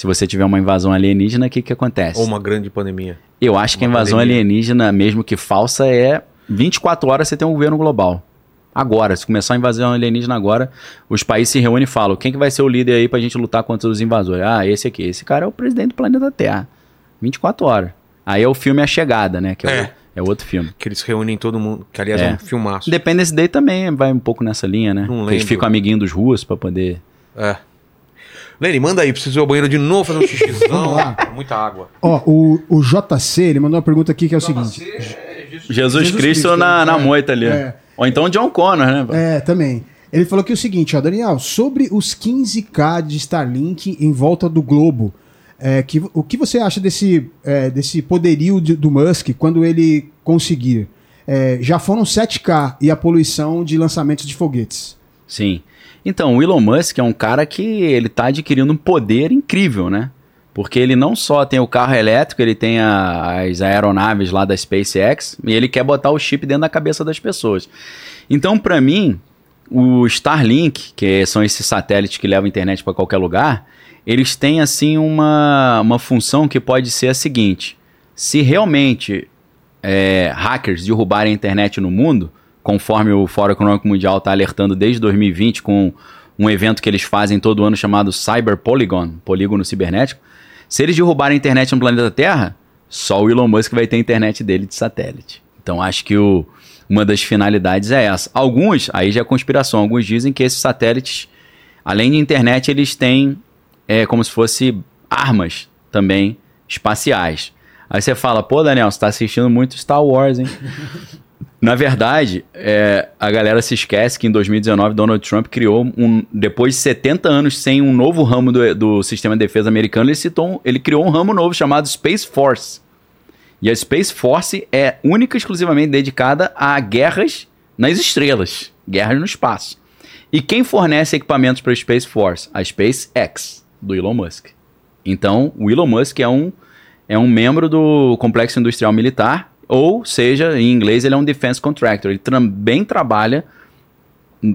C: Se você tiver uma invasão alienígena, o que, que acontece?
A: Ou uma grande pandemia.
C: Eu acho que a
A: uma
C: invasão
A: pandemia.
C: alienígena, mesmo que falsa, é 24 horas você tem um governo global. Agora, se começar a invasão alienígena agora, os países se reúnem e falam: quem que vai ser o líder aí pra gente lutar contra os invasores? Ah, esse aqui. Esse cara é o presidente do planeta Terra. 24 horas. Aí é o filme A Chegada, né? Que é,
A: É.
C: o- é outro filme.
A: Que eles reúnem todo mundo. Que aliás é,
C: É.
A: um filmaço.
C: Independence Day também vai um pouco nessa linha, né?
A: Não
C: Que Eles
A: lembro.
C: ficam amiguinhos dos russos pra poder.
A: É. Lenny, manda aí, preciso ir ao banheiro de novo, fazer um xixizão.
B: Vamos lá.
A: Muita água.
B: Ó, o, o JC, ele mandou uma pergunta aqui que é o seguinte.
C: Jesus, Cristo,
B: Cristo,
C: na, na
B: é.
C: moita ali.
B: É.
C: Ou então John Connor, né?
B: É, também. Ele falou que é o seguinte, ó, Daniel, sobre os 15k de Starlink em volta do globo, é, que, o que você acha desse, é, desse poderio de- do Musk quando ele conseguir? É, já foram 7k e a poluição de lançamentos de foguetes.
C: Sim. Então, o Elon Musk é um cara que ele tá adquirindo um poder incrível, né? Porque ele não só tem o carro elétrico, ele tem a- as aeronaves lá da SpaceX e ele quer botar o chip dentro da cabeça das pessoas. Então, para mim, o Starlink, que são esses satélites que levam a internet para qualquer lugar, eles têm assim uma, uma função que pode ser a seguinte: se realmente é, hackers derrubarem a internet no mundo, conforme o Fórum Econômico Mundial está alertando desde 2020 com um evento que eles fazem todo ano chamado Cyber Polygon, polígono cibernético. Se eles derrubarem a internet no planeta Terra, só o Elon Musk vai ter a internet dele de satélite. Então acho que o- uma das finalidades é essa. Alguns, aí já é conspiração, alguns dizem que esses satélites, além de internet, eles têm é, como se fosse armas também espaciais. Aí você fala, pô, Daniel, você tá assistindo muito Star Wars, hein? Na verdade, é, a galera se esquece que em 2019 Donald Trump criou um. Depois de 70 anos sem um novo ramo do, do sistema de defesa americano, ele, citou, ele criou um ramo novo chamado Space Force. E a Space Force é única e exclusivamente dedicada a guerras nas estrelas, guerras no espaço. E quem fornece equipamentos para a Space Force? A SpaceX, do Elon Musk. Então, o Elon Musk é um, é um membro do complexo industrial militar, ou seja, em inglês ele é um defense contractor. Ele também trabalha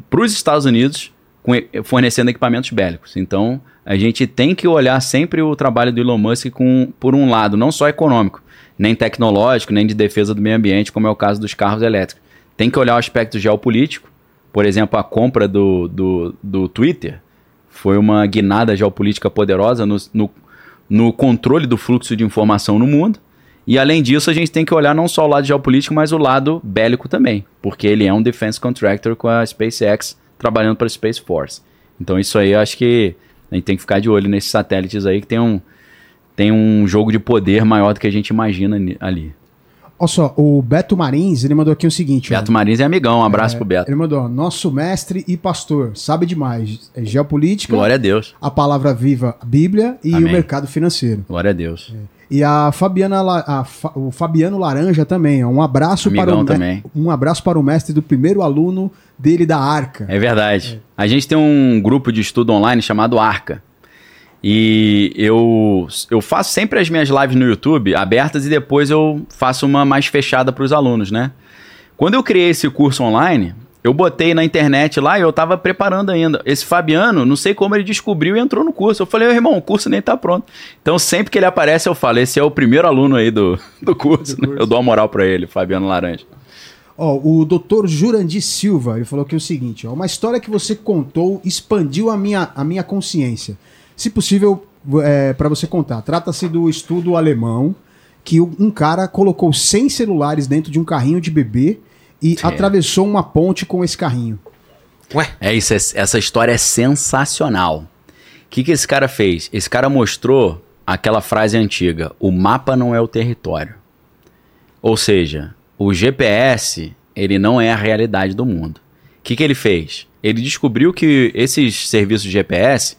C: para os Estados Unidos fornecendo equipamentos bélicos. Então, a gente tem que olhar sempre o trabalho do Elon Musk com, por um lado, não só econômico, nem tecnológico, nem de defesa do meio ambiente, como é o caso dos carros elétricos. Tem que olhar o aspecto geopolítico. Por exemplo, a compra do, do, do Twitter foi uma guinada geopolítica poderosa no, no, no controle do fluxo de informação no mundo. E além disso, a gente tem que olhar não só o lado geopolítico, mas o lado bélico também, porque ele é um defense contractor com a SpaceX trabalhando para a Space Force. Então isso aí eu acho que a gente tem que ficar de olho nesses satélites aí que tem um, tem um jogo de poder maior do que a gente imagina ali.
B: Olha só, o Beto Marins, ele mandou aqui o seguinte. ó.
C: Beto Marins é amigão, um abraço
B: É,
C: pro Beto.
B: Ele mandou, ó, nosso mestre e pastor, sabe demais. É geopolítica,
C: Glória a Deus.
B: a palavra viva, a Bíblia e
C: Amém.
B: o mercado financeiro.
C: Glória a Deus.
B: E a Fabiana, a Fa- o Fabiano Laranja também, um abraço para
C: Amigão
B: o me-
C: também.
B: um abraço para o mestre do primeiro aluno dele da Arca.
C: É verdade. A gente tem um grupo de estudo online chamado Arca. E eu, eu faço sempre as minhas lives no YouTube abertas e depois eu faço uma mais fechada para os alunos, né? Quando eu criei esse curso online, eu botei na internet lá e eu tava preparando ainda. Esse Fabiano, não sei como ele descobriu e entrou no curso. Eu falei, "Ô, irmão, o curso nem tá pronto. Então sempre que ele aparece, eu falo, esse é o primeiro aluno aí do, do curso. né? Eu dou uma moral para ele, Fabiano Laranja.
B: Ó, o doutor Jurandir Silva, ele falou aqui o seguinte, ó, uma história que você contou expandiu a minha, a minha consciência. Se possível, é, para você contar. Trata-se do estudo alemão que um cara colocou 100 celulares dentro de um carrinho de bebê e
C: É.
B: atravessou uma ponte com esse carrinho.
A: Ué,
C: É isso, é- essa história é sensacional. O que, que esse cara fez? Esse cara mostrou aquela frase antiga: o mapa não é o território. Ou seja, o GPS ele não é a realidade do mundo. O que, que ele fez? Ele descobriu que esses serviços de GPS,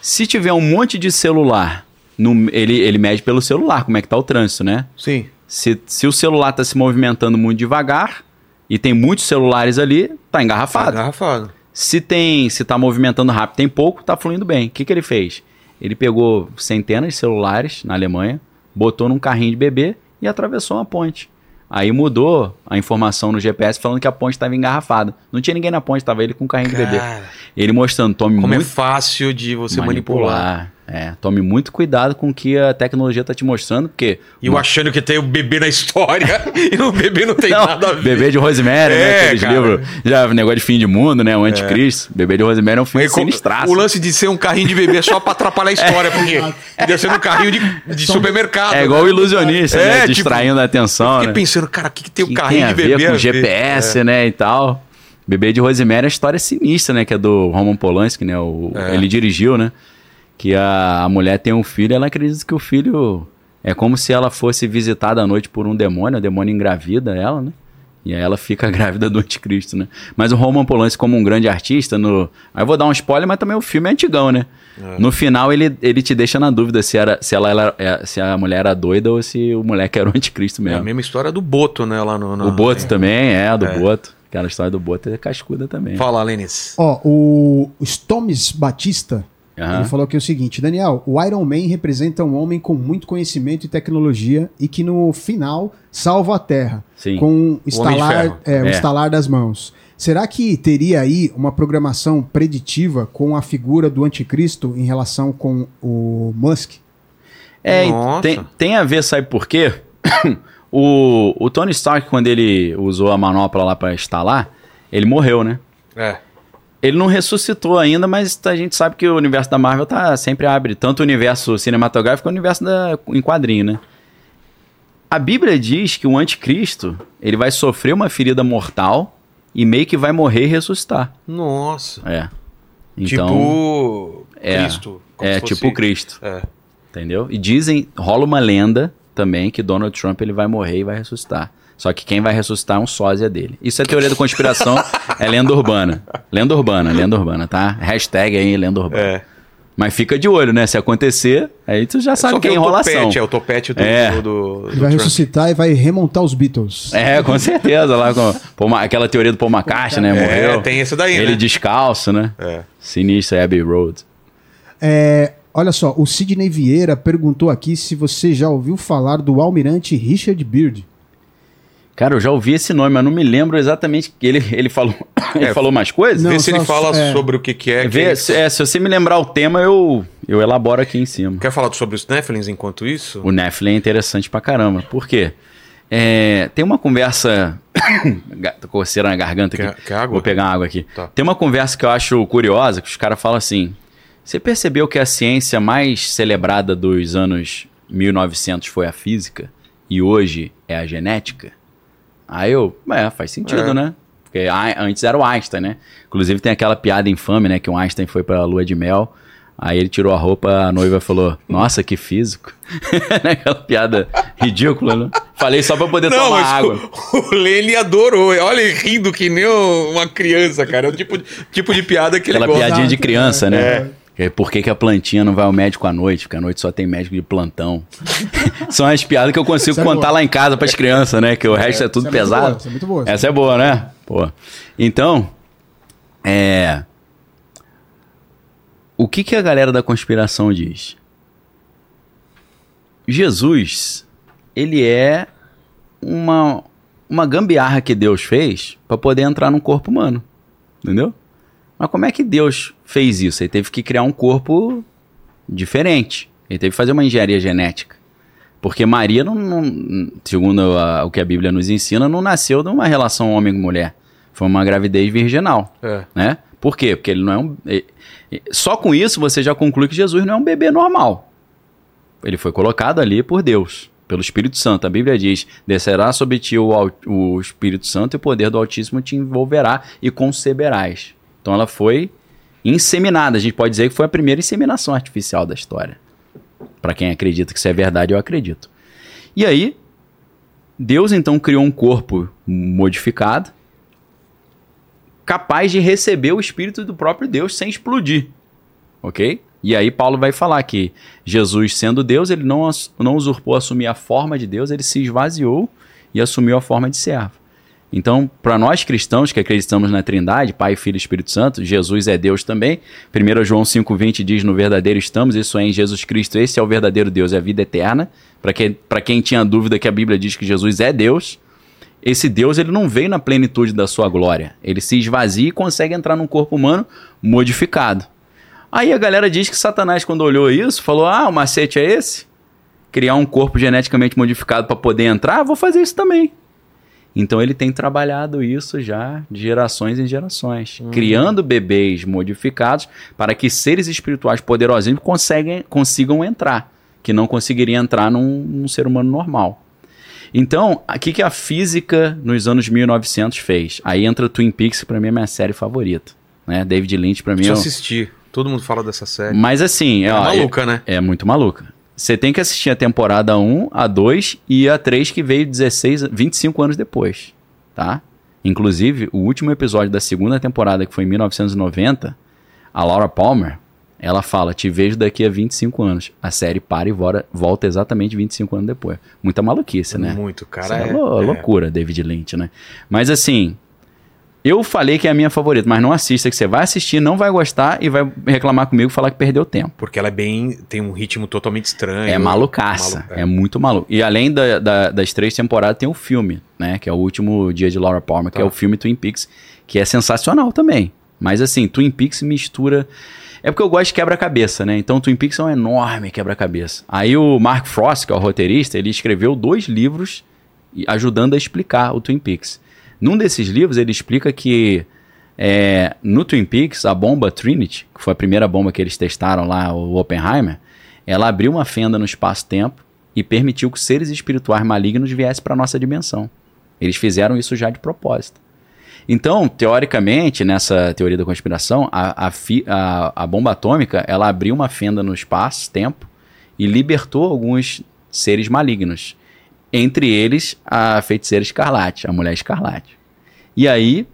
C: se tiver um monte de celular, no- ele, ele mede pelo celular como é que tá o trânsito, né?
A: sim.
C: Se, se o celular está se movimentando muito devagar, e tem muitos celulares ali, tá
A: Tá
C: engarrafado.
A: engarrafado.
C: Se tem, se tá movimentando rápido, tem pouco, tá fluindo bem. O que, que ele fez? Ele pegou centenas de celulares na Alemanha, botou num carrinho de bebê e atravessou uma ponte. Aí mudou a informação no GPS falando que a ponte estava engarrafada. Não tinha ninguém na ponte, tava ele com um carrinho de bebê.
A: Cara,
C: Ele mostrando, tome
A: como é
C: muito
A: fácil de você manipular.
C: É, tome muito cuidado com o que a tecnologia tá te mostrando, porque
A: E eu achando que tem o bebê na história e o bebê não tem
C: Não,
A: nada a ver.
C: Bebê de Rosemary, né?
A: É,
C: Aqueles
A: cara.
C: livros. Já, negócio de fim de mundo, né? O Anticristo. Bebê de Rosemary é um filme sinistraço.
A: o lance de ser um carrinho de bebê é só pra atrapalhar a história, porque podia ser um carrinho de, de supermercado.
C: É igual o
A: né?
C: ilusionista,
A: É,
C: né?
A: tipo,
C: Distraindo a atenção,
A: Fiquei
C: né?
A: pensando, cara, o que, que tem o carrinho
C: tem a
A: de
C: ver
A: bebê?
C: com
A: a ver?
C: GPS, né, e tal. Bebê de Rosemary é a história sinistra, né, que é do Roman Polanski, né, o,
A: É.
C: ele dirigiu, né, que a, a mulher tem um filho, ela acredita que o filho é como se ela fosse visitada à noite por um demônio, o demônio engravida ela, né, e aí ela fica grávida do anticristo, né. Mas o Roman Polanski como um grande artista, no, aí eu vou dar um spoiler, mas também o filme é antigão, né. No final ele, ele te deixa na dúvida se, era, se, ela, ela- é, se a mulher era doida ou se o moleque era o anticristo
A: É
C: mesmo.
A: a mesma história do Boto, né? Lá no. no-
C: O Boto também, é, do
A: É.
C: Boto. Aquela história do Boto é cascuda também.
A: Fala, Lênis.
B: Ó, o Stomes Batista,
C: Aham.
B: ele falou aqui o seguinte, Daniel, o Iron Man representa um homem com muito conhecimento e tecnologia e que no final salva a Terra
C: Sim.
B: com o
A: de
B: estalar, é, o
C: É.
B: estalar das mãos. Será que teria aí uma programação preditiva com a figura do anticristo em relação com o Musk?
C: É, tem, tem a ver, sabe por quê? o, o Tony Stark, quando ele usou a manopla lá pra instalar, ele morreu, né?
A: É.
C: Ele não ressuscitou ainda, mas a gente sabe que o universo da Marvel tá, sempre abre tanto o universo cinematográfico quanto o universo da, em quadrinho, né? A Bíblia diz que o anticristo ele vai sofrer uma ferida mortal e meio que vai morrer e ressuscitar.
A: Nossa.
C: É. Então,
A: tipo.
C: é,
A: Cristo.
C: é
A: se fosse-
C: tipo o Cristo.
A: É.
C: Entendeu? E dizem, rola uma lenda também que Donald Trump ele vai morrer e vai ressuscitar. Só que quem vai ressuscitar é um sósia dele. Isso é teoria da conspiração, é lenda urbana. Lenda urbana, lenda urbana, tá? Hashtag aí, lenda urbana.
A: É.
C: Mas fica de olho, né? Se acontecer, aí tu já sabe
A: Só
C: que é enrolação.
A: Topete, é o topete do,
C: É.
A: do, do- do
B: Ele vai
A: Trump.
B: ressuscitar e vai remontar os Beatles.
C: É, com certeza. Lá com Paul aquela teoria do Paul McCartney, né?
A: É,
C: Morreu.
A: tem esse daí,
C: Ele
A: né?
C: descalço, né?
A: É.
C: Sinistro, Abbey Road.
B: É, olha só, o Sidney Vieira perguntou aqui se você já ouviu falar do almirante Richard Beard.
C: Cara, eu já ouvi esse nome, mas não me lembro exatamente que ele, ele falou. ele
A: É,
C: falou mais coisas?
B: Não,
A: Vê se ele fala
B: é.
A: sobre o que, que é. que
C: Vê,
A: ele-
C: se, é, se você me lembrar o tema, eu, eu elaboro aqui em cima.
A: Quer falar sobre os Nephilims enquanto isso?
C: O Nephilim é interessante pra caramba. Por quê? É, tem uma conversa. Tô coceira na garganta aqui.
A: Quer- quer água?
C: Vou pegar água aqui.
A: Tá.
C: Tem uma conversa que eu acho curiosa, que os caras falam assim: Você percebeu que a ciência mais celebrada dos anos 1900 foi a física? E hoje é a genética? Aí eu, é, faz sentido,
A: É.
C: né? Porque antes era o Einstein, né? Inclusive tem aquela piada infame, né? Que o Einstein foi pra lua de mel. Aí ele tirou a roupa, a noiva falou: Nossa, que físico. Aquela piada ridícula, né? Falei só pra poder
A: Não,
C: tomar
A: mas
C: água.
A: o, o Lene adorou. Olha ele rindo que nem uma criança, cara. É o tipo, tipo de piada que
C: Aquela
A: ele gosta.
C: piadinha de criança,
B: é.
C: né? É, Por que, que a plantinha não vai ao médico à noite? Porque à noite só tem médico de plantão. São as piadas que eu consigo
B: é
C: contar lá em casa pras crianças, né? Que o resto é tudo
B: essa é muito
C: pesado.
B: boa, essa é muito boa.
C: Essa é boa, né? Pô. Então, é. O que, que a galera da conspiração diz? Jesus, ele é uma, uma gambiarra que Deus fez para poder entrar num corpo humano. Entendeu? Mas como é que Deus fez isso? Ele teve que criar um corpo diferente. Ele teve que fazer uma engenharia genética. Porque Maria, não, não- segundo a- o que a Bíblia nos ensina, não nasceu de uma relação homem-mulher. Foi uma gravidez virginal
A: É.
C: né? Por quê? Porque ele não é um. Só com isso você já conclui que Jesus não é um bebê normal. Ele foi colocado ali por Deus, pelo Espírito Santo. A Bíblia diz: descerá sobre ti o, o Espírito Santo e o poder do Altíssimo te envolverá e conceberás. Então ela foi inseminada. A gente pode dizer que foi a primeira inseminação artificial da história. Para quem acredita que isso é verdade, eu acredito. E aí, Deus então criou um corpo modificado capaz de receber o espírito do próprio Deus sem explodir. Ok? E aí Paulo vai falar que Jesus, sendo Deus, ele não, não usurpou assumir a forma de Deus, ele se esvaziou e assumiu a forma de servo. Então, para nós cristãos que acreditamos na Trindade, Pai, Filho e Espírito Santo, Jesus é Deus também. 1 João 5,20 diz: No verdadeiro estamos, isso é em Jesus Cristo, esse é o verdadeiro Deus, é a vida eterna. Para quem, quem tinha dúvida que a Bíblia diz que Jesus é Deus, esse Deus ele não veio na plenitude da sua glória. Ele se esvazia e consegue entrar num corpo humano modificado. Aí a galera diz que Satanás, quando olhou isso, falou: Ah, o macete é esse? Criar um corpo geneticamente modificado para poder entrar? Vou fazer isso também. Então ele tem trabalhado isso já de gerações em gerações, hum. criando bebês modificados para que seres espirituais poderosinhos conseguem, consigam entrar, que não conseguiriam entrar num, num ser humano normal. Então, o que, que a física nos anos 1900 fez? Aí entra Twin Peaks, que pra mim é minha série favorita. Né? David Lynch, pra mim.
A: Eu
C: é
A: assisti. Todo mundo fala dessa série.
C: Mas assim.
A: É ó, maluca,
C: é,
A: né?
C: É muito maluca. Você tem que assistir a temporada 1, a 2 e a 3 que veio 16, 25 anos depois, tá? Inclusive, o último episódio da segunda temporada, que foi em 1990, a Laura Palmer, ela fala: Te vejo daqui a 25 anos. A série para e volta exatamente 25 anos depois. Muita maluquice, né?
A: Muito, cara.
C: É, é, lou é, loucura, David Lynch, né? Mas assim, eu falei que é a minha favorita, mas não assista, que você vai assistir, não vai gostar e vai reclamar comigo falar que perdeu tempo.
A: Porque ela é bem. tem um ritmo totalmente estranho.
C: É malucaça. Malu... É. é. muito maluco. E além da, da, das três temporadas, tem o filme, né? Que é o último dia de Laura Palmer, tá. que é o filme Twin Peaks, que é sensacional também. Mas assim, Twin Peaks mistura. É porque eu gosto de quebra-cabeça, né? Então Twin Peaks é um enorme quebra-cabeça. Aí o Mark Frost, que é o roteirista, ele escreveu dois livros ajudando a explicar o Twin Peaks. Num desses livros, ele explica que é, no Twin Peaks, a bomba Trinity, que foi a primeira bomba que eles testaram lá, o Oppenheimer, ela abriu uma fenda no espaço-tempo e permitiu que seres espirituais malignos viessem para nossa dimensão. Eles fizeram isso já de propósito. Então, teoricamente, nessa teoria da conspiração, a, a, a, a bomba atômica ela abriu uma fenda no espaço-tempo e libertou alguns seres malignos. Entre eles, a feiticeira escarlate, a mulher escarlate. E aí,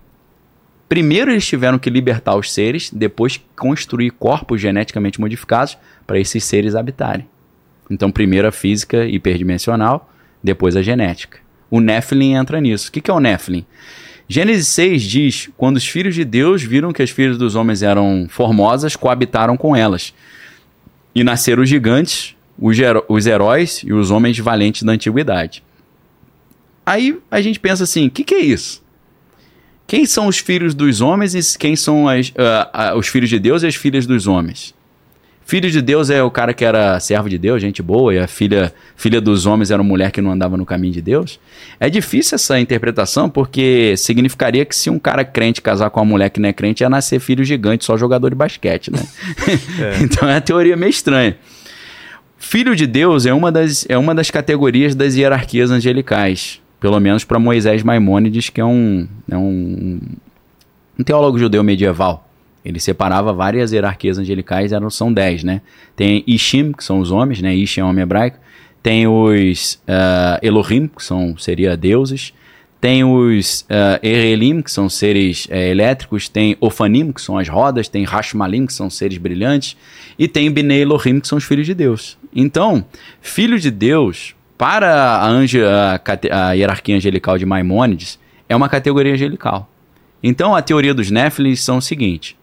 C: primeiro eles tiveram que libertar os seres, depois construir corpos geneticamente modificados para esses seres habitarem. Então, primeiro a física hiperdimensional, depois a genética. O Nephilim entra nisso. O que é o Nephilim? Gênesis 6 diz: Quando os filhos de Deus viram que as filhas dos homens eram formosas, coabitaram com elas. E nasceram gigantes, os, os heróis e os homens valentes da antiguidade. Aí a gente pensa assim: o que, que, é isso? Quem são os filhos dos homens e quem são as, uh, uh, os filhos de Deus e as filhas dos homens? Filho de Deus é o cara que era servo de Deus, gente boa, e a filha, filha dos homens era uma mulher que não andava no caminho de Deus. É difícil essa interpretação, porque significaria que se um cara crente casar com uma mulher que não é crente, ia nascer filho gigante, só jogador de basquete, né? É. então é uma teoria meio estranha. Filho de Deus é uma das, é uma das categorias das hierarquias angelicais. Pelo menos para Moisés Maimônides, que é um, é um, um teólogo judeu medieval. Ele separava várias hierarquias angelicais, eram, são dez, né? Tem Ishim, que são os homens, né? Ish é homem hebraico. Tem os uh, Elohim, que são, seria deuses. Tem os uh, Erelim, que são seres uh, elétricos. Tem Ofanim, que são as rodas. Tem Hashmalim, que são seres brilhantes. E tem Bnei Elohim, que são os filhos de Deus. Então, filho de Deus, para a, a, a hierarquia angelical de Maimônides, é uma categoria angelical. Então, a teoria dos Néfilis são o seguinte: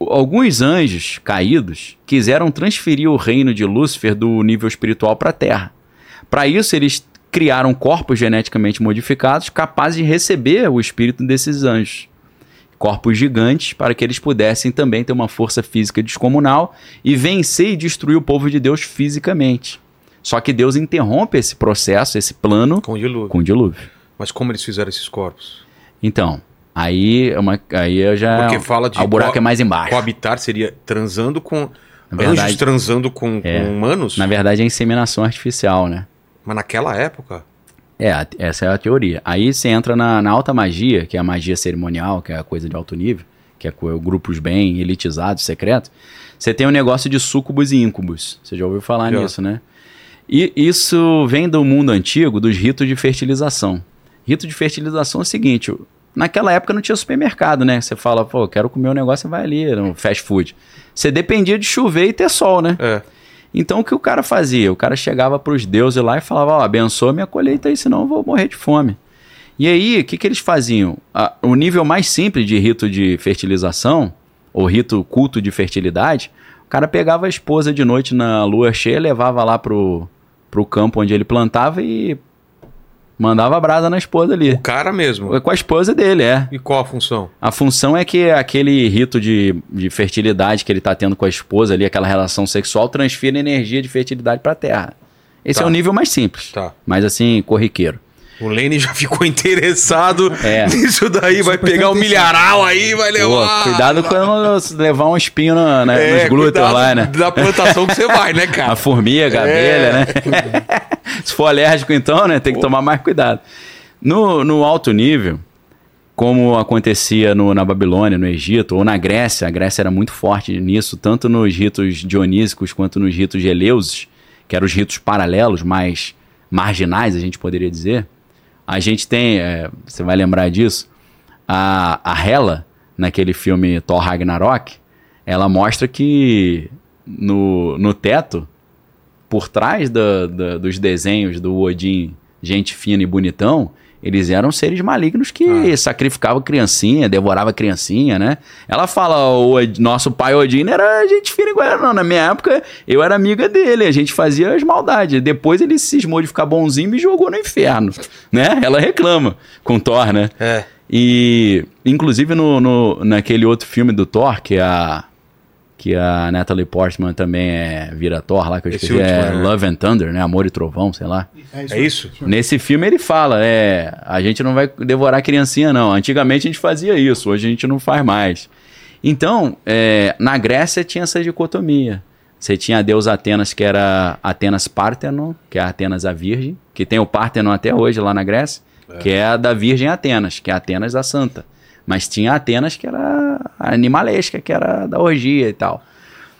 C: alguns anjos caídos quiseram transferir o reino de Lúcifer do nível espiritual para a Terra. Para isso, eles criaram corpos geneticamente modificados capazes de receber o espírito desses anjos corpos gigantes, para que eles pudessem também ter uma força física descomunal e vencer e destruir o povo de Deus fisicamente. Só que Deus interrompe esse processo, esse plano
A: com dilúvio.
C: Com dilúvio.
A: Mas como eles fizeram esses corpos?
C: Então, aí, é uma, aí eu já.
A: Porque fala de.
C: O buraco é mais embaixo.
A: Coabitar seria transando com. Na verdade, anjos transando com, é, com humanos?
C: Na verdade, é inseminação artificial, né?
A: Mas naquela época?
C: É, essa é a teoria. Aí você entra na, na, alta magia, que é a magia cerimonial, que é a coisa de alto nível, que é grupos bem elitizados, secretos. Você tem o um negócio de sucubus e íncubos. Você já ouviu falar já. nisso, né? E isso vem do mundo antigo, dos ritos de fertilização. Rito de fertilização é o seguinte: naquela época não tinha supermercado, né? Você fala, pô, quero comer um negócio, você vai ali, no fast food. Você dependia de chover e ter sol, né? É. Então o que o cara fazia? O cara chegava para os deuses lá e falava: oh, abençoa minha colheita aí, senão eu vou morrer de fome. E aí, o que, que eles faziam? A- o nível mais simples de rito de fertilização, ou rito culto de fertilidade, o cara pegava a esposa de noite na lua cheia, levava lá pro, pro campo onde ele plantava e mandava brasa na esposa ali.
A: O cara mesmo.
C: Com a esposa dele, é.
A: E qual a função?
C: A função é que aquele rito de, de fertilidade que ele tá tendo com a esposa ali, aquela relação sexual, transfira energia de fertilidade pra terra. Esse
A: Tá.
C: é o nível mais simples.
A: Tá.
C: Mas assim, corriqueiro.
A: O Lene já ficou interessado
C: É.
A: nisso daí. Vai pegar um milharal aí, vai
C: Pô,
A: levar.
C: cuidado quando levar um espinho no, né,
A: É,
C: nos glúteos lá, né?
A: Da plantação que você vai, né, cara?
C: A formiga, a
A: É.
C: abelha, né? Se for alérgico, então, né? Tem que tomar mais cuidado. No, no alto nível, como acontecia no- na Babilônia, no Egito, ou na Grécia, a Grécia era muito forte nisso, tanto nos ritos dionísicos quanto nos ritos eleuses, que eram os ritos paralelos, mais marginais, a gente poderia dizer. A gente tem, é, você vai lembrar disso, a, a Hela, naquele filme Thor Ragnarok, ela mostra que no, no teto, por trás da- dos desenhos do Odin, gente fina e bonitão, eles eram seres malignos que sacrificavam criancinha, devorava criancinha, né? Ela fala, o nosso pai Odin era gente fina igual não. Na minha época, eu era amiga dele, a gente fazia as maldades. Depois ele cismou de ficar bonzinho e me jogou no inferno, né? Ela reclama com Thor, né?
A: É.
C: E, inclusive, no, no- naquele outro filme do Thor, que a, que a Natalie Portman também é, vira Thor lá, que eu
A: Esse
C: esqueci, é
A: último, né?
C: Love and Thunder, né? Amor e Trovão, sei lá.
A: É isso?
C: Nesse filme ele fala, é, a gente não vai devorar criancinha não. Antigamente a gente fazia isso, hoje a gente não faz mais. Então, é, na Grécia tinha essa dicotomia. Você tinha a deusa Atenas, que era Atenas Parthenon, que é a Atenas a Virgem, que tem o Parthenon até hoje lá na Grécia, que é a da Virgem Atenas, que é Atenas a Santa. Mas tinha Atenas que era animalesca, que era da orgia e tal.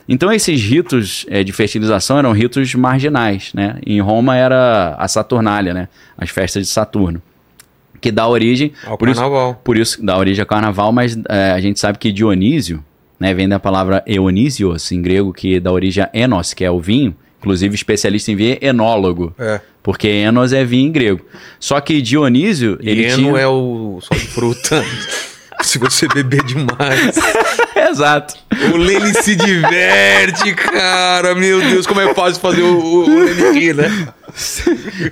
C: Então esses ritos eh, de fertilização eram ritos marginais, né? Em Roma era a Saturnália, né? As festas de Saturno, que dá origem
A: Ao
C: por isso,
A: carnaval.
C: por isso dá origem ao carnaval, mas eh, a gente sabe que Dionísio, né, vem da palavra eonisios em grego, que dá origem a enos, que é o vinho. Inclusive especialista em vinho é enólogo,
A: É.
C: porque enos é vinho em grego. Só que Dionísio, ele
A: E eno
C: tinha
A: é o só de fruta. Se você beber demais.
C: Exato.
A: O Lene se diverte, cara. Meu Deus, como é fácil fazer o, o, o rir, né?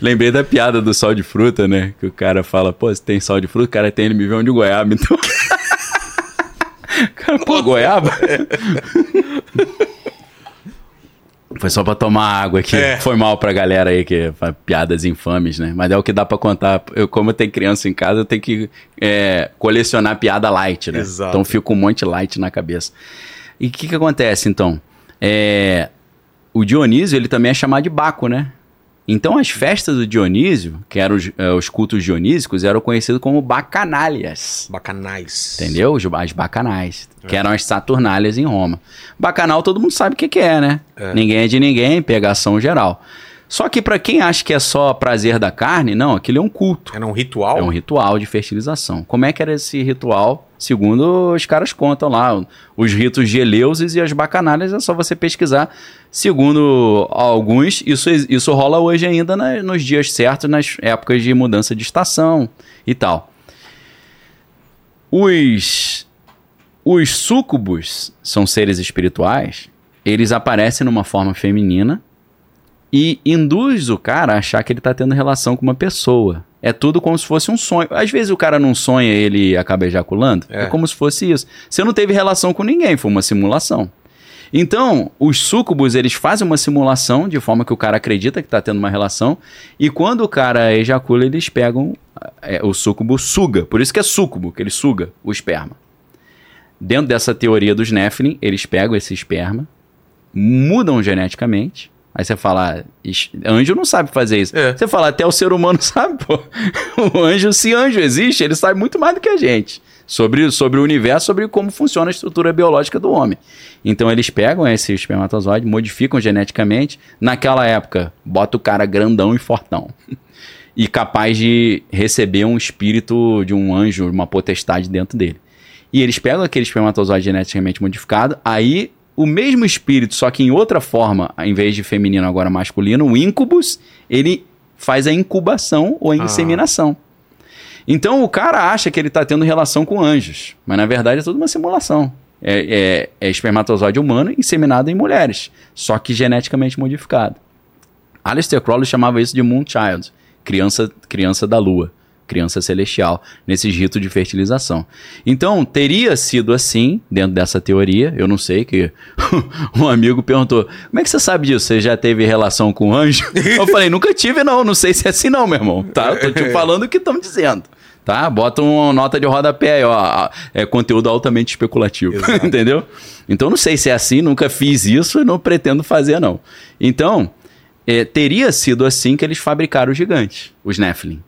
C: Lembrei da piada do sal de fruta, né? Que o cara fala, pô, você tem sal de fruta? O cara tem, ele me vê um de goiaba, então. cara, pô, goiaba? Foi só pra tomar água aqui.
A: É.
C: Foi mal pra galera aí que piadas infames, né? Mas é o que dá pra contar. Eu, como eu tenho criança em casa, eu tenho que é, colecionar piada light, né?
A: Exato.
C: Então fica um monte light na cabeça. E o que que acontece, então? É, o Dionísio, ele também é chamado de Baco, né? Então as festas do Dionísio, que eram os, eh, os cultos dionísicos, eram conhecidos como bacanalias.
A: Bacanais.
C: Entendeu? As bacanais, que eram as saturnálias em Roma. Bacanal todo mundo sabe o que, que é, né?
A: É.
C: Ninguém é de ninguém, pegação geral. Só que pra quem acha que é só prazer da carne, não, aquilo é um culto.
A: Era um ritual?
C: É um ritual de fertilização. Como é que era esse ritual? Segundo os caras contam lá, os ritos de Eleusis e as bacanalhas, é só você pesquisar. Segundo alguns, isso, isso rola hoje ainda na- nos dias certos, nas épocas de mudança de estação e tal. Os, os súcubos são seres espirituais, eles aparecem numa forma feminina e induz o cara a achar que ele tá tendo relação com uma pessoa. É tudo como se fosse um sonho. Às vezes o cara não sonha e ele acaba ejaculando. É.
A: É.
C: como se fosse isso. Você não teve relação com ninguém, foi uma simulação. Então, os súcubos, eles fazem uma simulação de forma que o cara acredita que tá tendo uma relação. E quando o cara ejacula, eles pegam. é, o súcubo suga. Por isso que é súcubo, que ele suga o esperma. Dentro dessa teoria dos Nephilim, eles pegam esse esperma, mudam geneticamente. Aí você fala, "Ixi, anjo não sabe fazer isso.
A: É.
C: Você fala, até o ser humano sabe, pô. O anjo, se anjo existe, ele sabe muito mais do que a gente. Sobre, sobre o universo, sobre como funciona a estrutura biológica do homem. Então eles pegam esse espermatozoide, modificam geneticamente. Naquela época, bota o cara grandão e fortão. E capaz de receber um espírito de um anjo, uma potestade dentro dele. E eles pegam aquele espermatozoide geneticamente modificado, aí o mesmo espírito, só que em outra forma, em vez de feminino, agora masculino, o incubus, ele faz a incubação ou a
A: Ah.
C: inseminação. Então o cara acha que ele tá tendo relação com anjos, mas na verdade é tudo uma simulação. É, é, é espermatozoide humano inseminado em mulheres, só que geneticamente modificado. Aleister Crowley chamava isso de Moonchild, criança, criança da lua, criança celestial, nesses ritos de fertilização. Então, teria sido assim, dentro dessa teoria, eu não sei, que um amigo perguntou, como é que você sabe disso? Você já teve relação com anjo? Eu falei, nunca tive não, não sei se é assim não, meu irmão, tá? Eu tô te falando o que estão dizendo. Tá? Bota uma nota de rodapé aí, ó. É conteúdo altamente especulativo. Entendeu? Então não sei se é assim, nunca fiz isso e não pretendo fazer, não. Então, é, teria sido assim que eles fabricaram os gigantes, os Nephilim.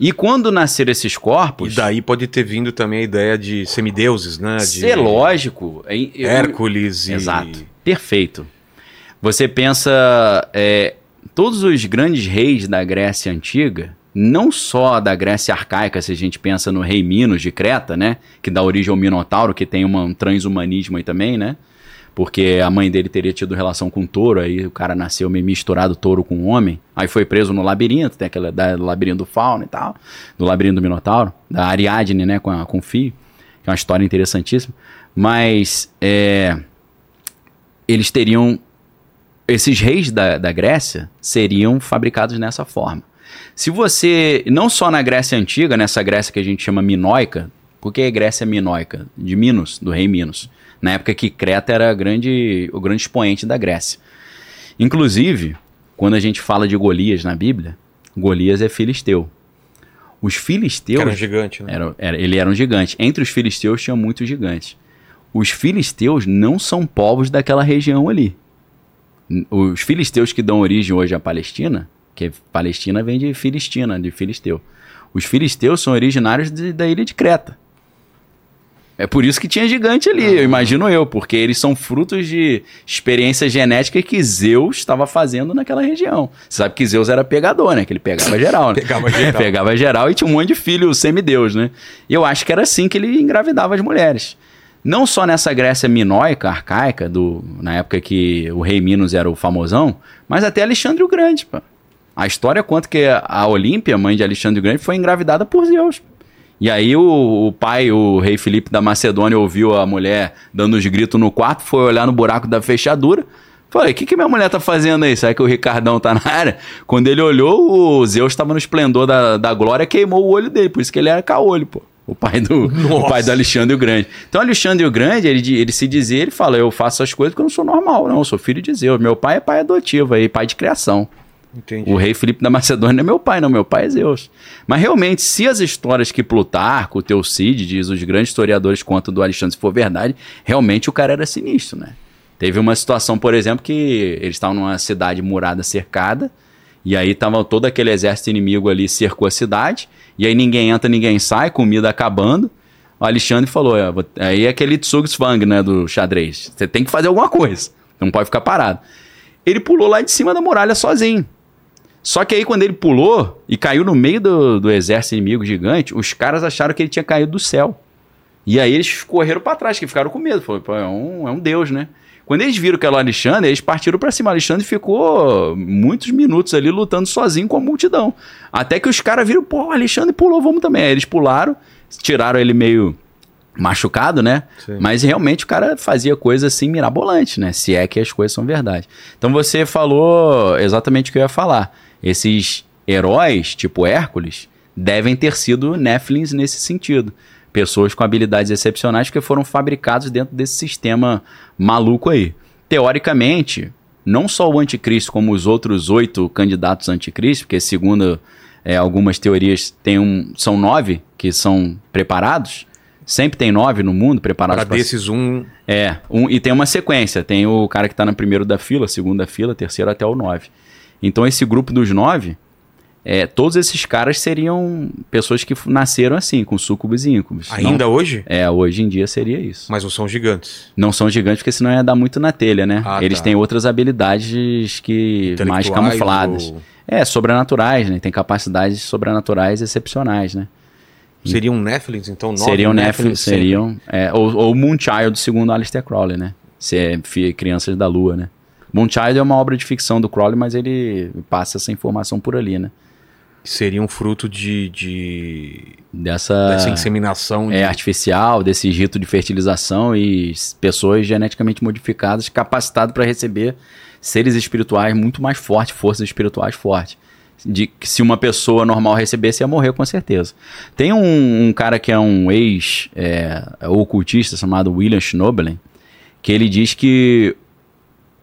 C: E quando nasceram esses corpos.
A: E daí pode ter vindo também a ideia de semideuses, né? De
C: É lógico. eu-
A: Hércules e.
C: Exato. Perfeito. Você pensa. é, todos os grandes reis da Grécia Antiga, não só da Grécia Arcaica, se a gente pensa no rei Minos de Creta, né? Que dá origem ao Minotauro, que tem uma- um transhumanismo aí também, né? Porque a mãe dele teria tido relação com um touro, aí o cara nasceu meio misturado touro com um homem. Aí foi preso no labirinto, tem aquela da, labirinto do fauno e tal, do labirinto do Minotauro, da Ariadne, né, com, a, com o filho, que é uma história interessantíssima. Mas é, eles teriam. Esses reis da, da Grécia seriam fabricados nessa forma. Se você. Não só na Grécia Antiga, nessa Grécia que a gente chama minoica, porque é Grécia minoica? De Minos, do rei Minos. Na época que Creta era grande, o grande expoente da Grécia. Inclusive, quando a gente fala de Golias na Bíblia, Golias é filisteu. Os
A: Que
C: filisteus.
A: era um gigante, né?
C: Era, era- ele era um gigante. Entre os filisteus tinha muitos gigantes. Os filisteus não são povos daquela região ali. Os filisteus que dão origem hoje à Palestina, que Palestina vem de Filistina, de filisteu. Os filisteus são originários de- da ilha de Creta. É por isso que tinha gigante ali, eu imagino eu, porque eles são frutos de experiência genética que Zeus estava fazendo naquela região. Você sabe que Zeus era pegador, né? Que ele pegava geral, né?
A: Pegava geral.
C: pegava geral e tinha um monte de filho semideus, né? E eu acho que era assim que ele engravidava as mulheres. Não só nessa Grécia minoica, arcaica, do, na época que o rei Minos era o famosão, mas até Alexandre o Grande, pô. A história conta que a Olímpia, mãe de Alexandre o Grande, foi engravidada por Zeus. E aí o, o pai, o rei Felipe da Macedônia, ouviu a mulher dando os gritos no quarto, foi olhar no buraco da fechadura. Falei, o que, que minha mulher tá fazendo aí? Será que o Ricardão tá na área? Quando ele olhou, o Zeus estava no esplendor da, da glória, queimou o olho dele, por isso que ele era caolho, pô. O pai do, o pai do Alexandre o Grande. Então, Alexandre o Grande, ele, ele se dizia, ele fala: Eu faço as coisas porque eu não sou normal, não. Eu sou filho de Zeus. Meu pai é pai adotivo aí, pai de criação.
A: Entendi.
C: O rei Filipe da Macedônia não é meu pai, não. Meu pai é Zeus. Mas realmente, se as histórias que Plutarco, Teucide, diz os grandes historiadores contam do Alexandre, se for verdade, realmente o cara era sinistro, né? Teve uma situação, por exemplo, que eles estavam numa cidade murada cercada, e aí tava todo aquele exército inimigo ali cercou a cidade, e aí ninguém entra, ninguém sai, comida acabando. O Alexandre falou, é, aí é aquele Tsugsvang, né, do xadrez. Você tem que fazer alguma coisa, não pode ficar parado. Ele pulou lá de cima da muralha sozinho. Só que aí quando ele pulou e caiu no meio do, do exército inimigo gigante, os caras acharam que ele tinha caído do céu. E aí eles correram pra trás, que ficaram com medo. Pô, é um, é um deus, né? Quando eles viram que era o Alexandre, eles partiram pra cima. O Alexandre ficou muitos minutos ali lutando sozinho com a multidão. Até que os caras viram, pô, o Alexandre pulou, vamos também. Aí eles pularam, tiraram ele meio machucado, né?
A: Sim.
C: Mas realmente o cara fazia coisa assim mirabolante, né? Se é que as coisas são verdade. Então você falou exatamente o que eu ia falar. Esses heróis, tipo Hércules, devem ter sido Nephilims nesse sentido. Pessoas com habilidades excepcionais que foram fabricados dentro desse sistema maluco aí. Teoricamente, não só o anticristo, como os outros oito candidatos anticristo, porque segundo é, algumas teorias tem um, são nove que são preparados. Sempre tem nove no mundo preparados
A: Para desses um.
C: é, um, e tem uma sequência. Tem o cara que tá no primeiro da fila, segunda fila, terceiro até o nove. Então esse grupo dos nove, é, todos esses caras seriam pessoas que nasceram assim, com súcubos e íncubos.
A: Ainda
C: Não-
A: hoje?
C: é, hoje em dia seria isso.
A: Mas não são gigantes.
C: Não são gigantes, porque senão ia dar muito na telha, né?
A: Ah,
C: Eles
A: tá.
C: têm outras habilidades que mais camufladas.
A: ou-
C: É, sobrenaturais, né? Tem capacidades sobrenaturais excepcionais, né?
A: Seriam Nephilims, então? Nove
C: seriam
A: Nephilims
C: Nephilim, seriam. É, ou, ou Moonchild, segundo Alistair Crowley, né? Se é crianças da lua, né? Moonchild é uma obra de ficção do Crowley, mas ele passa essa informação por ali, né?
A: Seria um fruto de, de
C: Dessa,
A: dessa inseminação.
C: é,
A: de-
C: artificial, desse rito de fertilização e pessoas geneticamente modificadas capacitadas para receber seres espirituais muito mais fortes, forças espirituais fortes. De que se uma pessoa normal recebesse, ia morrer com certeza. Tem um, um cara que é um ex-ocultista chamado William Schnoebelen, que ele diz que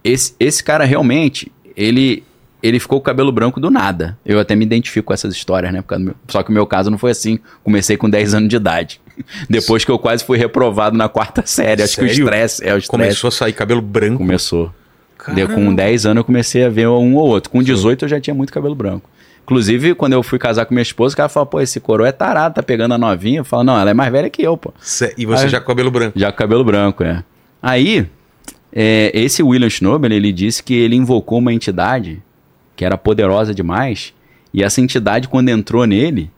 C: esse, esse cara realmente, ele, ele ficou com o cabelo branco do nada. Eu até me identifico com essas histórias, né? Meu- só que o meu caso não foi assim. Comecei com 10 anos de idade. Depois que eu quase fui reprovado na quarta série. Acho que o
A: Sério?
C: estresse. É, o estresse
A: Começou a sair cabelo branco.
C: começou. Deu, com 10 anos eu comecei a ver um ou outro. Com 18 eu já tinha muito cabelo branco. Inclusive, quando eu fui casar com minha esposa, o cara falou, pô, esse coroa é tarado, tá pegando a novinha. Eu falo, não, ela é mais velha que eu, pô.
A: E você
C: Aí-
A: já com cabelo branco.
C: Já com cabelo branco, é. Aí, é, esse William Schnobel, ele disse que ele invocou uma entidade que era poderosa demais, e essa entidade, quando entrou nele,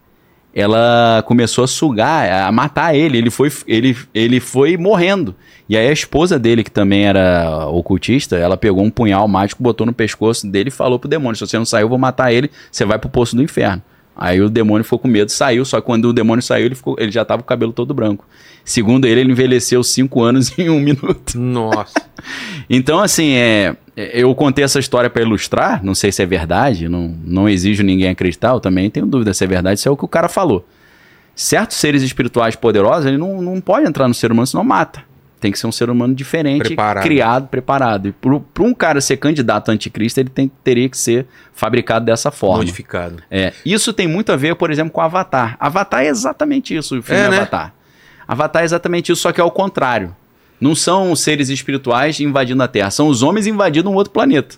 C: ela começou a sugar, a matar ele. Ele foi, ele, ele foi morrendo. E aí a esposa dele, que também era ocultista, ela pegou um punhal mágico, botou no pescoço dele e falou pro demônio: se você não sair, eu vou matar ele, você vai pro poço do inferno. Aí o demônio ficou com medo, saiu, só que quando o demônio saiu, ele, ficou, ele já tava com o cabelo todo branco. Segundo ele, ele envelheceu 5 anos em um minuto.
A: Nossa.
C: Então, assim, é, é, eu contei essa história para ilustrar, não sei se é verdade, não, não exijo ninguém acreditar, eu também tenho dúvida se é verdade, se é o que o cara falou. Certos seres espirituais poderosos, ele não, não pode entrar no ser humano, senão mata. Tem que ser um ser humano diferente,
A: Preparado.
C: criado, preparado. E para um cara ser candidato a anticristo, ele tem, teria que ser fabricado dessa forma.
A: Modificado.
C: É, isso tem muito a ver, por exemplo, com Avatar. Avatar é exatamente isso, o filme
A: É, né?
C: Avatar. Avatar é exatamente isso, só que é o contrário. Não são seres espirituais invadindo a Terra, são os homens invadindo um outro planeta.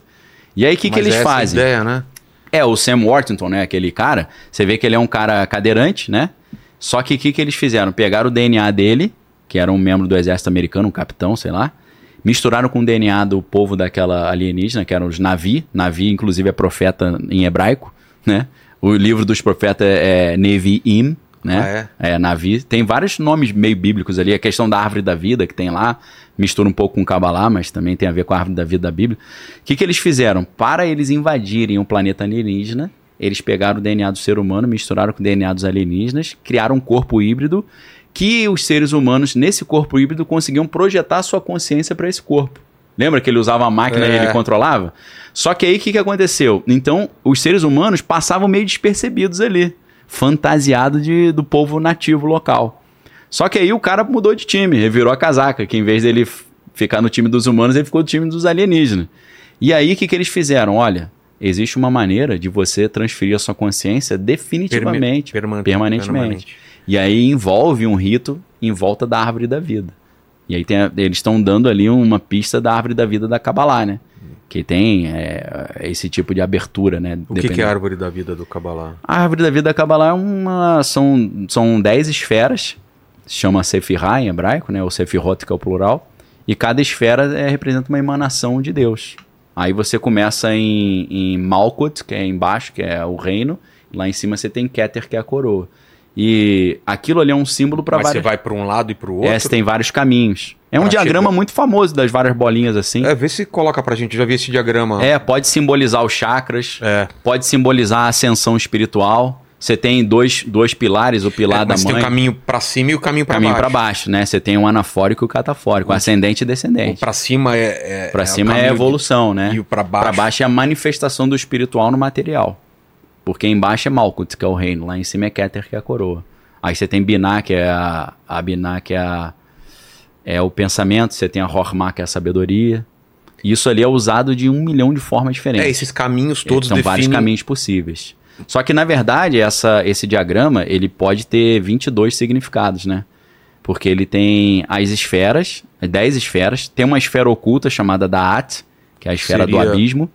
C: E aí o que, que eles
A: é
C: fazem?
A: ideia, né?
C: É, o Sam Worthington, né? Aquele cara. Você vê que ele é um cara cadeirante, né? Só que o que, que eles fizeram? Pegaram o DNA dele, que era um membro do exército americano, um capitão, sei lá. Misturaram com o DNA do povo daquela alienígena, que eram os Navi. Navi, inclusive, é profeta em hebraico, né? O livro dos profetas é, é Nevi'im, né?
A: Ah,
C: é? Navi. Tem vários nomes meio bíblicos ali. A questão da árvore da vida que tem lá, mistura um pouco com Kabbalah, mas também tem a ver com a árvore da vida da Bíblia. O que, que eles fizeram? Para eles invadirem um planeta alienígena, eles pegaram o DNA do ser humano, misturaram com o DNA dos alienígenas, criaram um corpo híbrido que os seres humanos, nesse corpo híbrido, conseguiam projetar sua consciência para esse corpo. Lembra que ele usava a máquina e
A: É.
C: ele controlava? Só que aí o que, que aconteceu? Então, os seres humanos passavam meio despercebidos ali, fantasiado de, do povo nativo local. Só que aí o cara mudou de time, revirou a casaca, que em vez dele ficar no time dos humanos, ele ficou no time dos alienígenas. E aí o que, que eles fizeram? Olha, existe uma maneira de você transferir a sua consciência definitivamente,
A: Perma-
C: permanentemente.
A: permanente.
C: E aí envolve um rito em volta da árvore da vida. E aí a- eles estão dando ali uma pista da árvore da vida da Kabbalah, né? Que tem é, esse tipo de abertura, né?
A: O que, que é a árvore da vida do Kabbalah?
C: a árvore da vida da Kabbalah é uma. São, são dez esferas, se chama Sefirah em hebraico, né? Ou Sefirot, que é o plural. E cada esfera é, representa uma emanação de Deus. Aí você começa em, em Malkut, que é embaixo, que é o reino. Lá em cima você tem Keter, que é a coroa. E aquilo ali é um símbolo para
A: Mas você
C: vários.
A: vai para um lado e para o outro?
C: É, você tem vários caminhos. É um
A: Pra
C: diagrama
A: chegar-
C: muito famoso das várias bolinhas assim.
A: É, vê se coloca pra gente. Eu já vi esse diagrama.
C: É, pode simbolizar os chakras,
A: É.
C: pode simbolizar a ascensão espiritual. Você tem dois, dois pilares, o pilar
A: É,
C: da
A: mas
C: mãe,
A: tem o caminho pra cima e o caminho pra
C: caminho
A: baixo.
C: para baixo, né? Você tem o anafórico e o catafórico, o ascendente e
A: O
C: descendente.
A: pra cima é. é
C: Para
A: é o
C: cima é
A: caminho
C: evolução, né?
A: E o pra baixo.
C: Para baixo é a manifestação do espiritual no material. Porque embaixo é Malkut, que é o reino, lá em cima é Keter, que é a coroa. Aí você tem Binah, que é a, a Binah, que é, a, é o pensamento, você tem a Hormah, que é a sabedoria. Isso ali é usado de um milhão de formas diferentes.
A: É, esses caminhos todos
C: São vários
A: definem-
C: caminhos possíveis. Só que, na verdade, essa, esse diagrama ele pode ter 22 significados, né? Porque ele tem as esferas, 10 esferas. Tem uma esfera oculta chamada Da'at, que é a esfera do
A: Seria-
C: abismo,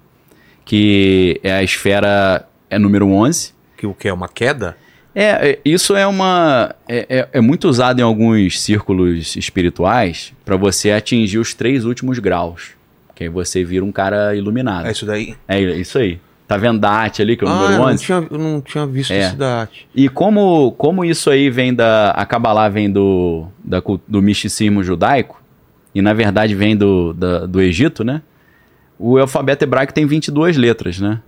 C: que é a esfera é número 11.
A: Que o que é uma queda?
C: É, é, isso é uma. É, é- é muito usado em alguns círculos espirituais para você atingir os três últimos graus. Que aí você vira um cara iluminado.
A: É isso daí?
C: É isso aí. Tá vendo Da'at ali, que é o
A: ah,
C: número
A: eu não
C: 11?
A: tinha, eu não tinha visto
C: É.
A: esse da arte.
C: E como, como isso aí vem da. A Kabbalah vem do, da do misticismo judaico, e na verdade vem do, da- do Egito, né? O alfabeto hebraico tem 22 letras, né?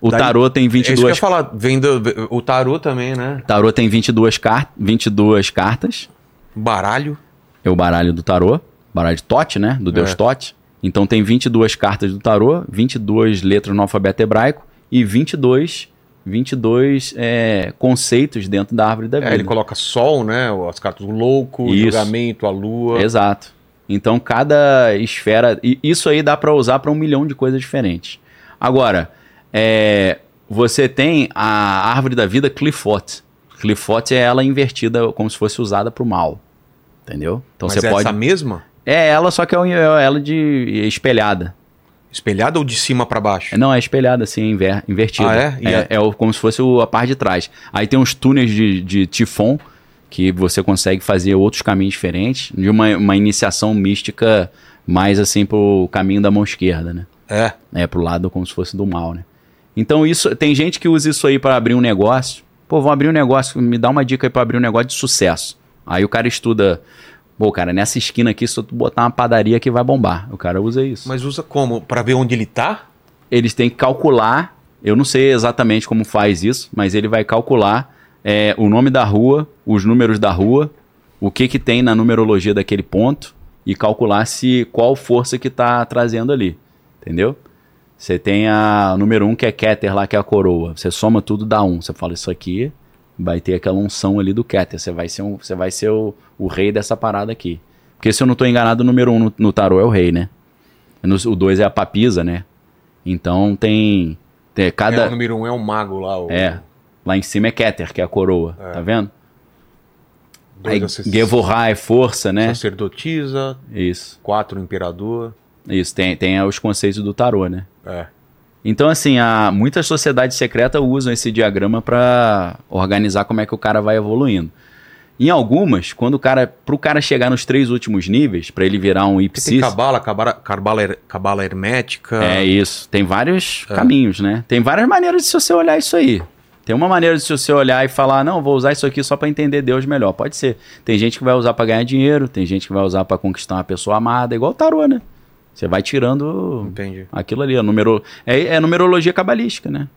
C: O
A: Daí-
C: tarô tem
A: É isso que eu ia
C: 22
A: falar. Vem do- o tarô também, né?
C: Tarô tem 22, car 22 cartas.
A: Baralho.
C: É o baralho do tarô. Baralho de Tote, né? Do deus
A: É.
C: Tote. Então tem 22 cartas do tarô, 22 letras no alfabeto hebraico e 22, 22 é, conceitos dentro da árvore da vida.
A: É, ele coloca sol, né? As cartas do louco, o
C: Isso.
A: julgamento, a lua.
C: Exato. Então cada esfera. Isso aí dá pra usar pra um milhão de coisas diferentes. Agora, é, você tem a árvore da vida Clifford. Clifford é ela invertida como se fosse usada pro mal. Entendeu? Então
A: Mas
C: você
A: é
C: pode.
A: essa mesma?
C: É ela, só que é é ela de espelhada.
A: Espelhada ou de cima pra baixo?
C: Não, é espelhada assim, inver, invertida.
A: Ah, é?
C: É,
A: é-
C: é o- como se fosse o- a parte de trás. Aí tem uns túneis de, de tifon que você consegue fazer outros caminhos diferentes, de uma, uma iniciação mística mais assim pro caminho da mão esquerda, né?
A: É.
C: É, pro lado como se fosse do mal, né? Então isso, tem gente que usa isso aí para abrir um negócio. Pô, vou abrir um negócio, me dá uma dica aí pra abrir um negócio de sucesso. Aí o cara estuda, pô, cara, nessa esquina aqui, se tu botar uma padaria que vai bombar. O cara usa isso
A: Mas usa como? Pra ver onde ele tá?
C: eles têm que calcular. Eu não sei exatamente como faz isso, mas ele vai calcular é, o nome da rua, os números da rua, o que que tem na numerologia daquele ponto e calcular se qual força que tá trazendo ali, entendeu? Você tem a número 1 um, que é Keter lá, que é a coroa. Você soma tudo, dá um. Você fala, isso aqui vai ter aquela unção ali do Keter. Você vai ser, um, você vai ser o, o rei dessa parada aqui. Porque se eu não tô enganado, o número 1 um no, no tarô é o rei, né? No- o 2 é a papisa, né? Então tem, tem
A: É,
C: cada
A: o número um é o mago lá. O
C: é, lá em cima é Keter, que é a coroa,
A: É.
C: tá vendo?
A: dois
C: Aí é força, né?
A: Sacerdotisa,
C: Isso.
A: quatro imperador.
C: Isso tem tem os conceitos do tarô, né?
A: É.
C: Então assim, a, muitas sociedades secretas usam esse diagrama para organizar como é que o cara vai evoluindo. Em algumas, quando o cara, pro cara chegar nos três últimos níveis, para ele virar um
A: Porque tem
C: ipsis,
A: cabala, cabala, cabala, cabala hermética.
C: É isso. Tem vários
A: É.
C: caminhos, né? Tem várias maneiras de você olhar isso aí. Tem uma maneira de você olhar e falar, não, vou usar isso aqui só pra entender Deus melhor. Pode ser. Tem gente que vai usar pra ganhar dinheiro, tem gente que vai usar pra conquistar uma pessoa amada, igual o tarô, né? Você vai tirando
A: Entendi.
C: aquilo ali, a numero... é, é numerologia cabalística, né?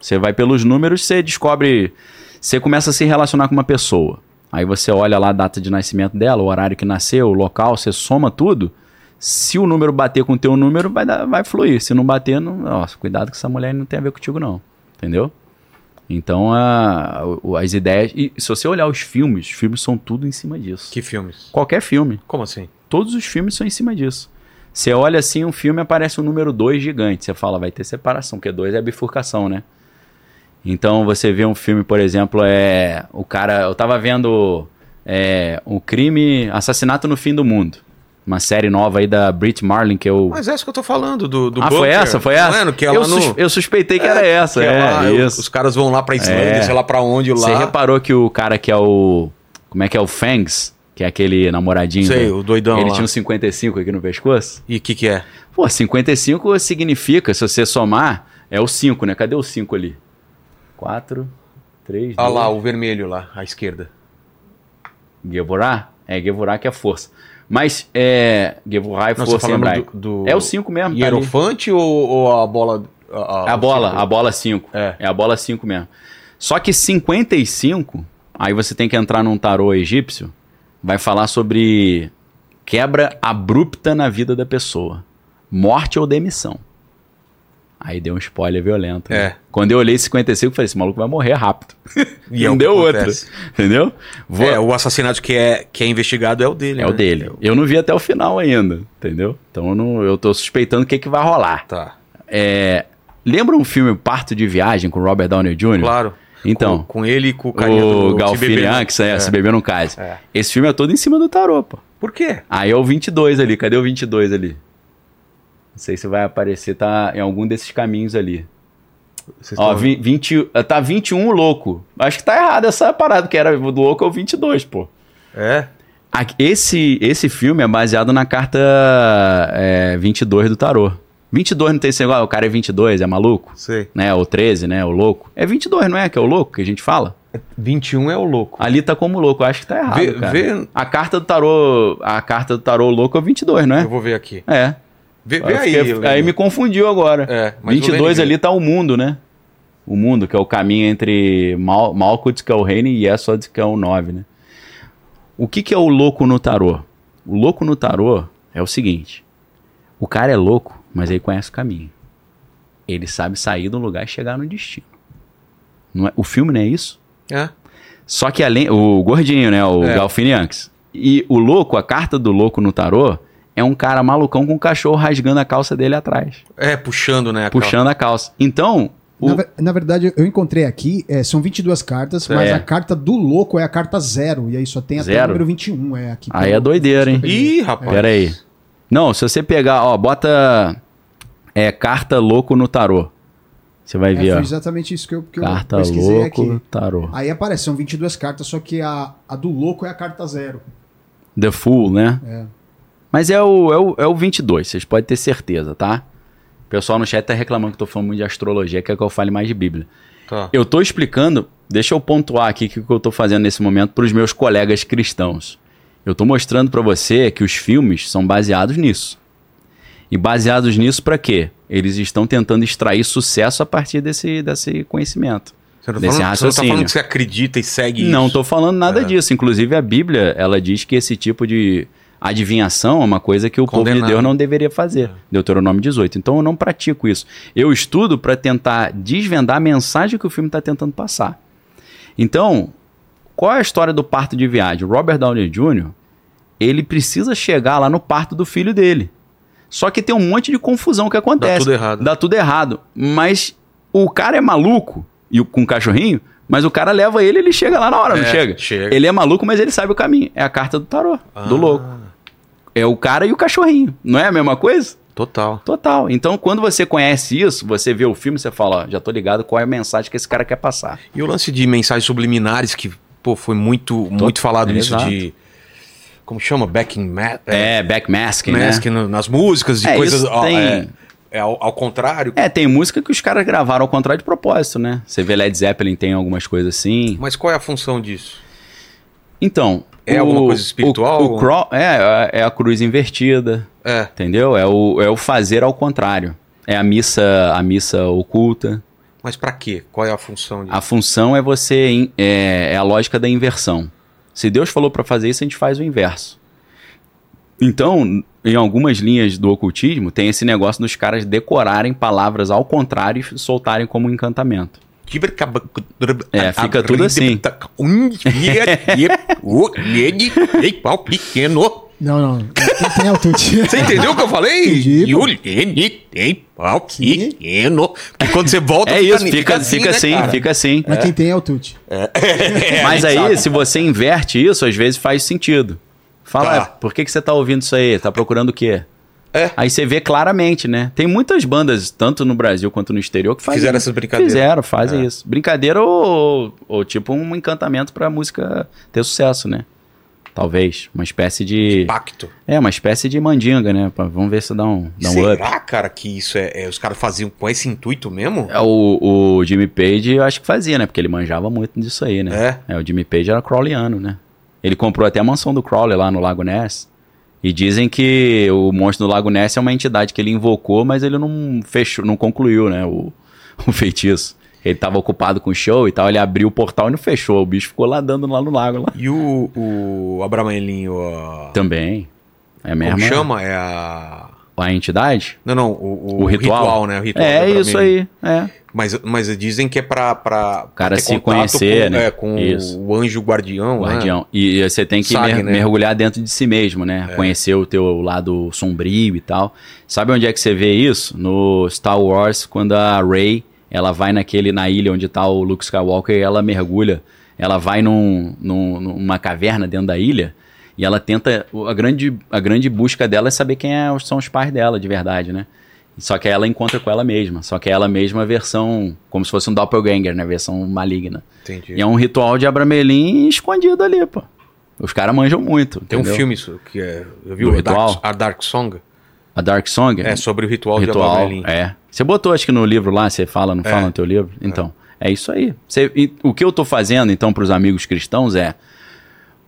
C: Você vai pelos números, você descobre, você começa a se relacionar com uma pessoa. Aí você olha lá a data de nascimento dela, o horário que nasceu, o local, você soma tudo. Se o número bater com o teu número, vai, dar, vai fluir. Se não bater, não, nossa, cuidado que essa mulher não tem a ver contigo, não. Entendeu? Então, a, as ideias. E se você olhar os filmes, os filmes são tudo em cima disso.
A: Que filmes?
C: Qualquer filme.
A: Como assim?
C: Todos os filmes são em cima disso. Você olha assim, um filme aparece um número 2 gigante. Você fala, vai ter separação, porque 2 é a bifurcação, né? Então você vê um filme, por exemplo, é. O cara. Eu tava vendo é, o crime. Assassinato no Fim do Mundo. Uma série nova aí da Brit Marlin, que eu.
A: Mas é isso que eu tô falando, do, do
C: ah, foi
A: bunker.
C: essa? Foi essa?
A: é, no que é
C: eu,
A: no...
C: sus- eu suspeitei que era essa.
A: que
C: É,
A: lá,
C: isso.
A: Os caras vão lá pra Islândia,
C: É.
A: sei lá pra onde lá.
C: Você reparou que o cara que é o. Como é que é o Fangs? Que é aquele namoradinho.
A: Sei,
C: do-
A: o doidão
C: Ele
A: lá.
C: tinha um 55 aqui no pescoço?
A: E o que que é?
C: Pô, 55 significa, se você somar, é o 5, né? Cadê o 5 ali? 4, 3,
A: Ah lá, o vermelho lá, à esquerda.
C: Gevorah? É, Gevorah que é força. Mas, é... Gevorah é
A: você
C: força hebraico.
A: do, do...
C: É o 5 mesmo, tá.
A: Hierofante ou, ou a bola...
C: É a bola, a bola 5.
A: É.
C: É a bola 5 mesmo. Só que 55, aí você tem que entrar num tarô egípcio, vai falar sobre quebra abrupta na vida da pessoa. Morte ou demissão. Aí deu um spoiler violento. né?
A: É.
C: Quando eu olhei 55, eu falei, esse maluco vai morrer rápido.
A: E é
C: Não
A: que
C: deu
A: acontece.
C: Entendeu? Vou-
A: É, o assassinato que é, que é investigado é o dele,
C: é
A: né?
C: o dele. Eu não vi até o final ainda, entendeu? Então eu, não, eu tô suspeitando o que, que vai rolar.
A: Tá,
C: É, lembra um filme Parto de Viagem com Robert Downey Jr.?
A: claro.
C: Então,
A: Com, com ele e com o carinha
C: o
A: do... Se Beber Não-
C: Galfirianx, é, se beber não case.
A: É.
C: Esse filme é todo em cima do tarô, pô.
A: Por quê?
C: Aí é o 22 ali, cadê o 22 ali? Não sei se vai aparecer, tá em algum desses caminhos ali.
A: Vocês
C: Ó,
A: tão-
C: vi- 20, tá 21 o louco. Acho que tá errado essa parada, que era do louco é o 22, pô.
A: É?
C: Esse, esse filme é baseado na carta é, 22 do tarô. 22 não tem esse negócio, o cara é 22, é maluco?
A: Sei.
C: Né? O 13, né? O louco. É 22, não é? Que é o louco que a gente fala?
A: 21 é o louco.
C: Ali tá como louco, eu acho que tá errado,
A: Vê-
C: cara.
A: vê-
C: A carta do tarô, a carta do tarô louco é o 22, não é?
A: Eu vou ver aqui.
C: É.
A: Vê, vê aí.
C: fiquei-
A: Leno.
C: aí me confundiu agora.
A: É, mas o
C: 22
A: Leno-
C: ali tá o mundo, né? o mundo, que é o caminho entre Mal Malkuth, que é o reino, e Yesod, que é o 9, né? O que, que é o louco no tarô? O louco no tarô é o seguinte: o cara é louco, mas ele conhece o caminho. Ele sabe sair do lugar e chegar no destino. Não é- o filme não é isso?
A: É.
C: Só que além. O gordinho, né? O
A: É.
C: Galfinianx. E o louco, a carta do louco no tarô, é um cara malucão com um cachorro rasgando a calça dele atrás.
A: É, puxando, né? aquela-
C: Puxando a calça. Então. o-
B: Na, na verdade, eu encontrei aqui, é, são 22 cartas, mas
C: É.
B: a carta do louco é a carta zero. E aí só tem até
C: Zero?
B: o número 21. É aqui
C: Aí é doideira, hein?
A: Ih, rapaz.
C: Pera aí. Não, se você pegar, ó, bota. É, carta louco no tarô. Você vai
B: É,
C: ver,
B: foi
C: ó.
B: exatamente isso que eu, que eu
C: Carta
B: pesquisei
C: louco,
B: aqui.
C: tarô.
B: Aí aparece, são 22 cartas, só que a, a do louco é a carta zero.
C: The Fool, né?
B: É.
C: Mas é o, é, o, é o 22, vocês podem ter certeza, tá? O pessoal no chat tá reclamando que eu tô falando muito de astrologia, quer que eu fale mais de Bíblia.
A: Tá.
C: Eu tô explicando, deixa eu pontuar aqui o que que eu tô fazendo nesse momento pros meus colegas cristãos. Eu tô mostrando pra você que os filmes são baseados nisso. E baseados nisso pra quê? Eles estão tentando extrair sucesso a partir desse, desse conhecimento.
A: Você não, tá
C: Desse
A: falando, você não tá falando que você acredita e segue
C: Não
A: isso.
C: tô falando nada
A: É.
C: disso. Inclusive, a Bíblia, ela diz que esse tipo de adivinhação é uma coisa que o povo de
A: Condenado.
C: Deus não deveria fazer. Deuteronômio 18. Então, eu não pratico isso. Eu estudo para tentar desvendar a mensagem que o filme está tentando passar. Então, qual é a história do parto de viagem? O Robert Downey Jr., ele precisa chegar lá no parto do filho dele. Só que tem um monte de confusão que acontece.
A: tudo errado.
C: Dá tudo errado. Mas o cara é maluco, e com o cachorrinho, mas o cara leva ele ele chega lá na hora, não
A: É,
C: chega?
A: chega.
C: Ele é maluco, mas ele sabe o caminho. É a carta do tarô, do
A: Ah.
C: louco. É o cara e o cachorrinho. Não é a mesma coisa?
A: Total.
C: Total. Então, quando você conhece isso, você vê o filme, você fala, ó, já tô ligado qual é a mensagem que esse cara quer passar.
A: E o lance de mensagens subliminares, que, pô, foi muito, muito falado
C: é,
A: nisso
C: exato.
A: de. Como chama? Backing mat.
C: É, backmasking, né?
A: mask no- nas músicas, de
C: É,
A: coisas. ó,
C: tem-
A: é, é ao, ao contrário.
C: É, tem música que os caras gravaram ao contrário de propósito, né? Você vê Led Zeppelin tem algumas coisas assim.
A: Mas qual é a função disso?
C: Então.
A: É alguma coisa espiritual?
C: O, o cro- é, é a cruz invertida,
A: É.
C: entendeu? É o, é o fazer ao contrário. É a missa, a missa oculta.
A: Mas pra quê? Qual é a função disso?
C: A função é você. É, é a lógica da inversão. Se Deus falou para fazer isso, a gente faz o inverso. Então, em algumas linhas do ocultismo, tem esse negócio dos caras decorarem palavras ao contrário e soltarem como um encantamento. É, fica tudo assim.
A: Pequeno.
B: Não, não. Quem tem altitude?
A: Você entendeu o que eu falei?
B: Entendi,
A: pequeno. Porque quando você volta,
C: É isso, fica, fica assim,
A: né,
C: fica assim.
B: Mas quem tem altitude?
A: É,
C: Mas
A: a gente
C: aí,
A: sabe.
C: se você inverte isso, às vezes faz sentido. Fala,
A: Tá.
C: "Ah, por que, que você tá ouvindo isso aí? Tá procurando o quê?
A: É.
C: Aí você vê claramente, né? Tem muitas bandas, tanto no Brasil quanto no exterior, que fazem
A: Fizeram essas brincadeiras.
C: Fizeram, fazem
A: É.
C: isso. Brincadeira ou, ou tipo um encantamento pra música ter sucesso, né? Talvez. Uma espécie de.
A: Pacto.
C: É, uma espécie de mandinga, né? Vamos ver se dá um, dá um up.
A: Será, cara, que isso é, é- Os caras faziam com esse intuito mesmo?
C: É, O, o Jimmy Page eu acho que fazia, né? Porque ele manjava muito disso aí, né? É, o Jimmy Page era crawliano, né? Ele comprou até a mansão do Crowley lá no Lago Ness. E dizem que o monstro do Lago Ness é uma entidade que ele invocou, mas ele não fechou, não concluiu, né? O, o feitiço. Ele tava ocupado com o show e tal, ele abriu o portal e não fechou. O bicho ficou lá dando lá no lago lá.
A: E o, o Abramelhinho, a...
C: Também. É
A: como
C: mesmo.
A: chama? É a...
C: A entidade?
A: Não, não, o,
C: O, ritual.
A: né? O ritual
C: é isso aí. É.
A: Mas, mas dizem que é pra, pra
C: O cara se conhecer,
A: com,
C: né?
A: É, com
C: Isso.
A: o anjo guardião. né?
C: Guardião. E você tem que
A: Sabe,
C: mer-
A: né?
C: mergulhar dentro de si mesmo, né? Conhecer o teu lado sombrio e tal. Sabe onde é que você vê isso? No Star Wars, quando a Rey ela vai naquele na ilha onde tá o Luke Skywalker e ela mergulha. Ela vai num, num- numa caverna dentro da ilha e ela tenta. A grande, a grande busca dela é saber quem é- são os pais dela de verdade, né? Só que ela encontra com ela mesma. Só que é ela mesma a versão. Como se fosse um doppelganger, né? Versão maligna.
A: Entendi.
C: E é um ritual de Abramelin escondido ali, pô. Os caras manjam muito.
A: Tem um
C: entendeu?
A: filme isso, que é. Eu vi
C: Do
A: o
C: ritual?
A: Dark, a Dark Song.
C: A Dark Song?
A: É sobre o ritual, de
C: ritual.
A: Abramelin.
C: É. Você botou, acho que no livro lá, você fala, não
A: É.
C: fala no teu livro? Então, é, isso aí. Você- e o que eu tô fazendo, então, pros amigos cristãos é.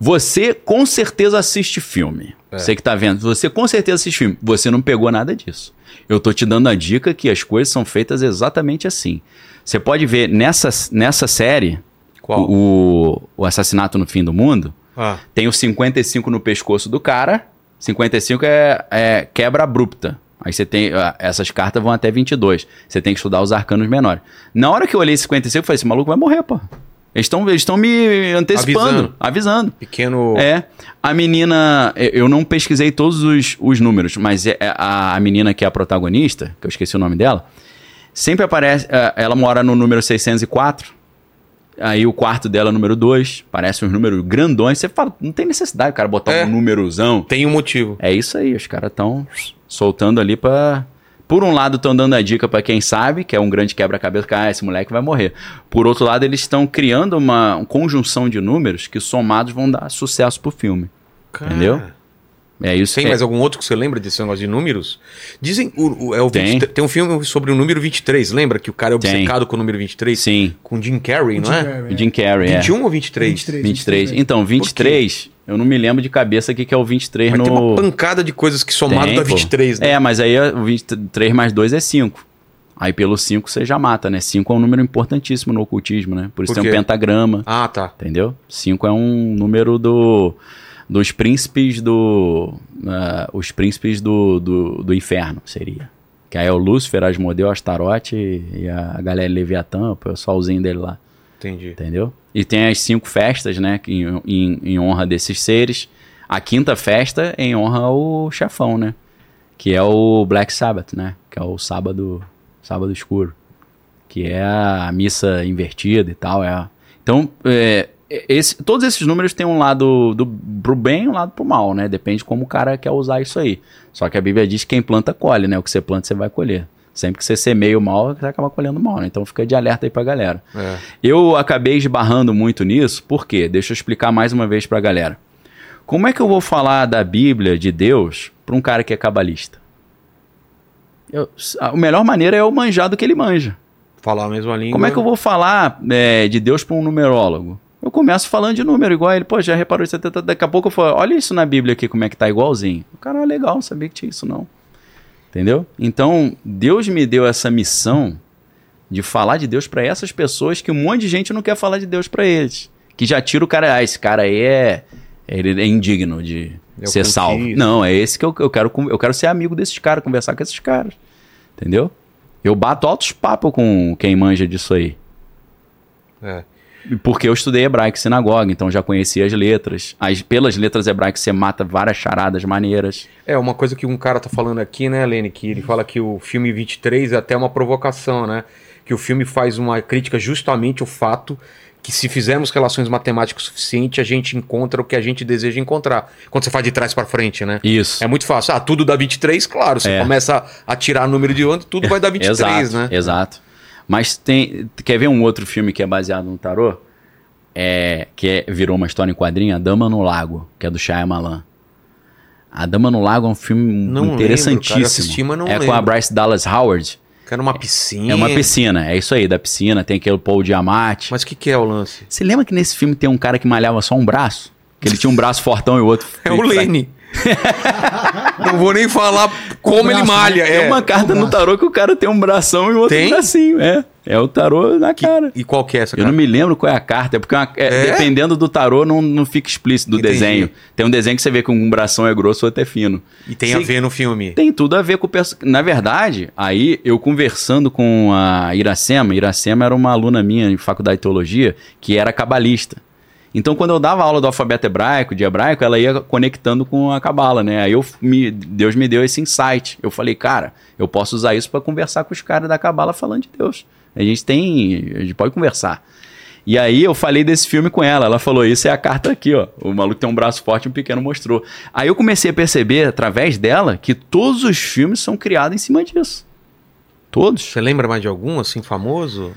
C: Você com certeza assiste filme. Você que tá vendo, você com certeza assiste filme. Você não pegou nada disso. Eu tô te dando a dica que as coisas são feitas exatamente assim. Você pode ver nessa, nessa série,
A: Qual?
C: o, o Assassinato no Fim do Mundo,
A: Ah,
C: tem o 55 no pescoço do cara. 55 é, é quebra abrupta. Aí você tem. ah, Essas cartas vão até 22. Você tem que estudar os arcanos menores. Na hora que eu olhei 55, eu falei: esse maluco vai morrer, pô. Eles estão eles tão me antecipando,
A: Avisando.
C: avisando.
A: pequeno.
C: É. A menina. eu- Eu não pesquisei todos os, os números, mas é- é a, a menina que é a protagonista, que eu esqueci o nome dela, sempre aparece. é, Ela mora no número 604. Aí o quarto dela é o número 2. Parece uns números grandões. Você fala, não tem necessidade, o cara, botar
A: É.
C: um númerozão.
A: Tem um motivo.
C: É isso aí, os caras estão soltando ali pra. Por um lado, estão dando a dica pra quem sabe, que é um grande quebra-cabeça, que ah, esse moleque vai morrer. Por outro lado, eles estão criando uma, uma conjunção de números que somados vão dar sucesso pro filme.
A: Cara.
C: Entendeu? É isso
A: Tem
C: que
A: mais algum outro que você lembra desse negócio de números? Dizem. O, o- é o
C: Tem.
A: 23 tem um filme sobre o número 23. Lembra que o cara é
C: Tem.
A: obcecado com o número 23?
C: Sim,
A: Com Jim Carrey, não é?
C: o Jim Carrey, é.
A: 21 ou 23?
B: 23.
C: 23. Então, 23, eu não me lembro de cabeça o que, que é o 23
A: Mas
C: no.
A: tem uma pancada de coisas que somado
C: Tem,
A: dá
C: pô.
A: 23, né?
C: É, mas aí o 23 mais 2 é 5. Aí pelo 5 você já mata, né? 5 é um número importantíssimo no ocultismo, né? Por isso
A: Por
C: tem um pentagrama,
A: Ah, tá.
C: entendeu? 5 é um número do dos príncipes do. ah, os príncipes do, do, do inferno, seria. Que aí é o Lúcifer, Asmodeu, Astarote e a galera Leviatã, o pessoalzinho dele lá.
A: Entendi.
C: Entendeu? E tem as cinco festas, né? Em, em, em honra desses seres. A quinta festa é em honra ao chefão, né? Que é o Black Sabbath, né? Que é o sábado, sábado escuro. Que é a missa invertida e tal. É Então, é, esse- todos esses números têm um lado do, pro bem e um lado pro mal, né? Depende como o cara quer usar isso aí. Só que a Bíblia diz que quem planta, colhe, né? O que você planta, você vai colher. Sempre que você semeia o mal, você acaba colhendo mal, né? Então fica de alerta aí pra galera.
A: É.
C: Eu acabei esbarrando muito nisso, por quê? Deixa eu explicar mais uma vez pra galera. Como é que eu vou falar da Bíblia, de Deus, pra um cara que é cabalista? Eu- a melhor maneira é eu manjar do que ele manja.
A: Falar a mesma língua.
C: Como é que eu vou falar é, de Deus pra um numerólogo? Eu começo falando de número igual ele, pô, já reparou isso? Daqui a pouco eu falo, olha isso na Bíblia aqui, como é que tá igualzinho. O cara, ah, legal, não sabia que tinha isso não. Entendeu? Então, Deus me deu essa missão de falar de Deus pra essas pessoas que um monte de gente não quer falar de Deus pra eles. Que já tira o cara, ah, esse cara aí é, ele é indigno de
A: É o
C: ser salvo. Não, é esse que eu, eu quero, eu quero ser amigo desses caras, conversar com esses caras. Entendeu? Eu bato altos papos com quem manja disso aí.
A: É.
C: Porque eu estudei hebraico sinagoga, então já conhecia as letras. As, pelas letras hebraicas você mata várias charadas maneiras.
A: É, uma coisa que um cara tá falando aqui, né, Lene, que ele fala que o filme 23 é até uma provocação, né? Que o filme faz uma crítica justamente ao fato que se fizermos relações matemáticas suficiente, a gente encontra o que a gente deseja encontrar. Quando você faz de trás pra frente, né?
C: Isso.
A: É muito fácil. Ah, tudo dá 23, claro. Você
C: É.
A: começa a tirar número de onde, tudo vai dar 23,
C: exato,
A: né?
C: Exato. Mas tem. Quer ver um outro filme que é baseado no tarô? É, que é- virou uma história em quadrinho, A Dama no Lago, que é do Shyamalan. A Dama no Lago é um filme
A: Não lembro,
C: interessantíssimo.
A: Eu assisti,
C: é com a
A: lembro.
C: Bryce Dallas Howard.
A: Quero uma piscina.
C: É uma piscina, é isso aí, da piscina, tem aquele Paul Diamante.
A: Mas o que, que é o lance?
C: Você lembra que nesse filme tem um cara que malhava só um braço? Que ele tinha um braço fortão e o outro.
A: É o Lene. não vou nem falar como ele malha.
C: Tem
A: É.
C: uma carta no tarô que o cara tem um bração e o outro
A: Tem?
C: bracinho. É. É o tarô na cara.
A: E qual que é essa
C: Eu
A: cara?
C: não me lembro qual é a carta, é porque uma- é,
A: É?
C: dependendo do tarô não, não fica explícito do
A: Entendi.
C: desenho. Tem um desenho que você vê que um bração é grosso, o outro é fino.
A: E tem a ver no filme.
C: Tem tudo a ver com o perso... Na verdade, aí eu conversando com a Iracema, Iracema era uma aluna minha em faculdade de teologia que era cabalista. Então, quando eu dava aula do alfabeto hebraico, de hebraico, ela ia conectando com a cabala, né? Aí eu me... Deus me deu esse insight. Eu falei, cara, eu posso usar isso para conversar com os caras da cabala falando de Deus. A gente tem, a gente pode conversar. E aí eu falei desse filme com ela. Ela falou: Isso é a carta aqui, ó. O maluco tem um braço forte e um pequeno mostrou. Aí eu comecei a perceber, através dela, que todos os filmes são criados em cima disso. Todos.
A: Você lembra mais de algum, assim, famoso?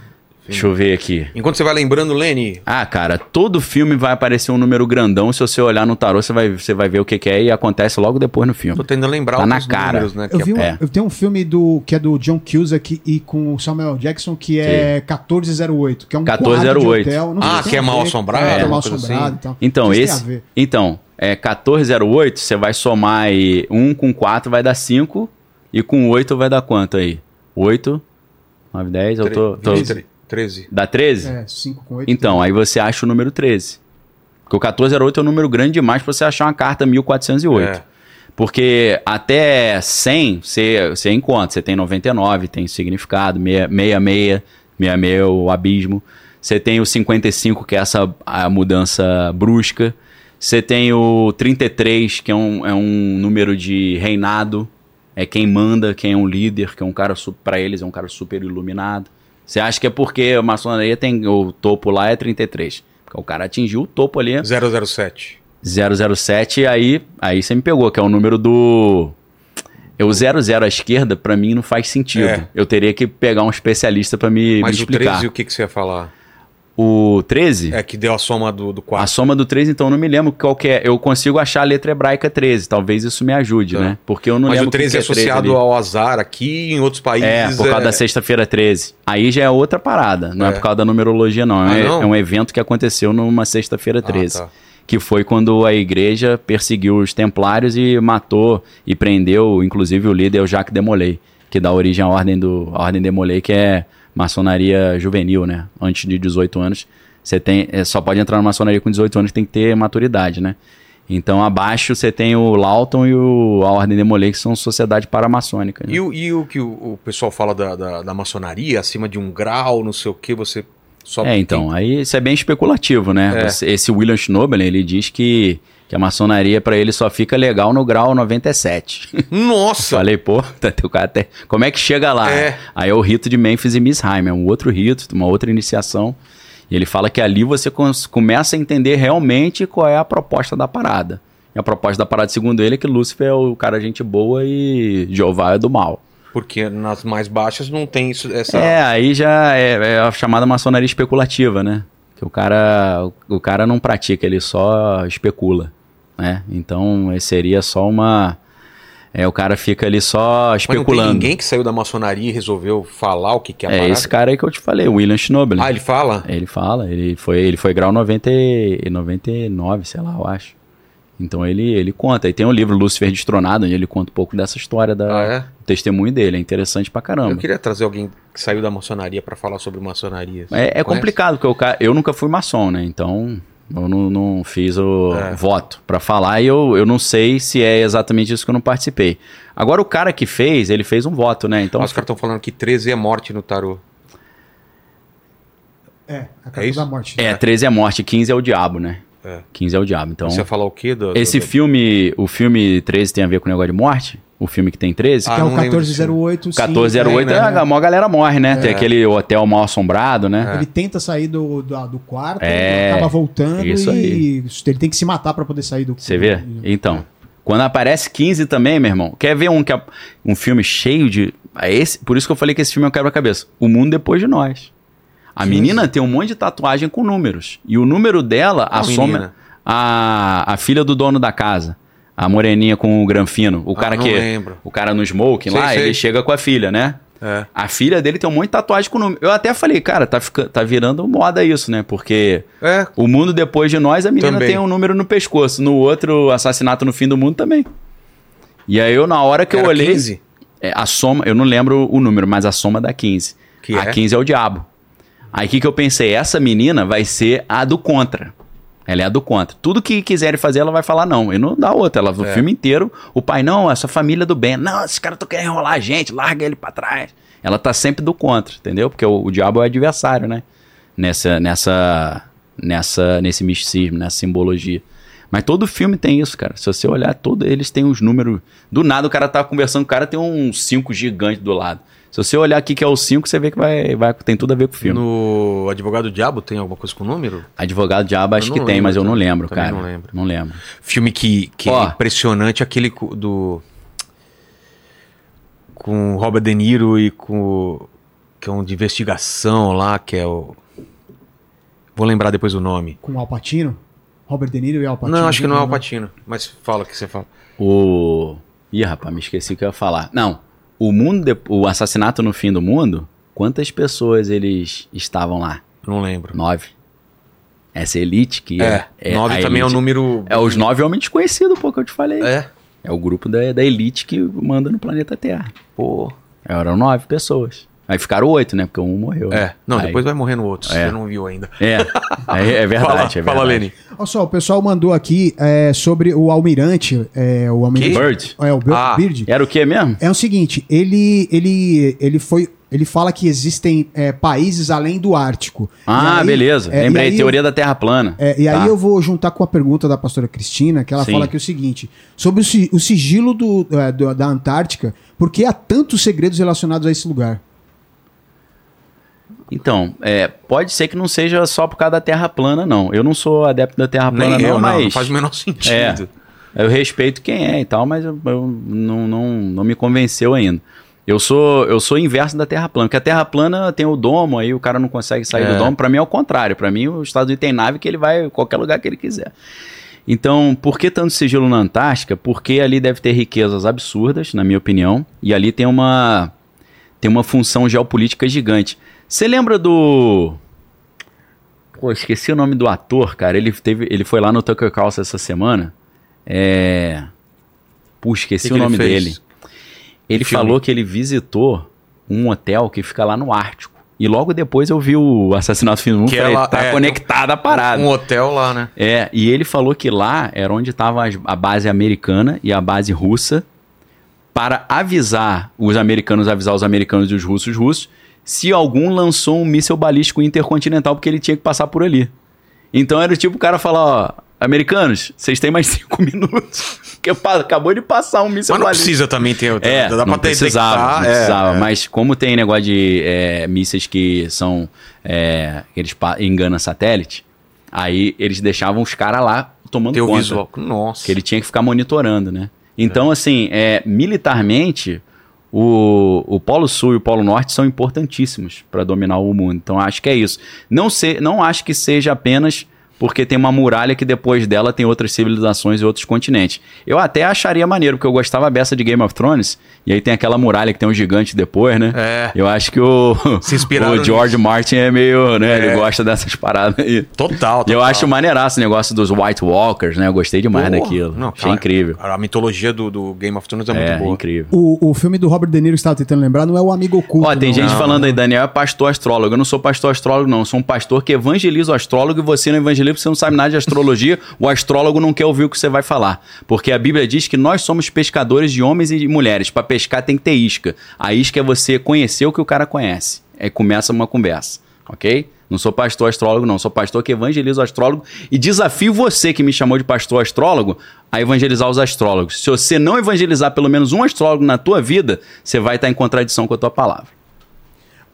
C: Deixa eu ver aqui.
A: Enquanto você vai lembrando, Lenny,
C: Ah, cara, todo filme vai aparecer um número grandão. Se você olhar no tarô, você vai, você vai ver o que, que é e acontece logo depois no filme.
A: tô tentando lembrar
C: Tá na cara.
A: números, né?
B: Eu, vi um,
C: é.
B: eu tenho um filme do, que é do John Cusack e com o Samuel Jackson que é 1408, que é um
C: 1408.
B: quarto de hotel. Não sei
A: Ah, que é mal assombrado,
B: É, mal
A: uma coisa
B: assombrado
A: assim.
C: Então,
B: se
C: esse. Então, é 1408, você vai somar aí 1 com 4 vai dar 5 e com 8 vai dar quanto aí? 8, 9, 10, eu tô. tô
A: 13. 13.
C: dá 13?
B: É, 5 com 8.
C: Então, aí você acha o número 13. Porque o 1408 é um número grande demais pra você achar uma carta 1408.
A: É.
C: Porque até 100 você, você encontra. Você tem 99, tem significado, 66, 66 é o abismo. Você tem o 55, que é essa a mudança brusca. Você tem o 33, que é um, é um número de reinado. É quem manda, quem é um líder, que é um cara, para eles, é um cara super iluminado. Você acha que é porque a maçonaria tem o topo lá é 33. Porque o cara atingiu o topo ali.
A: 007.
C: 007, aí, aí você me pegou, que é o número do. O 00 à esquerda, pra mim não faz sentido.
A: É.
C: Eu teria que pegar um especialista pra me, me
A: Mas o
C: explicar.
A: 13, o que, que você ia falar?
C: O 13?
A: É que deu a soma do, do
C: A
A: 4.
C: soma do 13, então eu não me lembro qual que é. Eu consigo achar a letra hebraica 13. Talvez isso me ajude,
A: Tá.
C: né? Porque eu não
A: Mas
C: lembro
A: o 13
C: que
A: é
C: que 13
A: associado
C: ali.
A: ao azar aqui, em outros países.
C: É, por causa da sexta-feira 13. Aí já é outra parada. Não é,
A: É.
C: por causa da numerologia, não.
A: Ah,
C: é,
A: não?
C: é um evento que aconteceu numa sexta-feira 13.
A: tá.
C: Que foi quando a igreja perseguiu os templários e matou e prendeu, inclusive, o líder, o Jacques de Molay, que dá origem à ordem, do, à ordem de Molay, que é maçonaria juvenil, né? Antes de 18 anos. Você tem, é, só pode entrar na maçonaria com 18 anos, tem que ter maturidade, né? Então, abaixo você tem o Lawton e o, a Ordem de Molay, que são sociedade paramaçônica. Né?
A: E, o, e o que o, o pessoal fala da, da, da maçonaria, acima de um grau, não sei o que, você só.
C: É, então, aí isso é bem especulativo, né?
A: É.
C: Esse William Schnobel, ele diz que, que a maçonaria pra ele só fica legal no grau 97.
A: Nossa!
C: Falei, pô, o cara até- como é que chega lá?
A: É.
C: Aí é o rito de Memphis e Missheim, é um outro rito, uma outra iniciação. E ele fala que ali você começa a entender realmente qual é a proposta da parada. E a proposta da parada, segundo ele, é que Lúcifer é o cara gente boa e Jeová é do mal.
A: Porque nas mais baixas não tem isso, essa.
C: É, aí já é, é a chamada maçonaria especulativa, né? Que o cara, o cara não pratica, ele só especula, né? Então, seria só uma... É, o cara fica ali só
A: Mas não tem
C: especulando.
A: ninguém que saiu da maçonaria e resolveu falar o que, que é
C: É
A: parada?
C: esse cara aí que eu te falei, o William Schnobel.
A: Ah, ele fala?
C: Ele fala, ele foi, ele foi grau 90, e 99, sei lá, eu acho. Então ele, ele conta. E tem um livro, Lúcifer Destronado, onde ele conta um pouco dessa história, da,
A: Ah, é?
C: do testemunho dele. É interessante pra caramba.
A: Eu queria trazer alguém que saiu da maçonaria pra falar sobre maçonaria.
C: É, é complicado, porque cara, eu nunca fui maçom, né? Então eu não, não fiz o
A: É.
C: voto pra falar e eu, eu não sei se é exatamente isso que eu não participei. Agora o cara que fez, ele fez um voto, né? Então,
A: Os caras estão falando que 13 é morte no tarô.
B: É, a
A: É
B: carta
A: isso?
B: da morte.
C: é, 13 é morte, 15 é o diabo, né?
A: É.
C: 15 é o diabo. Então,
A: Você ia falar o quê? Do,
C: esse
A: do-
C: filme, o filme 13 tem a ver com o negócio de morte? O filme que tem 13?
A: Ah,
B: que é o
A: não lembro desse
B: 1408. sim,
C: 1408,
A: né?
C: é, a maior galera morre, né? Tem aquele hotel mal assombrado, né?
B: Ele tenta sair do, do, do quarto,
C: É,
B: acaba voltando
C: isso
B: e ele tem que se matar pra poder sair do
C: Você vê? Então, quando aparece 15 também, meu irmão, quer ver um, que é um filme cheio de. é Esse, por isso que eu falei que esse filme é um quebra-cabeça. O Mundo Depois de Nós. A menina tem um monte de tatuagem com números. E o número dela
A: Qual
C: assoma
A: menina?
C: a, a filha do dono da casa. A moreninha com o granfino. O
A: Ah,
C: cara
A: não
C: que.
A: lembro.
C: O cara no smoking
A: Sei,
C: lá,
A: sei.
C: ele chega com a filha, né?
A: É.
C: A filha dele tem um monte de tatuagem com número. Eu até falei, cara, tá, fica, tá virando moda isso, né? Porque
A: É,
C: o mundo depois de nós, a menina
A: Também.
C: tem um número no pescoço. No outro, assassinato no fim do mundo também. E aí eu, na hora que eu
A: Era
C: olhei.
A: 15?
C: é, a soma, eu não lembro o número, mas a soma dá 15.
A: Que
C: a
A: é?
C: 15 é o diabo. Aí o que, que eu pensei? Essa menina vai ser a do contra. Ela é a do contra. Tudo que quiserem fazer, ela vai falar não. E não dá outra. Ela, o
A: É.
C: filme inteiro, o pai, não, essa família do bem. Não, esses caras estão querendo enrolar a gente, larga ele pra trás. Ela tá sempre do contra, entendeu? Porque o, o diabo é o adversário, né? Nessa, nessa, nessa, nesse misticismo, nessa simbologia. Mas todo filme tem isso, cara. Se você olhar, todo, eles têm os números. Do nada o cara tá conversando, o cara tem um 5 gigante do lado. Se você olhar aqui que é o 5, você vê que vai, vai, tem tudo a ver com o filme.
A: No Advogado Diabo tem alguma coisa com número?
C: Advogado Diabo acho que
A: não
C: tem,
A: lembro
C: mas eu não lembro,
A: Também
C: cara.
A: não lembro.
C: Não lembro.
A: Filme que, que
C: Ó.
A: é impressionante, aquele do. Com Robert De Niro e com. o- que é um de investigação lá, que é o. Vou lembrar depois o nome.
B: Com o Alpatino? Robert De Niro e Alpatino?
A: não, acho que não é o
B: Al
A: Patino. Mas fala o que você fala.
C: O. Ih, rapaz, me esqueci o que eu ia falar. Não. O mundo, o assassinato no fim do mundo, quantas pessoas eles estavam lá?
A: Não lembro.
C: Nove. Essa elite que
A: É, nove
C: a
A: também é um
C: elite-
A: número.
C: É os nove homens desconhecidos, pô, que eu te falei. É,
A: É,
C: o grupo da, da elite que manda no planeta Terra.
A: pô.
C: Eram nove pessoas. Aí ficaram oito, né? Porque um morreu.
A: É, não,
C: Aí-
A: depois vai morrendo outros.
C: É.
A: Você não viu ainda.
C: É, é, é verdade,
A: fala,
C: é verdade.
A: fala, Leni.
B: Olha só, o pessoal mandou aqui é, sobre o almirante. É, o almirante.
C: Bird.
B: É, o Bir-
A: Ah.
B: Bird.
C: Era o que mesmo?
B: É o seguinte, ele, ele, ele foi. Ele fala que existem é, países além do Ártico.
C: Ah,
B: aí-
C: beleza.
B: é,
C: Lembrei,
B: aí
C: teoria da Terra plana.
B: É, e aí
C: Tá.
B: eu vou juntar com a pergunta da pastora Cristina, que ela
C: Sim.
B: fala aqui o seguinte: sobre o, o sigilo do, é, do- da Antártica, por que há tantos segredos relacionados a esse lugar?
C: Então, é, pode ser que não seja só por causa da Terra plana, não. Eu não sou adepto da Terra plana,
A: Nem
C: não,
A: eu, não,
C: mas.
A: não faz o menor sentido.
C: É, eu respeito quem é e tal, mas eu, eu não, não, não me convenceu ainda. Eu sou, eu sou inverso da Terra plana, porque a Terra plana tem o domo, aí o cara não consegue sair
A: É.
C: do domo. Pra mim é o contrário. Pra mim, os Estados Unidos tem nave que ele vai em qualquer lugar que ele quiser. Então, por que tanto sigilo na Antártica? Porque ali deve ter riquezas absurdas, na minha opinião, e ali tem uma tem uma função geopolítica gigante. Você lembra do Pô, esqueci o nome do ator, cara. Ele teve, ele foi lá no Tucker Carlson essa semana. É Puxa, esqueci
A: Que
C: o
A: que ele
C: nome
A: fez?
C: dele. Ele
A: filme?
C: falou que ele visitou um hotel que fica lá no Ártico. E logo depois eu vi o Assassinato Mundo
A: Que
C: falei,
A: ela-
C: tá
A: é,
C: conectada a parada.
A: Um hotel lá, né?
C: É, e ele falou que lá era onde estava a base americana e a base russa para avisar os americanos, avisar os americanos e os russos, os russos, se algum lançou um míssil balístico intercontinental, porque ele tinha que passar por ali. Então era tipo o cara falar, ó, americanos, vocês têm mais cinco minutos, porque pa- acabou de passar um míssil
A: Mas não
C: balístico.
A: precisa também ter.
C: É,
A: dá
C: não
A: pra ter-
C: precisava, não
A: é,
C: precisava.
A: é.
C: Mas como tem negócio de é, mísseis que são... É, que eles enganam satélite, aí eles deixavam os caras lá tomando
A: Ter o
C: conta.
A: visual. Nossa.
C: Que ele tinha que ficar monitorando, né? Então, assim, é, militarmente, o, o Polo Sul e o Polo Norte são importantíssimos para dominar o mundo. Então, acho que é isso. Não, se, não acho que seja apenas porque tem uma muralha que depois dela tem outras civilizações e outros continentes. Eu até acharia maneiro, porque eu gostava beça de Game of Thrones, e aí tem aquela muralha que tem um gigante depois, né?
A: É.
C: Eu acho que o, o George Martin é meio, né?
A: É.
C: Ele gosta dessas paradas aí.
A: Total,
C: E eu
A: total.
C: acho maneiraço o negócio dos White Walkers, né? Eu gostei demais
A: Porra,
C: daquilo.
A: não,
C: Achei
A: cara,
C: incrível.
A: A mitologia do, do Game of Thrones é,
C: É,
A: muito boa.
C: incrível.
B: O, o filme do Robert De Niro que estava tentando lembrar não é o Amigo Oculto.
C: Ó, tem
B: não.
C: gente
A: Não,
C: falando aí, Daniel é pastor astrólogo. Eu não sou pastor astrólogo, não. Eu sou um pastor que evangeliza o astrólogo e você não evangeliza porque você não sabe nada de astrologia. o astrólogo não quer ouvir o que você vai falar. Porque a Bíblia diz que nós somos pescadores de homens e de mulheres. Para pescar tem que ter isca. A isca é você conhecer o que o cara conhece. Aí começa uma conversa, ok? Não sou pastor astrólogo, não. Sou pastor que evangeliza o astrólogo e desafio você que me chamou de pastor astrólogo a evangelizar os astrólogos. Se você não evangelizar pelo menos um astrólogo na tua vida, você vai estar em contradição com a tua palavra.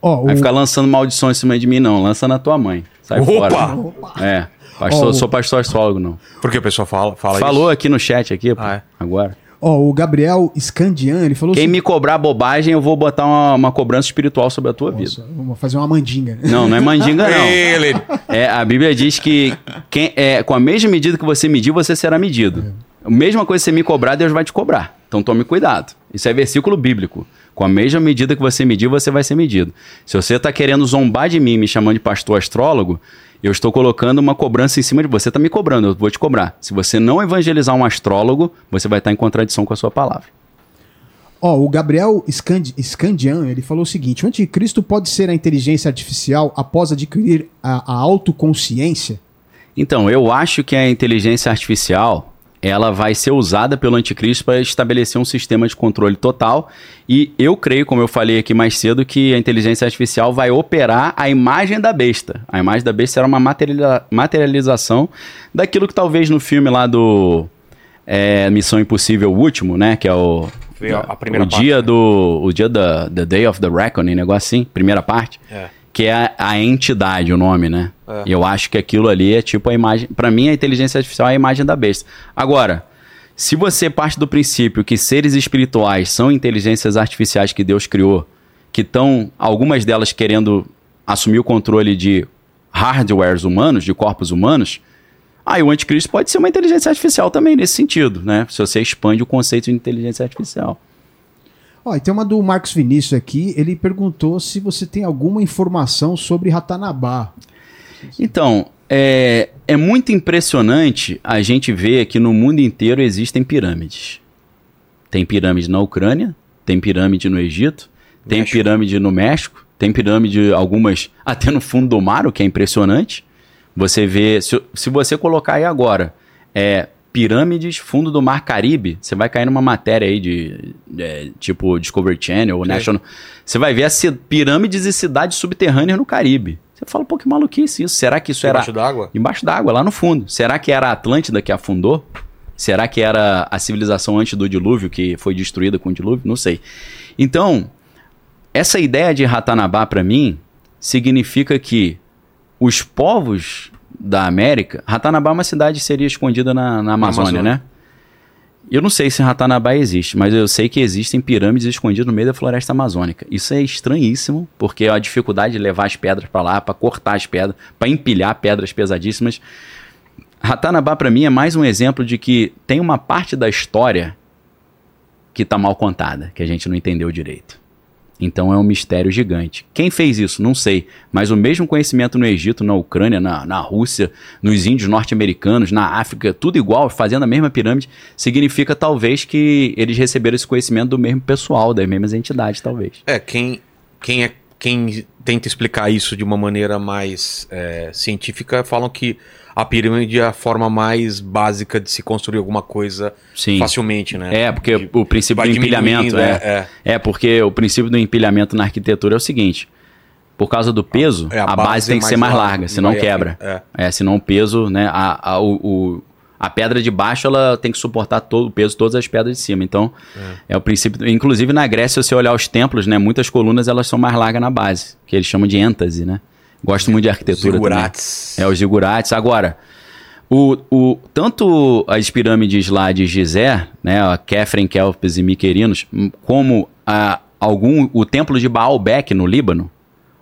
B: Ó,
C: Vai
B: o-
C: ficar lançando maldição em cima de mim, não. Lança na tua mãe. Sai
A: Opa!
C: fora. É. Pastor,
B: Ó, o-
C: sou pastor astrólogo, não.
A: Porque o pessoal fala, fala
C: Falou
A: isso.
C: aqui no chat, aqui, pô,
A: Ah, é?
C: agora.
B: ó, o Gabriel Scandian, ele falou
C: Quem
B: assim,
C: me cobrar bobagem, eu vou botar uma, uma cobrança espiritual sobre a tua vida.
B: Nossa, vamos fazer uma mandinga.
C: Não, não é mandinga, não.
A: Ele.
C: É, a Bíblia diz que quem, é, com a mesma medida que você medir, você será medido. A mesma coisa que você me cobrar, Deus vai te cobrar. Então tome cuidado. Isso é versículo bíblico. Com a mesma medida que você medir, você vai ser medido. Se você está querendo zombar de mim, me chamando de pastor astrólogo, eu estou colocando uma cobrança em cima de você. Está me cobrando, eu vou te cobrar. Se você não evangelizar um astrólogo, você vai estar em contradição com a sua palavra.
B: Ó, o Gabriel Scandi- Scandian, ele falou o seguinte: o anticristo pode ser a inteligência artificial após adquirir a, a autoconsciência?
C: Então, eu acho que a inteligência artificial ela vai ser usada pelo anticristo para estabelecer um sistema de controle total. E eu creio, como eu falei aqui mais cedo, que a inteligência artificial vai operar a imagem da besta. A imagem da besta será uma materializa- materialização daquilo que talvez no filme lá do é, Missão Impossível o último, né? Que é o, o
A: parte,
C: dia
A: né?
C: do o dia da the Day of the Reckoning, negócio assim, primeira parte
A: É.
C: que é a, a entidade, o nome, né?
A: É.
C: Eu acho que aquilo ali é tipo a imagem. Pra mim, a inteligência artificial é a imagem da besta. Agora, se você parte do princípio que seres espirituais são inteligências artificiais que Deus criou, que estão, algumas delas querendo assumir o controle de hardwares humanos, de corpos humanos, aí o anticristo pode ser uma inteligência artificial também nesse sentido, né? Se você expande o conceito de inteligência artificial.
B: Ó, e tem uma do Marcos Vinícius aqui, ele perguntou se você tem alguma informação sobre Ratanabá.
C: Então, é, é muito impressionante a gente ver que no mundo inteiro existem pirâmides. Tem pirâmide na Ucrânia, tem pirâmide no Egito, tem
A: México.
C: pirâmide no México, tem pirâmide, algumas até no fundo do mar, o que é impressionante. Você vê, se, se você colocar aí agora, é, pirâmides, fundo do mar Caribe, você vai cair numa matéria aí de, é, tipo Discovery Channel ou
A: Ok.
C: National. Você vai ver as pirâmides e cidades subterrâneas no Caribe. Você fala, pô, que maluquice isso. Será que isso era.
A: Debaixo d'água?
C: Embaixo d'água, lá no fundo. Será que era a Atlântida que afundou? Será que era a civilização antes do dilúvio que foi destruída com o dilúvio? Não sei. Então, essa ideia de Ratanabá para mim significa que os povos da América, Ratanabá é uma cidade que seria escondida na, na Amazônia,
A: Amazônia.
C: né? Eu não sei se Ratanabá existe, mas eu sei que existem pirâmides escondidas no meio da floresta amazônica. Isso é estranhíssimo, porque a dificuldade de levar as pedras para lá, para cortar as pedras, para empilhar pedras pesadíssimas. Ratanabá para mim é mais um exemplo de que tem uma parte da história que tá mal contada, que a gente não entendeu direito. Então é um mistério gigante. Quem fez isso? Não sei. Mas o mesmo conhecimento no Egito, na Ucrânia, na, na Rússia, nos índios norte-americanos, na África, tudo igual, fazendo a mesma pirâmide, significa talvez que eles receberam esse conhecimento do mesmo pessoal, das mesmas entidades, talvez.
A: É, quem, quem, é, quem tenta explicar isso de uma maneira mais é, científica falam que a pirâmide é a forma mais básica de se construir alguma coisa
C: Sim.
A: facilmente, né?
C: É, porque
A: De-
C: o princípio do empilhamento
A: diminuindo,
C: é, é. porque o princípio do empilhamento na arquitetura é o seguinte: por causa do peso,
A: É, a
C: a,
A: base
C: base,
A: é
C: tem que ser
A: mais larga,
C: larga, senão quebra.
A: afim-
C: É. senão o peso, né? A, a, o, a pedra de baixo ela tem que suportar todo o peso, de todas as pedras de cima. Então, é, o princípio. Inclusive na Grécia, se você olhar os templos, né? Muitas colunas elas são mais largas na base, que eles chamam de êntase, né? Gosto muito de arquitetura também.
A: Zigurates.
C: É, os zigurates. Agora, o, o, tanto as pirâmides lá de Gizé, né, a Kefren, Kelpis e Miquerinos, como a, algum, o templo de Baalbek, no Líbano,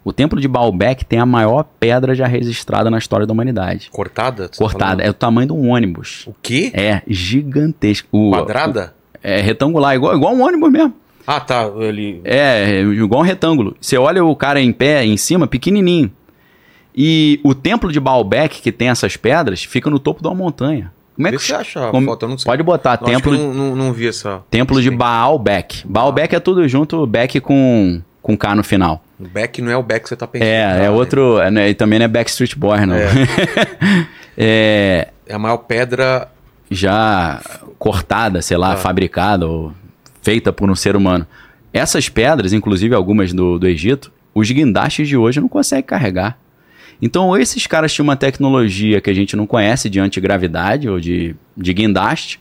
C: o templo de Baalbek tem a maior pedra já registrada na história da humanidade.
A: Cortada? Tá
C: Cortada.
A: falando?
C: É o tamanho de um ônibus.
A: O quê?
C: É gigantesco. O-
A: Quadrada?
C: o- é retangular, igual, igual um ônibus mesmo.
A: Ah, tá. Ele...
C: É, igual um retângulo. Você olha o cara em pé, em cima, pequenininho. E o templo de Baalbek, que tem essas pedras, fica no topo de uma montanha. Como é
A: Vê
C: que
A: se você acha
C: como-
A: foto, eu não sei.
C: Pode botar
A: que
C: templo,
A: não, não, não vi essa.
C: templo de. Baalbek. Baalbek é tudo junto, Beck com, com K no final.
A: O Beck não é o Beck que você tá pensando.
C: É, é outro. É, né, e também não é Backstreet Boy, não.
A: É.
C: É,
A: É a maior pedra.
C: já cortada, sei lá,
A: Ah.
C: fabricada ou feita por um ser humano. Essas pedras, inclusive algumas do, do Egito, os guindastes de hoje não conseguem carregar. Então, ou esses caras tinham uma tecnologia que a gente não conhece de antigravidade ou de, de guindaste,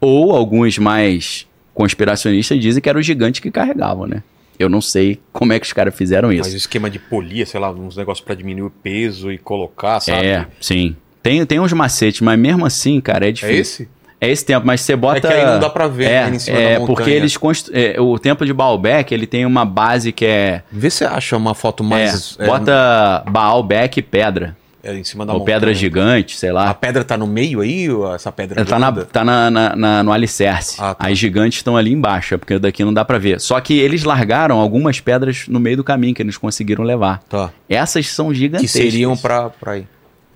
C: ou alguns mais conspiracionistas dizem que era o gigante que carregavam, né? Eu não sei como é que os caras fizeram isso.
A: Mas o esquema de polia, sei lá, uns negócios pra diminuir o peso e colocar, sabe?
C: É, sim. Tem, tem uns macetes, mas mesmo assim, cara, é
A: É
C: difícil.
A: esse?
C: É esse tempo, mas você bota.
A: É que aí não dá pra ver,
C: é,
A: né, em cima
C: é
A: da montanha.
C: porque eles constru... é, o templo de Baalbek ele tem uma base que é,
A: Vê se você acha uma foto mais.
C: é, bota Baalbek e pedra
A: é, em cima da
C: ou
A: montanha.
C: pedra gigante, sei
A: A
C: lá.
A: pedra tá no meio aí, ou essa pedra
C: Tá, na, tá na, na- na- no alicerce.
A: Ah, tá.
C: As gigantes estão ali embaixo, é porque daqui não dá pra ver. Só que eles largaram algumas pedras no meio do caminho que eles conseguiram levar.
A: Tá.
C: Essas são
A: Que
C: gigantescas.
A: seriam pra, pra ir.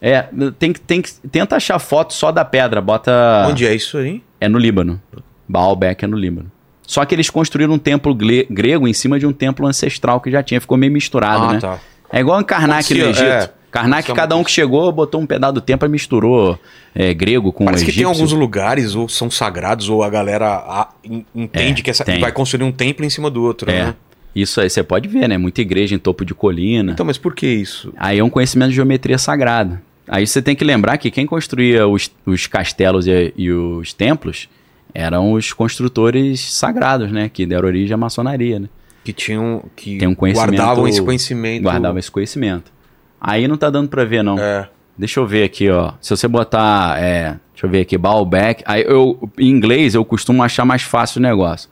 C: É, tem, que- tem que tenta achar foto só da pedra, bota
A: Onde é isso aí?
C: É no Líbano. Baalbek é no Líbano. Só que eles construíram um templo grego em cima de um templo ancestral que já tinha, ficou meio misturado,
A: ah,
C: né?
A: tá.
C: É igual em Karnak no
A: Acontecia,
C: Egito.
A: é.
C: Karnak, cada um que chegou, botou um pedaço do templo e misturou é, grego com
A: Parece que
C: egípcio.
A: tem alguns lugares, ou são sagrados, ou a galera en- entende
C: É,
A: que essa, vai construir um templo em cima do outro,
C: É.
A: né?
C: Isso aí você pode ver, né? Muita igreja em topo de colina.
A: Então, mas por que isso?
C: Aí é um conhecimento de geometria sagrada. Aí você tem que lembrar que quem construía os, os castelos e, e os templos eram os construtores sagrados, né? Que deram origem à maçonaria, né?
A: Que tinham. Que
C: Tem um conhecimento-
A: guardavam esse conhecimento.
C: Guardavam esse conhecimento. Aí não tá dando pra ver, não.
A: É.
C: Deixa eu ver aqui, ó. Se você botar, é, deixa eu ver aqui, Baalbek. Aí eu, em inglês eu costumo achar mais fácil o negócio.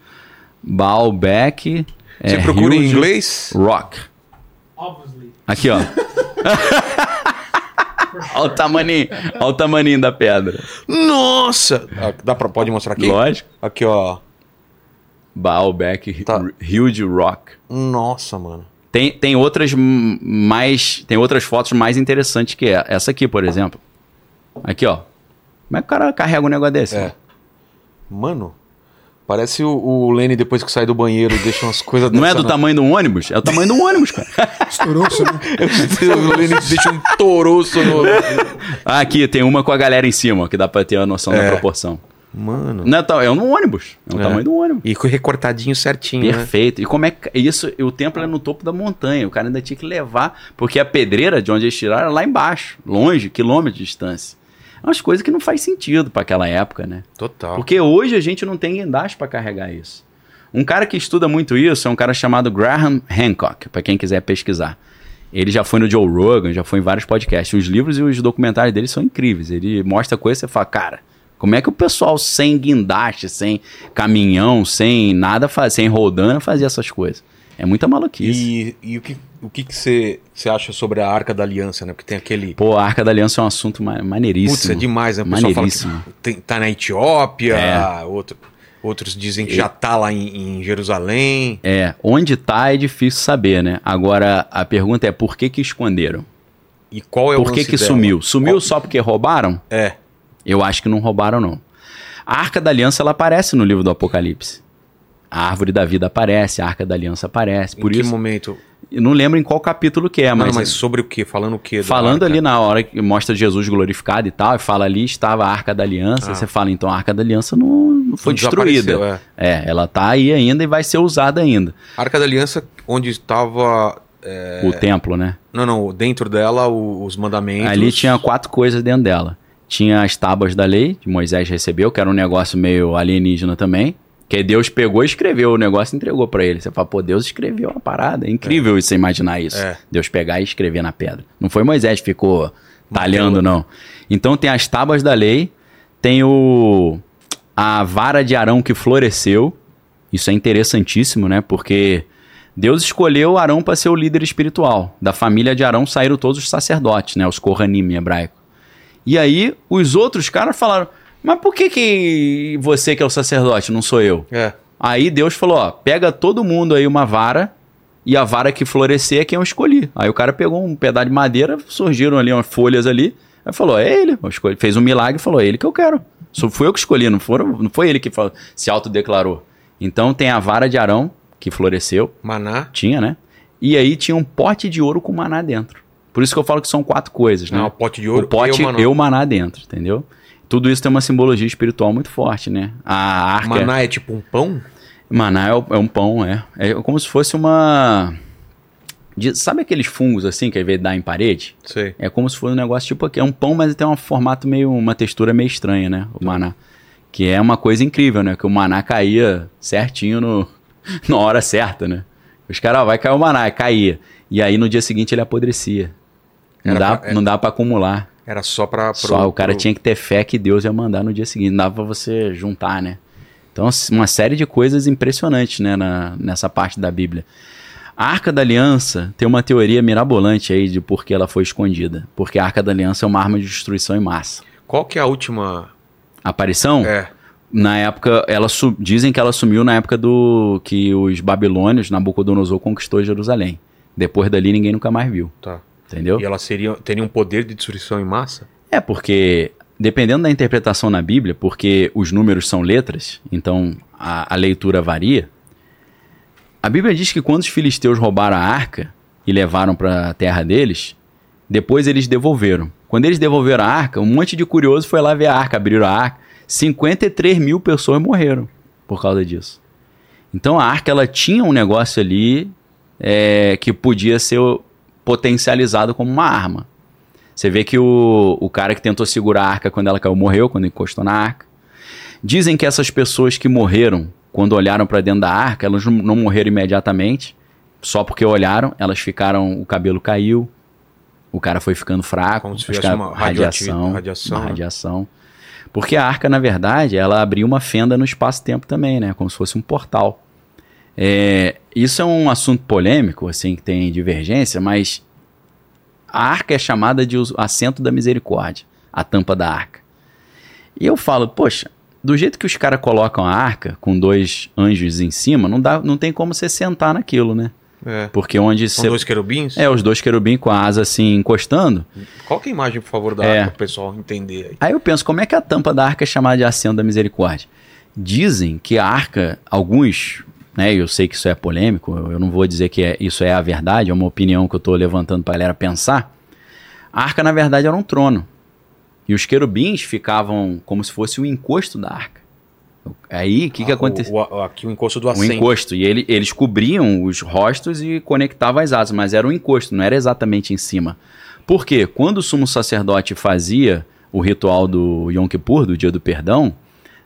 C: Baalbek
A: Você
C: É,
A: procura em inglês?
C: Rock.
D: Obviously.
C: Aqui, ó. Olha o tamaninho, olha o tamaninho da pedra.
A: Nossa! Ah, Dá pra, pode mostrar aqui?
C: Lógico.
A: Aqui, ó.
C: Baalbek
A: Tá.
C: Huge Rock.
A: Nossa, mano.
C: Tem, tem outras mais. Tem outras fotos mais interessantes que é. essa aqui, por exemplo. Aqui, ó. Como é que o cara carrega um negócio desse?
A: É. Mano, parece o, o Lenny depois que sai do banheiro e deixa umas coisas
C: Não é do
A: na-
C: tamanho do ônibus? É o tamanho do ônibus, cara.
B: Estourou, né?
A: o Lenny deixa um toroço no.
C: Ah, aqui tem uma com a galera em cima, que dá pra ter a noção da
A: É.
C: proporção.
A: Mano.
C: Não é, é um ônibus. É o
A: É.
C: tamanho do ônibus.
A: E com recortadinho certinho, né?
C: Perfeito. E como é que. Isso, o templo é no topo da montanha. O cara ainda tinha que levar. Porque a pedreira de onde eles tiraram era lá embaixo, longe, quilômetros de distância. Umas coisas que não faz sentido para aquela época, né?
A: Total.
C: Porque hoje a gente não tem guindaste para carregar isso. Um cara que estuda muito isso é um cara chamado Graham Hancock, para quem quiser pesquisar. Ele já foi no Joe Rogan, já foi em vários podcasts. Os livros e os documentários dele são incríveis. Ele mostra coisas e você fala, cara, como é que o pessoal sem guindaste, sem caminhão, sem nada, faz, sem rodando, fazia essas coisas? É muita maluquice.
A: E, e o que o que você acha sobre a Arca da Aliança, né? Porque tem aquele
C: Pô, a Arca da Aliança é um assunto ma maneiríssimo.
A: Putz, é demais, né? O
C: Maneiríssimo.
A: tem- tá na Etiópia,
C: É.
A: outro- outros dizem que já tá lá em, em Jerusalém.
C: É, onde tá é difícil saber, né? Agora, a pergunta é por que que esconderam?
A: E qual é o
C: Por que que
A: dela?
C: sumiu? Sumiu
A: Qual-
C: só porque roubaram?
A: É.
C: Eu acho que não roubaram, não. A Arca da Aliança, ela aparece no livro do Apocalipse. A Árvore da Vida aparece, a Arca da Aliança aparece. Por
A: em que
C: isso,
A: momento?
C: Eu não lembro em qual capítulo que é,
A: Não,
C: mas,
A: mas sobre o quê? Falando o da
C: falando ali na hora que mostra Jesus glorificado e tal, e fala ali estava a Arca da Aliança,
A: Ah.
C: você fala, então a Arca da Aliança não, não foi
A: Não
C: destruída.
A: é.
C: É, ela tá aí ainda e vai ser usada ainda.
A: A Arca da Aliança, onde estava.
C: O templo, né?
A: Não, não, dentro dela os mandamentos.
C: Ali tinha quatro coisas dentro dela. Tinha as tábuas da lei, que Moisés recebeu, que era um negócio meio alienígena também. Que Deus pegou e escreveu o negócio e entregou pra ele. Você fala, pô, Deus escreveu a parada. É incrível você imaginar isso.
A: É.
C: Deus pegar e escrever na pedra. Não foi Moisés que ficou talhando, não. Então tem as tábuas da lei, tem o a vara de Arão que floresceu. Isso é interessantíssimo, né? Porque Deus escolheu Arão para ser o líder espiritual. Da família de Arão saíram todos os sacerdotes, né? Os Kohanim em hebraico. E aí os outros caras falaram: Mas por que, que você que é o sacerdote, não sou eu?
A: É.
C: Aí Deus falou: Ó, pega todo mundo aí uma vara. E a vara que florescer é quem eu escolhi. Aí o cara pegou um pedaço de madeira, surgiram ali umas folhas ali. Aí falou: É ele. Eu. Fez um milagre e falou: É ele que eu quero. Só fui eu que escolhi, não, foram, não foi ele que falou- se autodeclarou. Então tem a vara de Arão, que floresceu.
A: Maná.
C: Tinha, né? E aí tinha um pote de ouro com maná dentro. Por isso que eu falo que são quatro coisas, né?
A: Não, o pote de ouro
C: o pote
A: e o maná.
C: e o maná dentro, entendeu? Tudo isso tem uma simbologia espiritual muito forte, né? A arca...
A: Maná é tipo um pão?
C: Maná é, é um pão, é. É como se fosse uma... de- sabe aqueles fungos assim que às vezes dá em parede?
A: Sei.
C: É como se fosse um negócio tipo aqui. É um pão, mas tem um formato meio... Uma textura meio estranha, né? O maná. Que é uma coisa incrível, né? Que o maná caía certinho no, na hora certa, né? Os caras, vai cair o maná, caía. E aí no dia seguinte ele apodrecia. Não
A: Era
C: dá,
A: pra- é-
C: não dá pra acumular.
A: Era só pra. pro-
C: Só o cara
A: pro-
C: tinha que ter fé que Deus ia mandar no dia seguinte. Não dava pra você juntar, né? Então, uma série de coisas impressionantes, né? na- nessa parte da Bíblia. A Arca da Aliança tem uma teoria mirabolante aí de por que ela foi escondida. Porque a Arca da Aliança é uma arma de destruição em massa.
A: Qual que é a última.
C: Aparição?
A: É.
C: Na época, ela dizem que ela sumiu na época do que os babilônios, Nabucodonosor, conquistou Jerusalém. Depois dali, ninguém nunca mais viu.
A: Tá.
C: Entendeu?
A: E ela seria, teria um poder de destruição em massa?
C: É, porque dependendo da interpretação na Bíblia, porque os números são letras, então a, a leitura varia. A Bíblia diz que quando os filisteus roubaram a arca e levaram para a terra deles, depois eles devolveram. Quando eles devolveram a arca, um monte de curioso foi lá ver a arca, abriram a arca. 53 mil pessoas morreram por causa disso. Então a arca ela tinha um negócio ali é, que podia ser potencializado como uma arma. Você vê que o, o cara que tentou segurar a arca quando ela caiu morreu, quando encostou na arca. Dizem que essas pessoas que morreram quando olharam para dentro da arca, elas não, morreram imediatamente, só porque olharam, elas ficaram, o cabelo caiu, o cara foi ficando fraco,
A: Como se
C: cara-
A: uma
C: radiação,
A: radiação,
C: uma
A: né?
C: radiação. Porque a arca, na verdade, ela abriu uma fenda no espaço-tempo também, né? Como se fosse um portal. É, isso é um assunto polêmico, assim, que tem divergência, mas a arca é chamada de o assento da misericórdia, a tampa da arca. E eu falo, poxa, do jeito que os caras colocam a arca, com dois anjos em cima, não, dá, não tem como você sentar naquilo, né?
A: É.
C: Porque onde
A: São
C: você.
A: dois querubins?
C: É, os dois querubins com a asa assim encostando.
A: Coloca a imagem, por favor, da
C: É.
A: arca pro pessoal entender aí.
C: Aí eu penso, como é que a tampa da arca é chamada de assento da misericórdia? Dizem que a arca, alguns, né, eu sei que isso é polêmico, eu não vou dizer que é- isso é a verdade, é uma opinião que eu estou levantando para a galera pensar. A arca, na verdade, era um trono. E os querubins ficavam como se fosse o encosto da arca. Aí, o que, que
A: Ah,
C: aconteceu?
A: o- o- aqui o encosto do assento.
C: encosto. E ele- eles cobriam os rostos e conectavam as asas, mas era um encosto, não era exatamente em cima. Por quê? Quando o sumo sacerdote fazia o ritual do Yom Kippur, do dia do perdão,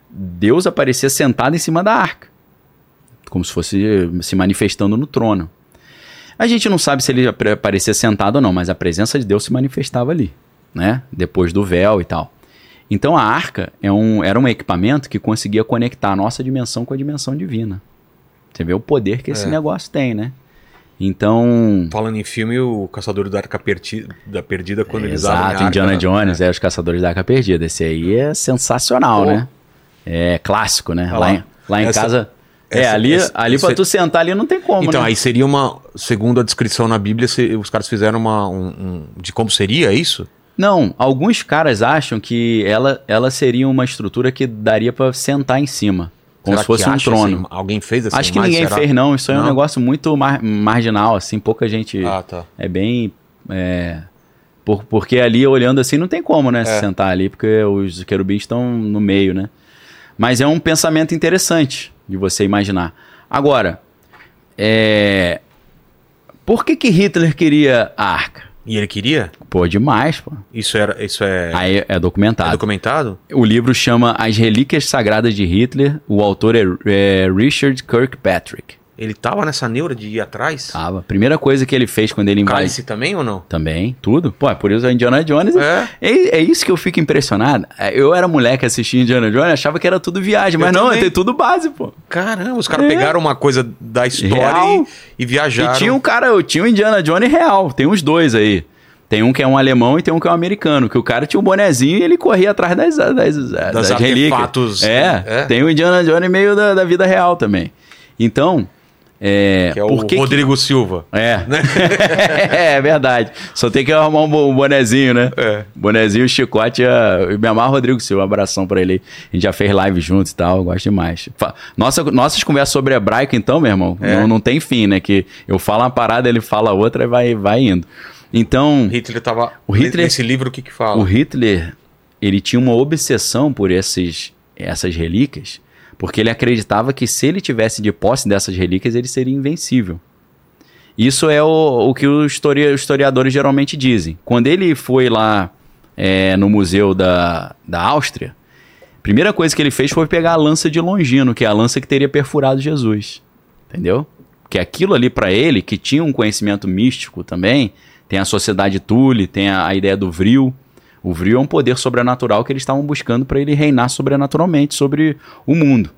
C: Deus aparecia sentado em cima da arca, como se fosse se manifestando no trono. A gente não sabe se ele apare- aparecia sentado ou não, mas a presença de Deus se manifestava ali, né? Depois do véu e tal. Então a arca é um, era um equipamento que conseguia conectar a nossa dimensão com a dimensão divina. Você vê o poder que esse
A: É.
C: negócio tem, né? Então.
A: Falando em filme, o Caçador da Arca Perti- da Perdida, quando eles abrem a
C: Exato,
A: arca,
C: Indiana
A: né?
C: Jones, é. os Caçadores da Arca Perdida. Esse aí é sensacional,
A: Pô.
C: né? É clássico, né? Lá,
A: lá.
C: em, lá em
A: Essa-
C: casa. É,
A: essa-
C: ali,
A: essa-
C: ali pra
A: é-
C: tu sentar ali não tem como,
A: Então,
C: né?
A: aí seria uma. Segundo a descrição na Bíblia, se- os caras fizeram uma. um- um- de como seria isso?
C: Não, alguns caras acham que ela, ela seria uma estrutura que daria pra sentar em cima. Como
A: Será
C: se fosse um trono.
A: assim? alguém fez assim?
C: Acho que ninguém
A: será?
C: fez, não. Isso aí é um
A: Não?
C: negócio muito mar- marginal, assim, pouca gente.
A: Ah, tá.
C: É bem. é, por- porque ali, olhando assim, não tem como, né? Se
A: É.
C: sentar ali, porque os querubins estão no meio, né? Mas é um pensamento interessante de você imaginar. Agora, é, por que, que Hitler queria a arca?
A: E ele queria?
C: Pô, demais, pô.
A: Isso, era, isso é,
C: Aí é
A: é
C: documentado.
A: documentado?
C: O livro chama As Relíquias Sagradas de Hitler. O autor é, é Richard Kirkpatrick.
A: Ele tava nessa neura de ir atrás?
C: Tava. Primeira coisa que ele fez quando ele invadiu.
A: Cálice também ou não?
C: Também, tudo. Pô, é por isso a Indiana Jones.
A: É.
C: É, é isso que eu fico impressionado. É, Eu era moleque assistindo Indiana Jones, achava que era tudo viagem, mas
A: Eu
C: não, tem tudo base, pô.
A: Caramba, os caras
C: É.
A: pegaram uma coisa da história e, e viajaram.
C: E tinha um cara, eu tinha o Indiana Jones real. Tem uns dois aí. Tem um que é um alemão e tem um que é um americano. Que o cara tinha um bonezinho e ele corria atrás das, das, das, relíquias.
A: artefatos.
C: É,
A: É.
C: tem o Indiana Jones meio da, da vida real também. Então, é,
A: Que é o
C: por que que-
A: Rodrigo Silva.
C: É. é verdade. Só tem que arrumar um bo- bonezinho, né?
A: É.
C: Bonezinho, chicote. é, Eu me amarro Rodrigo Silva. Um abração pra ele. aí. A gente já fez live juntos e tal. Gosto demais. Nossa, nossas conversas sobre hebraico, então, meu irmão,
A: É.
C: não, não tem fim, né? Que eu falo uma parada, ele fala outra e vai, vai indo. Então,
A: Hitler tava.
C: O Hitler-
A: Nesse livro, o que que fala?
C: o Hitler, ele tinha uma obsessão por esses, essas relíquias, porque ele acreditava que se ele tivesse de posse dessas relíquias, ele seria invencível. Isso é o, o que os histori- historiadores geralmente dizem. Quando ele foi lá é, no museu da, da Áustria, a primeira coisa que ele fez foi pegar a lança de Longino, que é a lança que teria perfurado Jesus. Entendeu? Que aquilo ali para ele, que tinha um conhecimento místico também, tem a sociedade Tule, tem a, a ideia do Vril. O Vril é um poder sobrenatural que eles estavam buscando para ele reinar sobrenaturalmente sobre o mundo.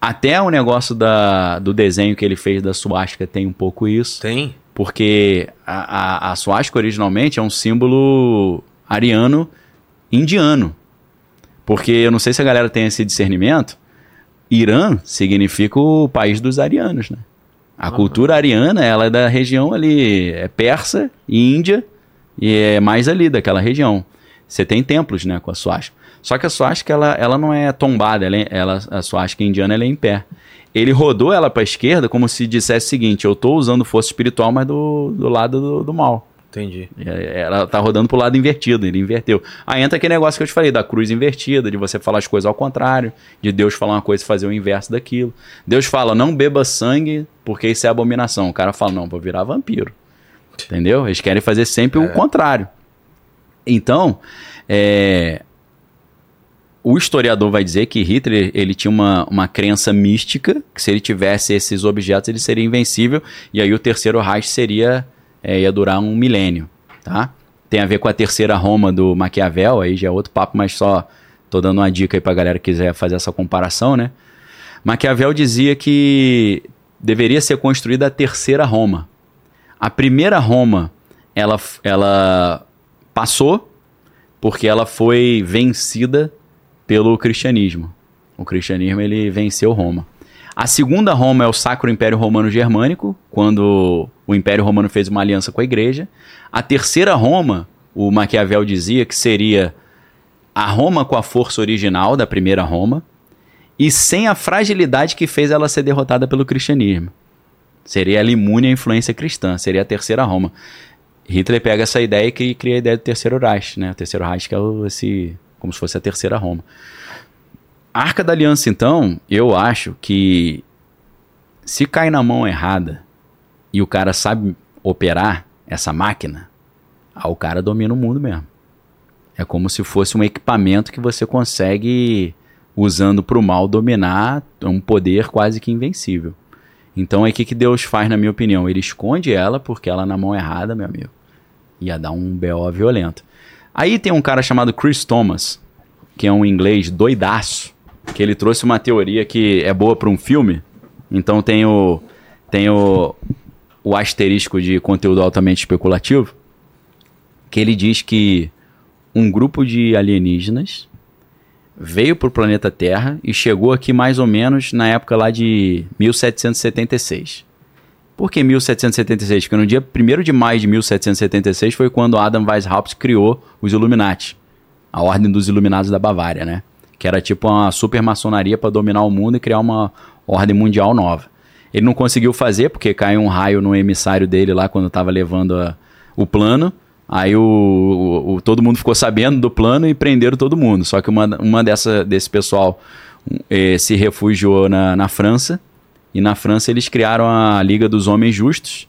C: Até o negócio da, do desenho que ele fez da suástica tem um pouco isso.
A: Tem.
C: Porque a, a, a suástica originalmente é um símbolo ariano indiano. Porque eu não sei se a galera tem esse discernimento. Irã significa o país dos arianos, né? A cultura ariana, ela é da região ali, é persa e índia, e é mais ali daquela região. Você tem templos, né, com a suástica. Só que a suástica, ela, ela não é tombada, ela, é- ela, a suástica indiana, ela é em pé. Ele rodou ela para a esquerda como se dissesse o seguinte, eu tô usando força espiritual, mas do, do lado do, do mal.
A: Entendi.
C: É, Ela tá rodando pro lado invertido, ele inverteu. Aí entra aquele negócio que eu te falei, da cruz invertida, de você falar as coisas ao contrário, de Deus falar uma coisa e fazer o inverso daquilo. Deus fala, não beba sangue, porque isso é abominação. O cara fala, não, vou virar vampiro. Entendeu? Eles querem fazer sempre o contrário. Então, é, o historiador vai dizer que Hitler ele tinha uma, uma crença mística, que se ele tivesse esses objetos ele seria invencível, e aí o terceiro Reich seria, é, ia durar um milênio, tá? Tem a ver com a terceira Roma do Maquiavel, aí já é outro papo, mas só tô dando uma dica aí pra galera que quiser fazer essa comparação, né? Maquiavel dizia que deveria ser construída a terceira Roma. A primeira Roma, ela, ela passou porque ela foi vencida pelo cristianismo. O cristianismo ele venceu Roma. A segunda Roma é o Sacro Império Romano Germânico, quando o Império Romano fez uma aliança com a Igreja. A terceira Roma, o Maquiavel dizia que seria a Roma com a força original da primeira Roma e sem a fragilidade que fez ela ser derrotada pelo cristianismo. Seria ela imune à influência cristã, seria a terceira Roma. Hitler pega essa ideia e cria a ideia do terceiro Reich, né? O terceiro Reich que é esse, como se fosse a terceira Roma. A Arca da Aliança, então, eu acho que se cai na mão errada e o cara sabe operar essa máquina, aí o cara domina o mundo mesmo. É como se fosse um equipamento que você consegue, usando para o mal, dominar um poder quase que invencível. Então, aí o que, que Deus faz, na minha opinião? Ele esconde ela, porque ela na mão errada, meu amigo, ia dar um BO violento. Aí tem um cara chamado Chris Thomas, que é um inglês doidaço, que ele trouxe uma teoria que é boa para um filme. Então tem o tem o, o asterisco de conteúdo altamente especulativo, que ele diz que um grupo de alienígenas veio para o planeta Terra e chegou aqui mais ou menos na época lá de 1776. Por que 1776? Porque no dia 1 de maio de 1776 foi quando Adam Weishaupt criou os Illuminati, a Ordem dos Iluminados da Bavária, né? Que era tipo uma super maçonaria para dominar o mundo e criar uma ordem mundial nova. Ele não conseguiu fazer porque caiu um raio no emissário dele lá quando estava levando a, o plano. Aí o, o, o, todo mundo ficou sabendo do plano e prenderam todo mundo. Só que uma, uma dessa, desse pessoal eh, se refugiou na, na França e na França eles criaram a Liga dos Homens Justos.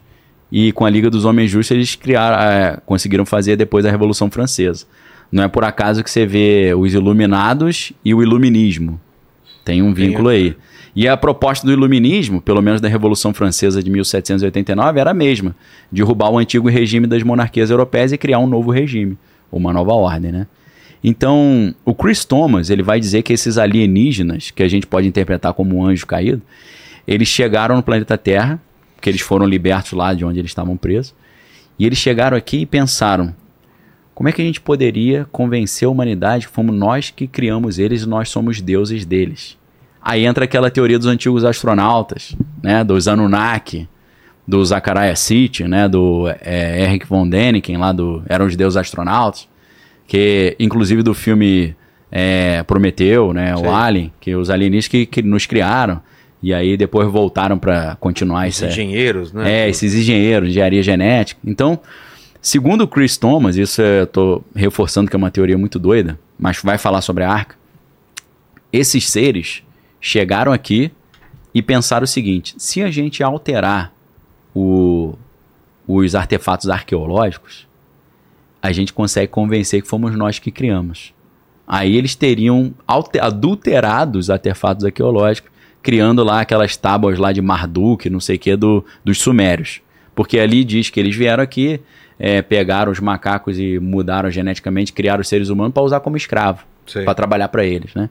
C: E com a Liga dos Homens Justos eles criaram, é, conseguiram fazer depois a Revolução Francesa. Não é por acaso que você vê os Iluminados e o Iluminismo. Tem um vínculo aí. E a proposta do Iluminismo, pelo menos da Revolução Francesa de 1789, era a mesma: derrubar o antigo regime das monarquias europeias e criar um novo regime, uma nova ordem, né? Então, o Chris Thomas ele vai dizer que esses alienígenas, que a gente pode interpretar como um anjo caído, eles chegaram no planeta Terra, porque eles foram libertos lá de onde eles estavam presos, e eles chegaram aqui e pensaram: como é que a gente poderia convencer a humanidade que fomos nós que criamos eles e nós somos deuses deles? Aí entra aquela teoria dos antigos astronautas, né, dos Anunnaki, do Zachariah City, né, do é, Eric von Däniken, lá do Eram os Deuses Astronautas, que inclusive do filme é, Prometeu, né, o Alien, que os alienígenas que, que nos criaram. E aí depois voltaram para continuar esse.
A: engenheiros, né?
C: É, esses engenheiros, engenharia genética. Então, segundo o Chris Thomas, isso eu tô reforçando que é uma teoria muito doida, mas vai falar sobre a arca. Esses seres chegaram aqui e pensaram o seguinte: se a gente alterar o- os artefatos arqueológicos, a gente consegue convencer que fomos nós que criamos. Aí eles teriam adulterado os artefatos arqueológicos, criando lá aquelas tábuas lá de Marduk, não sei o que, do, dos sumérios. Porque ali diz que eles vieram aqui, é, pegaram os macacos e mudaram geneticamente, criaram os seres humanos para usar como escravo, para trabalhar para eles, né?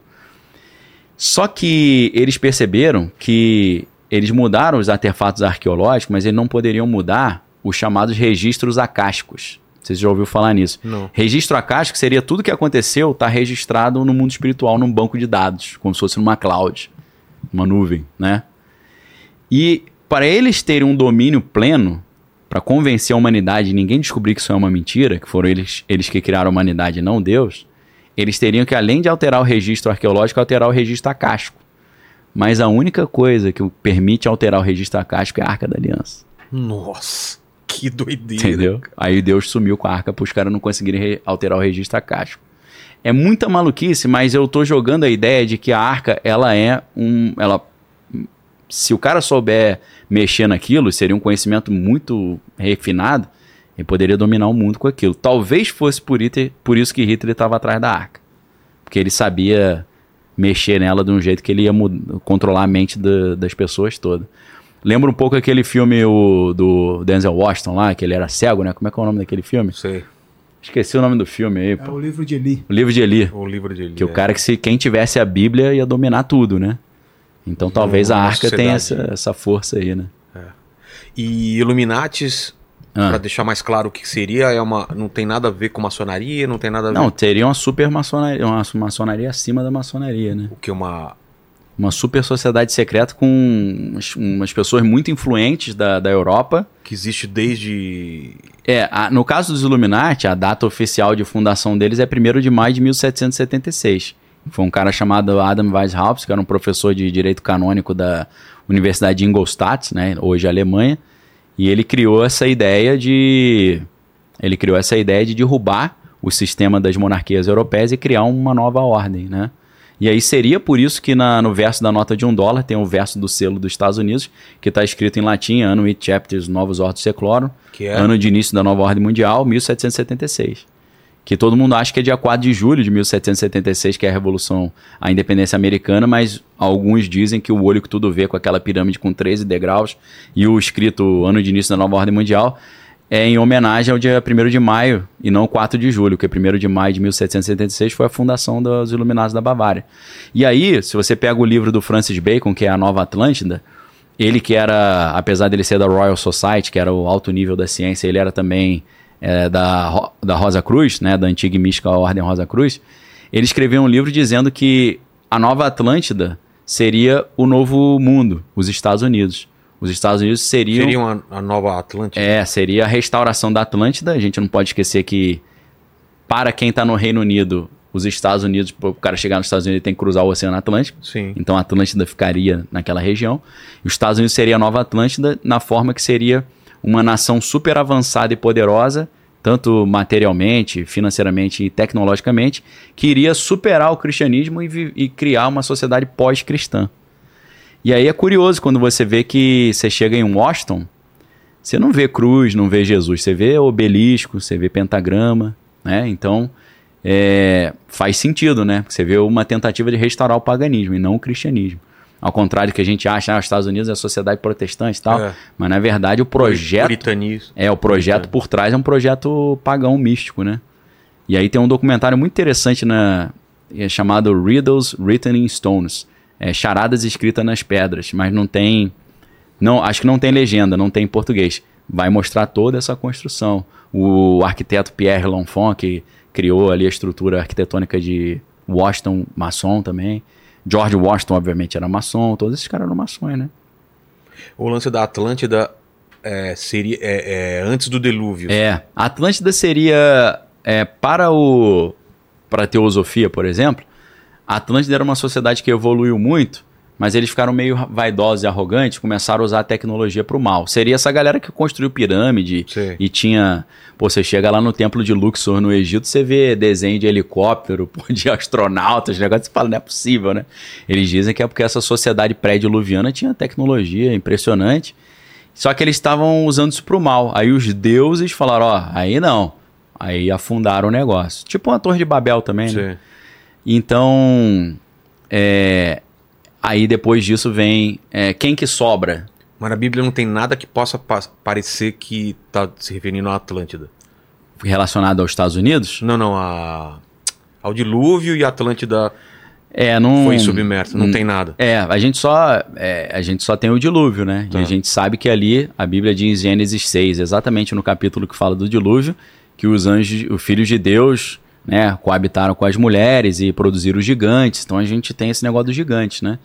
C: Só que eles perceberam que eles mudaram os artefatos arqueológicos, mas eles não poderiam mudar os chamados registros acásticos. Você já ouviu falar nisso?
A: Não.
C: Registro acástico seria tudo que aconteceu está registrado no mundo espiritual, num banco de dados, como se fosse numa cloud, uma nuvem, né? E para eles terem um domínio pleno, para convencer a humanidade e ninguém descobrir que isso é uma mentira, que foram eles, eles que criaram a humanidade e não Deus, eles teriam que, além de alterar o registro arqueológico, alterar o registro acástico. Mas a única coisa que permite alterar o registro acástico é a Arca da Aliança.
A: Nossa, que doideira.
C: Entendeu? Aí Deus sumiu com a arca para os caras não conseguirem re- alterar o registro acástico. É muita maluquice, mas eu tô jogando a ideia de que a arca, ela é um. Ela, se o cara souber mexer naquilo, seria um conhecimento muito refinado, ele poderia dominar o mundo com aquilo. Talvez fosse por, Hitler, por isso que Hitler estava atrás da arca. Porque ele sabia mexer nela de um jeito que ele ia controlar a mente da- das pessoas todas. Lembra um pouco aquele filme o, do Denzel Washington lá, que ele era cego, né? Como é que é o nome daquele filme?
A: Sei.
C: Esqueci o nome do filme aí,
B: É
C: pô.
B: o livro de Eli.
C: O livro de Eli.
A: O livro de
C: Que o cara que se quem tivesse a Bíblia ia dominar tudo, né? Então talvez a arca tenha
A: sociedade.
C: essa, essa força aí, né?
A: E Illuminatis,
C: Ah.
A: pra deixar mais claro o que seria, é uma, não tem nada a ver com maçonaria, não tem nada a ver
C: Não, teria uma super maçonaria, uma maçonaria acima da maçonaria, né?
A: o que uma
C: Uma super sociedade secreta com umas, umas pessoas muito influentes da, da Europa.
A: que existe desde
C: É, a- no caso dos Illuminati, a data oficial de fundação deles é 1 de maio de 1776. Foi um cara chamado Adam Weishaupt, que era um professor de direito canônico da Universidade de Ingolstadt, né, hoje Alemanha, e ele criou essa ideia de ele criou essa ideia de derrubar o sistema das monarquias europeias e criar uma nova ordem, né? E aí seria por isso que na- no verso da nota de um dólar tem o verso do selo dos Estados Unidos, que está escrito em latim, Anno it chapters Novus Ordo Seclorum,
A: que é
C: ano de início da nova ordem mundial, 1776. Que todo mundo acha que é dia 4 de julho de 1776, que é a revolução, a independência americana, mas alguns dizem que o olho que tudo vê com aquela pirâmide com 13 degraus e o escrito ano de início da nova ordem mundial é em homenagem ao dia 1 de maio e não 4 de julho, que 1 de maio de 1776 foi a fundação dos Iluminados da Bavária. E aí, se você pega o livro do Francis Bacon, que é a Nova Atlântida, ele que era, apesar dele ser da Royal Society, que era o alto nível da ciência, ele era também é, da, da Rosa Cruz, né, da antiga e mística Ordem Rosa Cruz, ele escreveu um livro dizendo que a Nova Atlântida seria o novo mundo, os Estados Unidos. Os Estados Unidos seriam...
A: seria uma, a nova Atlântida.
C: É, seria a restauração da Atlântida. A gente não pode esquecer que, para quem está no Reino Unido, os Estados Unidos, para o cara chegar nos Estados Unidos, ele tem que cruzar o Oceano Atlântico.
A: Sim.
C: Então a Atlântida ficaria naquela região. Os Estados Unidos seria a nova Atlântida, na forma que seria uma nação super avançada e poderosa, tanto materialmente, financeiramente e tecnologicamente, que iria superar o cristianismo e, e criar uma sociedade pós-cristã. E aí é curioso quando você vê que você chega em Washington, você não vê cruz, não vê Jesus, você vê obelisco, você vê pentagrama, né? Então é, faz sentido, né? Você vê uma tentativa de restaurar o paganismo e não o cristianismo. Ao contrário do que a gente acha, ah, os Estados Unidos é a sociedade protestante e tal,
A: É.
C: mas na verdade o projeto
A: Puritanismo.
C: é, o projeto por trás é um projeto pagão místico, né? E aí tem um documentário muito interessante na, é chamado Riddles Written in Stones. É, charadas escritas nas pedras, mas não tem. Não, acho que não tem legenda, não tem em português. Vai mostrar toda essa construção. O arquiteto Pierre L'Enfant, que criou ali a estrutura arquitetônica de Washington, maçom também. George Washington, obviamente, era maçom. Todos esses caras eram maçons, né?
A: O lance da Atlântida é, seria é, é, antes do dilúvio.
C: É, a Atlântida seria é, para o para a teosofia, por exemplo, a Atlântida era uma sociedade que evoluiu muito, mas eles ficaram meio vaidosos e arrogantes, começaram a usar a tecnologia para o mal. Seria essa galera que construiu pirâmide
A: Sim.
C: e tinha, pô, você chega lá no templo de Luxor no Egito, você vê desenho de helicóptero, pô, de astronautas, negócio, você fala, não é possível, né? Eles dizem que é porque essa sociedade pré-diluviana tinha tecnologia impressionante. Só que eles estavam usando isso pro mal. Aí os deuses falaram, ó, aí não. Aí afundaram o negócio. Tipo uma torre de Babel também, né? Então, é, aí depois disso vem é, quem que sobra?
A: Mas na Bíblia não tem nada que possa pa- parecer que tá se referindo à Atlântida.
C: Relacionado aos Estados Unidos?
A: Não, não, a... ao dilúvio e a Atlântida
C: É, não...
A: foi submersa. Não
C: Hum.
A: tem nada.
C: É, a gente só é, a gente só tem o dilúvio, né?
A: Tá.
C: E a gente sabe que ali a Bíblia diz em Gênesis 6, exatamente no capítulo que fala do dilúvio, que os anjos, os filhos de Deus, né, coabitaram com as mulheres e produziram os gigantes. Então a gente tem esse negócio dos gigantes, né?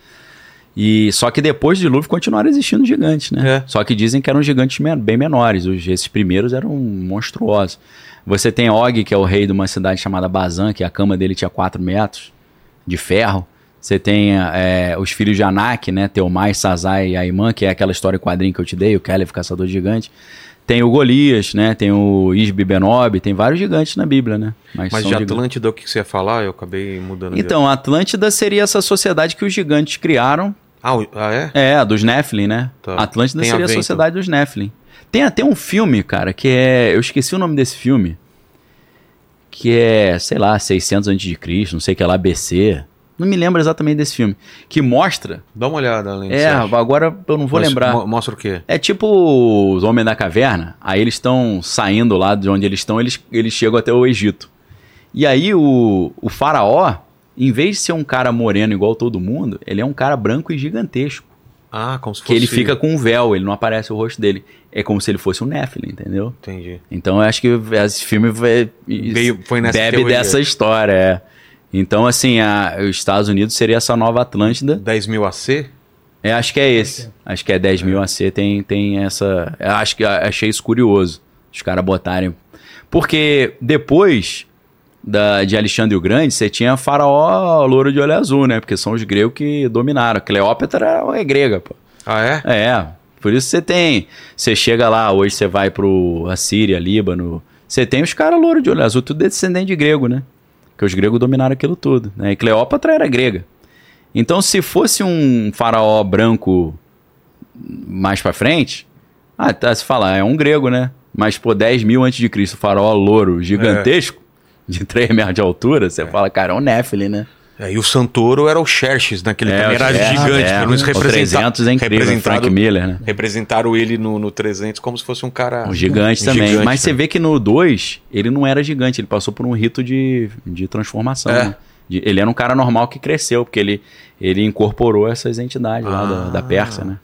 C: E só que depois do dilúvio continuaram existindo gigantes, né?
A: É.
C: Só que dizem que eram gigantes men- bem menores. Os, esses primeiros eram monstruosos. Você tem Og, que é o rei de uma cidade chamada Bazan, que a cama dele tinha 4 metros de ferro. Você tem é, os filhos de Anak, né? Teomai, Sazai e Aimã, que é aquela história quadrinho que eu te dei, o Caleb, caçador de gigante. Tem o Golias, né? Tem o Isbi Benob, tem vários gigantes na Bíblia, né?
A: Mas
C: são
A: de
C: gigantes.
A: Atlântida, o que você ia falar? Eu acabei mudando.
C: Então, a Atlântida seria essa sociedade que os gigantes criaram
A: Ah, o- ah, é?
C: é, a dos Nephilim, né?
A: Tá.
C: Atlântida
A: Tem a
C: seria a
A: ver,
C: sociedade dos Nephilim. Tem até um filme, cara, que é. Eu esqueci o nome desse filme. Que é, sei lá, 600 a.C., não sei o que lá, BC. Não me lembro exatamente desse filme. Que mostra.
A: Dá uma olhada além
C: É, agora eu não vou
A: Mas
C: lembrar.
A: mo- Mostra o quê?
C: É tipo os Homens da Caverna. Aí eles estão saindo lá de onde eles estão, eles, eles chegam até o Egito. E aí o, o faraó, em vez de ser um cara moreno igual todo mundo, ele é um cara branco e gigantesco.
A: Ah, como se
C: Que ele fica com um véu, ele não aparece o rosto dele. É como se ele fosse um Nephilim, entendeu?
A: Entendi.
C: Então eu acho que esse filme vai,
A: Veio- foi nessa
C: bebe
A: teoria.
C: dessa história, é. Então, assim, a- os Estados Unidos seria essa nova Atlântida.
A: 10 mil AC?
C: É, acho que é esse. Acho que é 10 mil AC, tem, tem essa. eu Acho que achei isso curioso. Os caras botarem. Porque depois da, de Alexandre o Grande, você tinha Faraó louro de olho azul, né? Porque são os gregos que dominaram. Cleópatra é grega, pô.
A: Ah, é?
C: É, por isso você tem. Você chega lá, hoje você vai pro Assíria, Líbano. Você tem os caras louro de olho azul, tudo descendente de grego, né? Que os gregos dominaram aquilo tudo. Né? E Cleópatra era grega. Então, se fosse um faraó branco mais pra frente, ah, tá, se falar, é um grego, né? Mas, pô, 10 mil antes de Cristo, faraó louro gigantesco, de 3 metros de altura, você fala, cara, é um Néfili, né?
A: É, e o Santoro era o Xerxes, né? Que ele
C: É,
A: era
C: Xerxes,
A: gigante.
C: é.
A: pelo menos
C: O
A: representa-
C: 300 é incrível,
A: representado-
C: Frank Miller, né?
A: Representaram ele no, no 300 como se fosse um cara...
C: Um gigante
A: um
C: também.
A: gigante,
C: Mas você
A: né?
C: vê que no 2, ele não era gigante, ele passou por um rito de, de transformação.
A: É.
C: né? De- ele era um cara normal que cresceu, porque ele, ele incorporou essas entidades lá da, da Pérsia, né?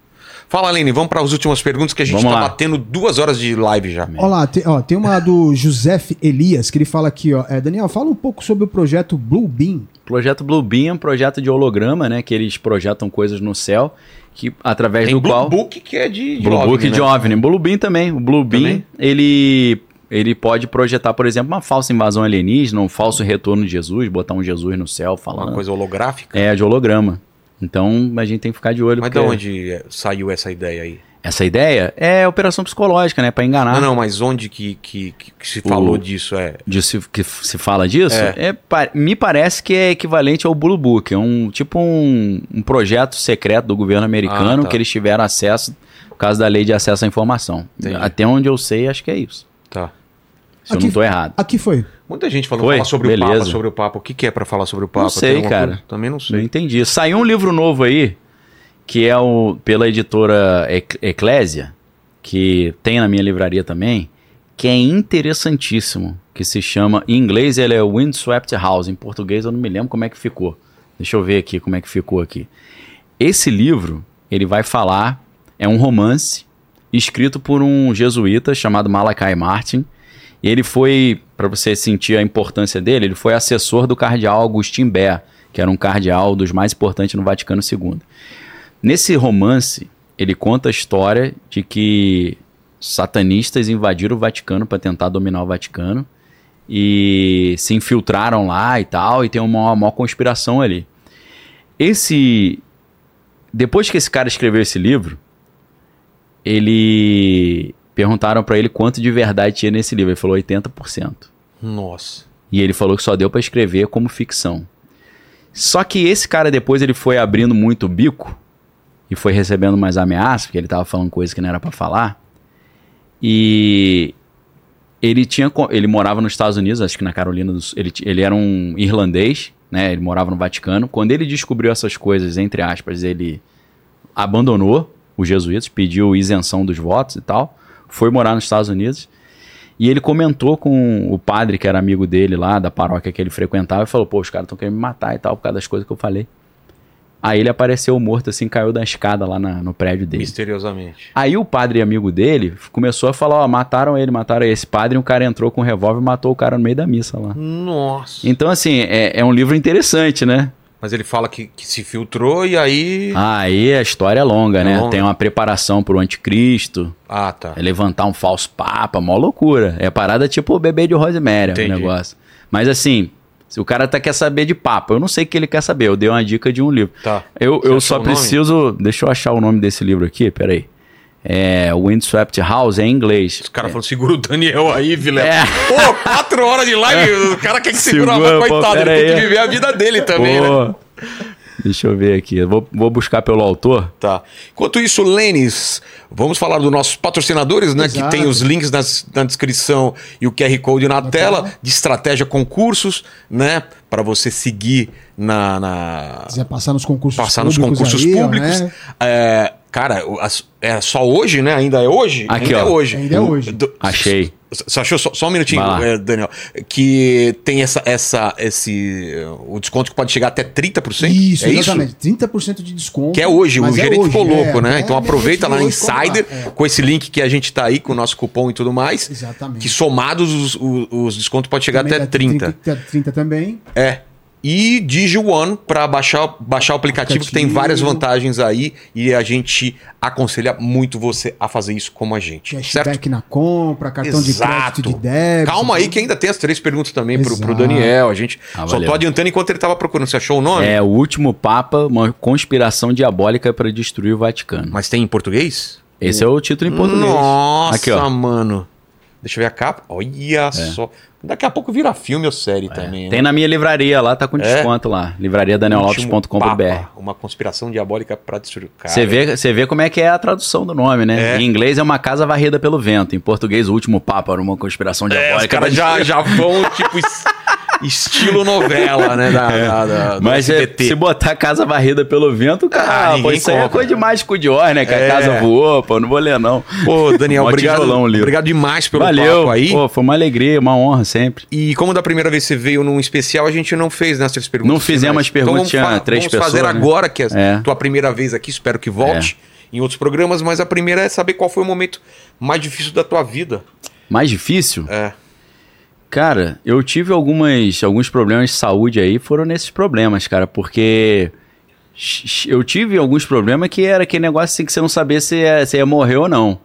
A: Fala, Aline, vamos para as últimas perguntas que a gente tá
C: lá.
A: batendo duas horas de live já.
B: Olha lá, tem, ó, tem uma do Josef Elias, que ele fala aqui, ó. é, Daniel, fala um pouco sobre o projeto Blue Beam.
C: O projeto Blue Beam é um projeto de holograma, né? Que eles projetam coisas no céu, que através
A: Tem
C: do
A: Blue
C: qual...
A: Book que é de, de
C: Blue
A: OVNI,
C: Book
A: né?
C: de OVNI. Blue Beam também. O Blue Beam,
A: Também?
C: ele, ele pode projetar, por exemplo, uma falsa invasão alienígena, um falso retorno de Jesus, botar um Jesus no céu falando.
A: Uma coisa holográfica.
C: É, de holograma. Então a gente tem que ficar de olho.
A: Mas de
C: porque
A: onde é, saiu essa ideia aí?
C: Essa ideia é operação psicológica, né? Pra enganar.
A: Não, não, mas onde que, que, que- se falou disso? É,
C: De se, que se fala disso,
A: É.
C: é, pa- me parece que é equivalente ao Blue Book. É um tipo um, um projeto secreto do governo americano
A: Ah, tá.
C: que eles tiveram acesso por causa da lei de acesso à informação.
A: Entendi.
C: Até onde eu sei, acho que é isso.
A: tá.
C: Se eu
B: Aqui-
C: não tô errado.
B: Aqui foi.
A: Muita gente falando
C: Foi?
A: falar sobre o
C: Beleza.
A: Papa, sobre o Papa. O que, que é pra falar sobre o Papa?
C: Não sei, cara.
A: coisa? Também não
C: Não
A: sei.
C: entendi. Saiu um livro novo aí, que é o pela editora Ec- Eclésia, que tem na minha livraria também, que é interessantíssimo, que se chama, em inglês ele é Windswept House, em português eu não me lembro como é que ficou. Deixa eu ver aqui como é que ficou aqui. Esse livro, ele vai falar, é um romance escrito por um jesuíta chamado Malachi Martin, e ele foi, para você sentir a importância dele, ele foi assessor do cardeal Agustin Ber, que era um cardeal dos mais importantes no Vaticano II. Nesse romance, ele conta a história de que satanistas invadiram o Vaticano para tentar dominar o Vaticano e se infiltraram lá e tal, e tem uma maior conspiração ali. Esse. Depois que esse cara escreveu esse livro, ele. Perguntaram para ele quanto de verdade tinha nesse livro. Ele falou 80%.
A: Nossa.
C: E ele falou que só deu pra escrever como ficção. Só que esse cara depois ele foi abrindo muito o bico e foi recebendo mais ameaças, porque ele tava falando coisas que não era pra falar. E ele tinha ele morava nos Estados Unidos, acho que na Carolina do Sul. Ele, ele era um irlandês, né? Ele morava no Vaticano. Quando ele descobriu essas coisas, entre aspas, ele abandonou os jesuítas, pediu isenção dos votos e tal, foi morar nos Estados Unidos. E ele comentou com o padre, que era amigo dele lá, da paróquia que ele frequentava, e falou: pô, os caras estão querendo me matar e tal, por causa das coisas que eu falei. Aí ele apareceu morto, assim, caiu da escada lá na- no prédio dele.
A: Misteriosamente.
C: Aí o padre amigo dele começou a falar: ó, mataram ele, mataram esse padre, e um cara entrou com um revólver e matou o cara no meio da missa lá.
A: Nossa.
C: Então, assim, é, é um livro interessante, né?
A: Mas ele fala que, que se filtrou e aí.
C: Aí a história é longa,
A: É
C: né?
A: longa.
C: Tem uma preparação pro anticristo,
A: Ah, tá.
C: é levantar um falso papa, mó loucura. É parada tipo o bebê de Rosemary, o negócio. Mas assim, se o cara tá, quer saber de papa, eu não sei o que ele quer saber, eu dei uma dica de um livro.
A: Tá.
C: Eu,
A: Você
C: eu só preciso. Deixa eu achar o nome desse livro aqui, peraí. É. Windswept House é em inglês.
A: Os caras falam, segura o Daniel aí, Vilela.
C: É.
A: Pô, quatro horas de live, o cara quer que segura,
C: Segura,
A: mas
C: pô,
A: coitado, ele tem que viver a vida dele também, né?
C: Deixa eu ver aqui. Eu vou, vou buscar pelo autor.
A: Tá. Enquanto isso, Lênis, vamos falar dos nossos patrocinadores, né?
B: Exato.
A: Que tem os links nas- na descrição e o QR Code na, tela, de estratégia concursos, né? Para você seguir na. na-
B: quiser passar nos concursos
A: passar nos
B: públicos
A: concursos
B: aí,
A: públicos.
B: né?
A: É, cara, é só hoje, né? Ainda é hoje?
C: Aqui,
A: Ainda
C: ó.
A: é hoje.
B: Ainda é
A: O-
B: hoje.
A: do-
C: Achei.
A: Você achou só, só um minutinho, eh, Daniel, que tem essa, essa, esse, o desconto que pode chegar até 30%?
B: Isso,
A: é
B: exatamente. 30% de desconto.
A: Que é hoje, o
B: é
A: gerente
B: hoje,
A: ficou louco,
B: é,
A: né?
B: é,
A: então aproveita lá no Insider,
B: é.
A: com esse link que a gente tá aí, com o nosso cupom e tudo mais.
B: Exatamente.
A: Que somados os, os, os descontos pode chegar
B: Também
A: até
B: dá
A: 30.
B: 30, 30 também.
A: É. E Digi One para baixar, baixar o aplicativo, que tem várias vantagens aí. E a gente aconselha muito você a fazer isso como a gente. Certo?
B: Cashback na compra, cartão de crédito de débito.
A: Calma aí, que ainda tem as três perguntas também pro, pro
B: Exato.
A: Daniel. A gente
C: Ah,
A: só tô adiantando enquanto ele tava procurando. Você achou o nome?
C: É o último Papa, uma conspiração diabólica para destruir o Vaticano.
A: Mas tem em português?
C: Esse é o título em português.
A: Nossa,
C: Aqui, ó. É.
A: mano. Deixa eu ver a capa. Olha só. Daqui a pouco vira filme ou série também.
C: Tem
A: né?
C: na minha livraria lá, tá com
A: É?
C: desconto lá.
A: Último
C: livrariadaniellopes.com.br.
A: Papa, Uma conspiração diabólica pra destruir o cara.
C: Você vê, você vê como é que é a tradução do nome, né?
A: É.
C: Em inglês é uma casa varrida pelo vento. Em português, o último Papa era uma conspiração
A: É, os
C: diabólica.
A: caras já, já vão, tipo, estilo novela, né? Da, da- da- do
C: Mas é, se botar casa varrida pelo vento,
A: Ah,
C: cara, pô,
A: ninguém
C: isso aí é
A: compra.
C: coisa de mágico de Oz, né? Que
A: É.
C: a casa voou, pô, não vou ler não.
A: Pô, Daniel, obrigado,
C: tijolão
A: obrigado demais pelo
C: Valeu,
A: papo aí.
C: pô, foi uma alegria, uma honra sempre.
A: E como da primeira vez você veio num especial, a gente não fez nessas perguntas.
C: Não fizemos as perguntas,
A: Então vamos
C: três
A: vamos fazer
C: pessoas, né?
A: agora, que é a
C: É.
A: tua primeira vez aqui, espero que volte em outros programas, mas a primeira é saber qual foi o momento mais difícil da tua vida.
C: Mais difícil?
A: É.
C: Cara, eu tive algumas, alguns problemas de saúde aí, foram nesses problemas, cara, porque eu tive alguns problemas que era aquele negócio assim que você não sabia se ia, se ia morrer ou não.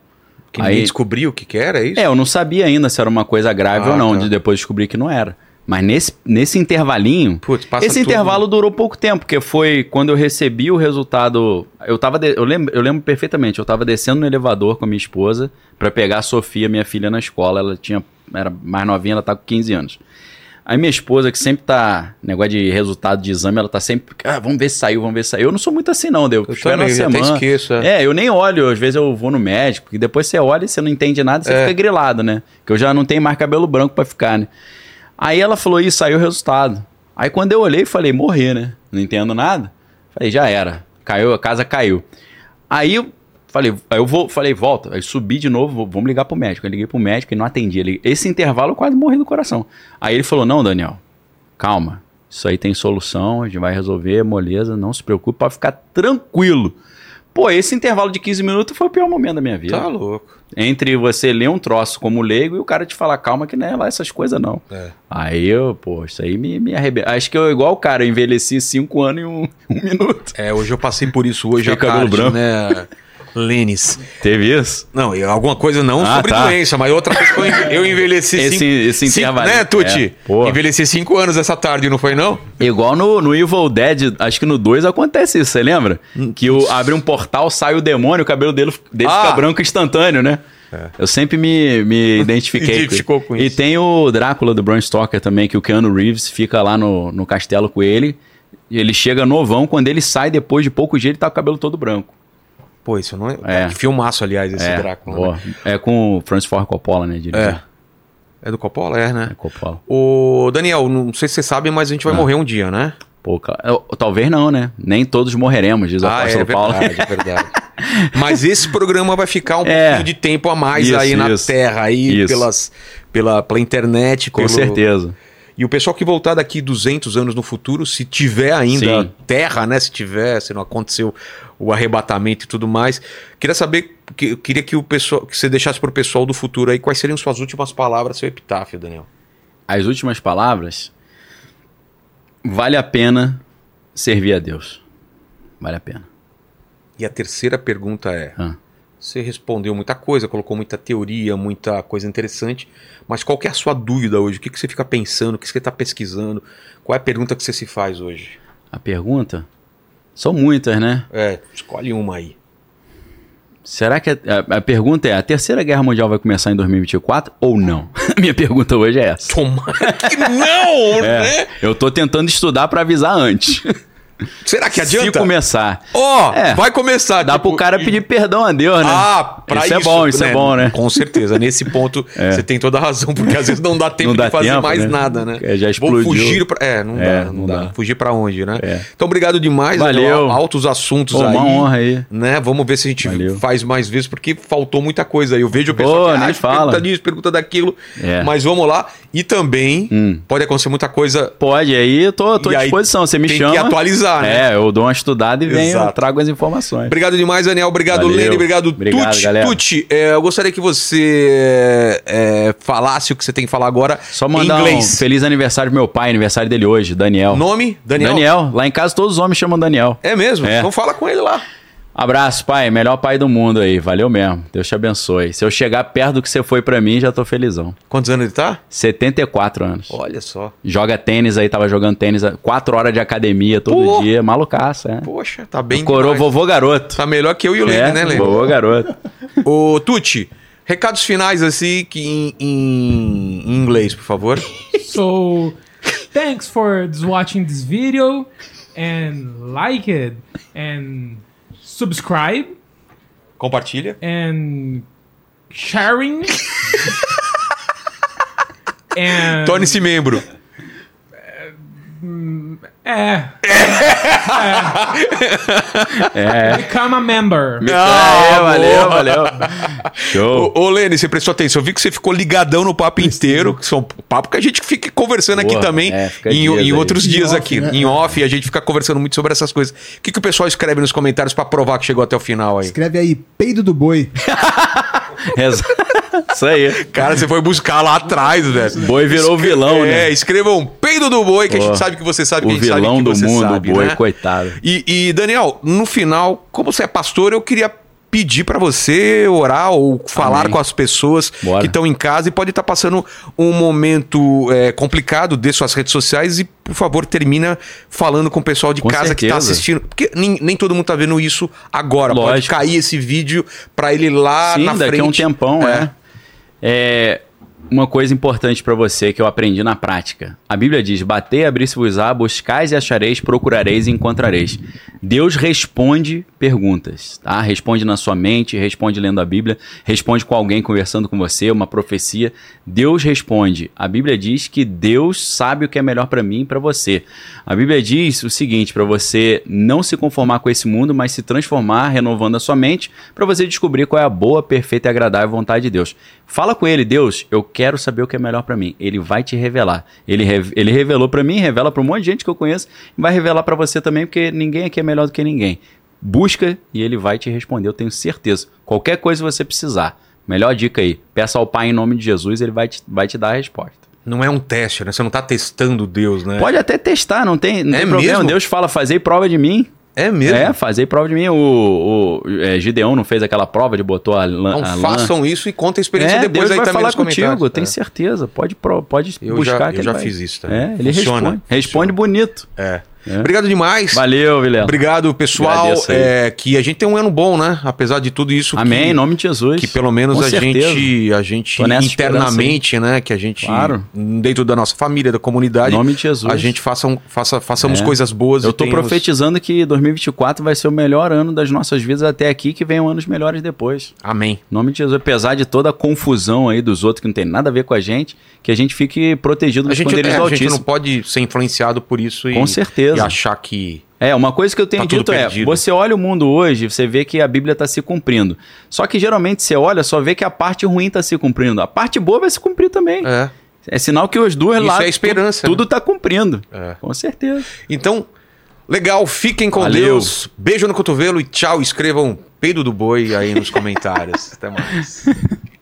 A: Que
C: Aí-
A: ninguém descobriu o que, que era, é isso?
C: É, eu não sabia ainda se era uma coisa grave
A: Ah,
C: ou não,
A: tá.
C: de depois descobri que não era. Mas nesse, nesse intervalinho,
A: Putz,
C: esse
A: tudo.
C: intervalo durou pouco tempo, porque foi quando eu recebi o resultado. Eu tava. de- eu, lembro, eu lembro perfeitamente, eu tava descendo no elevador com a minha esposa pra pegar a Sofia, minha filha, na escola. Ela tinha. Era mais novinha, ela tá com 15 anos. Aí minha esposa, que sempre tá. Negócio de resultado de exame, ela tá sempre. Ah, vamos ver se saiu, vamos ver se saiu. Eu não sou muito assim, não, deu.
A: Eu também,
C: uma
A: eu até
C: semana.
A: esqueço. É.
C: É, eu nem olho, às vezes eu vou no médico, porque depois você olha e você não entende nada, você
A: É.
C: fica grilado, né? Que eu já não tenho mais cabelo branco pra ficar, né? Aí ela falou, isso, saiu o resultado. Aí quando eu olhei, falei, morrer, né? Não entendo nada. Falei, já era. Caiu, a casa caiu. Aí eu falei, eu vou, falei, volta. Aí subi de novo, vou- vamos ligar pro médico. Eu liguei pro médico e não atendi. Ele, esse intervalo eu quase morri do coração. Aí ele falou, não, Daniel, calma. Isso aí tem solução, a gente vai resolver, moleza, não se preocupe, pode ficar tranquilo. Pô, esse intervalo de 15 minutos foi o pior momento da minha vida.
A: Tá louco.
C: Entre você ler um troço como leigo e o cara te falar, calma, que não é lá essas coisas, não.
A: É.
C: Aí eu, pô, isso aí me, me arrebenta. Acho que eu, igual o cara, eu envelheci 5 anos em um, um minuto.
A: É, hoje eu passei por isso hoje
C: Fiquei
A: à tarde,
C: branco.
A: né? Lênis.
C: Teve isso?
A: Não, e alguma coisa não
C: Ah,
A: sobre
C: tá.
A: doença, mas outra coisa que eu enve- eu envelheci
C: Esse-
A: cinco,
C: esse
A: cinco-
C: intervalo.
A: né, Tuti?
C: É,
A: envelheci cinco anos essa tarde, não foi não?
C: Igual no, no Evil Dead, acho que no 2 acontece isso, você lembra? Que o, abre um portal, sai o demônio, o cabelo dele, dele
A: Ah.
C: fica branco instantâneo, né? Eu sempre me, me identifiquei.
A: Identificou com
C: E
A: isso.
C: tem o Drácula do Bram Stoker também, que o Keanu Reeves fica lá no, no castelo com ele. E ele chega novão, quando ele sai, depois de poucos dias, ele tá com o cabelo todo branco.
A: Pô, isso não é...
C: É.
A: Que filmaço, aliás, esse
C: é,
A: Drácula. né?
C: é com o Francis Ford Coppola, né? dirigiu.
A: É. É do Coppola? É, né?
C: É Coppola.
A: Ô, Daniel, não sei se você sabe, mas a gente vai
C: Ah.
A: morrer um dia, né?
C: Pô, talvez não, né? Nem todos morreremos, diz o
A: Ah, é
C: apóstolo Paulo.
A: verdade, é verdade. Mas esse programa vai ficar um
C: É.
A: pouquinho de tempo a mais
C: Isso,
A: aí na
C: isso.
A: Terra, aí
C: Isso.
A: pelas, pela, pela internet.
C: Com
A: pelo-
C: certeza.
A: E o pessoal que voltar daqui 200 anos no futuro, se tiver ainda
C: Sim.
A: terra, né? Se tiver, se não aconteceu o arrebatamento e tudo mais. Queria saber, que, eu queria que o pessoal, que você deixasse pro pessoal do futuro aí quais seriam suas últimas palavras, seu epitáfio, Daniel.
C: As últimas palavras. Vale a pena servir a Deus. Vale a pena.
A: E a terceira pergunta é:
C: Ah.
A: Você respondeu muita coisa, colocou muita teoria, muita coisa interessante, mas qual que é a sua dúvida hoje? O que, que você fica pensando? O que você está pesquisando? Qual é a pergunta que você se faz hoje?
C: A pergunta? São muitas, né?
A: É, escolhe uma aí.
C: Será que a, a- a pergunta é: a terceira guerra mundial vai começar em 2024 ou não? A minha pergunta hoje é essa.
A: Tomara que não,
C: É,
A: né?
C: eu tô tentando estudar pra avisar antes.
A: Será que
C: Se
A: adianta?
C: começar.
A: Ó,
C: É.
A: vai começar.
C: Dá
A: tipo,
C: pro cara pedir perdão a Deus, né?
A: Ah, pra
C: isso, é bom, isso é bom, né?
A: Com certeza. Nesse ponto, você tem toda a razão, porque às vezes não dá tempo
C: Não dá
A: de fazer
C: tempo,
A: mais
C: né?
A: nada, né?
C: É, já
A: Vou
C: explodiu.
A: fugir pra... É, não
C: É,
A: dá, não, dá.
C: dá.
A: Fugir pra onde, né?
C: É.
A: Então, obrigado demais.
C: Valeu.
A: Altos assuntos
C: Pô,
A: aí.
C: uma honra aí.
A: Né? Vamos ver se a gente
C: Valeu.
A: faz mais vezes, porque faltou muita coisa aí. Eu vejo o pessoal que
C: nem
A: ah,
C: fala.
A: pergunta disso, pergunta daquilo.
C: É.
A: Mas vamos lá. E também
C: Hum.
A: pode acontecer muita coisa
C: Pode, aí eu tô, tô à disposição. Você me
A: tem
C: chama.
A: que atualizar, né?
C: É, eu dou uma estudada e venho,
A: Exato.
C: trago as informações.
A: Obrigado demais, Daniel. Obrigado,
C: Valeu.
A: Lene. Obrigado,
C: Obrigado,
A: Tuti.
C: galera.
A: Tuti, é, eu gostaria que você é, falasse o que você tem que falar agora
C: Só
A: em
C: mandar um feliz aniversário pro meu pai, aniversário dele hoje, Daniel.
A: Nome? Daniel?
C: Daniel. Lá em casa todos os homens chamam Daniel.
A: É mesmo?
C: É.
A: Então fala com ele lá.
C: Abraço, pai. Melhor pai do mundo aí. Valeu mesmo. Deus te abençoe. Se eu chegar perto do que você foi pra mim, já tô felizão.
A: Quantos anos ele tá?
C: 74 anos.
A: Olha só.
C: Joga tênis aí, tava jogando tênis, 4 horas de academia todo
A: Pô.
C: dia. Malucaço, é.
A: Poxa, tá bem
C: Coroa
A: demais.
C: vovô garoto.
A: Tá melhor que eu e o Lene,
C: é,
A: né, Lene?
C: vovô garoto.
A: Ô, Tuti, recados finais assim que em, em- em inglês, por favor.
D: So, thanks for watching this video and like it and subscribe
A: Compartilha.
D: and sharing and
A: Torne-se membro.
D: Eh,
C: É.
D: become a member.
C: é, valeu, valeu. Show.
A: Ô, ô Lene, você prestou atenção. Eu vi que você ficou ligadão no papo inteiro. Que são papo que a gente fica conversando aqui
C: Boa,
A: também.
C: é,
A: em,
C: dias
A: em outros
B: Em
A: dias
B: off,
A: aqui.
B: né?
A: Em off, a gente fica conversando muito sobre essas coisas. O que, que o pessoal escreve nos comentários pra provar que chegou até o final aí?
B: Escreve aí, peido do boi.
C: Isso aí.
A: Cara, você foi buscar lá atrás, velho.
C: Boi virou
A: Escre-
C: vilão,
A: é,
C: né?
A: escrevam peido do boi, que a
C: Pô,
A: gente sabe que você sabe que
C: O
A: a gente sabe
C: vilão
A: que
C: do
A: você
C: mundo,
A: sabe,
C: o boi,
A: né?
C: coitado.
A: E, e, Daniel, no final, como você é pastor, eu queria pedir pra você orar ou falar
C: Amém.
A: com as pessoas
C: Bora.
A: que estão em casa e pode estar passando um momento é, complicado de suas redes sociais e, por favor, termina falando com o pessoal de
C: Com
A: casa que está
C: certeza.
A: assistindo. Porque nem, nem todo mundo tá vendo isso agora. Pode
C: Lógico.
A: cair esse vídeo pra ele lá
C: Sim,
A: na
C: daqui
A: frente.
C: a um tempão,
A: É.
C: é. É, uma coisa importante pra você que eu aprendi na prática. A Bíblia diz: Batei, abrir-se-vos-á, buscais e achareis, procurareis e encontrareis. Deus responde perguntas, tá? Responde na sua mente, responde lendo a Bíblia, responde com alguém conversando com você, uma profecia. Deus responde. A Bíblia diz que Deus sabe o que é melhor pra mim e pra você. A Bíblia diz o seguinte: pra você não se conformar com esse mundo, mas se transformar, renovando a sua mente, pra você descobrir qual é a boa, perfeita e agradável vontade de Deus. Fala com ele, Deus, eu quero saber o que é melhor pra mim. Ele vai te revelar. Ele, re- ele revelou pra mim, revela pra um monte de gente que eu conheço, vai revelar pra você também, porque ninguém aqui é melhor do que ninguém. Busca e ele vai te responder, eu tenho certeza. Qualquer coisa que você precisar. Melhor dica aí, peça ao Pai em nome de Jesus, ele vai te, vai te dar a resposta.
A: Não é um teste, né? Você não tá testando Deus, né?
C: Pode até testar, não tem, não
A: É
C: tem problema.
A: mesmo?
C: Deus fala, fazei prova de mim.
A: É mesmo?
C: É, fazei prova de mim. O, o é, Gideão não fez aquela prova de botou a lã.
A: Então
C: a lã.
A: façam isso e conta a experiência
C: É,
A: depois
C: Deus
A: aí
C: vai
A: também
C: falar contigo, tenho
A: É.
C: certeza. Pode, pode
A: Eu
C: buscar.
A: já, eu
C: ele
A: já
C: vai.
A: fiz isso também.
C: É, ele
A: Funciona,
C: responde. Responde bonito.
A: É.
C: É.
A: Obrigado demais.
C: Valeu, Vilela.
A: Obrigado, pessoal. É, que a gente tem um ano bom, né? Apesar de tudo isso.
C: Amém,
A: que,
C: em nome de Jesus.
A: que pelo menos
C: Com
A: a
C: certeza.
A: gente, a gente internamente, né? Que a gente,
C: Claro.
A: dentro da nossa família, da comunidade,
C: Em nome de Jesus.
A: a gente faça, faça, façamos
C: É.
A: coisas boas.
C: Eu
A: e
C: tô
A: tenhamos-
C: profetizando que 2024 vai ser o melhor ano das nossas vidas até aqui, que venham anos melhores depois.
A: Amém.
C: Em nome de Jesus, apesar de toda a confusão aí dos outros que não tem nada a ver com a gente, que a gente fique protegido dos poderes
A: é,
C: do
A: a gente não pode ser influenciado por isso e,
C: Com certeza.
A: E achar que.
C: É, uma coisa que eu tenho
A: Tá
C: dito é, você olha o mundo hoje, você vê que a Bíblia está se cumprindo. Só que geralmente você olha, só vê que a parte ruim está se cumprindo. A parte boa vai se cumprir também. É,
A: É.
C: sinal que os duas
A: Isso
C: lá
A: é esperança,
C: tudo está cumprindo.
A: É.
C: Com certeza.
A: Então, legal, fiquem com
C: Valeu.
A: Deus. Beijo no cotovelo e tchau. Escrevam peido do boi aí nos comentários. Até mais.